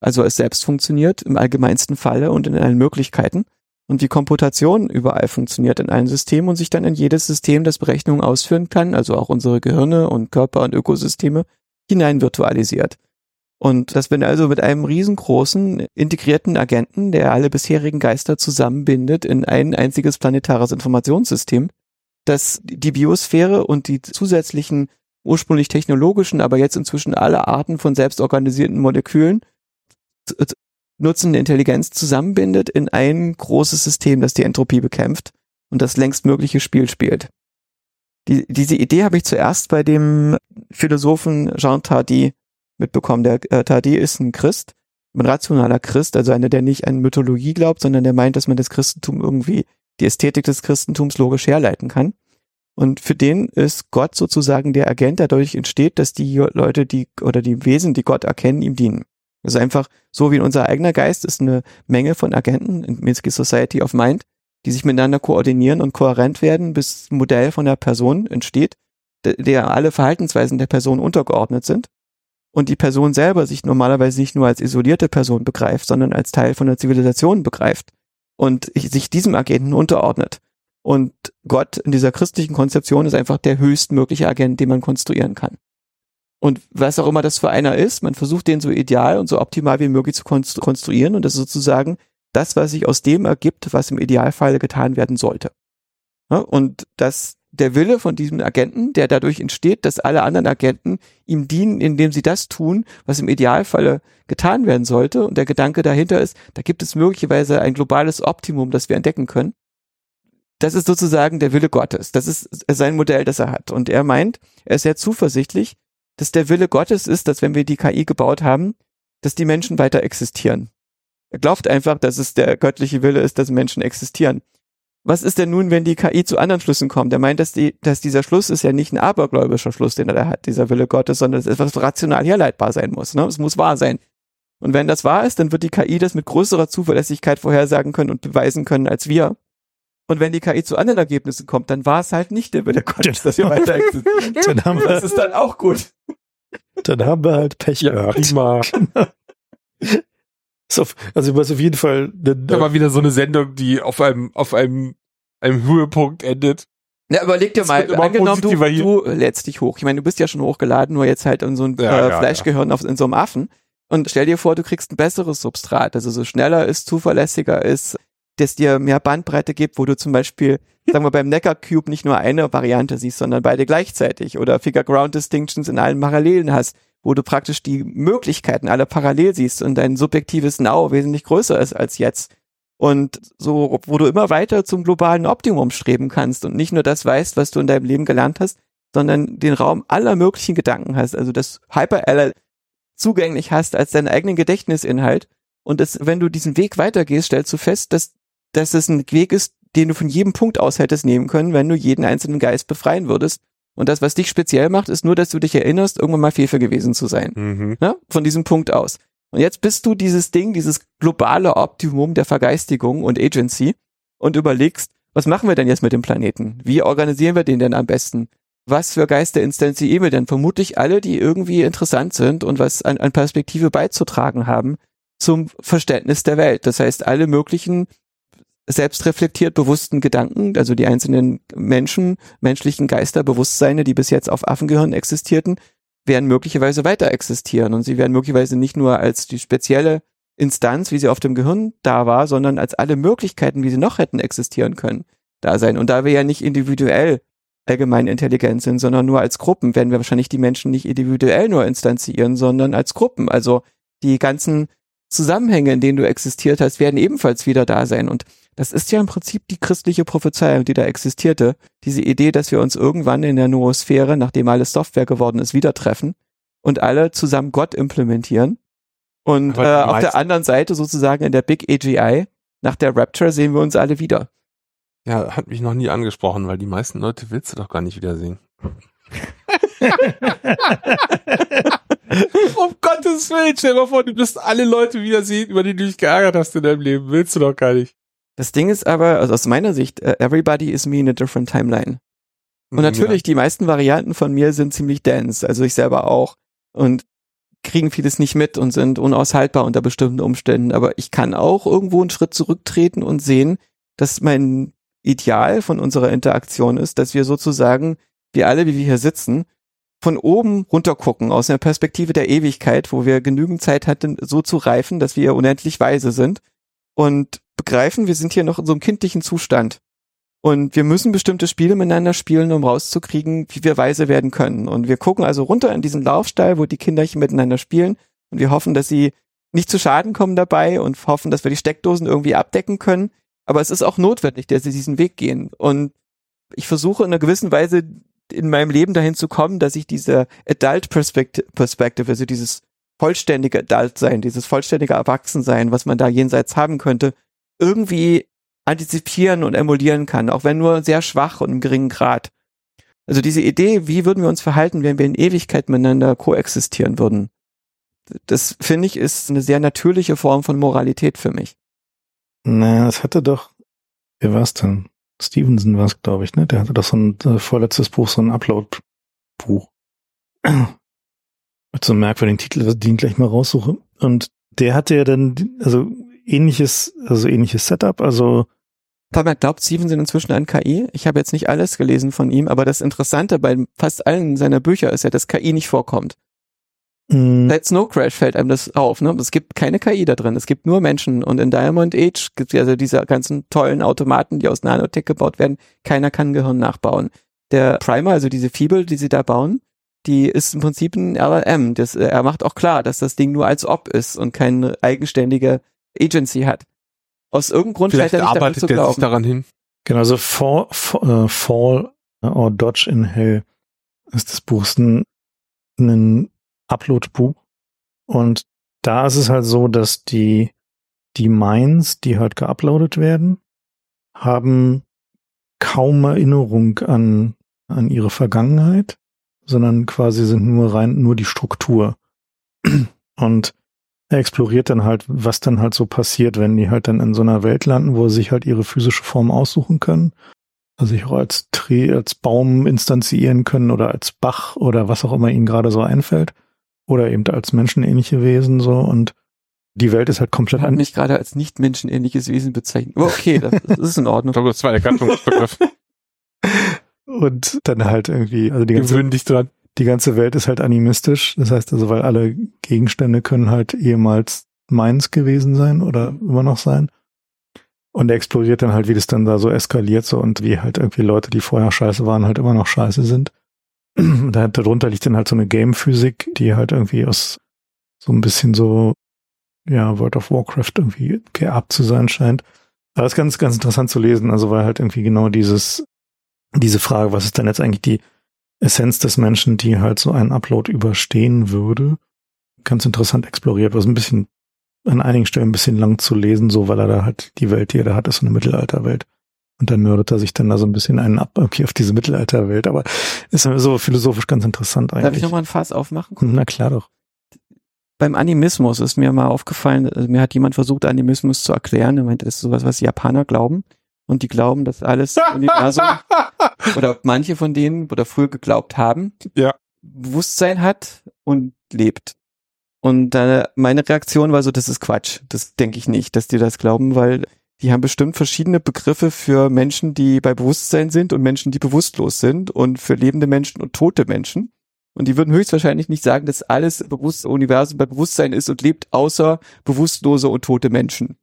Speaker 3: Also es selbst funktioniert im allgemeinsten Falle und in allen Möglichkeiten und wie Komputation überall funktioniert in allen Systemen und sich dann in jedes System, das Berechnungen ausführen kann, also auch unsere Gehirne und Körper und Ökosysteme, hinein virtualisiert. Und das bin also mit einem riesengroßen integrierten Agenten, der alle bisherigen Geister zusammenbindet in ein einziges planetares Informationssystem, das die Biosphäre und die zusätzlichen ursprünglich technologischen, aber jetzt inzwischen alle Arten von selbstorganisierten Molekülen nutzende Intelligenz zusammenbindet in ein großes System, das die Entropie bekämpft und das längstmögliche Spiel spielt. Die, diese Idee habe ich zuerst bei dem Philosophen Jean Tardy mitbekommen. Der äh, Tardy ist ein Christ, ein rationaler Christ, also einer, der nicht an Mythologie glaubt, sondern der meint, dass man das Christentum irgendwie, die Ästhetik des Christentums logisch herleiten kann. Und für den ist Gott sozusagen der Agent, der dadurch entsteht, dass die Leute, die oder die Wesen, die Gott erkennen, ihm dienen. Das ist einfach so wie unser eigener Geist ist eine Menge von Agenten in Minsky Society of Mind, die sich miteinander koordinieren und kohärent werden, bis ein Modell von der Person entsteht, der alle Verhaltensweisen der Person untergeordnet sind und die Person selber sich normalerweise nicht nur als isolierte Person begreift, sondern als Teil von der Zivilisation begreift und sich diesem Agenten unterordnet. Und Gott in dieser christlichen Konzeption ist einfach der höchstmögliche Agent, den man konstruieren kann. Und was auch immer das für einer ist, man versucht den so ideal und so optimal wie möglich zu konstru konstruieren und das ist sozusagen das, was sich aus dem ergibt, was im Idealfall getan werden sollte. Ja, und dass der Wille von diesem Agenten, der dadurch entsteht, dass alle anderen Agenten ihm dienen, indem sie das tun, was im Idealfalle getan werden sollte. Und der Gedanke dahinter ist, da gibt es möglicherweise ein globales Optimum, das wir entdecken können. Das ist sozusagen der Wille Gottes. Das ist sein Modell, das er hat. Und er meint, er ist sehr zuversichtlich, dass der Wille Gottes ist, dass wenn wir die KI gebaut haben, dass die Menschen weiter existieren. Er glaubt einfach, dass es der göttliche Wille ist, dass Menschen existieren. Was ist denn nun, wenn die KI zu anderen Schlüssen kommt? Er meint, dass, die, dass dieser Schluss ist ja nicht ein abergläubischer Schluss, den er da hat, dieser Wille Gottes, sondern es ist etwas rational herleitbar sein muss. Ne? Es muss wahr sein. Und wenn das wahr ist, dann wird die KI das mit größerer Zuverlässigkeit vorhersagen können und beweisen können als wir. Und wenn die KI zu anderen Ergebnissen kommt, dann war es halt nicht der Wille Gottes, dass wir weiter existieren.
Speaker 1: Dann haben
Speaker 3: Das
Speaker 1: wir,
Speaker 3: ist dann auch gut.
Speaker 1: dann haben wir halt Pech gehabt.
Speaker 2: Prima.
Speaker 1: Ist auf, also was auf jeden Fall. Ne,
Speaker 4: Aber wieder so eine Sendung, die auf einem, auf einem, einem Höhepunkt endet.
Speaker 3: Ja, überleg dir
Speaker 4: Das
Speaker 3: mal,
Speaker 4: immer
Speaker 3: angenommen, du, du lädst dich hoch. Ich meine, du bist ja schon hochgeladen, nur jetzt halt in so ein
Speaker 4: Ja,
Speaker 3: äh,
Speaker 4: ja,
Speaker 3: Fleischgehirn Auf, in so einem Affen. Und stell dir vor, du kriegst ein besseres Substrat, also so schneller ist, zuverlässiger ist, das dir mehr Bandbreite gibt, wo du zum Beispiel, sagen wir beim Neckar Cube nicht nur eine Variante siehst, sondern beide gleichzeitig oder Figure Ground Distinctions in allen Parallelen hast, wo du praktisch die Möglichkeiten alle parallel siehst und dein subjektives Now wesentlich größer ist als jetzt. Und so, wo du immer weiter zum globalen Optimum streben kannst und nicht nur das weißt, was du in deinem Leben gelernt hast, sondern den Raum aller möglichen Gedanken hast, also das Hyper-LL zugänglich hast als deinen eigenen Gedächtnisinhalt. Und das, wenn du diesen Weg weitergehst, stellst du fest, dass, dass es ein Weg ist, den du von jedem Punkt aus hättest nehmen können, wenn du jeden einzelnen Geist befreien würdest. Und das, was dich speziell macht, ist nur, dass du dich erinnerst, irgendwann mal Fefe gewesen zu sein.
Speaker 2: Mhm.
Speaker 3: Ne? Von diesem Punkt aus. Und jetzt bist du dieses Ding, dieses globale Optimum der Vergeistigung und Agency und überlegst, was machen wir denn jetzt mit dem Planeten? Wie organisieren wir den denn am besten? Was für Geister instanzieren wir denn? Vermutlich alle, die irgendwie interessant sind und was an, an Perspektive beizutragen haben zum Verständnis der Welt. Das heißt, alle möglichen selbstreflektiert bewussten Gedanken, also die einzelnen Menschen, menschlichen Geister, Bewusstseine, die bis jetzt auf Affengehirn existierten, werden möglicherweise weiter existieren und sie werden möglicherweise nicht nur als die spezielle Instanz, wie sie auf dem Gehirn da war, sondern als alle Möglichkeiten, wie sie noch hätten existieren können, da sein. Und da wir ja nicht individuell allgemein intelligent sind, sondern nur als Gruppen, werden wir wahrscheinlich die Menschen nicht individuell nur instanzieren, sondern als Gruppen. Also die ganzen Zusammenhänge, in denen du existiert hast, werden ebenfalls wieder da sein. Und das ist ja im Prinzip die christliche Prophezeiung, die da existierte. Diese Idee, dass wir uns irgendwann in der Noosphäre, nachdem alles Software geworden ist, wieder treffen und alle zusammen Gott implementieren. Und äh, auf der anderen Seite sozusagen in der Big AGI, nach der Rapture sehen wir uns alle wieder.
Speaker 2: Ja, hat mich noch nie angesprochen, weil die meisten Leute willst du doch gar nicht wiedersehen.
Speaker 4: um Gottes Willen, stell dir mal vor, du wirst alle Leute wiedersehen, über die du dich geärgert hast in deinem Leben. Willst du doch gar nicht.
Speaker 3: Das Ding ist aber, also aus meiner Sicht, äh, everybody is me in a different timeline. Und natürlich, die meisten Varianten von mir sind ziemlich dense, also ich selber auch. Und kriegen vieles nicht mit und sind unaushaltbar unter bestimmten Umständen. Aber ich kann auch irgendwo einen Schritt zurücktreten und sehen, dass mein Ideal von unserer Interaktion ist, dass wir sozusagen, wir alle, wie wir hier sitzen, von oben runtergucken, aus einer Perspektive der Ewigkeit, wo wir genügend Zeit hatten, so zu reifen, dass wir unendlich weise sind und begreifen, wir sind hier noch in so einem kindlichen Zustand. Und wir müssen bestimmte Spiele miteinander spielen, um rauszukriegen, wie wir weise werden können. Und wir gucken also runter in diesen Laufstall, wo die Kinderchen miteinander spielen. Und wir hoffen, dass sie nicht zu Schaden kommen dabei und hoffen, dass wir die Steckdosen irgendwie abdecken können. Aber es ist auch notwendig, dass sie diesen Weg gehen. Und ich versuche in einer gewissen Weise in meinem Leben dahin zu kommen, dass ich diese Adult Perspective, also dieses vollständige Adult sein, dieses vollständige Erwachsensein, was man da jenseits haben könnte, irgendwie antizipieren und emulieren kann, auch wenn nur sehr schwach und im geringen Grad. Also diese Idee, wie würden wir uns verhalten, wenn wir in Ewigkeit miteinander koexistieren würden, das finde ich ist eine sehr natürliche Form von Moralität für mich.
Speaker 1: Naja, es hatte doch, wer war's denn? Stevenson war es, glaube ich, ne? Der hatte doch so ein äh, vorletztes Buch, so ein Upload-Buch. Mit so einem merkwürdigen Titel, den ich gleich mal raussuche. Und der hatte ja dann, also ähnliches, also ähnliches Setup, also
Speaker 3: Papa glaubt Stevenson inzwischen an KI. Ich habe jetzt nicht alles gelesen von ihm, aber das Interessante bei fast allen seiner Bücher ist ja, dass KI nicht vorkommt.
Speaker 1: mh,
Speaker 3: Seit Snow Crash fällt einem das auf. Ne? Es gibt keine KI da drin. Es gibt nur Menschen. Und in Diamond Age gibt es also diese ganzen tollen Automaten, die aus Nanotech gebaut werden. Keiner kann Gehirn nachbauen. Der Primer, also diese Fibel, die sie da bauen, die ist im Prinzip ein LLM. Das, äh, er macht auch klar, dass das Ding nur als ob ist und keine eigenständige Agency hat. Aus irgendeinem Grund
Speaker 2: Vielleicht
Speaker 3: scheint er nicht daran
Speaker 2: arbeitet
Speaker 3: zu
Speaker 2: der sich
Speaker 3: glauben.
Speaker 2: daran hin.
Speaker 1: genau, also Fall, Fall, äh, Fall or Dodge in Hell ist das Buch, ist ein, ein Upload-Buch. Und da ist es halt so, dass die, die Minds, die halt geuploadet werden, haben kaum Erinnerung an, an ihre Vergangenheit, sondern quasi sind nur rein, nur die Struktur. Und er exploriert dann halt, was dann halt so passiert, wenn die halt dann in so einer Welt landen, wo sie sich halt ihre physische Form aussuchen können. Also sich auch als Tree, als Baum instanzieren können oder als Bach oder was auch immer ihnen gerade so einfällt. Oder eben als menschenähnliche Wesen so und die Welt ist halt komplett
Speaker 3: hat
Speaker 1: an,
Speaker 3: mich gerade als nicht menschenähnliches Wesen bezeichnet. Aber okay, das, das ist in
Speaker 2: Ich
Speaker 3: Ordnung.
Speaker 2: glaube, das war der Gattungsbegriff.
Speaker 1: und dann halt irgendwie, also die ganze,
Speaker 2: Gewöhn dich dran.
Speaker 1: Die ganze Welt ist halt animistisch. Das heißt also, weil alle Gegenstände können halt ehemals meins gewesen sein oder immer noch sein. Und er explodiert dann halt, wie das dann da so eskaliert so und wie halt irgendwie Leute, die vorher scheiße waren, halt immer noch scheiße sind. Und da- darunter liegt dann halt so eine Game-Physik, die halt irgendwie aus so ein bisschen so, ja, World of Warcraft irgendwie geerbt zu sein scheint. Aber das ist ganz, ganz interessant zu lesen, also weil halt irgendwie genau dieses, diese Frage, was ist denn jetzt eigentlich die Essenz des Menschen, die halt so einen Upload überstehen würde, ganz interessant exploriert, was ein bisschen an einigen Stellen ein bisschen lang zu lesen, so weil er da halt die Welt, die er da hat, ist so eine Mittelalterwelt. Und dann nördet er sich dann da so ein bisschen einen ab, okay, auf diese Mittelalterwelt, aber ist so philosophisch ganz interessant
Speaker 3: Darf ich
Speaker 1: eigentlich.
Speaker 3: nochmal ein Fass aufmachen?
Speaker 1: Na klar doch.
Speaker 3: Beim Animismus ist mir mal aufgefallen, also mir hat jemand versucht, Animismus zu erklären. Er meinte, das ist sowas, was Japaner glauben. Und die glauben, dass alles Universum oder manche von denen oder früher geglaubt haben,
Speaker 2: Ja.
Speaker 3: Bewusstsein hat und lebt. Und äh, meine Reaktion war so, das ist Quatsch. Das denke ich nicht, dass die das glauben, weil die haben bestimmt verschiedene Begriffe für Menschen, die bei Bewusstsein sind und Menschen, die bewusstlos sind und für lebende Menschen und tote Menschen. Und die würden höchstwahrscheinlich nicht sagen, dass alles Bewusst Universum bei Bewusstsein ist und lebt, außer bewusstlose und tote Menschen.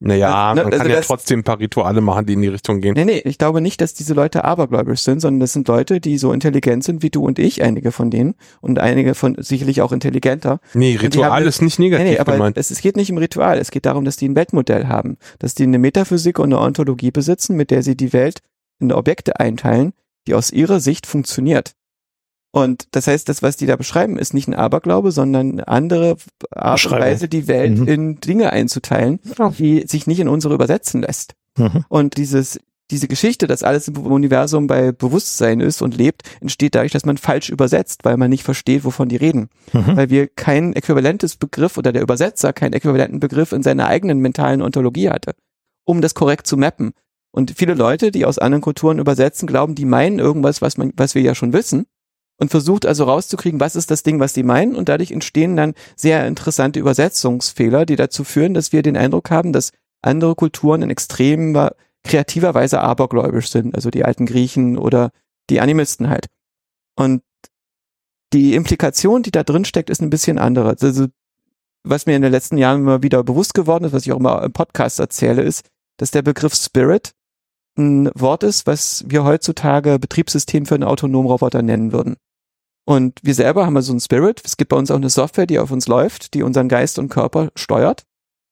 Speaker 2: Naja,
Speaker 3: Ne,
Speaker 2: man
Speaker 3: also
Speaker 2: kann ja trotzdem ein paar Rituale machen, die in die Richtung gehen.
Speaker 3: Nee, nee, ich glaube nicht, dass diese Leute abergläubisch sind, sondern das sind Leute, die so intelligent sind wie du und ich, einige von denen. Und einige von sicherlich auch intelligenter.
Speaker 2: Nee, Ritual
Speaker 3: haben-
Speaker 2: ist nicht negativ
Speaker 3: Nee, nee, aber
Speaker 2: gemeint.
Speaker 3: es, es geht nicht um Ritual. Es geht darum, dass die ein Weltmodell haben. Dass die eine Metaphysik und eine Ontologie besitzen, mit der sie die Welt in Objekte einteilen, die aus ihrer Sicht funktioniert. Und das heißt, das, was die da beschreiben, ist nicht ein Aberglaube, sondern eine andere Art und. Weise, die Welt
Speaker 1: Mhm.
Speaker 3: in Dinge einzuteilen,
Speaker 2: Ja.
Speaker 3: die sich nicht in unsere übersetzen lässt.
Speaker 1: Mhm.
Speaker 3: Und dieses, diese Geschichte, dass alles im Universum bei Bewusstsein ist und lebt, entsteht dadurch, dass man falsch übersetzt, weil man nicht versteht, wovon die reden.
Speaker 1: Mhm.
Speaker 3: Weil wir kein äquivalentes Begriff oder der Übersetzer keinen äquivalenten Begriff in seiner eigenen mentalen Ontologie hatte, um das korrekt zu mappen. Und viele Leute, die aus anderen Kulturen übersetzen, glauben, die meinen irgendwas, was man, was wir ja schon wissen. Und versucht also rauszukriegen, was ist das Ding, was die meinen. Und dadurch entstehen dann sehr interessante Übersetzungsfehler, die dazu führen, dass wir den Eindruck haben, dass andere Kulturen in extremer kreativer Weise abergläubisch sind, also die alten Griechen oder die Animisten halt. Und die Implikation, die da drin steckt, ist ein bisschen andere. Also, was mir in den letzten Jahren immer wieder bewusst geworden ist, was ich auch immer im Podcast erzähle, ist, dass der Begriff Spirit ein Wort ist, was wir heutzutage Betriebssystem für einen autonomen Roboter nennen würden. Und wir selber haben also einen Spirit. Es gibt bei uns auch eine Software, die auf uns läuft, die unseren Geist und Körper steuert.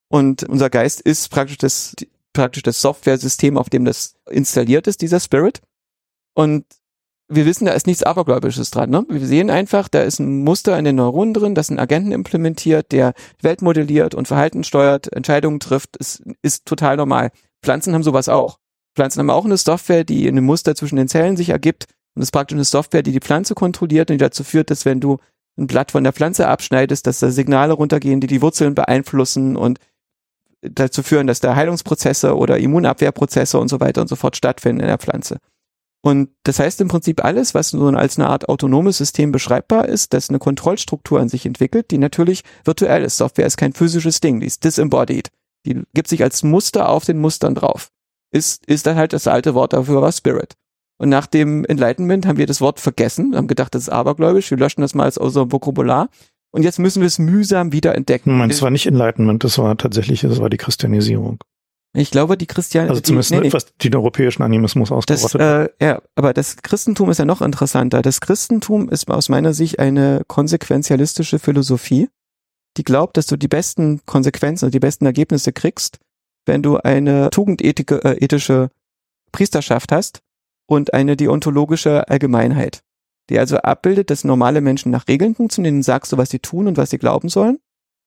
Speaker 3: Und unser Geist ist praktisch das, praktisch das Software-System, auf dem das installiert ist, dieser Spirit. Und wir wissen, da ist nichts Abergläubisches dran. Ne? Wir sehen einfach, da ist ein Muster in den Neuronen drin, das einen Agenten implementiert, der Welt modelliert und Verhalten steuert, Entscheidungen trifft. Es ist total normal. Pflanzen haben sowas auch. Pflanzen haben auch eine Software, die in einem Muster zwischen den Zellen sich ergibt. Und das ist praktisch eine Software, die die Pflanze kontrolliert und die dazu führt, dass wenn du ein Blatt von der Pflanze abschneidest, dass da Signale runtergehen, die die Wurzeln beeinflussen und dazu führen, dass da Heilungsprozesse oder Immunabwehrprozesse und so weiter und so fort stattfinden in der Pflanze. Und das heißt im Prinzip alles, was so als eine Art autonomes System beschreibbar ist, das eine Kontrollstruktur an sich entwickelt, die natürlich virtuell ist. Software ist kein physisches Ding, die ist disembodied. Die gibt sich als Muster auf den Mustern drauf. Ist, ist dann halt das alte Wort dafür war Spirit. Und nach dem Enlightenment haben wir das Wort vergessen, haben gedacht, das ist abergläubisch, wir löschen das mal aus unserem Vokabular. Und jetzt müssen wir es mühsam wieder entdecken.
Speaker 1: Moment, es war nicht Enlightenment, das war tatsächlich, das war die Christianisierung.
Speaker 3: Ich glaube, die Christianen,
Speaker 1: Also zumindest
Speaker 3: die, nee, nee,
Speaker 1: was den europäischen Animismus
Speaker 3: Das,
Speaker 1: ausgerottet hat.
Speaker 3: äh, ja, aber das Christentum ist ja noch interessanter. Das Christentum ist aus meiner Sicht eine konsequenzialistische Philosophie, die glaubt, dass du die besten Konsequenzen, die besten Ergebnisse kriegst, wenn du eine tugendethische äh, Priesterschaft hast und eine deontologische Allgemeinheit, die also abbildet, dass normale Menschen nach Regeln funktionieren, sagst du, was sie tun und was sie glauben sollen.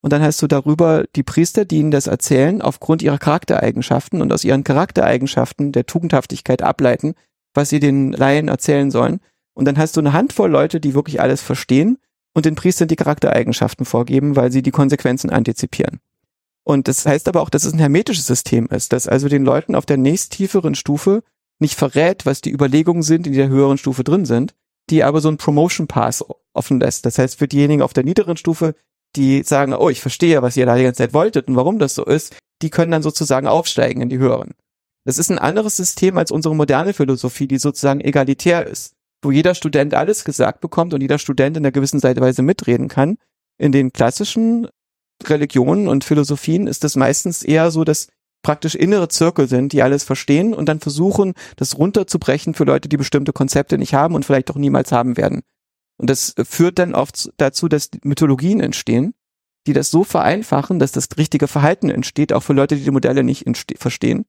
Speaker 3: Und dann hast du darüber die Priester, die ihnen das erzählen, aufgrund ihrer Charaktereigenschaften und aus ihren Charaktereigenschaften der Tugendhaftigkeit ableiten, was sie den Laien erzählen sollen. Und dann hast du eine Handvoll Leute, die wirklich alles verstehen und den Priestern die Charaktereigenschaften vorgeben, weil sie die Konsequenzen antizipieren. Und das heißt aber auch, dass es ein hermetisches System ist, dass also den Leuten auf der nächsttieferen Stufe nicht verrät, was die Überlegungen sind, die in der höheren Stufe drin sind, die aber so ein Promotion Pass offen lässt. Das heißt, für diejenigen auf der niederen Stufe die sagen, oh, ich verstehe, was ihr da die ganze Zeit wolltet und warum das so ist, die können dann sozusagen aufsteigen in die höheren. Das ist ein anderes System als unsere moderne Philosophie, die sozusagen egalitär ist, wo jeder Student alles gesagt bekommt und jeder Student in einer gewissen Weise mitreden kann. In den klassischen Religionen und Philosophien ist es meistens eher so, dass praktisch innere Zirkel sind, die alles verstehen und dann versuchen, das runterzubrechen für Leute, die bestimmte Konzepte nicht haben und vielleicht auch niemals haben werden. Und das führt dann oft dazu, dass Mythologien entstehen, die das so vereinfachen, dass das richtige Verhalten entsteht, auch für Leute, die die Modelle nicht verstehen.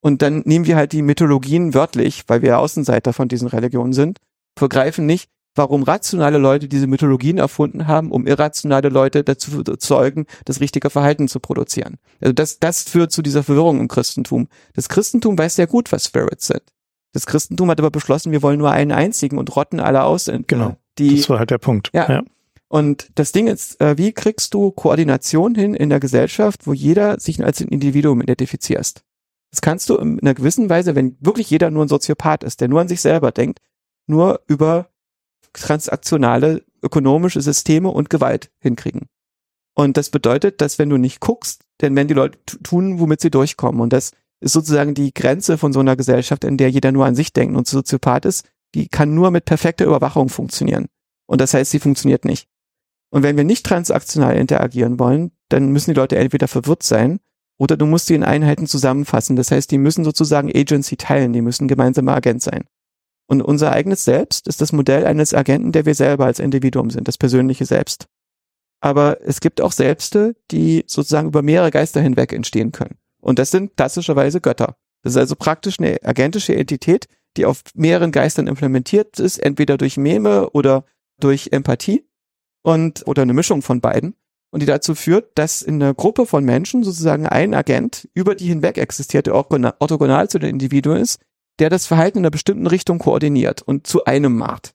Speaker 3: Und dann nehmen wir halt die Mythologien wörtlich, weil wir Außenseiter von diesen Religionen sind, vergreifen nicht, warum rationale Leute diese Mythologien erfunden haben, um irrationale Leute dazu zu zeugen, das richtige Verhalten zu produzieren. Also das, das führt zu dieser Verwirrung im Christentum. Das Christentum weiß sehr gut, was Spirits sind. Das Christentum hat aber beschlossen, wir wollen nur einen einzigen und rotten alle aus.
Speaker 1: Genau. Die, das war halt der Punkt.
Speaker 3: Ja. ja. Und das Ding ist, äh, wie kriegst du Koordination hin in der Gesellschaft, wo jeder sich als ein Individuum identifizierst? Das kannst du in einer gewissen Weise, wenn wirklich jeder nur ein Soziopath ist, der nur an sich selber denkt, nur über transaktionale ökonomische Systeme und Gewalt hinkriegen. Und das bedeutet, dass wenn du nicht guckst, denn wenn die Leute tun, womit sie durchkommen. Und das ist sozusagen die Grenze von so einer Gesellschaft, in der jeder nur an sich denkt und Soziopath ist, die kann nur mit perfekter Überwachung funktionieren. Und das heißt, sie funktioniert nicht. Und wenn wir nicht transaktional interagieren wollen, dann müssen die Leute entweder verwirrt sein oder du musst sie in Einheiten zusammenfassen. Das heißt, die müssen sozusagen Agency teilen, die müssen gemeinsamer Agent sein. Und unser eigenes Selbst ist das Modell eines Agenten, der wir selber als Individuum sind, das persönliche Selbst. Aber es gibt auch Selbste, die sozusagen über mehrere Geister hinweg entstehen können. Und das sind klassischerweise Götter. Das ist also praktisch eine agentische Entität, die auf mehreren Geistern implementiert ist, entweder durch Meme oder durch Empathie und oder eine Mischung von beiden und die dazu führt, dass in einer Gruppe von Menschen sozusagen ein Agent über die hinweg existiert, der orthogonal zu den Individuen ist, der das Verhalten in einer bestimmten Richtung koordiniert und zu einem macht.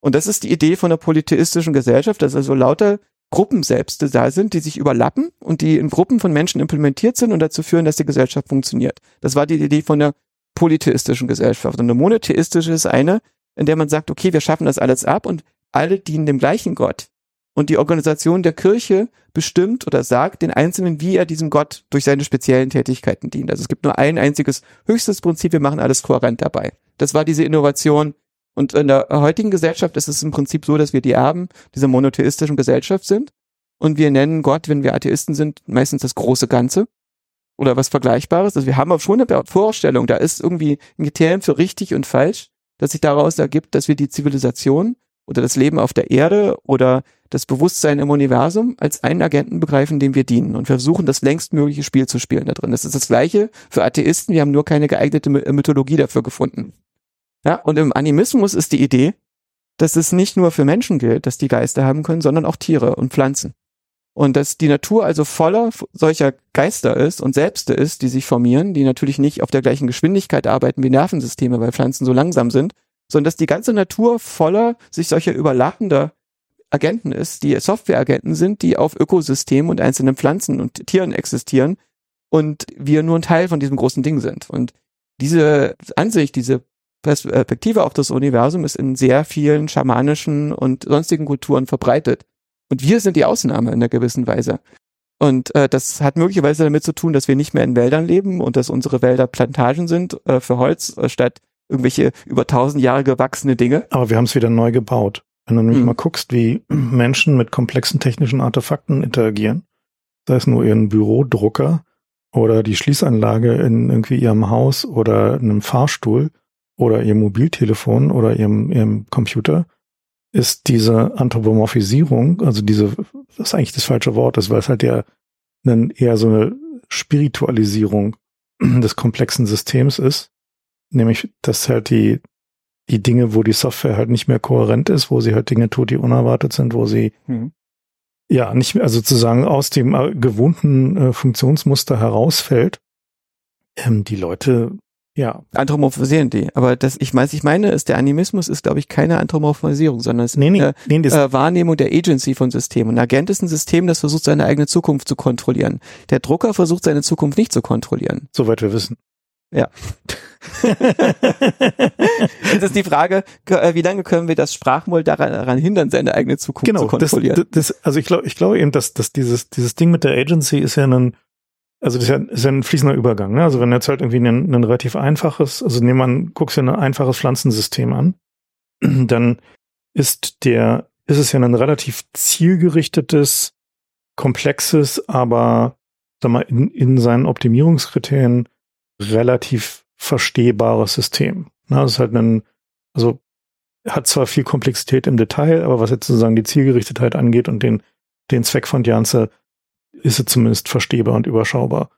Speaker 3: Und das ist die Idee von einer polytheistischen Gesellschaft, dass also lauter Gruppen selbst da sind, die sich überlappen und die in Gruppen von Menschen implementiert sind und dazu führen, dass die Gesellschaft funktioniert. Das war die Idee von der polytheistischen Gesellschaft. Und eine monotheistische ist eine, in der man sagt, okay, wir schaffen das alles ab und alle dienen dem gleichen Gott. Und die Organisation der Kirche bestimmt oder sagt den Einzelnen, wie er diesem Gott durch seine speziellen Tätigkeiten dient. Also es gibt nur ein einziges höchstes Prinzip, wir machen alles kohärent dabei. Das war diese Innovation. Und in der heutigen Gesellschaft ist es im Prinzip so, dass wir die Erben dieser monotheistischen Gesellschaft sind. Und wir nennen Gott, wenn wir Atheisten sind, meistens das große Ganze oder was Vergleichbares. Also wir haben auch schon eine Vorstellung, da ist irgendwie ein Kriterium für richtig und falsch, dass sich daraus ergibt, dass wir die Zivilisation oder das Leben auf der Erde oder das Bewusstsein im Universum als einen Agenten begreifen, dem wir dienen und versuchen, das längstmögliche Spiel zu spielen da drin. Das ist das Gleiche für Atheisten. Wir haben nur keine geeignete Mythologie dafür gefunden. Ja, und im Animismus ist die Idee, dass es nicht nur für Menschen gilt, dass die Geister haben können, sondern auch Tiere und Pflanzen. Und dass die Natur also voller solcher Geister ist und Selbste ist, die sich formieren, die natürlich nicht auf der gleichen Geschwindigkeit arbeiten wie Nervensysteme, weil Pflanzen so langsam sind, sondern dass die ganze Natur voller sich solcher überlappender Agenten ist, die Softwareagenten sind, die auf Ökosystemen und einzelnen Pflanzen und Tieren existieren und wir nur ein Teil von diesem großen Ding sind. Und diese Ansicht, diese Perspektive auf das Universum ist in sehr vielen schamanischen und sonstigen Kulturen verbreitet. Und wir sind die Ausnahme in einer gewissen Weise. Und äh, das hat möglicherweise damit zu tun, dass wir nicht mehr in Wäldern leben und dass unsere Wälder Plantagen sind äh, für Holz äh, statt irgendwelche über tausend Jahre gewachsene Dinge.
Speaker 1: Aber wir haben es wieder neu gebaut. Wenn du nämlich hm. mal guckst, wie Menschen mit komplexen technischen Artefakten interagieren, sei es nur ihren Bürodrucker oder die Schließanlage in irgendwie ihrem Haus oder einem Fahrstuhl oder ihr Mobiltelefon oder ihrem, ihrem Computer, ist diese Anthropomorphisierung, also diese, das ist eigentlich das falsche Wort ist, weil es halt ja eher so eine Spiritualisierung des komplexen Systems ist, nämlich dass halt die die Dinge, wo die Software halt nicht mehr kohärent ist, wo sie halt Dinge tut, die unerwartet sind, wo sie mhm. ja nicht mehr, also sozusagen aus dem äh, gewohnten äh, Funktionsmuster herausfällt, ähm, die Leute ja.
Speaker 3: Anthropomorphisieren die. Aber das, ich weiß, ich meine, ist der Animismus ist, glaube ich, keine Anthropomorphisierung, sondern es ist nee, nee, eine nee, äh, Wahrnehmung der Agency von Systemen. Ein Agent ist ein System, das versucht, seine eigene Zukunft zu kontrollieren. Der Drucker versucht, seine Zukunft nicht zu kontrollieren.
Speaker 1: Soweit wir wissen.
Speaker 3: Ja. Jetzt ist die Frage, äh, wie lange können wir das Sprachmodell daran, daran hindern, seine eigene Zukunft zu
Speaker 1: genau, das,
Speaker 3: kontrollieren?
Speaker 1: das, das, also ich glaube, ich glaube eben, dass, dass dieses, dieses Ding mit der Agency ist ja ein, also das ist ja, ist ja ein fließender Übergang. Ne? Also wenn jetzt halt irgendwie ein, ein relativ einfaches, also nehmen wir an, guckst dir ein einfaches Pflanzensystem an, dann ist der, ist es ja ein relativ zielgerichtetes, komplexes, aber sag mal, in, in seinen Optimierungskriterien relativ verstehbares System. Ne? Das ist halt ein, also hat zwar viel Komplexität im Detail, aber was jetzt sozusagen die Zielgerichtetheit angeht und den, den Zweck von Janze, ist es zumindest verstehbar und überschaubar.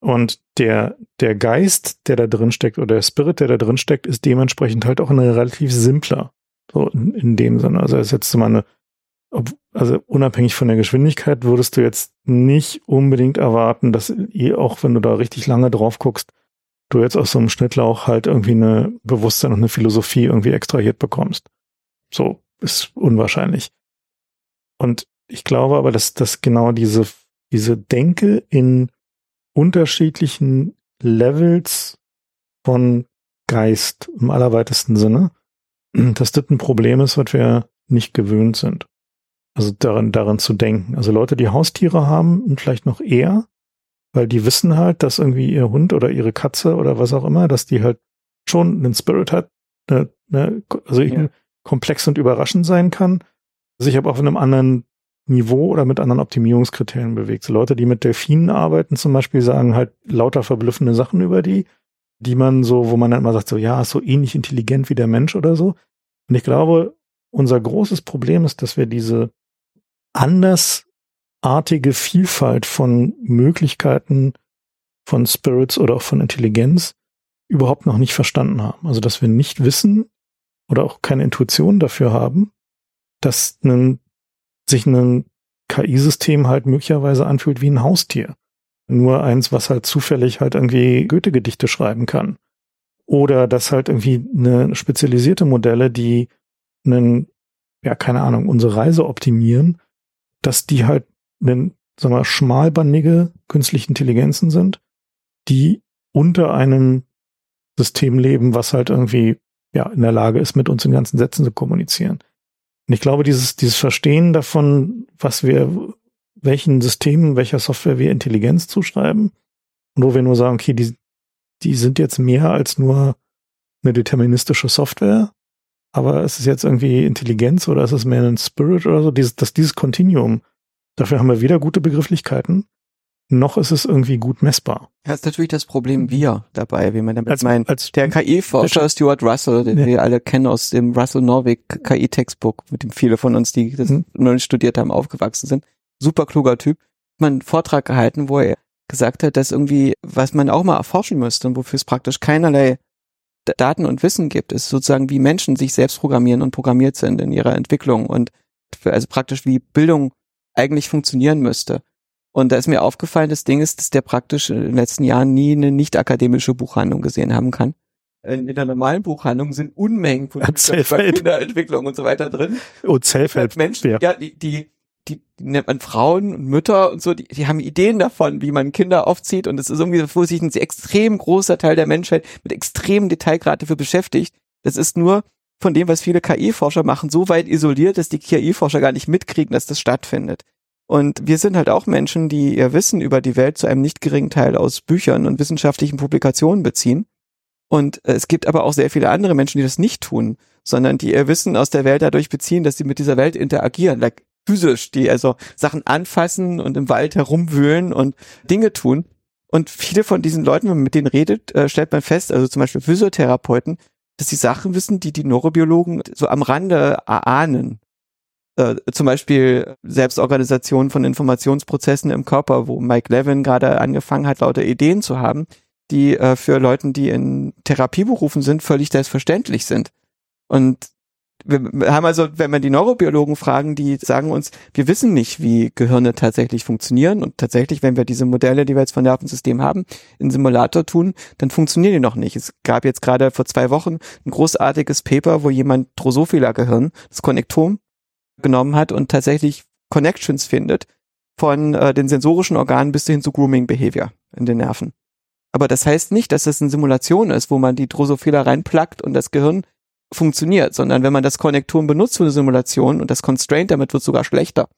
Speaker 1: Und der, der Geist, der da drin steckt, oder der Spirit, der da drin steckt, ist dementsprechend halt auch ein relativ simpler. So in, in dem Sinne. Also es ist jetzt mal eine, also unabhängig von der Geschwindigkeit würdest du jetzt nicht unbedingt erwarten, dass eh, auch wenn du da richtig lange drauf guckst, du jetzt aus so einem Schnittlauch halt irgendwie eine Bewusstsein und eine Philosophie irgendwie extrahiert bekommst. So ist unwahrscheinlich. Und ich glaube aber, dass, dass genau diese, diese Denke in unterschiedlichen Levels von Geist im allerweitesten Sinne, dass das ein Problem ist, was wir nicht gewöhnt sind. Also daran, daran zu denken. Also Leute, die Haustiere haben, und vielleicht noch eher, weil die wissen halt, dass irgendwie ihr Hund oder ihre Katze oder was auch immer, dass die halt schon einen Spirit hat, ne, ne, also
Speaker 3: Ja.
Speaker 1: komplex und überraschend sein kann, sich aber auf einem anderen Niveau oder mit anderen Optimierungskriterien bewegt. So Leute, die mit Delfinen arbeiten zum Beispiel, sagen halt lauter verblüffende Sachen über die, die man so, wo man dann immer sagt, so ja, ist so ähnlich intelligent wie der Mensch oder so. Und ich glaube, unser großes Problem ist, dass wir diese andersartige Vielfalt von Möglichkeiten von Spirits oder auch von Intelligenz überhaupt noch nicht verstanden haben. Also, dass wir nicht wissen oder auch keine Intuition dafür haben, dass ein, sich ein KI-System halt möglicherweise anfühlt wie ein Haustier. Nur eins, was halt zufällig halt irgendwie Goethe-Gedichte schreiben kann. Oder dass halt irgendwie eine spezialisierte Modelle, die einen, ja, keine Ahnung, unsere Reise optimieren, dass die halt einen, sagen wir, schmalbandige künstliche Intelligenzen sind, die unter einem System leben, was halt irgendwie, ja, in der Lage ist, mit uns in ganzen Sätzen zu kommunizieren. Und ich glaube, dieses, dieses Verstehen davon, was wir, welchen Systemen, welcher Software wir Intelligenz zuschreiben, und wo wir nur sagen, okay, die, die sind jetzt mehr als nur eine deterministische Software, aber es ist jetzt irgendwie Intelligenz oder ist es mehr ein Spirit oder so, dieses, dass dieses Continuum, dafür haben wir weder gute Begrifflichkeiten, noch ist es irgendwie gut messbar.
Speaker 3: Ja, ist natürlich das Problem wir dabei, wie man damit
Speaker 1: Als,
Speaker 3: meint.
Speaker 1: als,
Speaker 3: Der KI-Forscher Stuart Russell, den
Speaker 1: Ja.
Speaker 3: wir alle kennen aus dem Russell Norvig KI-Textbook, mit dem viele von uns, die das
Speaker 1: Mhm.
Speaker 3: noch nicht studiert haben, aufgewachsen sind. Super kluger Typ. Hat man einen Vortrag gehalten, wo er gesagt hat, dass irgendwie, was man auch mal erforschen müsste und wofür es praktisch keinerlei Daten und Wissen gibt, ist sozusagen, wie Menschen sich selbst programmieren und programmiert sind in ihrer Entwicklung und also praktisch wie Bildung eigentlich funktionieren müsste. Und da ist mir aufgefallen, das Ding ist, dass der praktisch in den letzten Jahren nie eine nicht akademische Buchhandlung gesehen haben kann. In der normalen Buchhandlung sind Unmengen von. Kinderentwicklung und so weiter drin.
Speaker 1: oh, Zellfeld,
Speaker 3: Menschen,
Speaker 1: ja.
Speaker 3: ja, die, die, die, die nennt man Frauen und Mütter und so, die, die haben Ideen davon, wie man Kinder aufzieht und es ist irgendwie, wo sich ein extrem großer Teil der Menschheit mit extremem Detailgrad dafür beschäftigt. Das ist nur von dem, was viele KI-Forscher machen, so weit isoliert, dass die KI-Forscher gar nicht mitkriegen, dass das stattfindet. Und wir sind halt auch Menschen, die ihr Wissen über die Welt zu einem nicht geringen Teil aus Büchern und wissenschaftlichen Publikationen beziehen. Und es gibt aber auch sehr viele andere Menschen, die das nicht tun, sondern die ihr Wissen aus der Welt dadurch beziehen, dass sie mit dieser Welt interagieren, like physisch, die also Sachen anfassen und im Wald herumwühlen und Dinge tun. Und viele von diesen Leuten, wenn man mit denen redet, äh, stellt man fest, also zum Beispiel Physiotherapeuten, dass sie Sachen wissen, die die Neurobiologen so am Rande erahnen. Äh, zum Beispiel Selbstorganisation von Informationsprozessen im Körper, wo Mike Levin gerade angefangen hat, lauter Ideen zu haben, die äh, für Leuten, die in Therapieberufen sind, völlig selbstverständlich sind. Und wir haben also, wenn wir die Neurobiologen fragen, die sagen uns, wir wissen nicht, wie Gehirne tatsächlich funktionieren. Und tatsächlich, wenn wir diese Modelle, die wir jetzt von Nervensystem haben, in Simulator tun, dann funktionieren die noch nicht. Es gab jetzt gerade vor zwei Wochen ein großartiges Paper, wo jemand Drosophila-Gehirn, das Konnektom, genommen hat und tatsächlich Connections findet von äh, den sensorischen Organen bis hin zu Grooming Behavior in den Nerven. Aber das heißt nicht, dass es eine Simulation ist, wo man die Drosophila reinplackt und das Gehirn funktioniert, sondern wenn man das Konnektoren benutzt für eine Simulation und das Constraint damit wird sogar schlechter.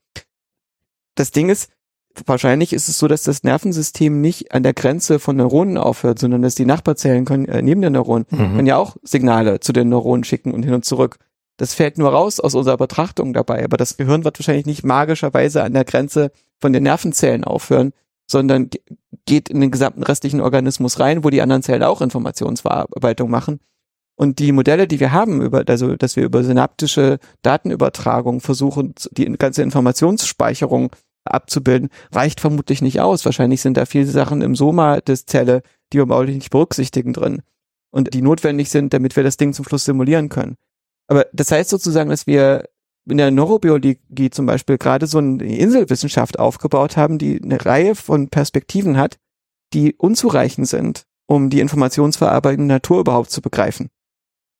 Speaker 3: Das Ding ist, wahrscheinlich ist es so, dass das Nervensystem nicht an der Grenze von Neuronen aufhört, sondern dass die Nachbarzellen können, äh, neben den Neuronen,
Speaker 1: Mhm.
Speaker 3: können ja auch Signale zu den Neuronen schicken und hin und zurück. Das fällt nur raus aus unserer Betrachtung dabei, aber das Gehirn wird wahrscheinlich nicht magischerweise an der Grenze von den Nervenzellen aufhören, sondern ge- geht in den gesamten restlichen Organismus rein, wo die anderen Zellen auch Informationsverarbeitung machen. Und die Modelle, die wir haben, über, also dass wir über synaptische Datenübertragung versuchen, die ganze Informationsspeicherung abzubilden, reicht vermutlich nicht aus. Wahrscheinlich sind da viele Sachen im Soma des Zelle, die wir baulich nicht berücksichtigen drin und die notwendig sind, damit wir das Ding zum Schluss simulieren können. Aber das heißt sozusagen, dass wir in der Neurobiologie zum Beispiel gerade so eine Inselwissenschaft aufgebaut haben, die eine Reihe von Perspektiven hat, die unzureichend sind, um die informationsverarbeitende Natur überhaupt zu begreifen.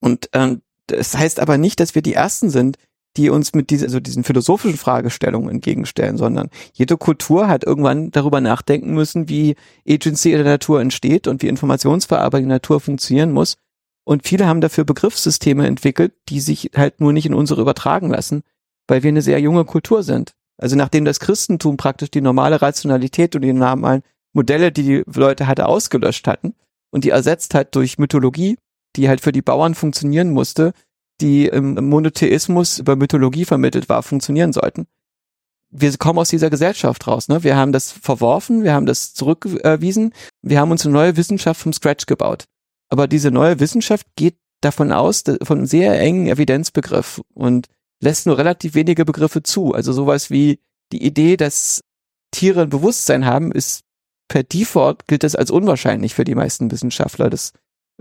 Speaker 3: Und ähm, das heißt aber nicht, dass wir die Ersten sind, die uns mit diese, also diesen philosophischen Fragestellungen entgegenstellen, sondern jede Kultur hat irgendwann darüber nachdenken müssen, wie Agency in der Natur entsteht und wie informationsverarbeitung in der Natur funktionieren muss. Und viele haben dafür Begriffssysteme entwickelt, die sich halt nur nicht in unsere übertragen lassen, weil wir eine sehr junge Kultur sind. Also nachdem das Christentum praktisch die normale Rationalität und die normalen Modelle, die die Leute hatte, ausgelöscht hatten und die ersetzt hat durch Mythologie, die halt für die Bauern funktionieren musste, die im Monotheismus über Mythologie vermittelt war, funktionieren sollten. Wir kommen aus dieser Gesellschaft raus. Ne? Wir haben das verworfen, wir haben das zurückgewiesen, wir haben uns eine neue Wissenschaft vom Scratch gebaut. Aber diese neue Wissenschaft geht davon aus, von einem sehr engen Evidenzbegriff und lässt nur relativ wenige Begriffe zu. Also sowas wie die Idee, dass Tiere ein Bewusstsein haben, ist per Default gilt das als unwahrscheinlich für die meisten Wissenschaftler. Das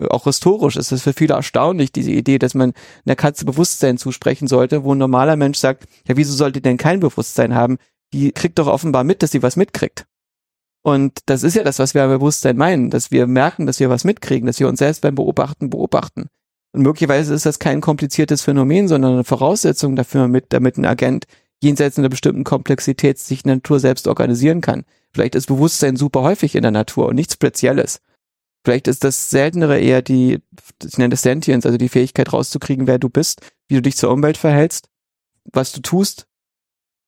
Speaker 3: auch historisch ist es für viele erstaunlich, diese Idee, dass man einer Katze Bewusstsein zusprechen sollte, wo ein normaler Mensch sagt, ja, wieso sollte die denn kein Bewusstsein haben? Die kriegt doch offenbar mit, dass sie was mitkriegt. Und das ist ja das, was wir beim Bewusstsein meinen, dass wir merken, dass wir was mitkriegen, dass wir uns selbst beim Beobachten beobachten. Und möglicherweise ist das kein kompliziertes Phänomen, sondern eine Voraussetzung dafür, mit, damit ein Agent jenseits einer bestimmten Komplexität sich in der Natur selbst organisieren kann. Vielleicht ist Bewusstsein super häufig in der Natur und nichts Spezielles. Vielleicht ist das Seltenere eher die, ich nenne das Sentience, also die Fähigkeit rauszukriegen, wer du bist, wie du dich zur Umwelt verhältst, was du tust.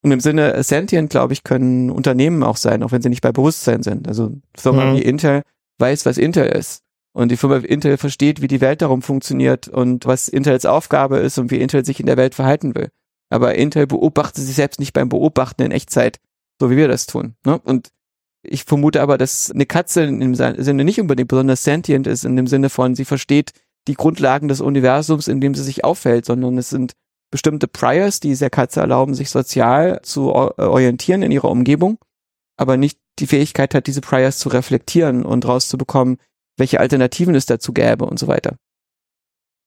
Speaker 3: Und im Sinne Sentient, glaube ich, können Unternehmen auch sein, auch wenn sie nicht bei Bewusstsein sind. Also Firma
Speaker 1: Mhm.
Speaker 3: wie Intel weiß, was Intel ist. Und die Firma Intel versteht, wie die Welt darum funktioniert und was Intels Aufgabe ist und wie Intel sich in der Welt verhalten will. Aber Intel beobachtet sich selbst nicht beim Beobachten in Echtzeit, so wie wir das tun. Ne? Und ich vermute aber, dass eine Katze in dem Sinne nicht unbedingt besonders sentient ist, in dem Sinne von, sie versteht die Grundlagen des Universums, in dem sie sich aufhält, sondern es sind bestimmte Priors, die es der Katze erlauben, sich sozial zu orientieren in ihrer Umgebung, aber nicht die Fähigkeit hat, diese Priors zu reflektieren und rauszubekommen, welche Alternativen es dazu gäbe und so weiter.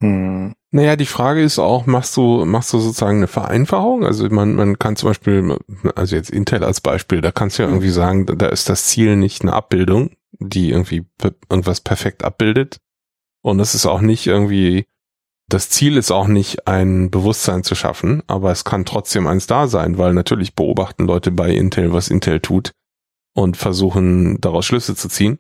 Speaker 1: Hm.
Speaker 2: Naja, die Frage ist auch, machst du, machst du sozusagen eine Vereinfachung? Also man, man kann zum Beispiel, also jetzt Intel als Beispiel, da kannst du ja irgendwie sagen, da- ist das Ziel nicht eine Abbildung, die irgendwie irgendwas perfekt abbildet. Und es ist auch nicht irgendwie, das Ziel ist auch nicht ein Bewusstsein zu schaffen, aber es kann trotzdem eins da sein, weil natürlich beobachten Leute bei Intel, was Intel tut und versuchen daraus Schlüsse zu ziehen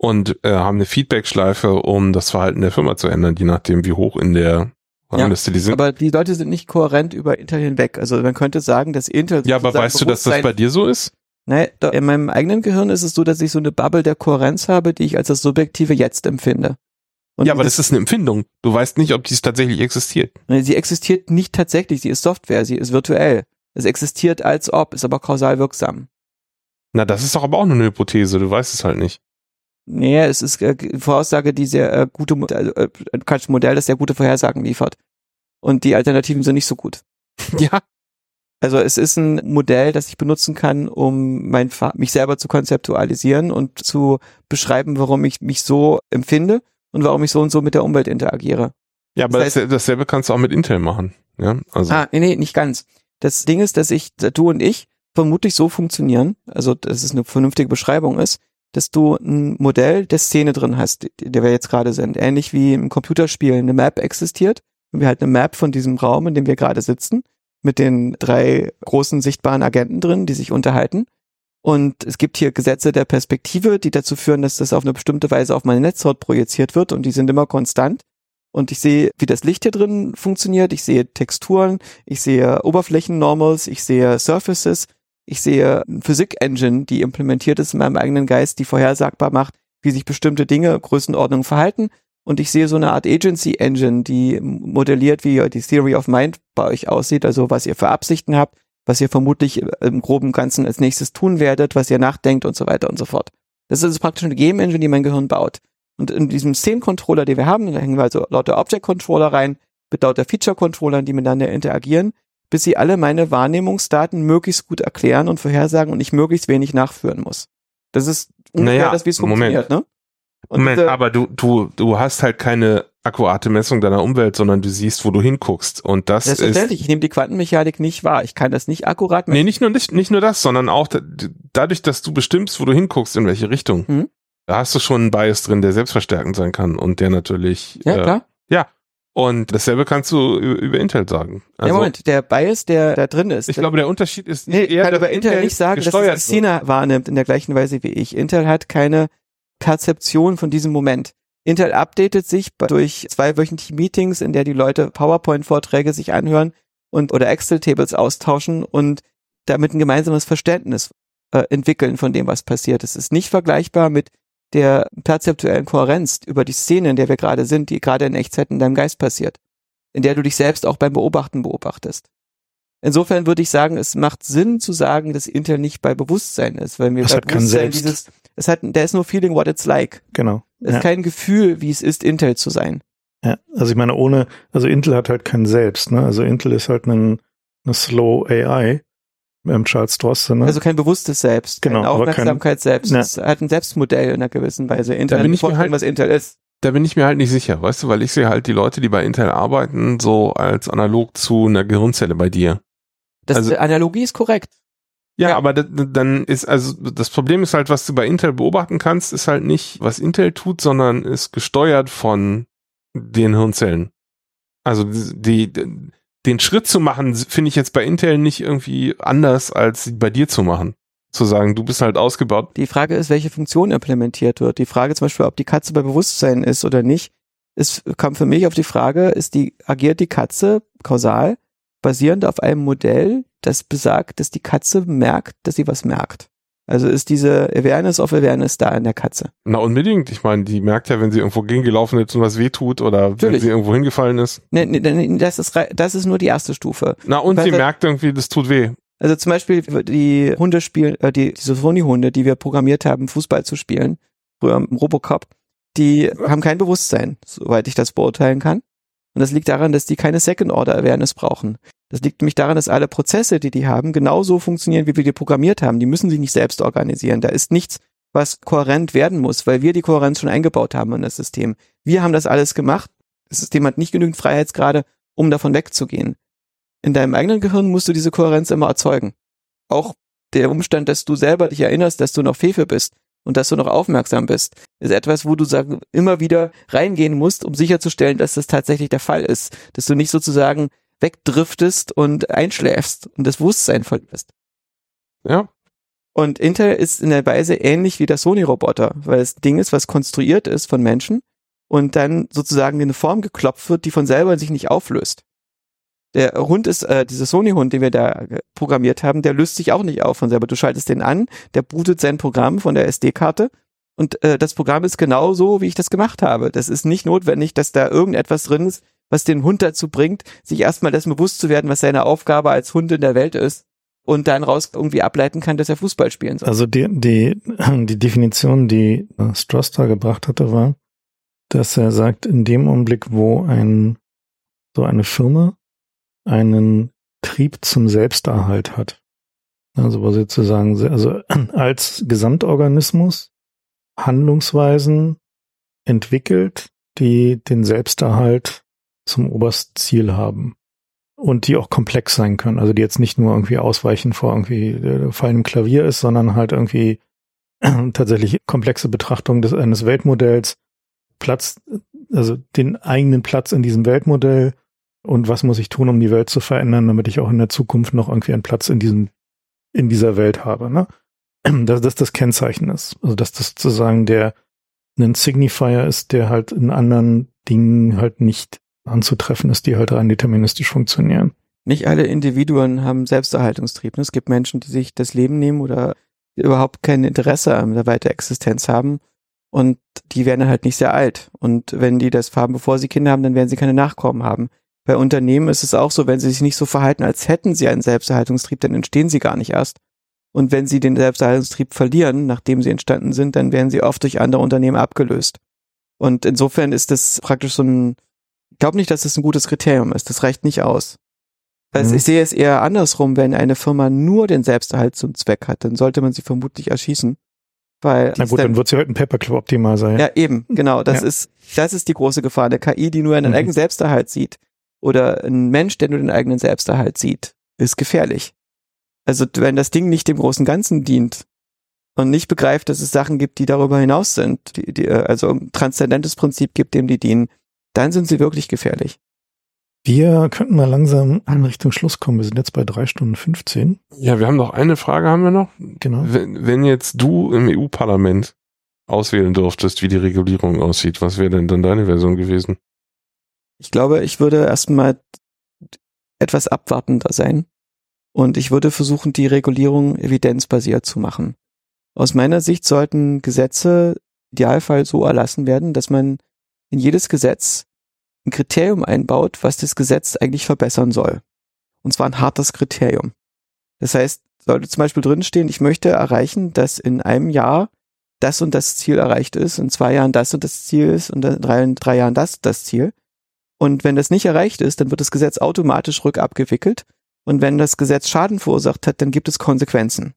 Speaker 2: und äh, haben eine Feedback-Schleife, um das Verhalten der Firma zu ändern, je nachdem, wie hoch in der Rangliste die sind.
Speaker 3: Aber die Leute sind nicht kohärent über Intel hinweg. Also man könnte sagen, dass Intel
Speaker 2: ja, aber weißt du, dass das bei dir so ist?
Speaker 3: Nein, in meinem eigenen Gehirn ist es so, dass ich so eine Bubble der Kohärenz habe, die ich als das subjektive Jetzt empfinde. Und
Speaker 2: ja, aber das ist eine Empfindung. Du weißt nicht, ob dies tatsächlich existiert.
Speaker 3: Nee, Sie existiert nicht tatsächlich, sie ist Software, sie ist virtuell. Es existiert als ob, ist aber kausal wirksam.
Speaker 2: Na, das ist doch aber auch nur eine Hypothese, du weißt es halt nicht.
Speaker 3: Nee, es ist äh, Voraussage, die sehr äh, gute, Mo- äh, äh, ein Modell, das sehr gute Vorhersagen liefert. Und die Alternativen sind nicht so gut.
Speaker 2: Ja.
Speaker 3: Also es ist ein Modell, das ich benutzen kann, um mein, mich selber zu konzeptualisieren und zu beschreiben, warum ich mich so empfinde und warum ich so und so mit der Umwelt interagiere.
Speaker 2: Ja, aber
Speaker 3: Das
Speaker 2: das dasselbe kannst du auch mit Intel machen. Ja, also.
Speaker 3: Ah, nee, nee, nicht ganz. Das Ding ist, dass ich, du und ich vermutlich so funktionieren, also dass es eine vernünftige Beschreibung ist, dass du ein Modell der Szene drin hast, der wir jetzt gerade sind. Ähnlich wie im Computerspiel eine Map existiert. Und wir halt eine Map von diesem Raum, in dem wir gerade sitzen, mit den drei großen sichtbaren Agenten drin, die sich unterhalten. Und es gibt hier Gesetze der Perspektive, die dazu führen, dass das auf eine bestimmte Weise auf meine Netzhaut projiziert wird und die sind immer konstant. Und ich sehe, wie das Licht hier drin funktioniert. Ich sehe Texturen, ich sehe Oberflächen-Normals, ich sehe Surfaces, ich sehe Physik-Engine, die implementiert ist in meinem eigenen Geist, die vorhersagbar macht, wie sich bestimmte Dinge, Größenordnung verhalten. Und ich sehe so eine Art Agency-Engine, die modelliert, wie die Theory of Mind bei euch aussieht, also was ihr für Absichten habt, was ihr vermutlich im groben Ganzen als nächstes tun werdet, was ihr nachdenkt und so weiter und so fort. Das ist praktisch eine Game-Engine, die mein Gehirn baut. Und in diesem Scene-Controller, den wir haben, da hängen wir also lauter Object-Controller rein, mit lauter Feature-Controllern, die miteinander interagieren, bis sie alle meine Wahrnehmungsdaten möglichst gut erklären und vorhersagen und ich möglichst wenig nachführen muss. Das ist ungefähr
Speaker 2: Naja,
Speaker 3: das, wie es funktioniert, ne? Und
Speaker 2: Moment,
Speaker 3: diese-
Speaker 2: aber du, du, du hast halt keine akkurate Messung deiner Umwelt, sondern du siehst, wo du hinguckst. Und das ist.
Speaker 3: Selbstverständlich, ich nehme die Quantenmechanik nicht wahr. Ich kann das nicht akkurat
Speaker 2: Nee, nicht nur, nicht, nicht nur das, sondern auch da, dadurch, dass du bestimmst, wo du hinguckst, in welche Richtung.
Speaker 3: Mhm.
Speaker 2: Da hast du schon einen Bias drin, der selbstverstärkend sein kann und der natürlich.
Speaker 3: Ja,
Speaker 2: äh,
Speaker 3: klar.
Speaker 2: Und dasselbe kannst du über, Intel sagen.
Speaker 3: ja, Moment, der Bias, der da drin ist.
Speaker 2: Ich glaube, der Unterschied ist
Speaker 3: nee, ich kann
Speaker 2: dass
Speaker 3: über Intel nicht sagen, dass es. Szene wahrnimmt in der gleichen Weise wie ich. Intel hat keine Perzeption von diesem Moment. Intel updatet sich durch zweiwöchentliche Meetings, in der die Leute PowerPoint-Vorträge sich anhören und oder Excel-Tables austauschen und damit ein gemeinsames Verständnis äh, entwickeln von dem, was passiert. Es ist nicht vergleichbar mit der perzeptuellen Kohärenz über die Szene, in der wir gerade sind, die gerade in Echtzeit in deinem Geist passiert, in der du dich selbst auch beim Beobachten beobachtest. Insofern würde ich sagen, es macht Sinn zu sagen, dass Intel nicht bei Bewusstsein ist, weil wir
Speaker 1: Es
Speaker 3: bei Bewusstsein dieses, es hat, der ist nur feeling what it's like.
Speaker 1: Genau.
Speaker 3: Es
Speaker 1: Ja.
Speaker 3: ist kein Gefühl, wie es ist, Intel zu sein.
Speaker 1: Ja, also ich meine, ohne, also Intel hat halt kein Selbst, ne? Also Intel ist halt ein, eine Slow AI, ähm, Charles Droste, ne?
Speaker 3: Also kein bewusstes Selbst,
Speaker 1: Genau,
Speaker 3: keine
Speaker 1: aber kein-
Speaker 3: Aufmerksamkeit selbst.
Speaker 1: Ja.
Speaker 3: Es hat ein Selbstmodell in einer gewissen Weise. Intel
Speaker 2: bin
Speaker 3: hat
Speaker 2: ich mir halt-
Speaker 3: was Intel ist.
Speaker 2: Da bin ich mir halt nicht sicher, weißt du, weil ich sehe halt die Leute, die bei Intel arbeiten, so als analog zu einer Gehirnzelle bei dir.
Speaker 3: Das
Speaker 2: Also-
Speaker 3: Analogie ist korrekt.
Speaker 2: Ja,
Speaker 3: Ja.
Speaker 2: aber da- dann ist, also das Problem ist halt, was du bei Intel beobachten kannst, ist halt nicht, was Intel tut, sondern ist gesteuert von den Hirnzellen. Also die, die den Schritt zu machen, finde ich jetzt bei Intel nicht irgendwie anders, als bei dir zu machen. Zu sagen, du bist halt ausgebaut.
Speaker 3: Die Frage ist, welche Funktion implementiert wird. Die Frage zum Beispiel, ob die Katze bei Bewusstsein ist oder nicht, ist, kam für mich auf die Frage, ist die, agiert die Katze kausal, basierend auf einem Modell, das besagt, dass die Katze merkt, dass sie was merkt. Also ist diese Awareness of Awareness da in der Katze.
Speaker 2: Na unbedingt. Ich meine, die merkt ja, wenn sie irgendwo gegengelaufen ist und was wehtut oder wenn
Speaker 3: Natürlich.
Speaker 2: sie irgendwo hingefallen ist.
Speaker 3: Nee, nee, nee, das ist, das ist nur die erste Stufe.
Speaker 2: Na und
Speaker 3: Weil
Speaker 2: sie merkt irgendwie, das tut weh.
Speaker 3: Also zum Beispiel die Hunde spielen, äh, die, diese Sony-Hunde, die wir programmiert haben, Fußball zu spielen, früher im Robocop, die haben kein Bewusstsein, soweit ich das beurteilen kann. Und das liegt daran, dass die keine Second-Order-Awareness brauchen. Das liegt nämlich daran, dass alle Prozesse, die die haben, genauso funktionieren, wie wir die programmiert haben. Die müssen sich nicht selbst organisieren. Da ist nichts, was kohärent werden muss, weil wir die Kohärenz schon eingebaut haben in das System. Wir haben das alles gemacht. Das System hat nicht genügend Freiheitsgrade, um davon wegzugehen. In deinem eigenen Gehirn musst du diese Kohärenz immer erzeugen. Auch der Umstand, dass du selber dich erinnerst, dass du noch Fefe bist und dass du noch aufmerksam bist, ist etwas, wo du sagen, immer wieder reingehen musst, um sicherzustellen, dass das tatsächlich der Fall ist. Dass du nicht sozusagen wegdriftest und einschläfst und das Bewusstsein verlierst.
Speaker 2: Ja.
Speaker 3: Und Intel ist in der Weise ähnlich wie der Sony-Roboter, weil es ein Ding ist, was konstruiert ist von Menschen und dann sozusagen in eine Form geklopft wird, die von selber sich nicht auflöst. Der Hund ist, äh, dieser Sony-Hund, den wir da programmiert haben, der löst sich auch nicht auf von selber. Du schaltest den an, der bootet sein Programm von der SD-Karte und äh, das Programm ist genau so, wie ich das gemacht habe. Das ist nicht notwendig, dass da irgendetwas drin ist, was den Hund dazu bringt, sich erstmal dessen bewusst zu werden, was seine Aufgabe als Hund in der Welt ist und dann raus irgendwie ableiten kann, dass er Fußball spielen soll.
Speaker 1: Also die, die, die Definition, die äh, Stross da gebracht hatte, war, dass er sagt, in dem Augenblick, wo ein, so eine Firma einen Trieb zum Selbsterhalt hat, also wo sozusagen, also als Gesamtorganismus Handlungsweisen entwickelt, die den Selbsterhalt zum obersten Ziel haben und die auch komplex sein können. Also die jetzt nicht nur irgendwie ausweichen vor irgendwie äh, fallendem Klavier ist, sondern halt irgendwie tatsächlich komplexe Betrachtung des eines Weltmodells, Platz, also den eigenen Platz in diesem Weltmodell und was muss ich tun, um die Welt zu verändern, damit ich auch in der Zukunft noch irgendwie einen Platz in diesem in dieser Welt habe. Ne? dass das das Kennzeichen ist. Also dass das sozusagen der ein Signifier ist, der halt in anderen Dingen halt nicht anzutreffen ist, die halt rein deterministisch funktionieren.
Speaker 3: Nicht alle Individuen haben Selbsterhaltungstrieb. Es gibt Menschen, die sich das Leben nehmen oder überhaupt kein Interesse an der Weiterexistenz haben und die werden halt nicht sehr alt. Und wenn die das haben, bevor sie Kinder haben, dann werden sie keine Nachkommen haben. Bei Unternehmen ist es auch so, wenn sie sich nicht so verhalten, als hätten sie einen Selbsterhaltungstrieb, dann entstehen sie gar nicht erst. Und wenn sie den Selbsterhaltungstrieb verlieren, nachdem sie entstanden sind, dann werden sie oft durch andere Unternehmen abgelöst. Und insofern ist das praktisch so ein, glaube nicht, dass das ein gutes Kriterium ist. Das reicht nicht aus. Also mhm. ich sehe es eher andersrum, wenn eine Firma nur den Selbsterhalt zum Zweck hat, dann sollte man sie vermutlich erschießen. Weil
Speaker 1: Na gut, dann, dann wird sie halt ein Paperclip optimal sein.
Speaker 3: Ja, eben, genau. Das ja. ist, das ist die große Gefahr. Eine KI, die nur einen mhm. eigenen Selbsterhalt sieht, oder ein Mensch, der nur den eigenen Selbsterhalt sieht, ist gefährlich. Also wenn das Ding nicht dem großen Ganzen dient und nicht begreift, dass es Sachen gibt, die darüber hinaus sind, die, die, also ein transzendentes Prinzip gibt, dem die dienen, dann sind sie wirklich gefährlich.
Speaker 1: Wir könnten mal langsam in Richtung Schluss kommen. Wir sind jetzt bei drei Stunden 15.
Speaker 2: Ja, wir haben noch eine Frage, haben wir noch?
Speaker 1: Genau.
Speaker 2: Wenn, wenn jetzt du im EU-Parlament auswählen durftest, wie die Regulierung aussieht, was wäre denn dann deine Version gewesen?
Speaker 3: Ich glaube, ich würde erstmal etwas abwartender sein und ich würde versuchen, die Regulierung evidenzbasiert zu machen. Aus meiner Sicht sollten Gesetze idealfall so erlassen werden, dass man in jedes Gesetz ein Kriterium einbaut, was das Gesetz eigentlich verbessern soll. Und zwar ein hartes Kriterium. Das heißt, sollte zum Beispiel drinstehen, ich möchte erreichen, dass in einem Jahr das und das Ziel erreicht ist, in zwei Jahren das und das Ziel ist und in drei, in drei Jahren das das Ziel. Und wenn das nicht erreicht ist, dann wird das Gesetz automatisch rückabgewickelt. Und wenn das Gesetz Schaden verursacht hat, dann gibt es Konsequenzen.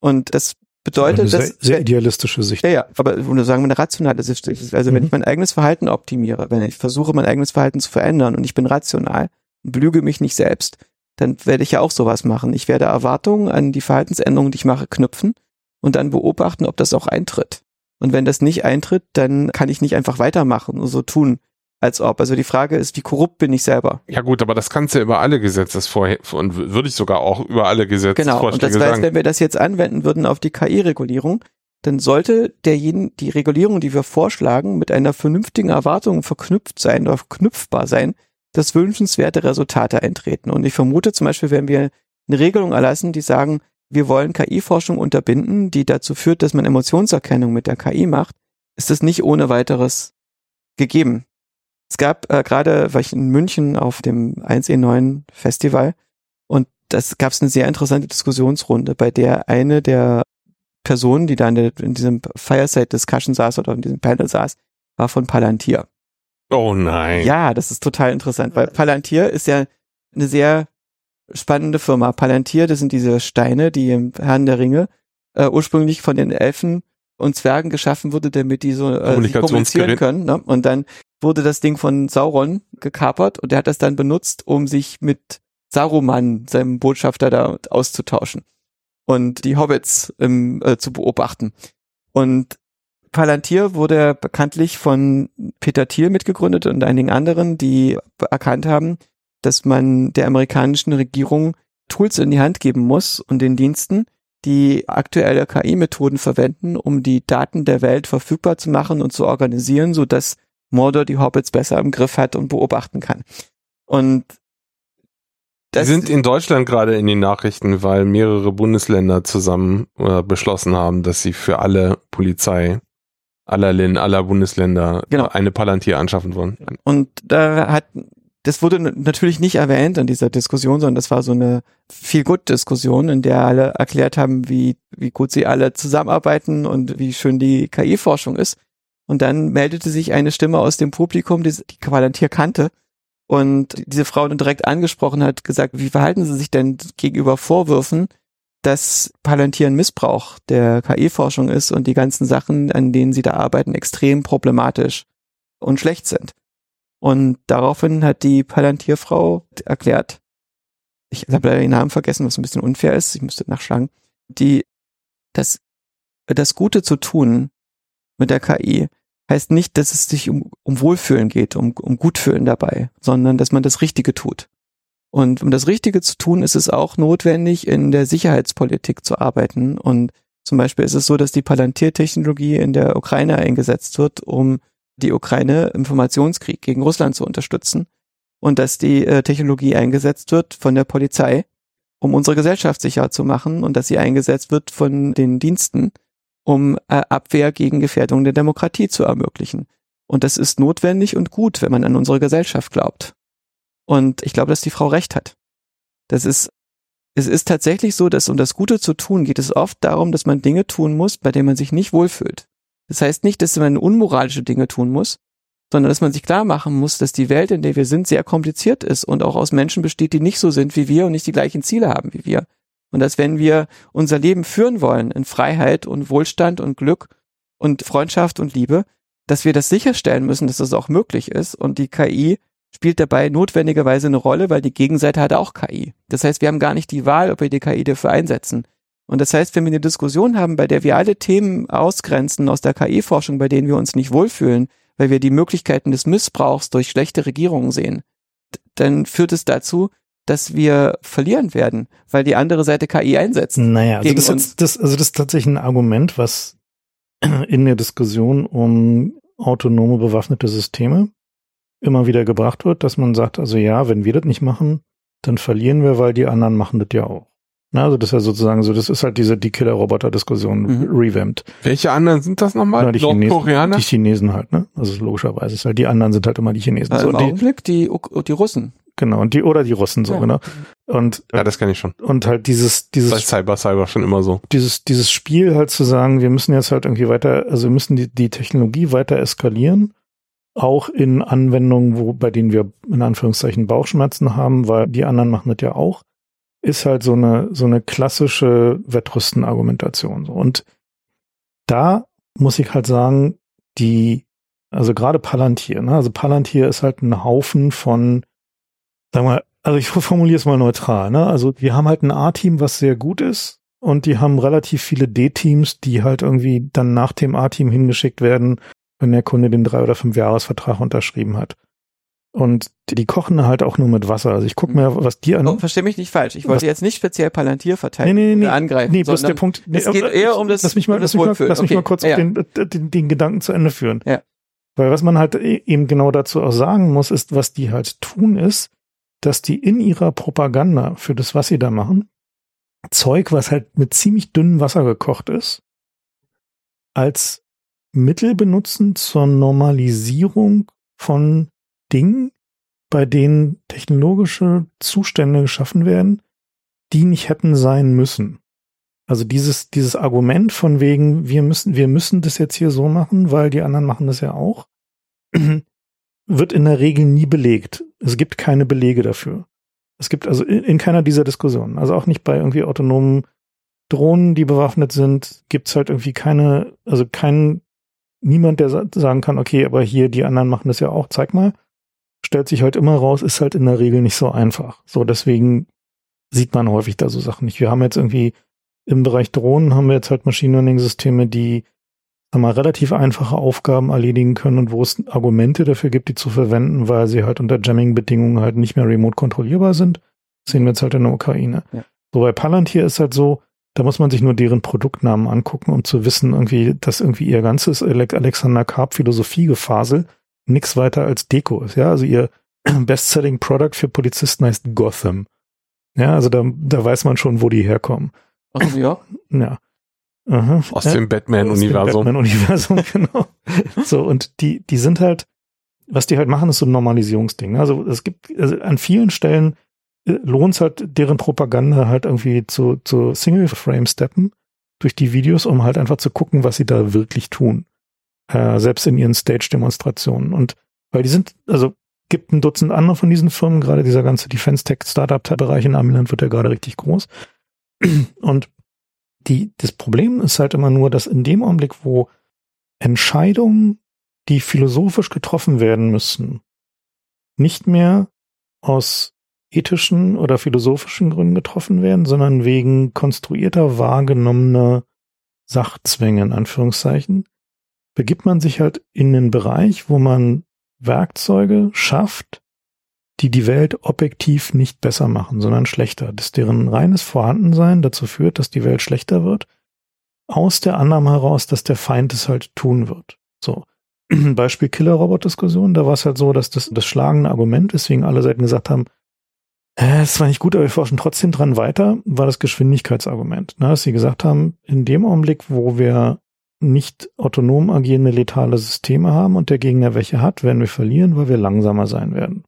Speaker 3: Und das bedeutet,
Speaker 1: eine sehr,
Speaker 3: dass
Speaker 1: sehr idealistische Sicht.
Speaker 3: Ja, ja, aber nur sagen wir eine rationale Sicht. Also mhm. wenn ich mein eigenes Verhalten optimiere, wenn ich versuche, mein eigenes Verhalten zu verändern und ich bin rational und belüge mich nicht selbst, dann werde ich ja auch sowas machen. Ich werde Erwartungen an die Verhaltensänderungen, die ich mache, knüpfen und dann beobachten, ob das auch eintritt. Und wenn das nicht eintritt, dann kann ich nicht einfach weitermachen und so tun, als ob. Also die Frage ist, wie korrupt bin ich selber?
Speaker 2: Ja gut, aber das kannst du über alle Gesetzesvorher und würde ich sogar auch über alle Gesetzesvorschläge
Speaker 3: genau. und das heißt, wenn wir das jetzt anwenden würden auf die KI-Regulierung, dann sollte derjen, die Regulierung, die wir vorschlagen, mit einer vernünftigen Erwartung verknüpft sein oder verknüpfbar sein, dass wünschenswerte Resultate eintreten. Und ich vermute zum Beispiel, wenn wir eine Regelung erlassen, die sagen, wir wollen KI-Forschung unterbinden, die dazu führt, dass man Emotionserkennung mit der KI macht, ist das nicht ohne weiteres gegeben. Es gab äh, gerade, war ich in München auf dem 1E9 Festival und das gab es eine sehr interessante Diskussionsrunde, bei der eine der Personen, die da in, der, in diesem Fireside Discussion saß oder in diesem Panel saß, war von Palantir.
Speaker 2: Oh nein.
Speaker 3: Ja, das ist total interessant, weil Palantir ist ja eine sehr spannende Firma. Palantir, das sind diese Steine, die im Herrn der Ringe äh, ursprünglich von den Elfen und Zwergen geschaffen wurde, damit die so äh, kommunizieren können. Ne? Und dann wurde das Ding von Sauron gekapert und er hat das dann benutzt, um sich mit Saruman, seinem Botschafter, da auszutauschen und die Hobbits ähm, äh, zu beobachten. Und Palantir wurde bekanntlich von Peter Thiel mitgegründet und einigen anderen, die erkannt haben, dass man der amerikanischen Regierung Tools in die Hand geben muss und den Diensten, die aktuelle KI-Methoden verwenden, um die Daten der Welt verfügbar zu machen und zu organisieren, so dass Mordor die Hobbits besser im Griff hat und beobachten kann. Und
Speaker 2: das die sind in Deutschland gerade in den Nachrichten, weil mehrere Bundesländer zusammen äh, beschlossen haben, dass sie für alle Polizei aller, Lin, aller Bundesländer genau. eine Palantir anschaffen wollen.
Speaker 3: Und da hat das wurde natürlich nicht erwähnt in dieser Diskussion, sondern das war so eine viel gut Diskussion, in der alle erklärt haben, wie, wie gut sie alle zusammenarbeiten und wie schön die KI-Forschung ist. Und dann meldete sich eine Stimme aus dem Publikum, die, die Palantir kannte und diese Frau dann direkt angesprochen hat, gesagt, wie verhalten Sie sich denn gegenüber Vorwürfen, dass Palantir ein Missbrauch der KI-Forschung ist und die ganzen Sachen, an denen Sie da arbeiten, extrem problematisch und schlecht sind. Und daraufhin hat die Palantirfrau erklärt, ich habe leider den Namen vergessen, was ein bisschen unfair ist, ich müsste nachschlagen, die, das, das Gute zu tun mit der KI heißt nicht, dass es sich um, um Wohlfühlen geht, um, um Gutfühlen dabei, sondern dass man das Richtige tut. Und um das Richtige zu tun, ist es auch notwendig, in der Sicherheitspolitik zu arbeiten und Zum Beispiel ist es so, dass die Palantir-Technologie in der Ukraine eingesetzt wird, um die Ukraine im Informationskrieg gegen Russland zu unterstützen und dass die äh, Technologie eingesetzt wird von der Polizei, um unsere Gesellschaft sicher zu machen und dass sie eingesetzt wird von den Diensten, um äh, Abwehr gegen Gefährdung der Demokratie zu ermöglichen. Und das ist notwendig und gut, wenn man an unsere Gesellschaft glaubt. Und ich glaube, dass die Frau recht hat. Das ist, es ist tatsächlich so, dass um das Gute zu tun, geht es oft darum, dass man Dinge tun muss, bei denen man sich nicht wohlfühlt. Das heißt nicht, dass man unmoralische Dinge tun muss, sondern dass man sich klar machen muss, dass die Welt, in der wir sind, sehr kompliziert ist und auch aus Menschen besteht, die nicht so sind wie wir und nicht die gleichen Ziele haben wie wir. Und dass wenn wir unser Leben führen wollen in Freiheit und Wohlstand und Glück und Freundschaft und Liebe, dass wir das sicherstellen müssen, dass das auch möglich ist. Und die KI spielt dabei notwendigerweise eine Rolle, weil die Gegenseite hat auch KI. Das heißt, wir haben gar nicht die Wahl, ob wir die KI dafür einsetzen. Und das heißt, wenn wir eine Diskussion haben, bei der wir alle Themen ausgrenzen aus der KI-Forschung, bei denen wir uns nicht wohlfühlen, weil wir die Möglichkeiten des Missbrauchs durch schlechte Regierungen sehen, dann führt es dazu, dass wir verlieren werden, weil die andere Seite KI einsetzt.
Speaker 1: Naja, also das, ist, das, also das ist tatsächlich ein Argument, was in der Diskussion um autonome bewaffnete Systeme immer wieder gebracht wird, dass man sagt, also ja, wenn wir das nicht machen, dann verlieren wir, weil die anderen machen das ja auch. Na, also das ist ja sozusagen so, das ist halt diese die Killer-Roboter-Diskussion mhm. revamped.
Speaker 2: Welche anderen sind das nochmal?
Speaker 1: Na, die Nordkoreaner? Die Chinesen halt, ne? Also logischerweise ist halt, die anderen sind halt immer die Chinesen.
Speaker 3: Also
Speaker 1: so,
Speaker 3: Im Augenblick die, die Russen.
Speaker 1: Genau, und die, oder die Russen so, ja. genau. Und,
Speaker 2: ja, das kenne ich schon.
Speaker 1: Und halt dieses, dieses.
Speaker 2: Bei Cyber, Cyber schon immer so.
Speaker 1: Dieses, dieses Spiel halt zu sagen, wir müssen jetzt halt irgendwie weiter, also wir müssen die, die Technologie weiter eskalieren. Auch in Anwendungen, wo, bei denen wir in Anführungszeichen Bauchschmerzen haben, weil die anderen machen das ja auch ist halt so eine, so eine klassische Wettrüsten-Argumentation. Und da muss ich halt sagen, die, also gerade Palantir, ne? also Palantir ist halt ein Haufen von, sag mal, also ich formuliere es mal neutral, ne? Also wir haben halt ein A-Team, was sehr gut ist und die haben relativ viele D-Teams, die halt irgendwie dann nach dem A-Team hingeschickt werden, wenn der Kunde den drei oder fünf Jahresvertrag unterschrieben hat. Und die, die kochen halt auch nur mit Wasser. Also ich gucke mir, was die an.
Speaker 3: Oh, versteh mich nicht falsch. Ich wollte jetzt nicht speziell Palantir verteilen
Speaker 1: nee, nee, nee,
Speaker 3: oder angreifen.
Speaker 1: Nee, bloß der Punkt.
Speaker 3: Nee, es geht eher um das.
Speaker 1: Lass mich mal, um lass mich mal, lass mich okay. mal kurz ja. den, den, den Gedanken zu Ende führen.
Speaker 3: Ja.
Speaker 1: Weil was man halt e, eben genau dazu auch sagen muss, ist, was die halt tun, ist, dass die in ihrer Propaganda für das, was sie da machen, Zeug, was halt mit ziemlich dünnem Wasser gekocht ist, als Mittel benutzen zur Normalisierung von Dingen, bei denen technologische Zustände geschaffen werden, die nicht hätten sein müssen. Also dieses, dieses Argument von wegen, wir müssen, wir müssen das jetzt hier so machen, weil die anderen machen das ja auch, wird in der Regel nie belegt. Es gibt keine Belege dafür. Es gibt also in, in keiner dieser Diskussionen, also auch nicht bei irgendwie autonomen Drohnen, die bewaffnet sind, gibt's halt irgendwie keine, also kein, niemand, der sagen kann, okay, aber hier, die anderen machen das ja auch, zeig mal stellt sich halt immer raus, ist halt in der Regel nicht so einfach. So, deswegen sieht man häufig da so Sachen nicht. Wir haben jetzt irgendwie im Bereich Drohnen haben wir jetzt halt Machine Learning Systeme, die sagen wir, relativ einfache Aufgaben erledigen können und wo es Argumente dafür gibt, die zu verwenden, weil sie halt unter Jamming-Bedingungen halt nicht mehr remote kontrollierbar sind. Das sehen wir jetzt halt in der Ukraine. Ja. So bei Palantir ist halt so, da muss man sich nur deren Produktnamen angucken, um zu wissen, irgendwie, dass irgendwie ihr ganzes Alexander Karp Philosophiegefasel nichts weiter als Deko ist. Ja, also ihr Best-Selling Product für Polizisten heißt Gotham. Ja, also da, da weiß man schon, wo die herkommen.
Speaker 3: Ach, ja.
Speaker 1: Ja.
Speaker 2: Aha. Aus ja, dem Batman-Universum.
Speaker 1: Batman-Universum, genau. so, und die, die sind halt, was die halt machen, ist so ein Normalisierungsding. Also es gibt, also an vielen Stellen äh, lohnt es halt, deren Propaganda halt irgendwie zu, zu Single-Frame-Steppen durch die Videos, um halt einfach zu gucken, was sie da wirklich tun äh, selbst in ihren Stage-Demonstrationen. Und weil die sind, also gibt ein Dutzend andere von diesen Firmen, gerade dieser ganze Defense-Tech-Startup-Bereich in Amiland wird ja gerade richtig groß. Und die, das Problem ist halt immer nur, dass in dem Augenblick, wo Entscheidungen, die philosophisch getroffen werden müssen, nicht mehr aus ethischen oder philosophischen Gründen getroffen werden, sondern wegen konstruierter, wahrgenommener Sachzwänge, in Anführungszeichen, begibt man sich halt in den Bereich, wo man Werkzeuge schafft, die die Welt objektiv nicht besser machen, sondern schlechter, dass deren reines Vorhandensein dazu führt, dass die Welt schlechter wird aus der Annahme heraus, dass der Feind es halt tun wird. So. Beispiel Killer-Robot-Diskussion, da war es halt so, dass das das schlagende Argument, weswegen alle Seiten gesagt haben, äh, es war nicht gut, aber wir forschen trotzdem dran weiter, war das Geschwindigkeitsargument. Na, dass sie gesagt haben, in dem Augenblick, wo wir nicht autonom agierende letale Systeme haben und der Gegner welche hat, werden wir verlieren, weil wir langsamer sein werden.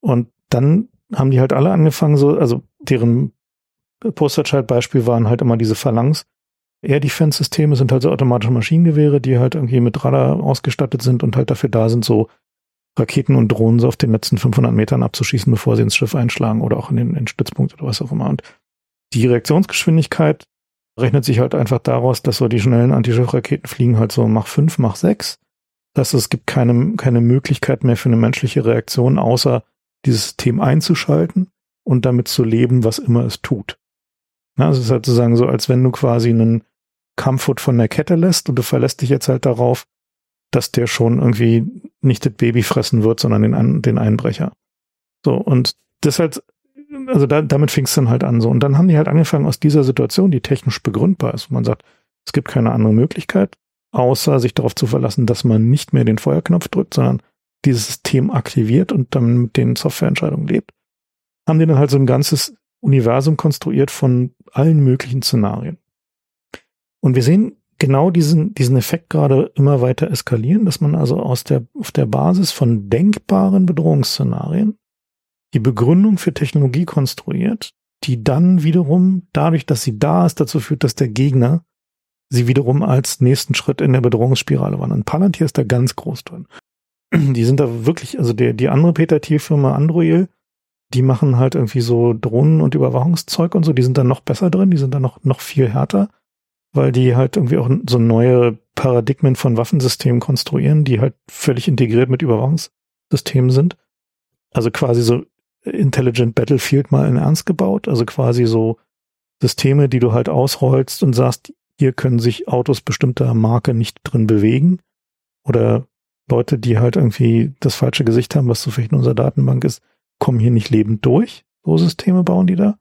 Speaker 1: Und dann haben die halt alle angefangen, so, also deren Posterchild-Beispiel waren halt immer diese Phalanx. Air Defense-Systeme sind halt so automatische Maschinengewehre, die halt irgendwie mit Radar ausgestattet sind und halt dafür da sind, so Raketen und Drohnen so auf den letzten 500 Metern abzuschießen, bevor sie ins Schiff einschlagen oder auch in den, in den Stützpunkt oder was auch immer. Und die Reaktionsgeschwindigkeit rechnet sich halt einfach daraus, dass so die schnellen Antischiffraketen fliegen halt so Mach 5, Mach 6. Das heißt, es gibt keine, keine Möglichkeit mehr für eine menschliche Reaktion, außer dieses System einzuschalten und damit zu leben, was immer es tut. Ja, es ist halt sozusagen so, als wenn du quasi einen Kampfhut von der Kette lässt und du verlässt dich jetzt halt darauf, dass der schon irgendwie nicht das Baby fressen wird, sondern den, den Einbrecher. So, und das halt, also da, damit fing es dann halt an so. Und dann haben die halt angefangen aus dieser Situation, die technisch begründbar ist, wo man sagt, es gibt keine andere Möglichkeit, außer sich darauf zu verlassen, dass man nicht mehr den Feuerknopf drückt, sondern dieses System aktiviert und dann mit den Softwareentscheidungen lebt, haben die dann halt so ein ganzes Universum konstruiert von allen möglichen Szenarien. Und wir sehen genau diesen, diesen Effekt gerade immer weiter eskalieren, dass man also aus der, auf der Basis von denkbaren Bedrohungsszenarien die Begründung für Technologie konstruiert, die dann wiederum dadurch, dass sie da ist, dazu führt, dass der Gegner sie wiederum als nächsten Schritt in der Bedrohungsspirale wandert. Palantir ist da ganz groß drin. Die sind da wirklich, also der, die andere Peter Thiel-Firma Androil, die machen halt irgendwie so Drohnen und Überwachungszeug und so, die sind da noch besser drin, die sind da noch, noch viel härter, weil die halt irgendwie auch so neue Paradigmen von Waffensystemen konstruieren, die halt völlig integriert mit Überwachungssystemen sind. Also quasi so Intelligent Battlefield mal in Ernst gebaut, also quasi so Systeme, die du halt ausrollst und sagst, hier können sich Autos bestimmter Marke nicht drin bewegen oder Leute, die halt irgendwie das falsche Gesicht haben, was so vielleicht in unserer Datenbank ist, kommen hier nicht lebend durch. So Systeme bauen die da.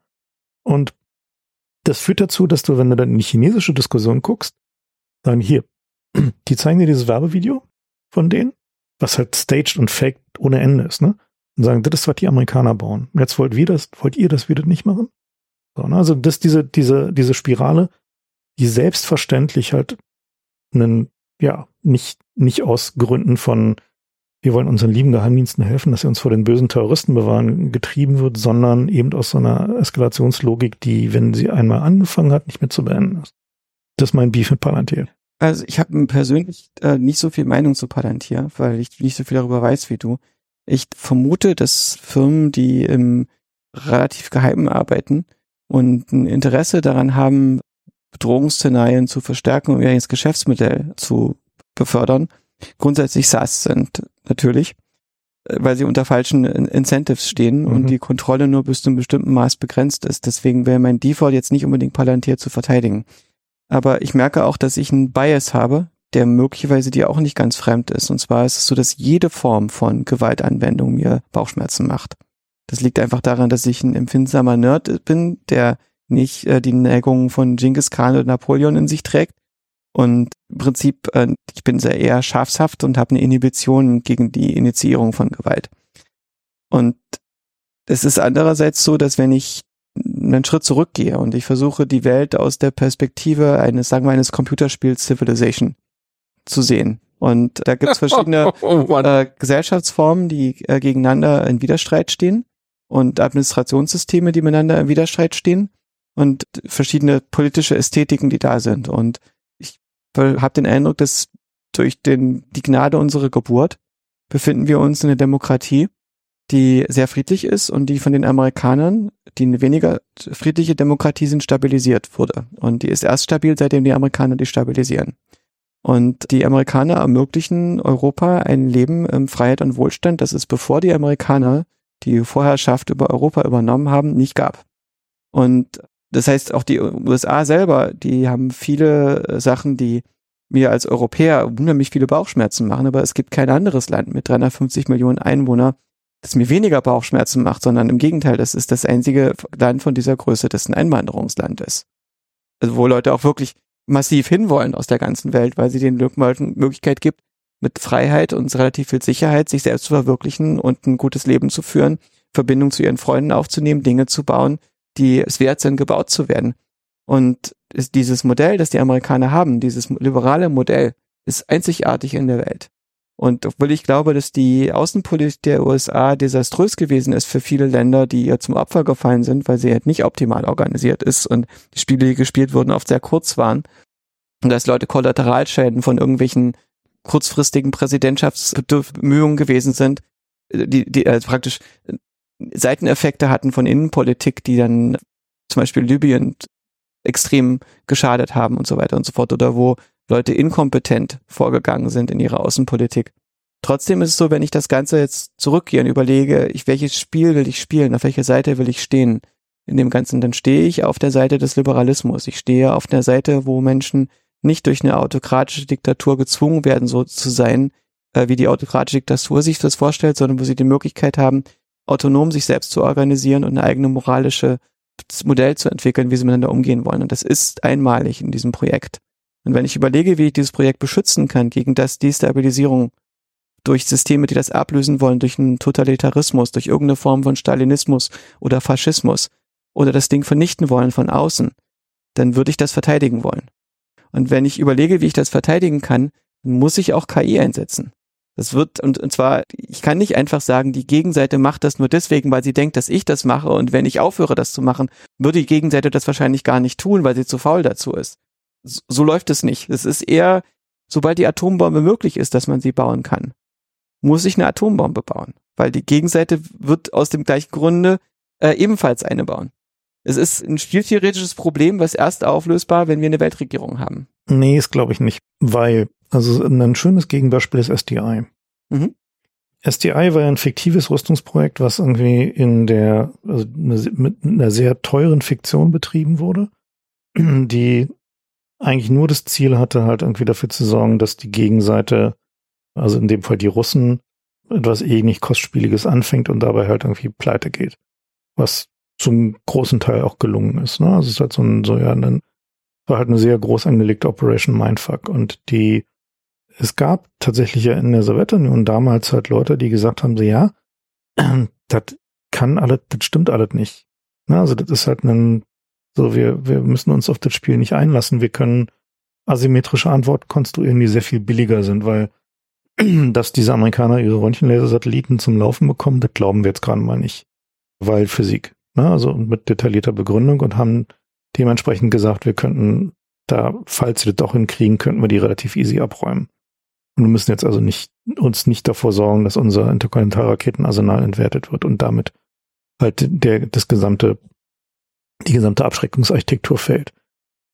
Speaker 1: Und das führt dazu, dass du, wenn du dann in die chinesische Diskussion guckst, sagen hier, die zeigen dir dieses Werbevideo von denen, was halt staged und faked ohne Ende ist, ne? Und sagen, das ist, was die Amerikaner bauen. Jetzt wollt wir das, wollt ihr das wieder nicht machen? So, ne? Also das, diese, diese, diese Spirale, die selbstverständlich halt einen, ja, nicht, nicht aus Gründen von wir wollen unseren lieben Geheimdiensten helfen, dass sie uns vor den bösen Terroristen bewahren, getrieben wird, sondern eben aus so einer Eskalationslogik, die, wenn sie einmal angefangen hat, nicht mehr zu beenden ist. Das ist mein Beef mit Palantir.
Speaker 3: Also ich habe persönlich äh, nicht so viel Meinung zu Palantir, weil ich nicht so viel darüber weiß wie du. Ich vermute, dass Firmen, die im relativ geheimen arbeiten und ein Interesse daran haben, Bedrohungsszenarien zu verstärken und ihr eigenes Geschäftsmodell zu befördern, grundsätzlich SaaS sind, natürlich, äh, weil sie unter falschen Incentives stehen mhm. und die Kontrolle nur bis zu einem bestimmten Maß begrenzt ist. Deswegen wäre mein Default jetzt nicht unbedingt Palantir zu verteidigen. Aber ich merke auch, dass ich einen Bias habe, der möglicherweise dir auch nicht ganz fremd ist. Und zwar ist es so, dass jede Form von Gewaltanwendung mir Bauchschmerzen macht. Das liegt einfach daran, dass ich ein empfindsamer Nerd bin, der nicht äh, die Neigungen von Genghis Khan oder Napoleon in sich trägt und im Prinzip, äh, ich bin sehr eher scharfshaft und habe eine Inhibition gegen die Initiierung von Gewalt. Und es ist andererseits so, dass wenn ich einen Schritt zurückgehe und ich versuche, die Welt aus der Perspektive eines, sagen wir, eines Computerspiels Civilization zu sehen. Und da gibt es verschiedene oh, äh, Gesellschaftsformen, die äh, gegeneinander in Widerstreit stehen und Administrationssysteme, die miteinander in Widerstreit stehen und verschiedene politische Ästhetiken, die da sind. Und habe den Eindruck, dass durch den, die Gnade unserer Geburt befinden wir uns in einer Demokratie, die sehr friedlich ist und die von den Amerikanern, die eine weniger friedliche Demokratie sind, stabilisiert wurde. Und die ist erst stabil, seitdem die Amerikaner die stabilisieren. Und die Amerikaner ermöglichen Europa ein Leben in Freiheit und Wohlstand, das es bevor die Amerikaner die Vorherrschaft über Europa übernommen haben, nicht gab. Und das heißt, auch die USA selber, die haben viele äh, Sachen, die mir als Europäer unheimlich viele Bauchschmerzen machen, aber es gibt kein anderes Land mit 350 Millionen Einwohnern, das mir weniger Bauchschmerzen macht, sondern im Gegenteil, das ist das einzige Land von dieser Größe, das ein Einwanderungsland ist. Also wo Leute auch wirklich massiv hinwollen aus der ganzen Welt, weil sie den Leuten Möglichkeit gibt, mit Freiheit und relativ viel Sicherheit sich selbst zu verwirklichen und ein gutes Leben zu führen, Verbindung zu ihren Freunden aufzunehmen, Dinge zu bauen, die es wert sind, gebaut zu werden. Und dieses Modell, das die Amerikaner haben, dieses liberale Modell, ist einzigartig in der Welt. Und obwohl ich glaube, dass die Außenpolitik der USA desaströs gewesen ist für viele Länder, die ihr zum Opfer gefallen sind, weil sie halt nicht optimal organisiert ist und die Spiele, die gespielt wurden, oft sehr kurz waren. Und dass Leute Kollateralschäden von irgendwelchen kurzfristigen Präsidentschaftsbemühungen gewesen sind, die, die also praktisch Seiteneffekte hatten von Innenpolitik, die dann zum Beispiel Libyen extrem geschadet haben und so weiter und so fort oder wo Leute inkompetent vorgegangen sind in ihrer Außenpolitik. Trotzdem ist es so, wenn ich das Ganze jetzt zurückgehe und überlege, ich, welches Spiel will ich spielen, auf welcher Seite will ich stehen in dem Ganzen, dann stehe ich auf der Seite des Liberalismus. Ich stehe auf der Seite, wo Menschen nicht durch eine autokratische Diktatur gezwungen werden, so zu sein, äh, wie die autokratische Diktatur sich das vorstellt, sondern wo sie die Möglichkeit haben, autonom sich selbst zu organisieren und eine eigene moralische Modell zu entwickeln, wie sie miteinander umgehen wollen. Und das ist einmalig in diesem Projekt. Und wenn ich überlege, wie ich dieses Projekt beschützen kann gegen das Destabilisierung durch Systeme, die das ablösen wollen, durch einen Totalitarismus, durch irgendeine Form von Stalinismus oder Faschismus oder das Ding vernichten wollen von außen, dann würde ich das verteidigen wollen. Und wenn ich überlege, wie ich das verteidigen kann, dann muss ich auch KI einsetzen. Das wird, und, und zwar, ich kann nicht einfach sagen, die Gegenseite macht das nur deswegen, weil sie denkt, dass ich das mache und wenn ich aufhöre, das zu machen, würde die Gegenseite das wahrscheinlich gar nicht tun, weil sie zu faul dazu ist. So, läuft es nicht. Es ist eher, sobald die Atombombe möglich ist, dass man sie bauen kann, muss ich eine Atombombe bauen, weil die Gegenseite wird aus dem gleichen Grunde äh, ebenfalls eine bauen. Es ist ein spieltheoretisches Problem, was erst auflösbar, wenn wir eine Weltregierung haben.
Speaker 1: Nee, ist glaube ich nicht, weil also ein schönes Gegenbeispiel ist SDI. Mhm. SDI war ja ein fiktives Rüstungsprojekt, was irgendwie in der, also mit einer sehr teuren Fiktion betrieben wurde, die eigentlich nur das Ziel hatte, halt irgendwie dafür zu sorgen, dass die Gegenseite, also in dem Fall die Russen, etwas eh nicht kostspieliges anfängt und dabei halt irgendwie pleite geht. Was zum großen Teil auch gelungen ist. Ne? Also es ist halt so ein, so ja, ein, war halt eine sehr groß angelegte Operation Mindfuck und die es gab tatsächlich ja in der Sowjetunion damals halt Leute, die gesagt haben, so ja, das kann alles, das stimmt alles nicht. Na, also das ist halt ein, so wir, wir müssen uns auf das Spiel nicht einlassen. Wir können asymmetrische Antworten konstruieren, die sehr viel billiger sind, weil dass diese Amerikaner ihre Röntgenlaser-Satelliten zum Laufen bekommen, das glauben wir jetzt gerade mal nicht. Weil Physik. Na, also mit detaillierter Begründung und haben dementsprechend gesagt, wir könnten da, falls sie das doch hinkriegen, könnten wir die relativ easy abräumen. Und wir müssen jetzt also nicht, uns nicht davor sorgen, dass unser Interkontinentalraketenarsenal entwertet wird und damit halt der, das gesamte, die gesamte Abschreckungsarchitektur fällt.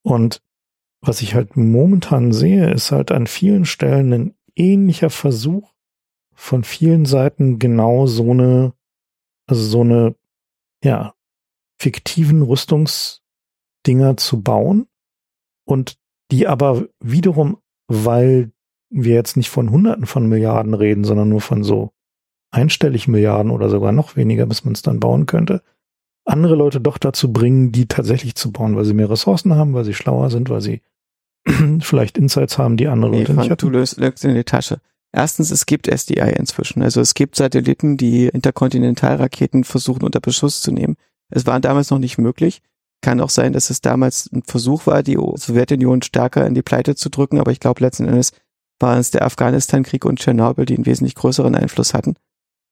Speaker 1: Und was ich halt momentan sehe, ist halt an vielen Stellen ein ähnlicher Versuch von vielen Seiten genau so eine, also so eine, ja, fiktiven Rüstungsdinger zu bauen und die aber wiederum, weil wir jetzt nicht von Hunderten von Milliarden reden, sondern nur von so einstellig Milliarden oder sogar noch weniger, bis man es dann bauen könnte, andere Leute doch dazu bringen, die tatsächlich zu bauen, weil sie mehr Ressourcen haben, weil sie schlauer sind, weil sie vielleicht Insights haben, die andere
Speaker 3: nee,
Speaker 1: Leute nicht hatten.
Speaker 3: Du löst, in die Tasche. Erstens, es gibt SDI inzwischen. Also es gibt Satelliten, die Interkontinentalraketen versuchen unter Beschuss zu nehmen. Es war damals noch nicht möglich. Kann auch sein, dass es damals ein Versuch war, die Sowjetunion stärker in die Pleite zu drücken, aber ich glaube letzten Endes waren es der Afghanistan-Krieg und Tschernobyl, die einen wesentlich größeren Einfluss hatten.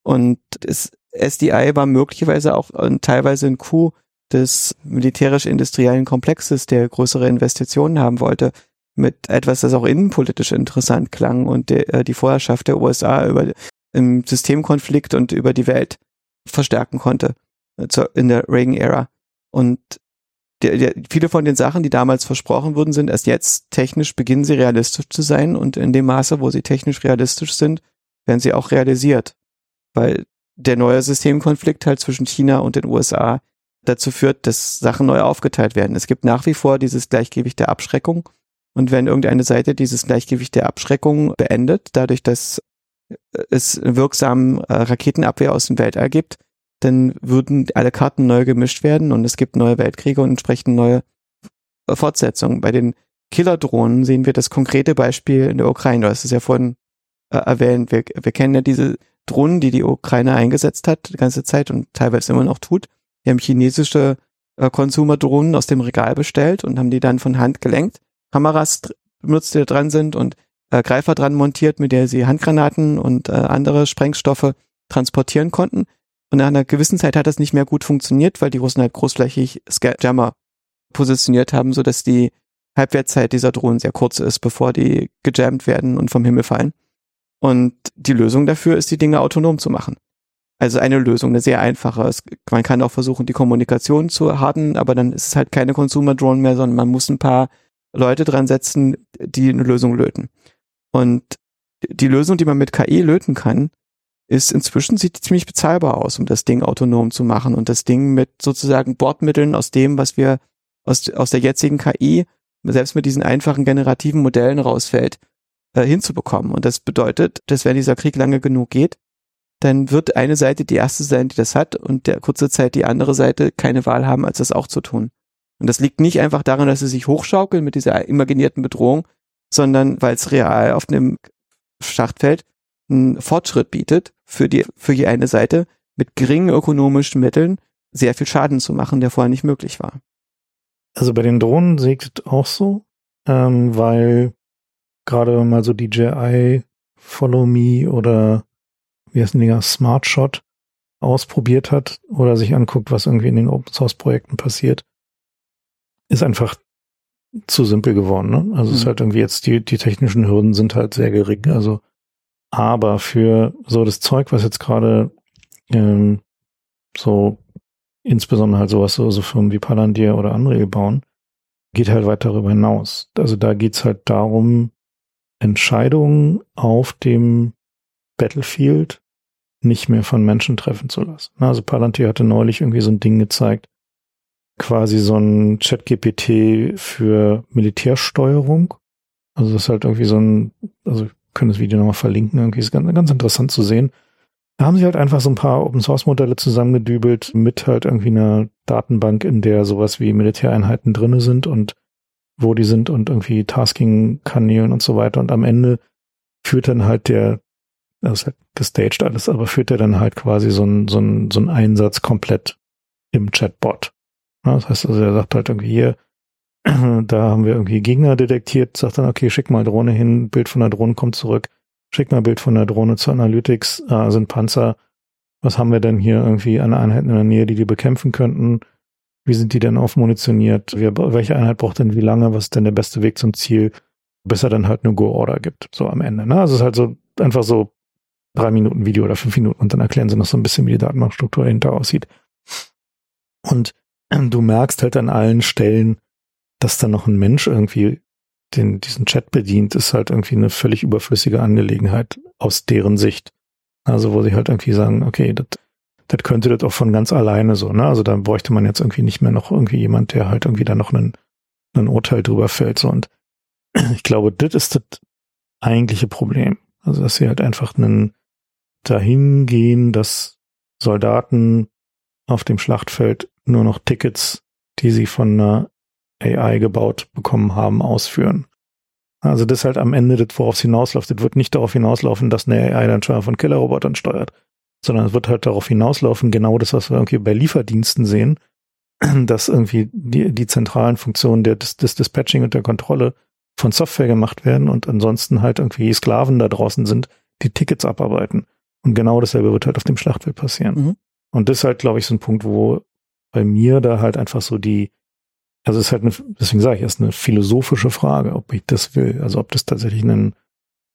Speaker 3: Und das SDI war möglicherweise auch teilweise ein Coup des militärisch-industriellen Komplexes, der größere Investitionen haben wollte, mit etwas, das auch innenpolitisch interessant klang und der, äh, die Vorherrschaft der USA über im Systemkonflikt und über die Welt verstärken konnte äh, in der Reagan-Ära. Und der, der, viele von den Sachen, die damals versprochen wurden, sind erst jetzt technisch beginnen sie realistisch zu sein und in dem Maße, wo sie technisch realistisch sind, werden sie auch realisiert. Weil der neue Systemkonflikt halt zwischen China und den USA dazu führt, dass Sachen neu aufgeteilt werden. Es gibt nach wie vor dieses Gleichgewicht der Abschreckung. Und wenn irgendeine Seite dieses Gleichgewicht der Abschreckung beendet, dadurch, dass es wirksamen äh, Raketenabwehr aus dem Weltall gibt, dann würden alle Karten neu gemischt werden und es gibt neue Weltkriege und entsprechend neue Fortsetzungen. Bei den Killerdrohnen sehen wir das konkrete Beispiel in der Ukraine. Du hast es ja vorhin äh, erwähnt. Wir, wir kennen ja diese Drohnen, die die Ukraine eingesetzt hat die ganze Zeit und teilweise immer noch tut. Die haben chinesische äh, aus dem Regal bestellt und haben die dann von Hand gelenkt, Kameras benutzt, die da dran sind und äh, Greifer dran montiert, mit der sie Handgranaten und äh, andere Sprengstoffe transportieren konnten. Und nach einer gewissen Zeit hat das nicht mehr gut funktioniert, weil die Russen halt großflächig Jammer positioniert haben, so dass die Halbwertszeit dieser Drohnen sehr kurz ist, bevor die gejammt werden und vom Himmel fallen. Und die Lösung dafür ist, die Dinge autonom zu machen. Also eine Lösung, eine sehr einfache. Es, man kann auch versuchen, die Kommunikation zu harden, aber dann ist es halt keine Consumer Drone mehr, sondern man muss ein paar Leute dran setzen, die eine Lösung löten. Und die Lösung, die man mit KI löten kann, ist inzwischen sieht ziemlich bezahlbar aus, um das Ding autonom zu machen und das Ding mit sozusagen Bordmitteln aus dem, was wir aus, aus der jetzigen KI, selbst mit diesen einfachen generativen Modellen rausfällt, äh, hinzubekommen. Und das bedeutet, dass wenn dieser Krieg lange genug geht, dann wird eine Seite die erste sein, die das hat und der kurze Zeit die andere Seite keine Wahl haben, als das auch zu tun. Und das liegt nicht einfach daran, dass sie sich hochschaukeln mit dieser imaginierten Bedrohung, sondern weil es real auf einem Schachtfeld einen Fortschritt bietet für die, für die eine Seite, mit geringen ökonomischen Mitteln sehr viel Schaden zu machen, der vorher nicht möglich war.
Speaker 1: Also bei den Drohnen sehe ich auch so, ähm, weil gerade mal so DJI Follow Me oder wie heißt denn Smart Shot ausprobiert hat oder sich anguckt, was irgendwie in den Open Source Projekten passiert, ist einfach zu simpel geworden. Ne? Also mhm. es ist halt irgendwie jetzt die, die technischen Hürden sind halt sehr gering. Also aber für so das Zeug, was jetzt gerade ähm, so insbesondere halt sowas, so, so Firmen wie Palantir oder Unreal bauen, geht halt weit darüber hinaus. Also da geht's halt darum, Entscheidungen auf dem Battlefield nicht mehr von Menschen treffen zu lassen. Also Palantir hatte neulich irgendwie so ein Ding gezeigt, quasi so ein Chat-GPT für Militärsteuerung. Also das ist halt irgendwie so ein, also wir können das Video nochmal verlinken, irgendwie ist ganz, ganz interessant zu sehen. Da haben sie halt einfach so ein paar Open Source Modelle zusammengedübelt mit halt irgendwie einer Datenbank, in der sowas wie Militäreinheiten drinne sind und wo die sind und irgendwie Tasking-Kanälen und so weiter. Und am Ende führt dann halt der, das ist halt gestaged alles, aber führt er dann halt quasi so ein, so so ein Einsatz komplett im Chatbot. Das heißt also, er sagt halt irgendwie hier, da haben wir irgendwie Gegner detektiert, sagt dann, okay, schick mal Drohne hin, Bild von der Drohne kommt zurück, schick mal Bild von der Drohne zu Analytics, äh, sind Panzer, was haben wir denn hier irgendwie an Einheiten in der Nähe, die die bekämpfen könnten? Wie sind die denn aufmunitioniert? Welche Einheit braucht denn wie lange? Was ist denn der beste Weg zum Ziel? Bis er dann halt eine Go-Order gibt, so am Ende. Ne? Also es ist halt so einfach so drei Minuten Video oder fünf Minuten und dann erklären sie noch so ein bisschen, wie die Datenbankstruktur dahinter aussieht. Und du merkst halt an allen Stellen, dass da noch ein Mensch irgendwie den, diesen Chat bedient, ist halt irgendwie eine völlig überflüssige Angelegenheit aus deren Sicht. Also wo sie halt irgendwie sagen, okay, das, das könnte das auch von ganz alleine so, ne? Also da bräuchte man jetzt irgendwie nicht mehr noch irgendwie jemand, der halt irgendwie da noch einen, einen Urteil drüber fällt. So. Und ich glaube, das ist das eigentliche Problem. Also dass sie halt einfach einen dahin gehen, dass Soldaten auf dem Schlachtfeld nur noch Tickets, die sie von einer AI gebaut bekommen haben, ausführen. Also das ist halt am Ende das, worauf es hinausläuft. Das wird nicht darauf hinauslaufen, dass eine AI dann schon von Killerrobotern steuert, sondern es wird halt darauf hinauslaufen, genau das, was wir irgendwie bei Lieferdiensten sehen, dass irgendwie die, die zentralen Funktionen der, des, des Dispatching und der Kontrolle von Software gemacht werden und ansonsten halt irgendwie Sklaven da draußen sind, die Tickets abarbeiten. Und genau dasselbe wird halt auf dem Schlachtfeld passieren. Mhm. Und das ist halt, glaube ich, so ein Punkt, wo bei mir da halt einfach so die, also es ist halt eine, deswegen sage ich, es ist eine philosophische Frage, ob ich das will. Also ob das tatsächlich eine,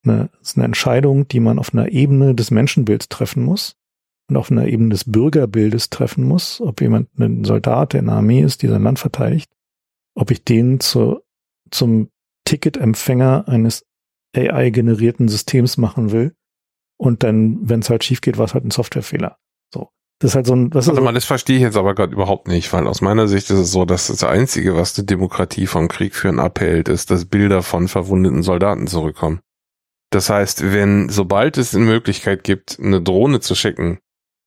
Speaker 1: eine, ist eine Entscheidung, die man auf einer Ebene des Menschenbilds treffen muss und auf einer Ebene des Bürgerbildes treffen muss, ob jemand ein Soldat, der in der Armee ist, die sein Land verteidigt, ob ich den zu, zum Ticketempfänger eines AI-generierten Systems machen will. Und dann, wenn es halt schief geht, war es halt ein Softwarefehler. So. Das ist halt so ein.
Speaker 2: Was also, mal, das verstehe ich jetzt aber gerade überhaupt nicht, weil aus meiner Sicht ist es so, dass das Einzige, was die Demokratie vom Krieg führen abhält, ist, dass Bilder von verwundeten Soldaten zurückkommen. Das heißt, wenn, sobald es eine Möglichkeit gibt, eine Drohne zu schicken,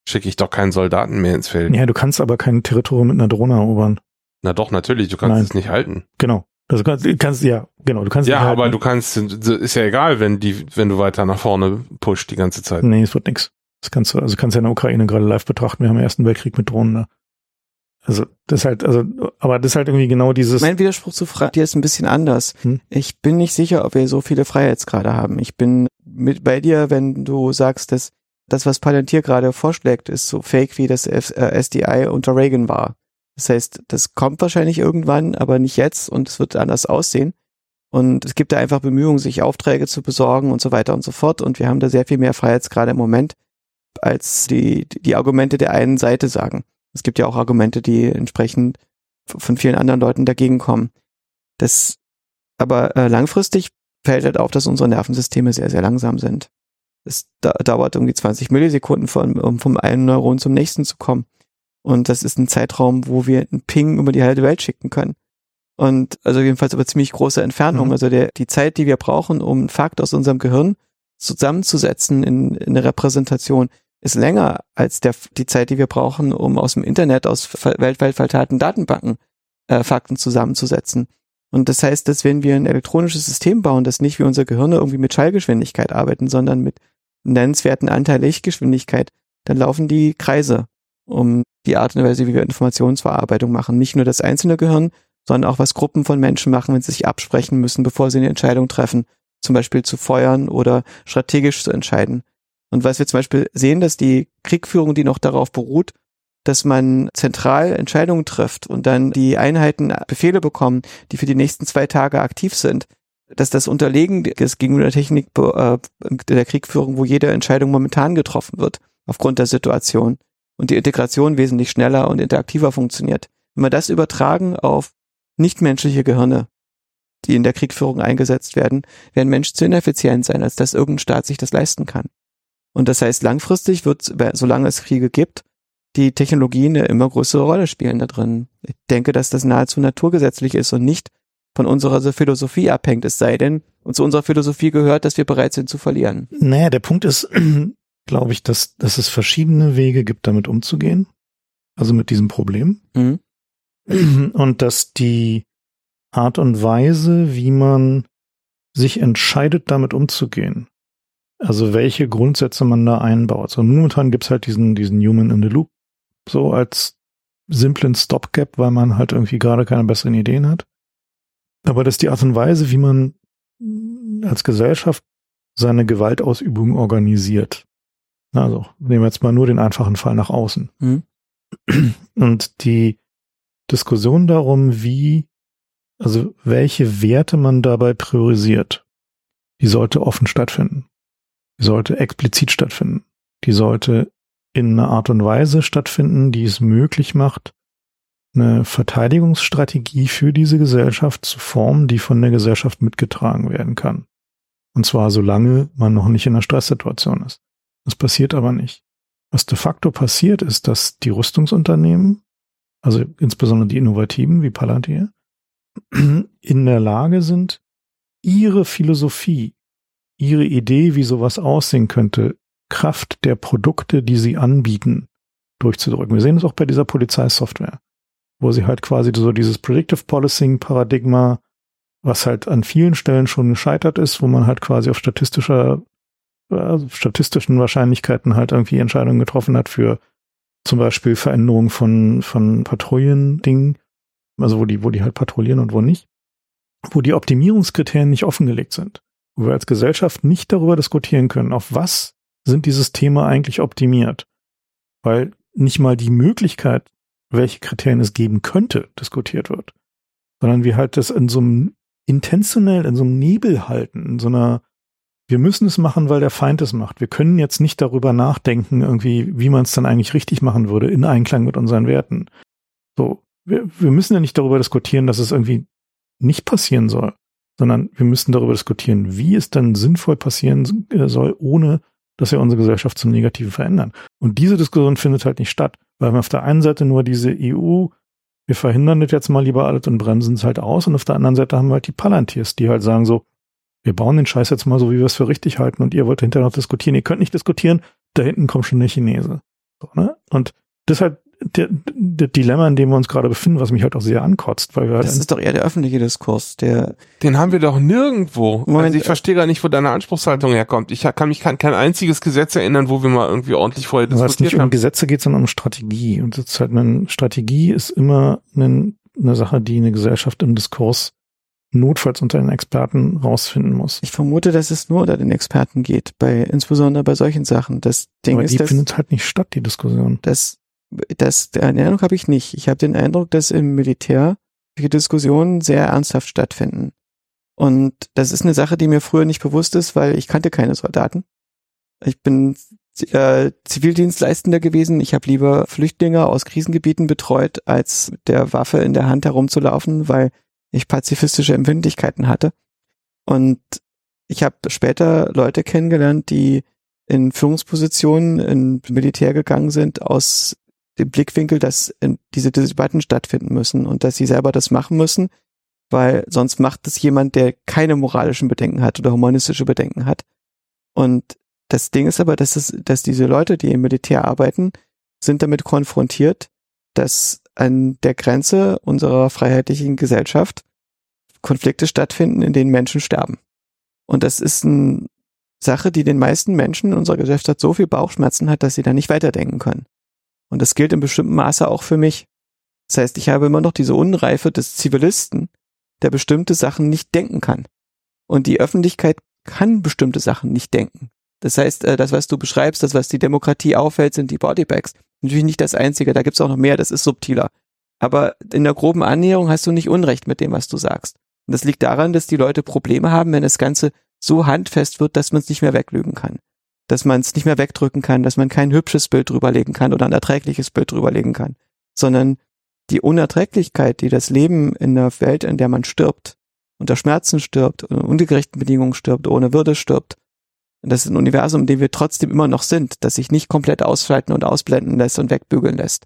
Speaker 2: schicke ich doch keinen Soldaten mehr ins Feld.
Speaker 1: Ja, du kannst aber kein Territorium mit einer Drohne erobern.
Speaker 2: Na doch, natürlich, du kannst Nein. es nicht halten.
Speaker 1: Genau. Also kannst, kannst ja, genau, du kannst
Speaker 2: Ja, aber du kannst, ist ja egal, wenn die, wenn du weiter nach vorne pusht die ganze Zeit.
Speaker 1: Nee, es wird nix. Das kannst du, also kannst du ja in der Ukraine gerade live betrachten. Wir haben den Ersten Weltkrieg mit Drohnen da. Also, das halt, also, aber das ist halt irgendwie genau dieses.
Speaker 3: Mein Widerspruch zu Fra dir ist ein bisschen anders.
Speaker 1: Hm?
Speaker 3: Ich bin nicht sicher, ob wir so viele Freiheitsgrade haben. Ich bin mit bei dir, wenn du sagst, dass das, was Palantir gerade vorschlägt, ist so fake, wie das F äh, SDI unter Reagan war. Das heißt, das kommt wahrscheinlich irgendwann, aber nicht jetzt und es wird anders aussehen. Und es gibt da einfach Bemühungen, sich Aufträge zu besorgen und so weiter und so fort. Und wir haben da sehr viel mehr Freiheitsgrade im Moment, als die, die Argumente der einen Seite sagen. Es gibt ja auch Argumente, die entsprechend von vielen anderen Leuten dagegen kommen. Das, aber äh, langfristig fällt halt auf, dass unsere Nervensysteme sehr, sehr langsam sind. Es da, dauert irgendwie 20 Millisekunden, von, um vom einen Neuron zum nächsten zu kommen. Und das ist ein Zeitraum, wo wir einen Ping über die halbe Welt schicken können. Und also jedenfalls über ziemlich große Entfernung.
Speaker 1: Mhm.
Speaker 3: Also der, die Zeit, die wir brauchen, um einen Fakt aus unserem Gehirn zusammenzusetzen in, in eine Repräsentation, ist länger als der, die Zeit, die wir brauchen, um aus dem Internet, aus weltweit verteilten Datenbanken äh, Fakten zusammenzusetzen. Und das heißt, dass wenn wir ein elektronisches System bauen, das nicht wie unser Gehirn irgendwie mit Schallgeschwindigkeit arbeiten, sondern mit nennenswerten Anteil Lichtgeschwindigkeit, dann laufen die Kreise um die Art und Weise, wie wir Informationsverarbeitung machen. Nicht nur das einzelne Gehirn, sondern auch was Gruppen von Menschen machen, wenn sie sich absprechen müssen, bevor sie eine Entscheidung treffen, zum Beispiel zu feuern oder strategisch zu entscheiden. Und was wir zum Beispiel sehen, dass die Kriegführung, die noch darauf beruht, dass man zentral Entscheidungen trifft und dann die Einheiten Befehle bekommen, die für die nächsten zwei Tage aktiv sind, dass das unterlegen ist gegenüber der Technik äh, der Kriegführung, wo jede Entscheidung momentan getroffen wird, aufgrund der Situation und die Integration wesentlich schneller und interaktiver funktioniert. Wenn wir das übertragen auf nichtmenschliche Gehirne, die in der Kriegführung eingesetzt werden, werden Menschen zu ineffizient sein, als dass irgendein Staat sich das leisten kann. Und das heißt, langfristig wird, solange es Kriege gibt, die Technologie eine immer größere Rolle spielen da drin. Ich denke, dass das nahezu naturgesetzlich ist und nicht von unserer Philosophie abhängt, es sei denn, und zu unserer Philosophie gehört, dass wir bereit sind zu verlieren.
Speaker 1: Naja, der Punkt ist, glaube ich, dass, dass es verschiedene Wege gibt, damit umzugehen. Also mit diesem Problem.
Speaker 3: Mhm.
Speaker 1: Und dass die Art und Weise, wie man sich entscheidet, damit umzugehen, also welche Grundsätze man da einbaut. So momentan gibt's halt diesen, diesen Human in the Loop, so als simplen Stopgap, weil man halt irgendwie gerade keine besseren Ideen hat. Aber dass die Art und Weise, wie man als Gesellschaft seine Gewaltausübung organisiert. Also nehmen wir jetzt mal nur den einfachen Fall nach außen.
Speaker 3: Mhm.
Speaker 1: Und die Diskussion darum, wie, also welche Werte man dabei priorisiert, die sollte offen stattfinden. Die sollte explizit stattfinden. Die sollte in einer Art und Weise stattfinden, die es möglich macht, eine Verteidigungsstrategie für diese Gesellschaft zu formen, die von der Gesellschaft mitgetragen werden kann. Und zwar solange man noch nicht in einer Stresssituation ist. Das passiert aber nicht. Was de facto passiert, ist, dass die Rüstungsunternehmen, also insbesondere die Innovativen wie Palantir, in der Lage sind, ihre Philosophie, ihre Idee, wie sowas aussehen könnte, Kraft der Produkte, die sie anbieten, durchzudrücken. Wir sehen es auch bei dieser Polizeisoftware, wo sie halt quasi so dieses Predictive Policing Paradigma, was halt an vielen Stellen schon gescheitert ist, wo man halt quasi auf statistischer, äh, statistischen Wahrscheinlichkeiten halt irgendwie Entscheidungen getroffen hat für zum Beispiel Veränderungen von, von Patrouillen-Dingen, also wo die, wo die halt patrouillieren und wo nicht, wo die Optimierungskriterien nicht offengelegt sind, wo wir als Gesellschaft nicht darüber diskutieren können, auf was sind die Systeme eigentlich optimiert, weil nicht mal die Möglichkeit, welche Kriterien es geben könnte, diskutiert wird, sondern wir halt das in so einem intentionell, in so einem Nebel halten, in so einer wir müssen es machen, weil der Feind es macht. Wir können jetzt nicht darüber nachdenken, irgendwie, wie man es dann eigentlich richtig machen würde, in Einklang mit unseren Werten. So, wir, wir müssen ja nicht darüber diskutieren, dass es irgendwie nicht passieren soll, sondern wir müssen darüber diskutieren, wie es dann sinnvoll passieren soll, ohne dass wir unsere Gesellschaft zum Negativen verändern. Und diese Diskussion findet halt nicht statt, weil wir auf der einen Seite nur diese EU, wir verhindern das jetzt mal lieber alles und bremsen es halt aus, und auf der anderen Seite haben wir halt die Palantirs, die halt sagen so, wir bauen den Scheiß jetzt mal so, wie wir es für richtig halten und ihr wollt hinterher noch diskutieren. Ihr könnt nicht diskutieren, da hinten kommt schon der Chinese. So, ne? Und das ist halt der, der Dilemma, in dem wir uns gerade befinden, was mich halt auch sehr ankotzt, weil wir halt
Speaker 3: Das ist doch eher der öffentliche Diskurs, der
Speaker 2: Den haben wir doch nirgendwo.
Speaker 3: Moment,
Speaker 2: also ich verstehe gar nicht, wo deine Anspruchshaltung herkommt. Ich kann mich kann kein einziges Gesetz erinnern, wo wir mal irgendwie ordentlich vorher
Speaker 1: weil es nicht
Speaker 2: diskutiert
Speaker 1: um
Speaker 2: haben.
Speaker 1: Gesetze geht, sondern um Strategie. Und das ist halt eine Strategie ist immer eine, eine Sache, die eine Gesellschaft im Diskurs notfalls unter den Experten rausfinden muss.
Speaker 3: Ich vermute, dass es nur unter den Experten geht, bei, insbesondere bei solchen Sachen. Das Ding
Speaker 1: Aber
Speaker 3: ist,
Speaker 1: die
Speaker 3: dass,
Speaker 1: findet halt nicht statt, die Diskussion.
Speaker 3: dass, dass, den Eindruck habe ich nicht. Ich habe den Eindruck, dass im Militär die Diskussionen sehr ernsthaft stattfinden. Und das ist eine Sache, die mir früher nicht bewusst ist, weil ich kannte keine Soldaten. Ich bin äh, Zivildienstleistender gewesen. Ich habe lieber Flüchtlinge aus Krisengebieten betreut, als mit der Waffe in der Hand herumzulaufen, weil ich pazifistische Empfindlichkeiten hatte. Und ich habe später Leute kennengelernt, die in Führungspositionen im Militär gegangen sind aus dem Blickwinkel, dass diese Debatten stattfinden müssen und dass sie selber das machen müssen, weil sonst macht es jemand, der keine moralischen Bedenken hat oder humanistische Bedenken hat. Und das Ding ist aber, dass es, dass diese Leute, die im Militär arbeiten, sind damit konfrontiert, dass an der Grenze unserer freiheitlichen Gesellschaft Konflikte stattfinden, in denen Menschen sterben. Und das ist eine Sache, die den meisten Menschen in unserer Gesellschaft so viel Bauchschmerzen hat, dass sie da nicht weiterdenken können. Und das gilt in bestimmtem Maße auch für mich. Das heißt, ich habe immer noch diese Unreife des Zivilisten, der bestimmte Sachen nicht denken kann. Und die Öffentlichkeit kann bestimmte Sachen nicht denken. Das heißt, äh, das, was du beschreibst, das, was die Demokratie auffällt, sind die Bodybags. Natürlich nicht das Einzige, da gibt's auch noch mehr, das ist subtiler. Aber in der groben Annäherung hast du nicht Unrecht mit dem, was du sagst. Und das liegt daran, dass die Leute Probleme haben, wenn das Ganze so handfest wird, dass man es nicht mehr weglügen kann. Dass man es nicht mehr wegdrücken kann, dass man kein hübsches Bild drüberlegen kann oder ein erträgliches Bild drüberlegen kann. Sondern die Unerträglichkeit, die das Leben in der Welt, in der man stirbt, unter Schmerzen stirbt, unter ungerechten Bedingungen stirbt, ohne Würde stirbt, das ist ein Universum, in dem wir trotzdem immer noch sind, das sich nicht komplett ausschalten und ausblenden lässt und wegbügeln lässt.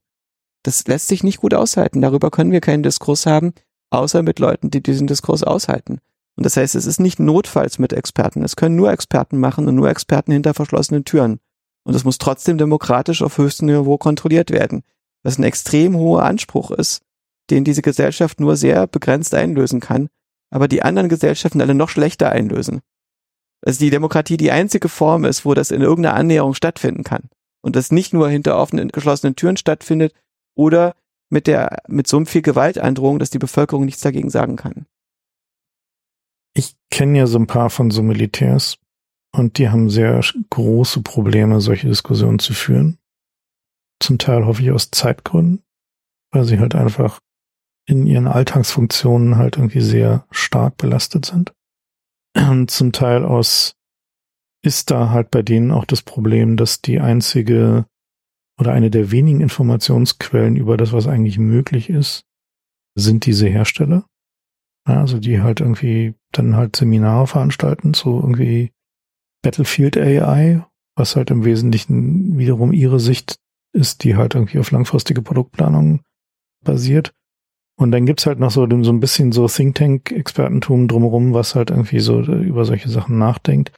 Speaker 3: Das lässt sich nicht gut aushalten. Darüber können wir keinen Diskurs haben, außer mit Leuten, die diesen Diskurs aushalten. Und das heißt, es ist nicht notfalls mit Experten. Es können nur Experten machen und nur Experten hinter verschlossenen Türen. Und es muss trotzdem demokratisch auf höchstem Niveau kontrolliert werden. Was ein extrem hoher Anspruch ist, den diese Gesellschaft nur sehr begrenzt einlösen kann, aber die anderen Gesellschaften alle noch schlechter einlösen. Also die Demokratie die einzige Form ist, wo das in irgendeiner Annäherung stattfinden kann. Und das nicht nur hinter offenen, geschlossenen Türen stattfindet oder mit der, mit so viel Gewaltandrohung, dass die Bevölkerung nichts dagegen sagen kann.
Speaker 1: Ich kenne ja so ein paar von so Militärs und die haben sehr große Probleme, solche Diskussionen zu führen. Zum Teil hoffe ich aus Zeitgründen, weil sie halt einfach in ihren Alltagsfunktionen halt irgendwie sehr stark belastet sind. Und zum Teil aus ist da halt bei denen auch das Problem, dass die einzige oder eine der wenigen Informationsquellen über das, was eigentlich möglich ist, sind diese Hersteller. Also die halt irgendwie dann halt Seminare veranstalten zu irgendwie Battlefield AI, was halt im Wesentlichen wiederum ihre Sicht ist, die halt irgendwie auf langfristige Produktplanung basiert. Und dann gibt's halt noch so, so ein bisschen so Think Tank-Expertentum drumherum, was halt irgendwie so über solche Sachen nachdenkt.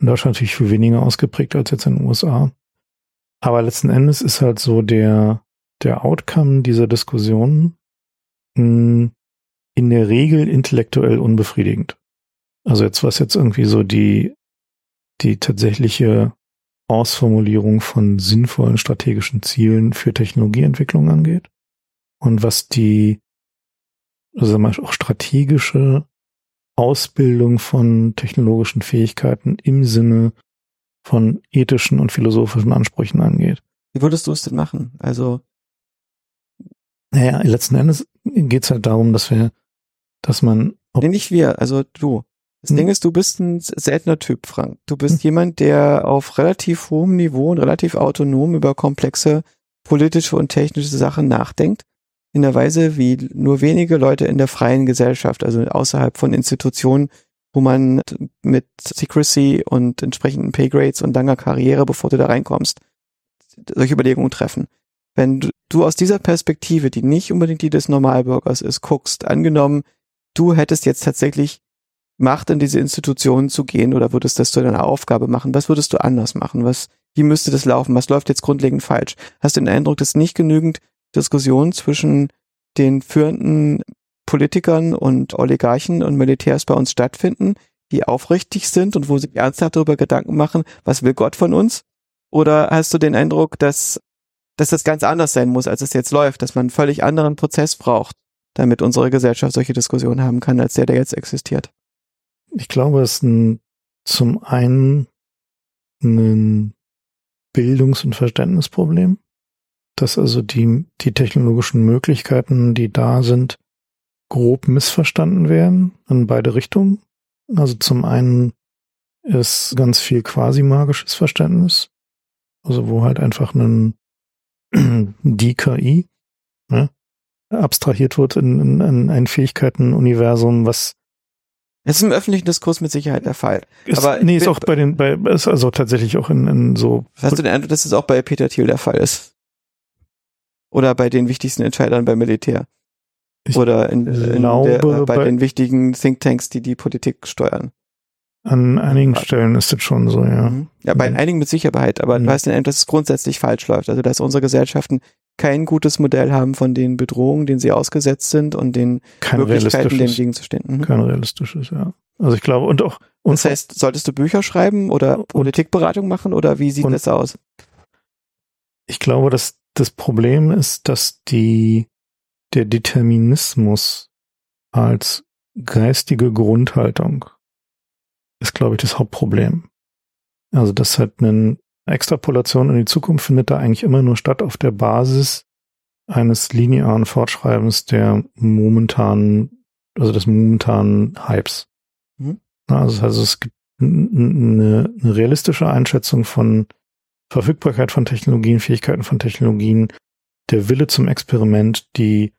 Speaker 1: In Deutschland natürlich viel weniger ausgeprägt als jetzt in den USA. Aber letzten Endes ist halt so der, der Outcome dieser Diskussion mh, in der Regel intellektuell unbefriedigend. Also jetzt, was jetzt irgendwie so die, die tatsächliche Ausformulierung von sinnvollen strategischen Zielen für Technologieentwicklung angeht und was die, also mal auch strategische Ausbildung von technologischen Fähigkeiten im Sinne von ethischen und philosophischen Ansprüchen angeht.
Speaker 3: Wie würdest du es denn machen? Also,
Speaker 1: Naja, letzten Endes geht's halt darum, dass wir, dass man
Speaker 3: nee, nicht wir, also du. Das
Speaker 1: Hm.
Speaker 3: Ding ist, du bist ein seltener Typ, Frank. Du bist jemand, der auf relativ hohem Niveau und relativ autonom über komplexe politische und technische Sachen nachdenkt. In der Weise, wie nur wenige Leute in der freien Gesellschaft, also außerhalb von Institutionen, wo man mit Secrecy und entsprechenden Paygrades und langer Karriere, bevor du da reinkommst, solche Überlegungen treffen. Wenn du, du aus dieser Perspektive, die nicht unbedingt die des Normalbürgers ist, guckst, angenommen, du hättest jetzt tatsächlich Macht in diese Institutionen zu gehen oder würdest das zu deiner Aufgabe machen, was würdest du anders machen? Was, wie müsste das laufen, was läuft jetzt grundlegend falsch. Hast du den Eindruck, dass nicht genügend Diskussionen zwischen den führenden Politikern und Oligarchen und Militärs bei uns stattfinden, die aufrichtig sind und wo sie ernsthaft darüber Gedanken machen, was will Gott von uns? Oder hast du den Eindruck, dass, dass das ganz anders sein muss, als es jetzt läuft, dass man einen völlig anderen Prozess braucht, damit unsere Gesellschaft solche Diskussionen haben kann, als der, der jetzt existiert?
Speaker 1: Ich glaube, es ist ein, zum einen ein Bildungs- und Verständnisproblem, dass also die, die technologischen Möglichkeiten, die da sind, grob missverstanden werden in beide Richtungen. Also zum einen ist ganz viel quasi magisches Verständnis, also wo halt einfach ein die KI ne, abstrahiert wird in, in, in ein Fähigkeitenuniversum, was
Speaker 3: das ist im öffentlichen Diskurs mit Sicherheit der Fall.
Speaker 1: ist,
Speaker 3: Aber
Speaker 1: nee, ist auch bei den, bei, ist also tatsächlich auch in, in so
Speaker 3: Hast du den Eindruck, dass es auch bei Peter Thiel der Fall ist? Oder bei den wichtigsten Entscheidern beim Militär?
Speaker 1: Ich
Speaker 3: Oder in, in
Speaker 1: glaube,
Speaker 3: der, äh, bei,
Speaker 1: bei-
Speaker 3: den wichtigen Thinktanks, die die Politik steuern?
Speaker 1: An einigen Stellen ist das schon so, ja.
Speaker 3: Mhm. Ja, bei
Speaker 1: Mhm.
Speaker 3: einigen mit Sicherheit, aber
Speaker 1: Mhm.
Speaker 3: du hast den Eindruck, dass es grundsätzlich falsch läuft. Also, dass unsere Gesellschaften kein gutes Modell haben von den Bedrohungen, denen sie ausgesetzt sind und den
Speaker 1: Kein
Speaker 3: Möglichkeiten, dem gegenzustehen. Mhm.
Speaker 1: kein realistisches, ja. Also ich glaube, und auch, und
Speaker 3: Das heißt, solltest du Bücher schreiben oder Politikberatung machen oder wie sieht
Speaker 1: und-
Speaker 3: das aus?
Speaker 1: ich glaube, dass das Problem ist, dass die, der Determinismus als geistige Grundhaltung ist, glaube ich, das Hauptproblem. Also das hat eine Extrapolation in die Zukunft findet da eigentlich immer nur statt auf der Basis eines linearen Fortschreibens der momentanen, also des momentanen Hypes.
Speaker 3: Mhm.
Speaker 1: Also, also es gibt eine, eine realistische Einschätzung von Verfügbarkeit von Technologien, Fähigkeiten von Technologien, der Wille zum Experiment, die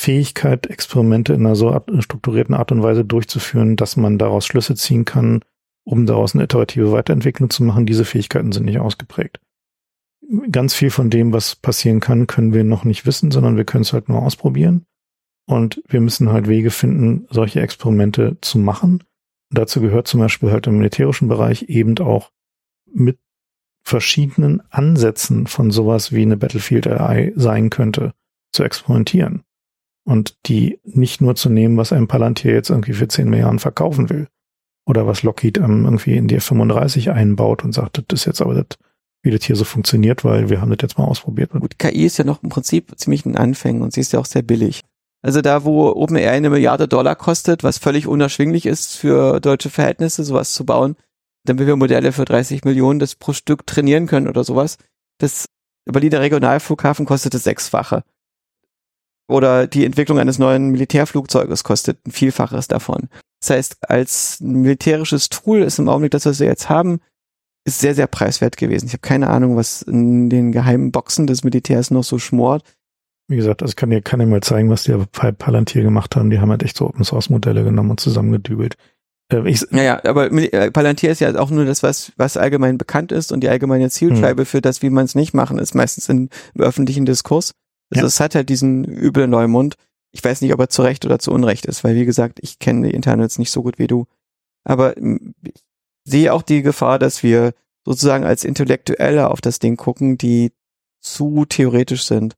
Speaker 1: Fähigkeit, Experimente in einer so strukturierten Art und Weise durchzuführen, dass man daraus Schlüsse ziehen kann, um daraus eine iterative Weiterentwicklung zu machen. Diese Fähigkeiten sind nicht ausgeprägt. Ganz viel von dem, was passieren kann, können wir noch nicht wissen, sondern wir können es halt nur ausprobieren. Und wir müssen halt Wege finden, solche Experimente zu machen. Dazu gehört zum Beispiel halt im militärischen Bereich eben auch mit verschiedenen Ansätzen von sowas wie eine Battlefield AI sein könnte, zu experimentieren. Und die nicht nur zu nehmen, was ein Palantir jetzt irgendwie für 10 Milliarden verkaufen will. Oder was Lockheed ähm, irgendwie in die F-35 einbaut und sagt, das ist jetzt aber das, wie das hier so funktioniert, weil wir haben das jetzt mal ausprobiert.
Speaker 3: Gut, KI ist ja noch im Prinzip ziemlich ein Anfängen und sie ist ja auch sehr billig. Also da, wo OpenAI eine Milliarde Dollar kostet, was völlig unerschwinglich ist für deutsche Verhältnisse, sowas zu bauen, damit wir Modelle für 30 Millionen das pro Stück trainieren können oder sowas, das Berliner Regionalflughafen kostet das Sechsfache. Oder die Entwicklung eines neuen Militärflugzeuges kostet ein Vielfaches davon. Das heißt, als militärisches Tool ist im Augenblick das, was wir jetzt haben, ist sehr, sehr preiswert gewesen. Ich habe keine Ahnung, was in den geheimen Boxen des Militärs noch so schmort.
Speaker 1: wie gesagt, also ich kann dir, kann dir mal zeigen, was die bei Palantir gemacht haben. Die haben halt echt so Open Source Modelle genommen und zusammengedübelt. Äh, ich,
Speaker 3: Ja, ja, aber äh, Palantir ist ja auch nur das, was, was allgemein bekannt ist und die allgemeine Zielscheibe für das, wie man es nicht machen, ist meistens im öffentlichen Diskurs. Also
Speaker 1: Ja.
Speaker 3: es hat halt diesen üblen Neumund. Ich weiß nicht, ob er zu Recht oder zu Unrecht ist, weil wie gesagt, ich kenne die Internets nicht so gut wie du. Aber mm, ich sehe auch die Gefahr, dass wir sozusagen als Intellektuelle auf das Ding gucken, die zu theoretisch sind.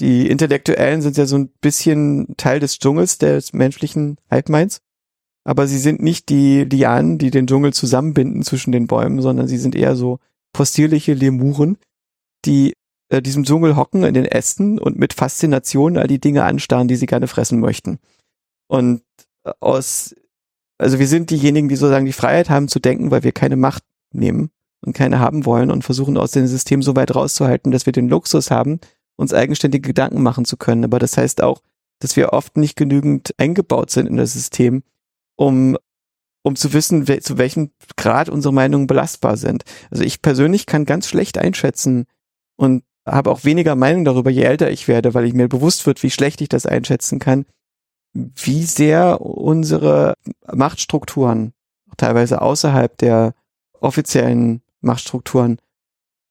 Speaker 3: Die Intellektuellen sind ja so ein bisschen Teil des Dschungels des menschlichen Halbmeins. Aber sie sind nicht die Lianen, die den Dschungel zusammenbinden zwischen den Bäumen, sondern sie sind eher so possierliche Lemuren, die äh, diesem Dschungel hocken in den Ästen und mit Faszination all die Dinge anstarren, die sie gerne fressen möchten. Und äh, aus, also wir sind diejenigen, die sozusagen die Freiheit haben zu denken, weil wir keine Macht nehmen und keine haben wollen und versuchen aus dem System so weit rauszuhalten, dass wir den Luxus haben, uns eigenständige Gedanken machen zu können. Aber das heißt auch, dass wir oft nicht genügend eingebaut sind in das System, um, um zu wissen, wel, zu welchem Grad unsere Meinungen belastbar sind. Also ich persönlich kann ganz schlecht einschätzen und habe auch weniger Meinung darüber, je älter ich werde, weil ich mir bewusst wird, wie schlecht ich das einschätzen kann, wie sehr unsere Machtstrukturen, teilweise außerhalb der offiziellen Machtstrukturen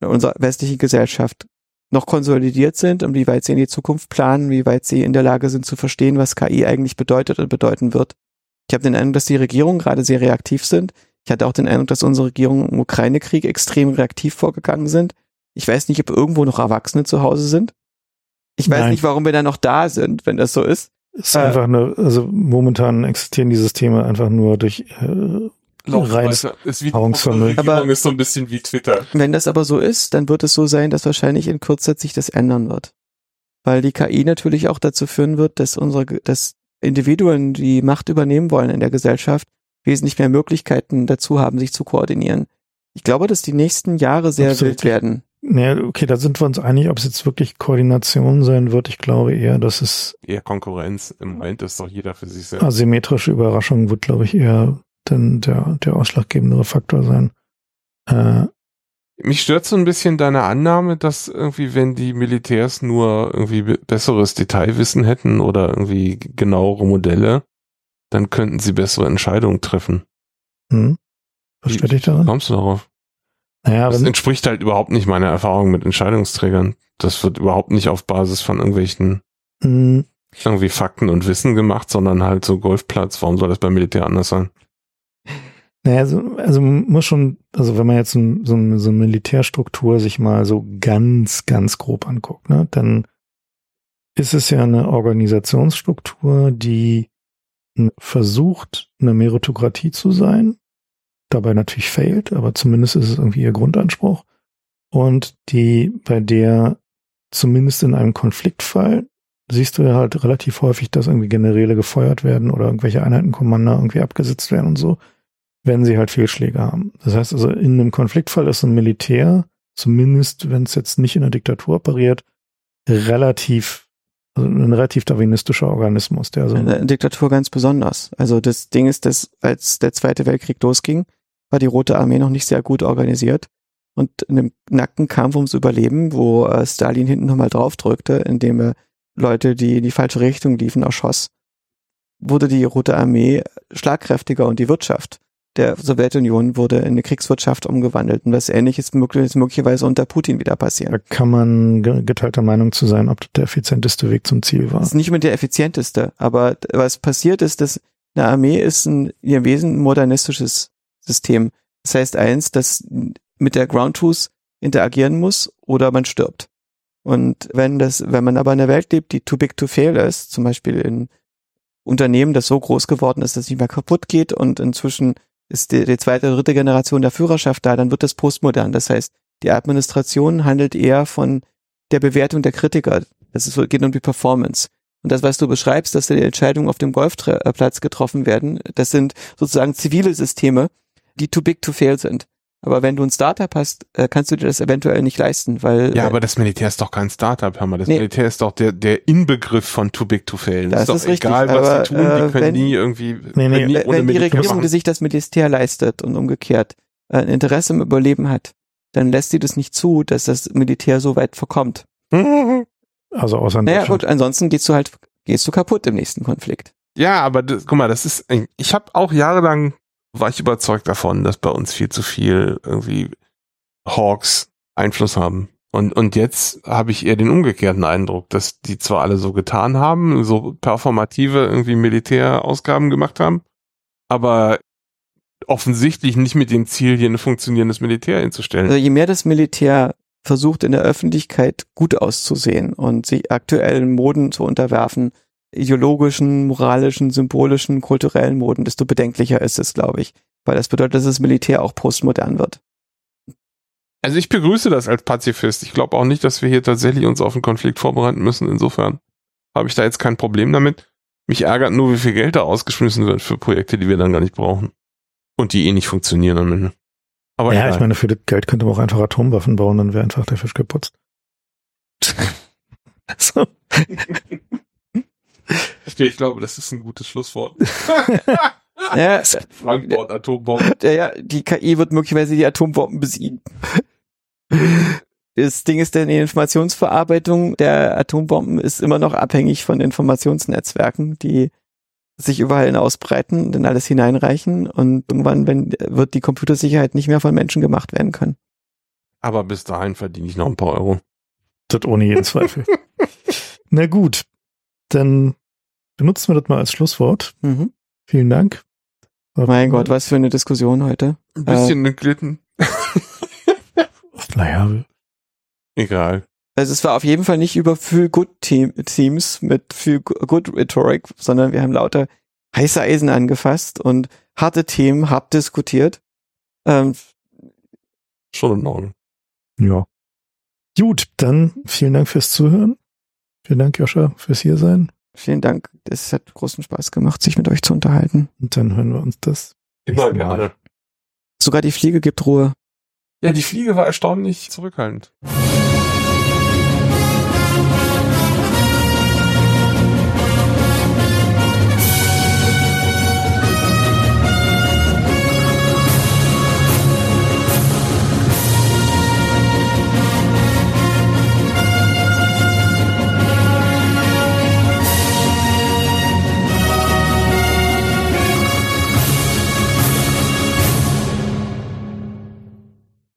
Speaker 3: unserer westlichen Gesellschaft noch konsolidiert sind und wie weit sie in die Zukunft planen, wie weit sie in der Lage sind zu verstehen, was KI eigentlich bedeutet und bedeuten wird. Ich habe den Eindruck, dass die Regierungen gerade sehr reaktiv sind. Ich hatte auch den Eindruck, dass unsere Regierung im Ukraine-Krieg extrem reaktiv vorgegangen sind. Ich weiß nicht, ob irgendwo noch Erwachsene zu Hause sind. Ich weiß
Speaker 1: Nein.
Speaker 3: nicht, warum wir da noch da sind, wenn das so ist.
Speaker 1: Ist
Speaker 3: Äh.
Speaker 1: einfach eine, also momentan existieren die Systeme einfach nur durch äh, reines.
Speaker 2: Ist wie
Speaker 3: Aber-
Speaker 2: ist so ein bisschen wie Twitter.
Speaker 3: Wenn das aber so ist, dann wird es so sein, dass wahrscheinlich in Kürze sich das ändern wird. Weil die KI natürlich auch dazu führen wird, dass unsere, dass Individuen, die Macht übernehmen wollen in der Gesellschaft, wesentlich mehr Möglichkeiten dazu haben, sich zu koordinieren. Ich glaube, dass die nächsten Jahre sehr
Speaker 1: Absolut.
Speaker 3: wild werden.
Speaker 1: Naja, okay, da sind wir uns einig, ob es jetzt wirklich Koordination sein wird. Ich glaube eher, dass es
Speaker 2: Eher Konkurrenz. Im Moment ist doch jeder für sich selbst.
Speaker 1: asymmetrische Überraschungen wird, glaube ich, eher dann der, der ausschlaggebendere Faktor sein. Äh,
Speaker 2: Mich stört so ein bisschen deine Annahme, dass irgendwie, wenn die Militärs nur irgendwie be- besseres Detailwissen hätten oder irgendwie genauere Modelle, dann könnten sie bessere Entscheidungen treffen.
Speaker 1: hm? Was stört dich daran?
Speaker 2: kommst du darauf?
Speaker 1: Naja,
Speaker 2: Das entspricht halt überhaupt nicht meiner Erfahrung mit Entscheidungsträgern. Das wird überhaupt nicht auf Basis von irgendwelchen
Speaker 1: mh,
Speaker 2: irgendwie Fakten und Wissen gemacht, sondern halt so Golfplatz. Warum soll das beim Militär anders sein?
Speaker 1: Naja, also, also muss schon, also wenn man jetzt so, so, eine- so eine Militärstruktur sich mal so ganz, ganz grob anguckt, ne, dann ist es ja eine Organisationsstruktur, die versucht, eine Meritokratie zu sein, dabei natürlich failt, aber zumindest ist es irgendwie ihr Grundanspruch und die, bei der zumindest in einem Konfliktfall siehst du ja halt relativ häufig, dass irgendwie Generäle gefeuert werden oder irgendwelche Einheitenkommander irgendwie abgesetzt werden und so wenn sie halt Fehlschläge haben. Das heißt also, in einem Konfliktfall ist ein Militär, zumindest wenn es jetzt nicht in der Diktatur operiert, relativ, also ein relativ darwinistischer Organismus, der so,
Speaker 3: In der Diktatur ganz besonders. Also das Ding ist, dass als der Zweite Weltkrieg losging, war die Rote Armee noch nicht sehr gut organisiert. Und in einem nackten Kampf ums Überleben, wo äh, Stalin hinten nochmal draufdrückte, indem er Leute, die in die falsche Richtung liefen, erschoss, wurde die Rote Armee schlagkräftiger und die Wirtschaft der Sowjetunion wurde in eine Kriegswirtschaft umgewandelt. Und was ähnliches ist möglicherweise unter Putin wieder passieren.
Speaker 1: da kann man ge- geteilter Meinung zu sein, ob das der effizienteste Weg zum Ziel war.
Speaker 3: Das ist nicht mehr der effizienteste, aber was passiert ist, dass eine Armee ist ein, in ihrem Wesen modernistisches System. Das heißt eins, das mit der Ground Truth interagieren muss oder man stirbt. Und wenn das, wenn man aber in einer Welt lebt, die too big to fail ist, zum Beispiel in Unternehmen, das so groß geworden ist, dass es nicht mehr kaputt geht und inzwischen ist die, die zweite, dritte Generation der Führerschaft da, dann wird das postmodern. Das heißt, die Administration handelt eher von der Bewertung der Kritiker. Das geht um die Performance. Und das, was du beschreibst, dass da die Entscheidungen auf dem Golfplatz getroffen werden, das sind sozusagen zivile Systeme, die too big to fail sind. Aber wenn du ein Startup hast, äh, kannst du dir das eventuell nicht leisten, weil
Speaker 2: Ja,
Speaker 3: äh,
Speaker 2: aber das Militär ist doch kein Startup, hör mal. Das
Speaker 3: Nee.
Speaker 2: Militär ist doch der, der Inbegriff von too big to fail.
Speaker 3: Das
Speaker 2: ist doch
Speaker 3: ist richtig,
Speaker 2: egal, was
Speaker 3: aber,
Speaker 2: sie tun, die
Speaker 3: äh,
Speaker 2: können
Speaker 3: wenn-
Speaker 2: nie irgendwie,
Speaker 1: Nee, nee,
Speaker 2: nie
Speaker 3: wenn die Regierung,
Speaker 2: machen.
Speaker 3: die sich das Militär leistet und umgekehrt ein Interesse im Überleben hat, dann lässt sie das nicht zu, dass das Militär so weit verkommt.
Speaker 1: Also außer
Speaker 3: Naja, gut, ansonsten gehst du halt, gehst du kaputt im nächsten Konflikt.
Speaker 2: Ja, aber das, guck mal, das ist, ich habe auch jahrelang, war ich überzeugt davon, dass bei uns viel zu viel irgendwie Hawks Einfluss haben. Und, und jetzt habe ich eher den umgekehrten Eindruck, dass die zwar alle so getan haben, so performative irgendwie Militärausgaben gemacht haben, aber offensichtlich nicht mit dem Ziel, hier ein funktionierendes Militär hinzustellen.
Speaker 3: Also je mehr das Militär versucht in der Öffentlichkeit gut auszusehen und sich aktuellen Moden zu unterwerfen, ideologischen, moralischen, symbolischen, kulturellen Moden, desto bedenklicher ist es, glaube ich. Weil das bedeutet, dass das Militär auch postmodern wird.
Speaker 2: Also ich begrüße das als Pazifist. Ich glaube auch nicht, dass wir hier tatsächlich uns auf einen Konflikt vorbereiten müssen. Insofern habe ich da jetzt kein Problem damit. Mich ärgert nur, wie viel Geld da ausgeschmissen wird für Projekte, die wir dann gar nicht brauchen. Und die eh nicht funktionieren am Ende. Aber
Speaker 1: ja,
Speaker 2: egal.
Speaker 1: ich meine, für das Geld könnte man auch einfach Atomwaffen bauen, dann wäre einfach der Fisch geputzt. so.
Speaker 2: ich glaube, das ist ein gutes Schlusswort.
Speaker 3: Ja,
Speaker 2: Frankfurt Atombomben.
Speaker 3: ja, ja, die KI wird möglicherweise die Atombomben besiegen. Das Ding ist, denn die Informationsverarbeitung der Atombomben ist immer noch abhängig von Informationsnetzwerken, die sich überall hin ausbreiten und in alles hineinreichen und irgendwann wenn, wird die Computersicherheit nicht mehr von Menschen gemacht werden können.
Speaker 2: Aber bis dahin verdiene ich noch ein paar Euro.
Speaker 1: Das ohne jeden Zweifel. Na gut, dann benutzen wir das mal als Schlusswort.
Speaker 3: Mhm.
Speaker 1: Vielen Dank.
Speaker 3: Mein Gott, was für eine Diskussion heute.
Speaker 2: Ein bisschen geglitten.
Speaker 1: Naja,
Speaker 2: Egal.
Speaker 3: Also es war auf jeden Fall nicht über Feel Good Team, Themes mit Feel Good Rhetoric, sondern wir haben lauter heiße Eisen angefasst und harte Themen hart diskutiert. Ähm,
Speaker 2: Schon in Ordnung.
Speaker 1: ja. Gut, dann vielen Dank fürs Zuhören. Vielen Dank, Joscha, fürs hier sein.
Speaker 3: Vielen Dank. Es hat großen Spaß gemacht, sich mit euch zu unterhalten.
Speaker 1: Und dann hören wir uns das.
Speaker 2: Immer gerne.
Speaker 3: Sogar die Fliege gibt Ruhe.
Speaker 2: Ja, die Fliege war erstaunlich zurückhaltend.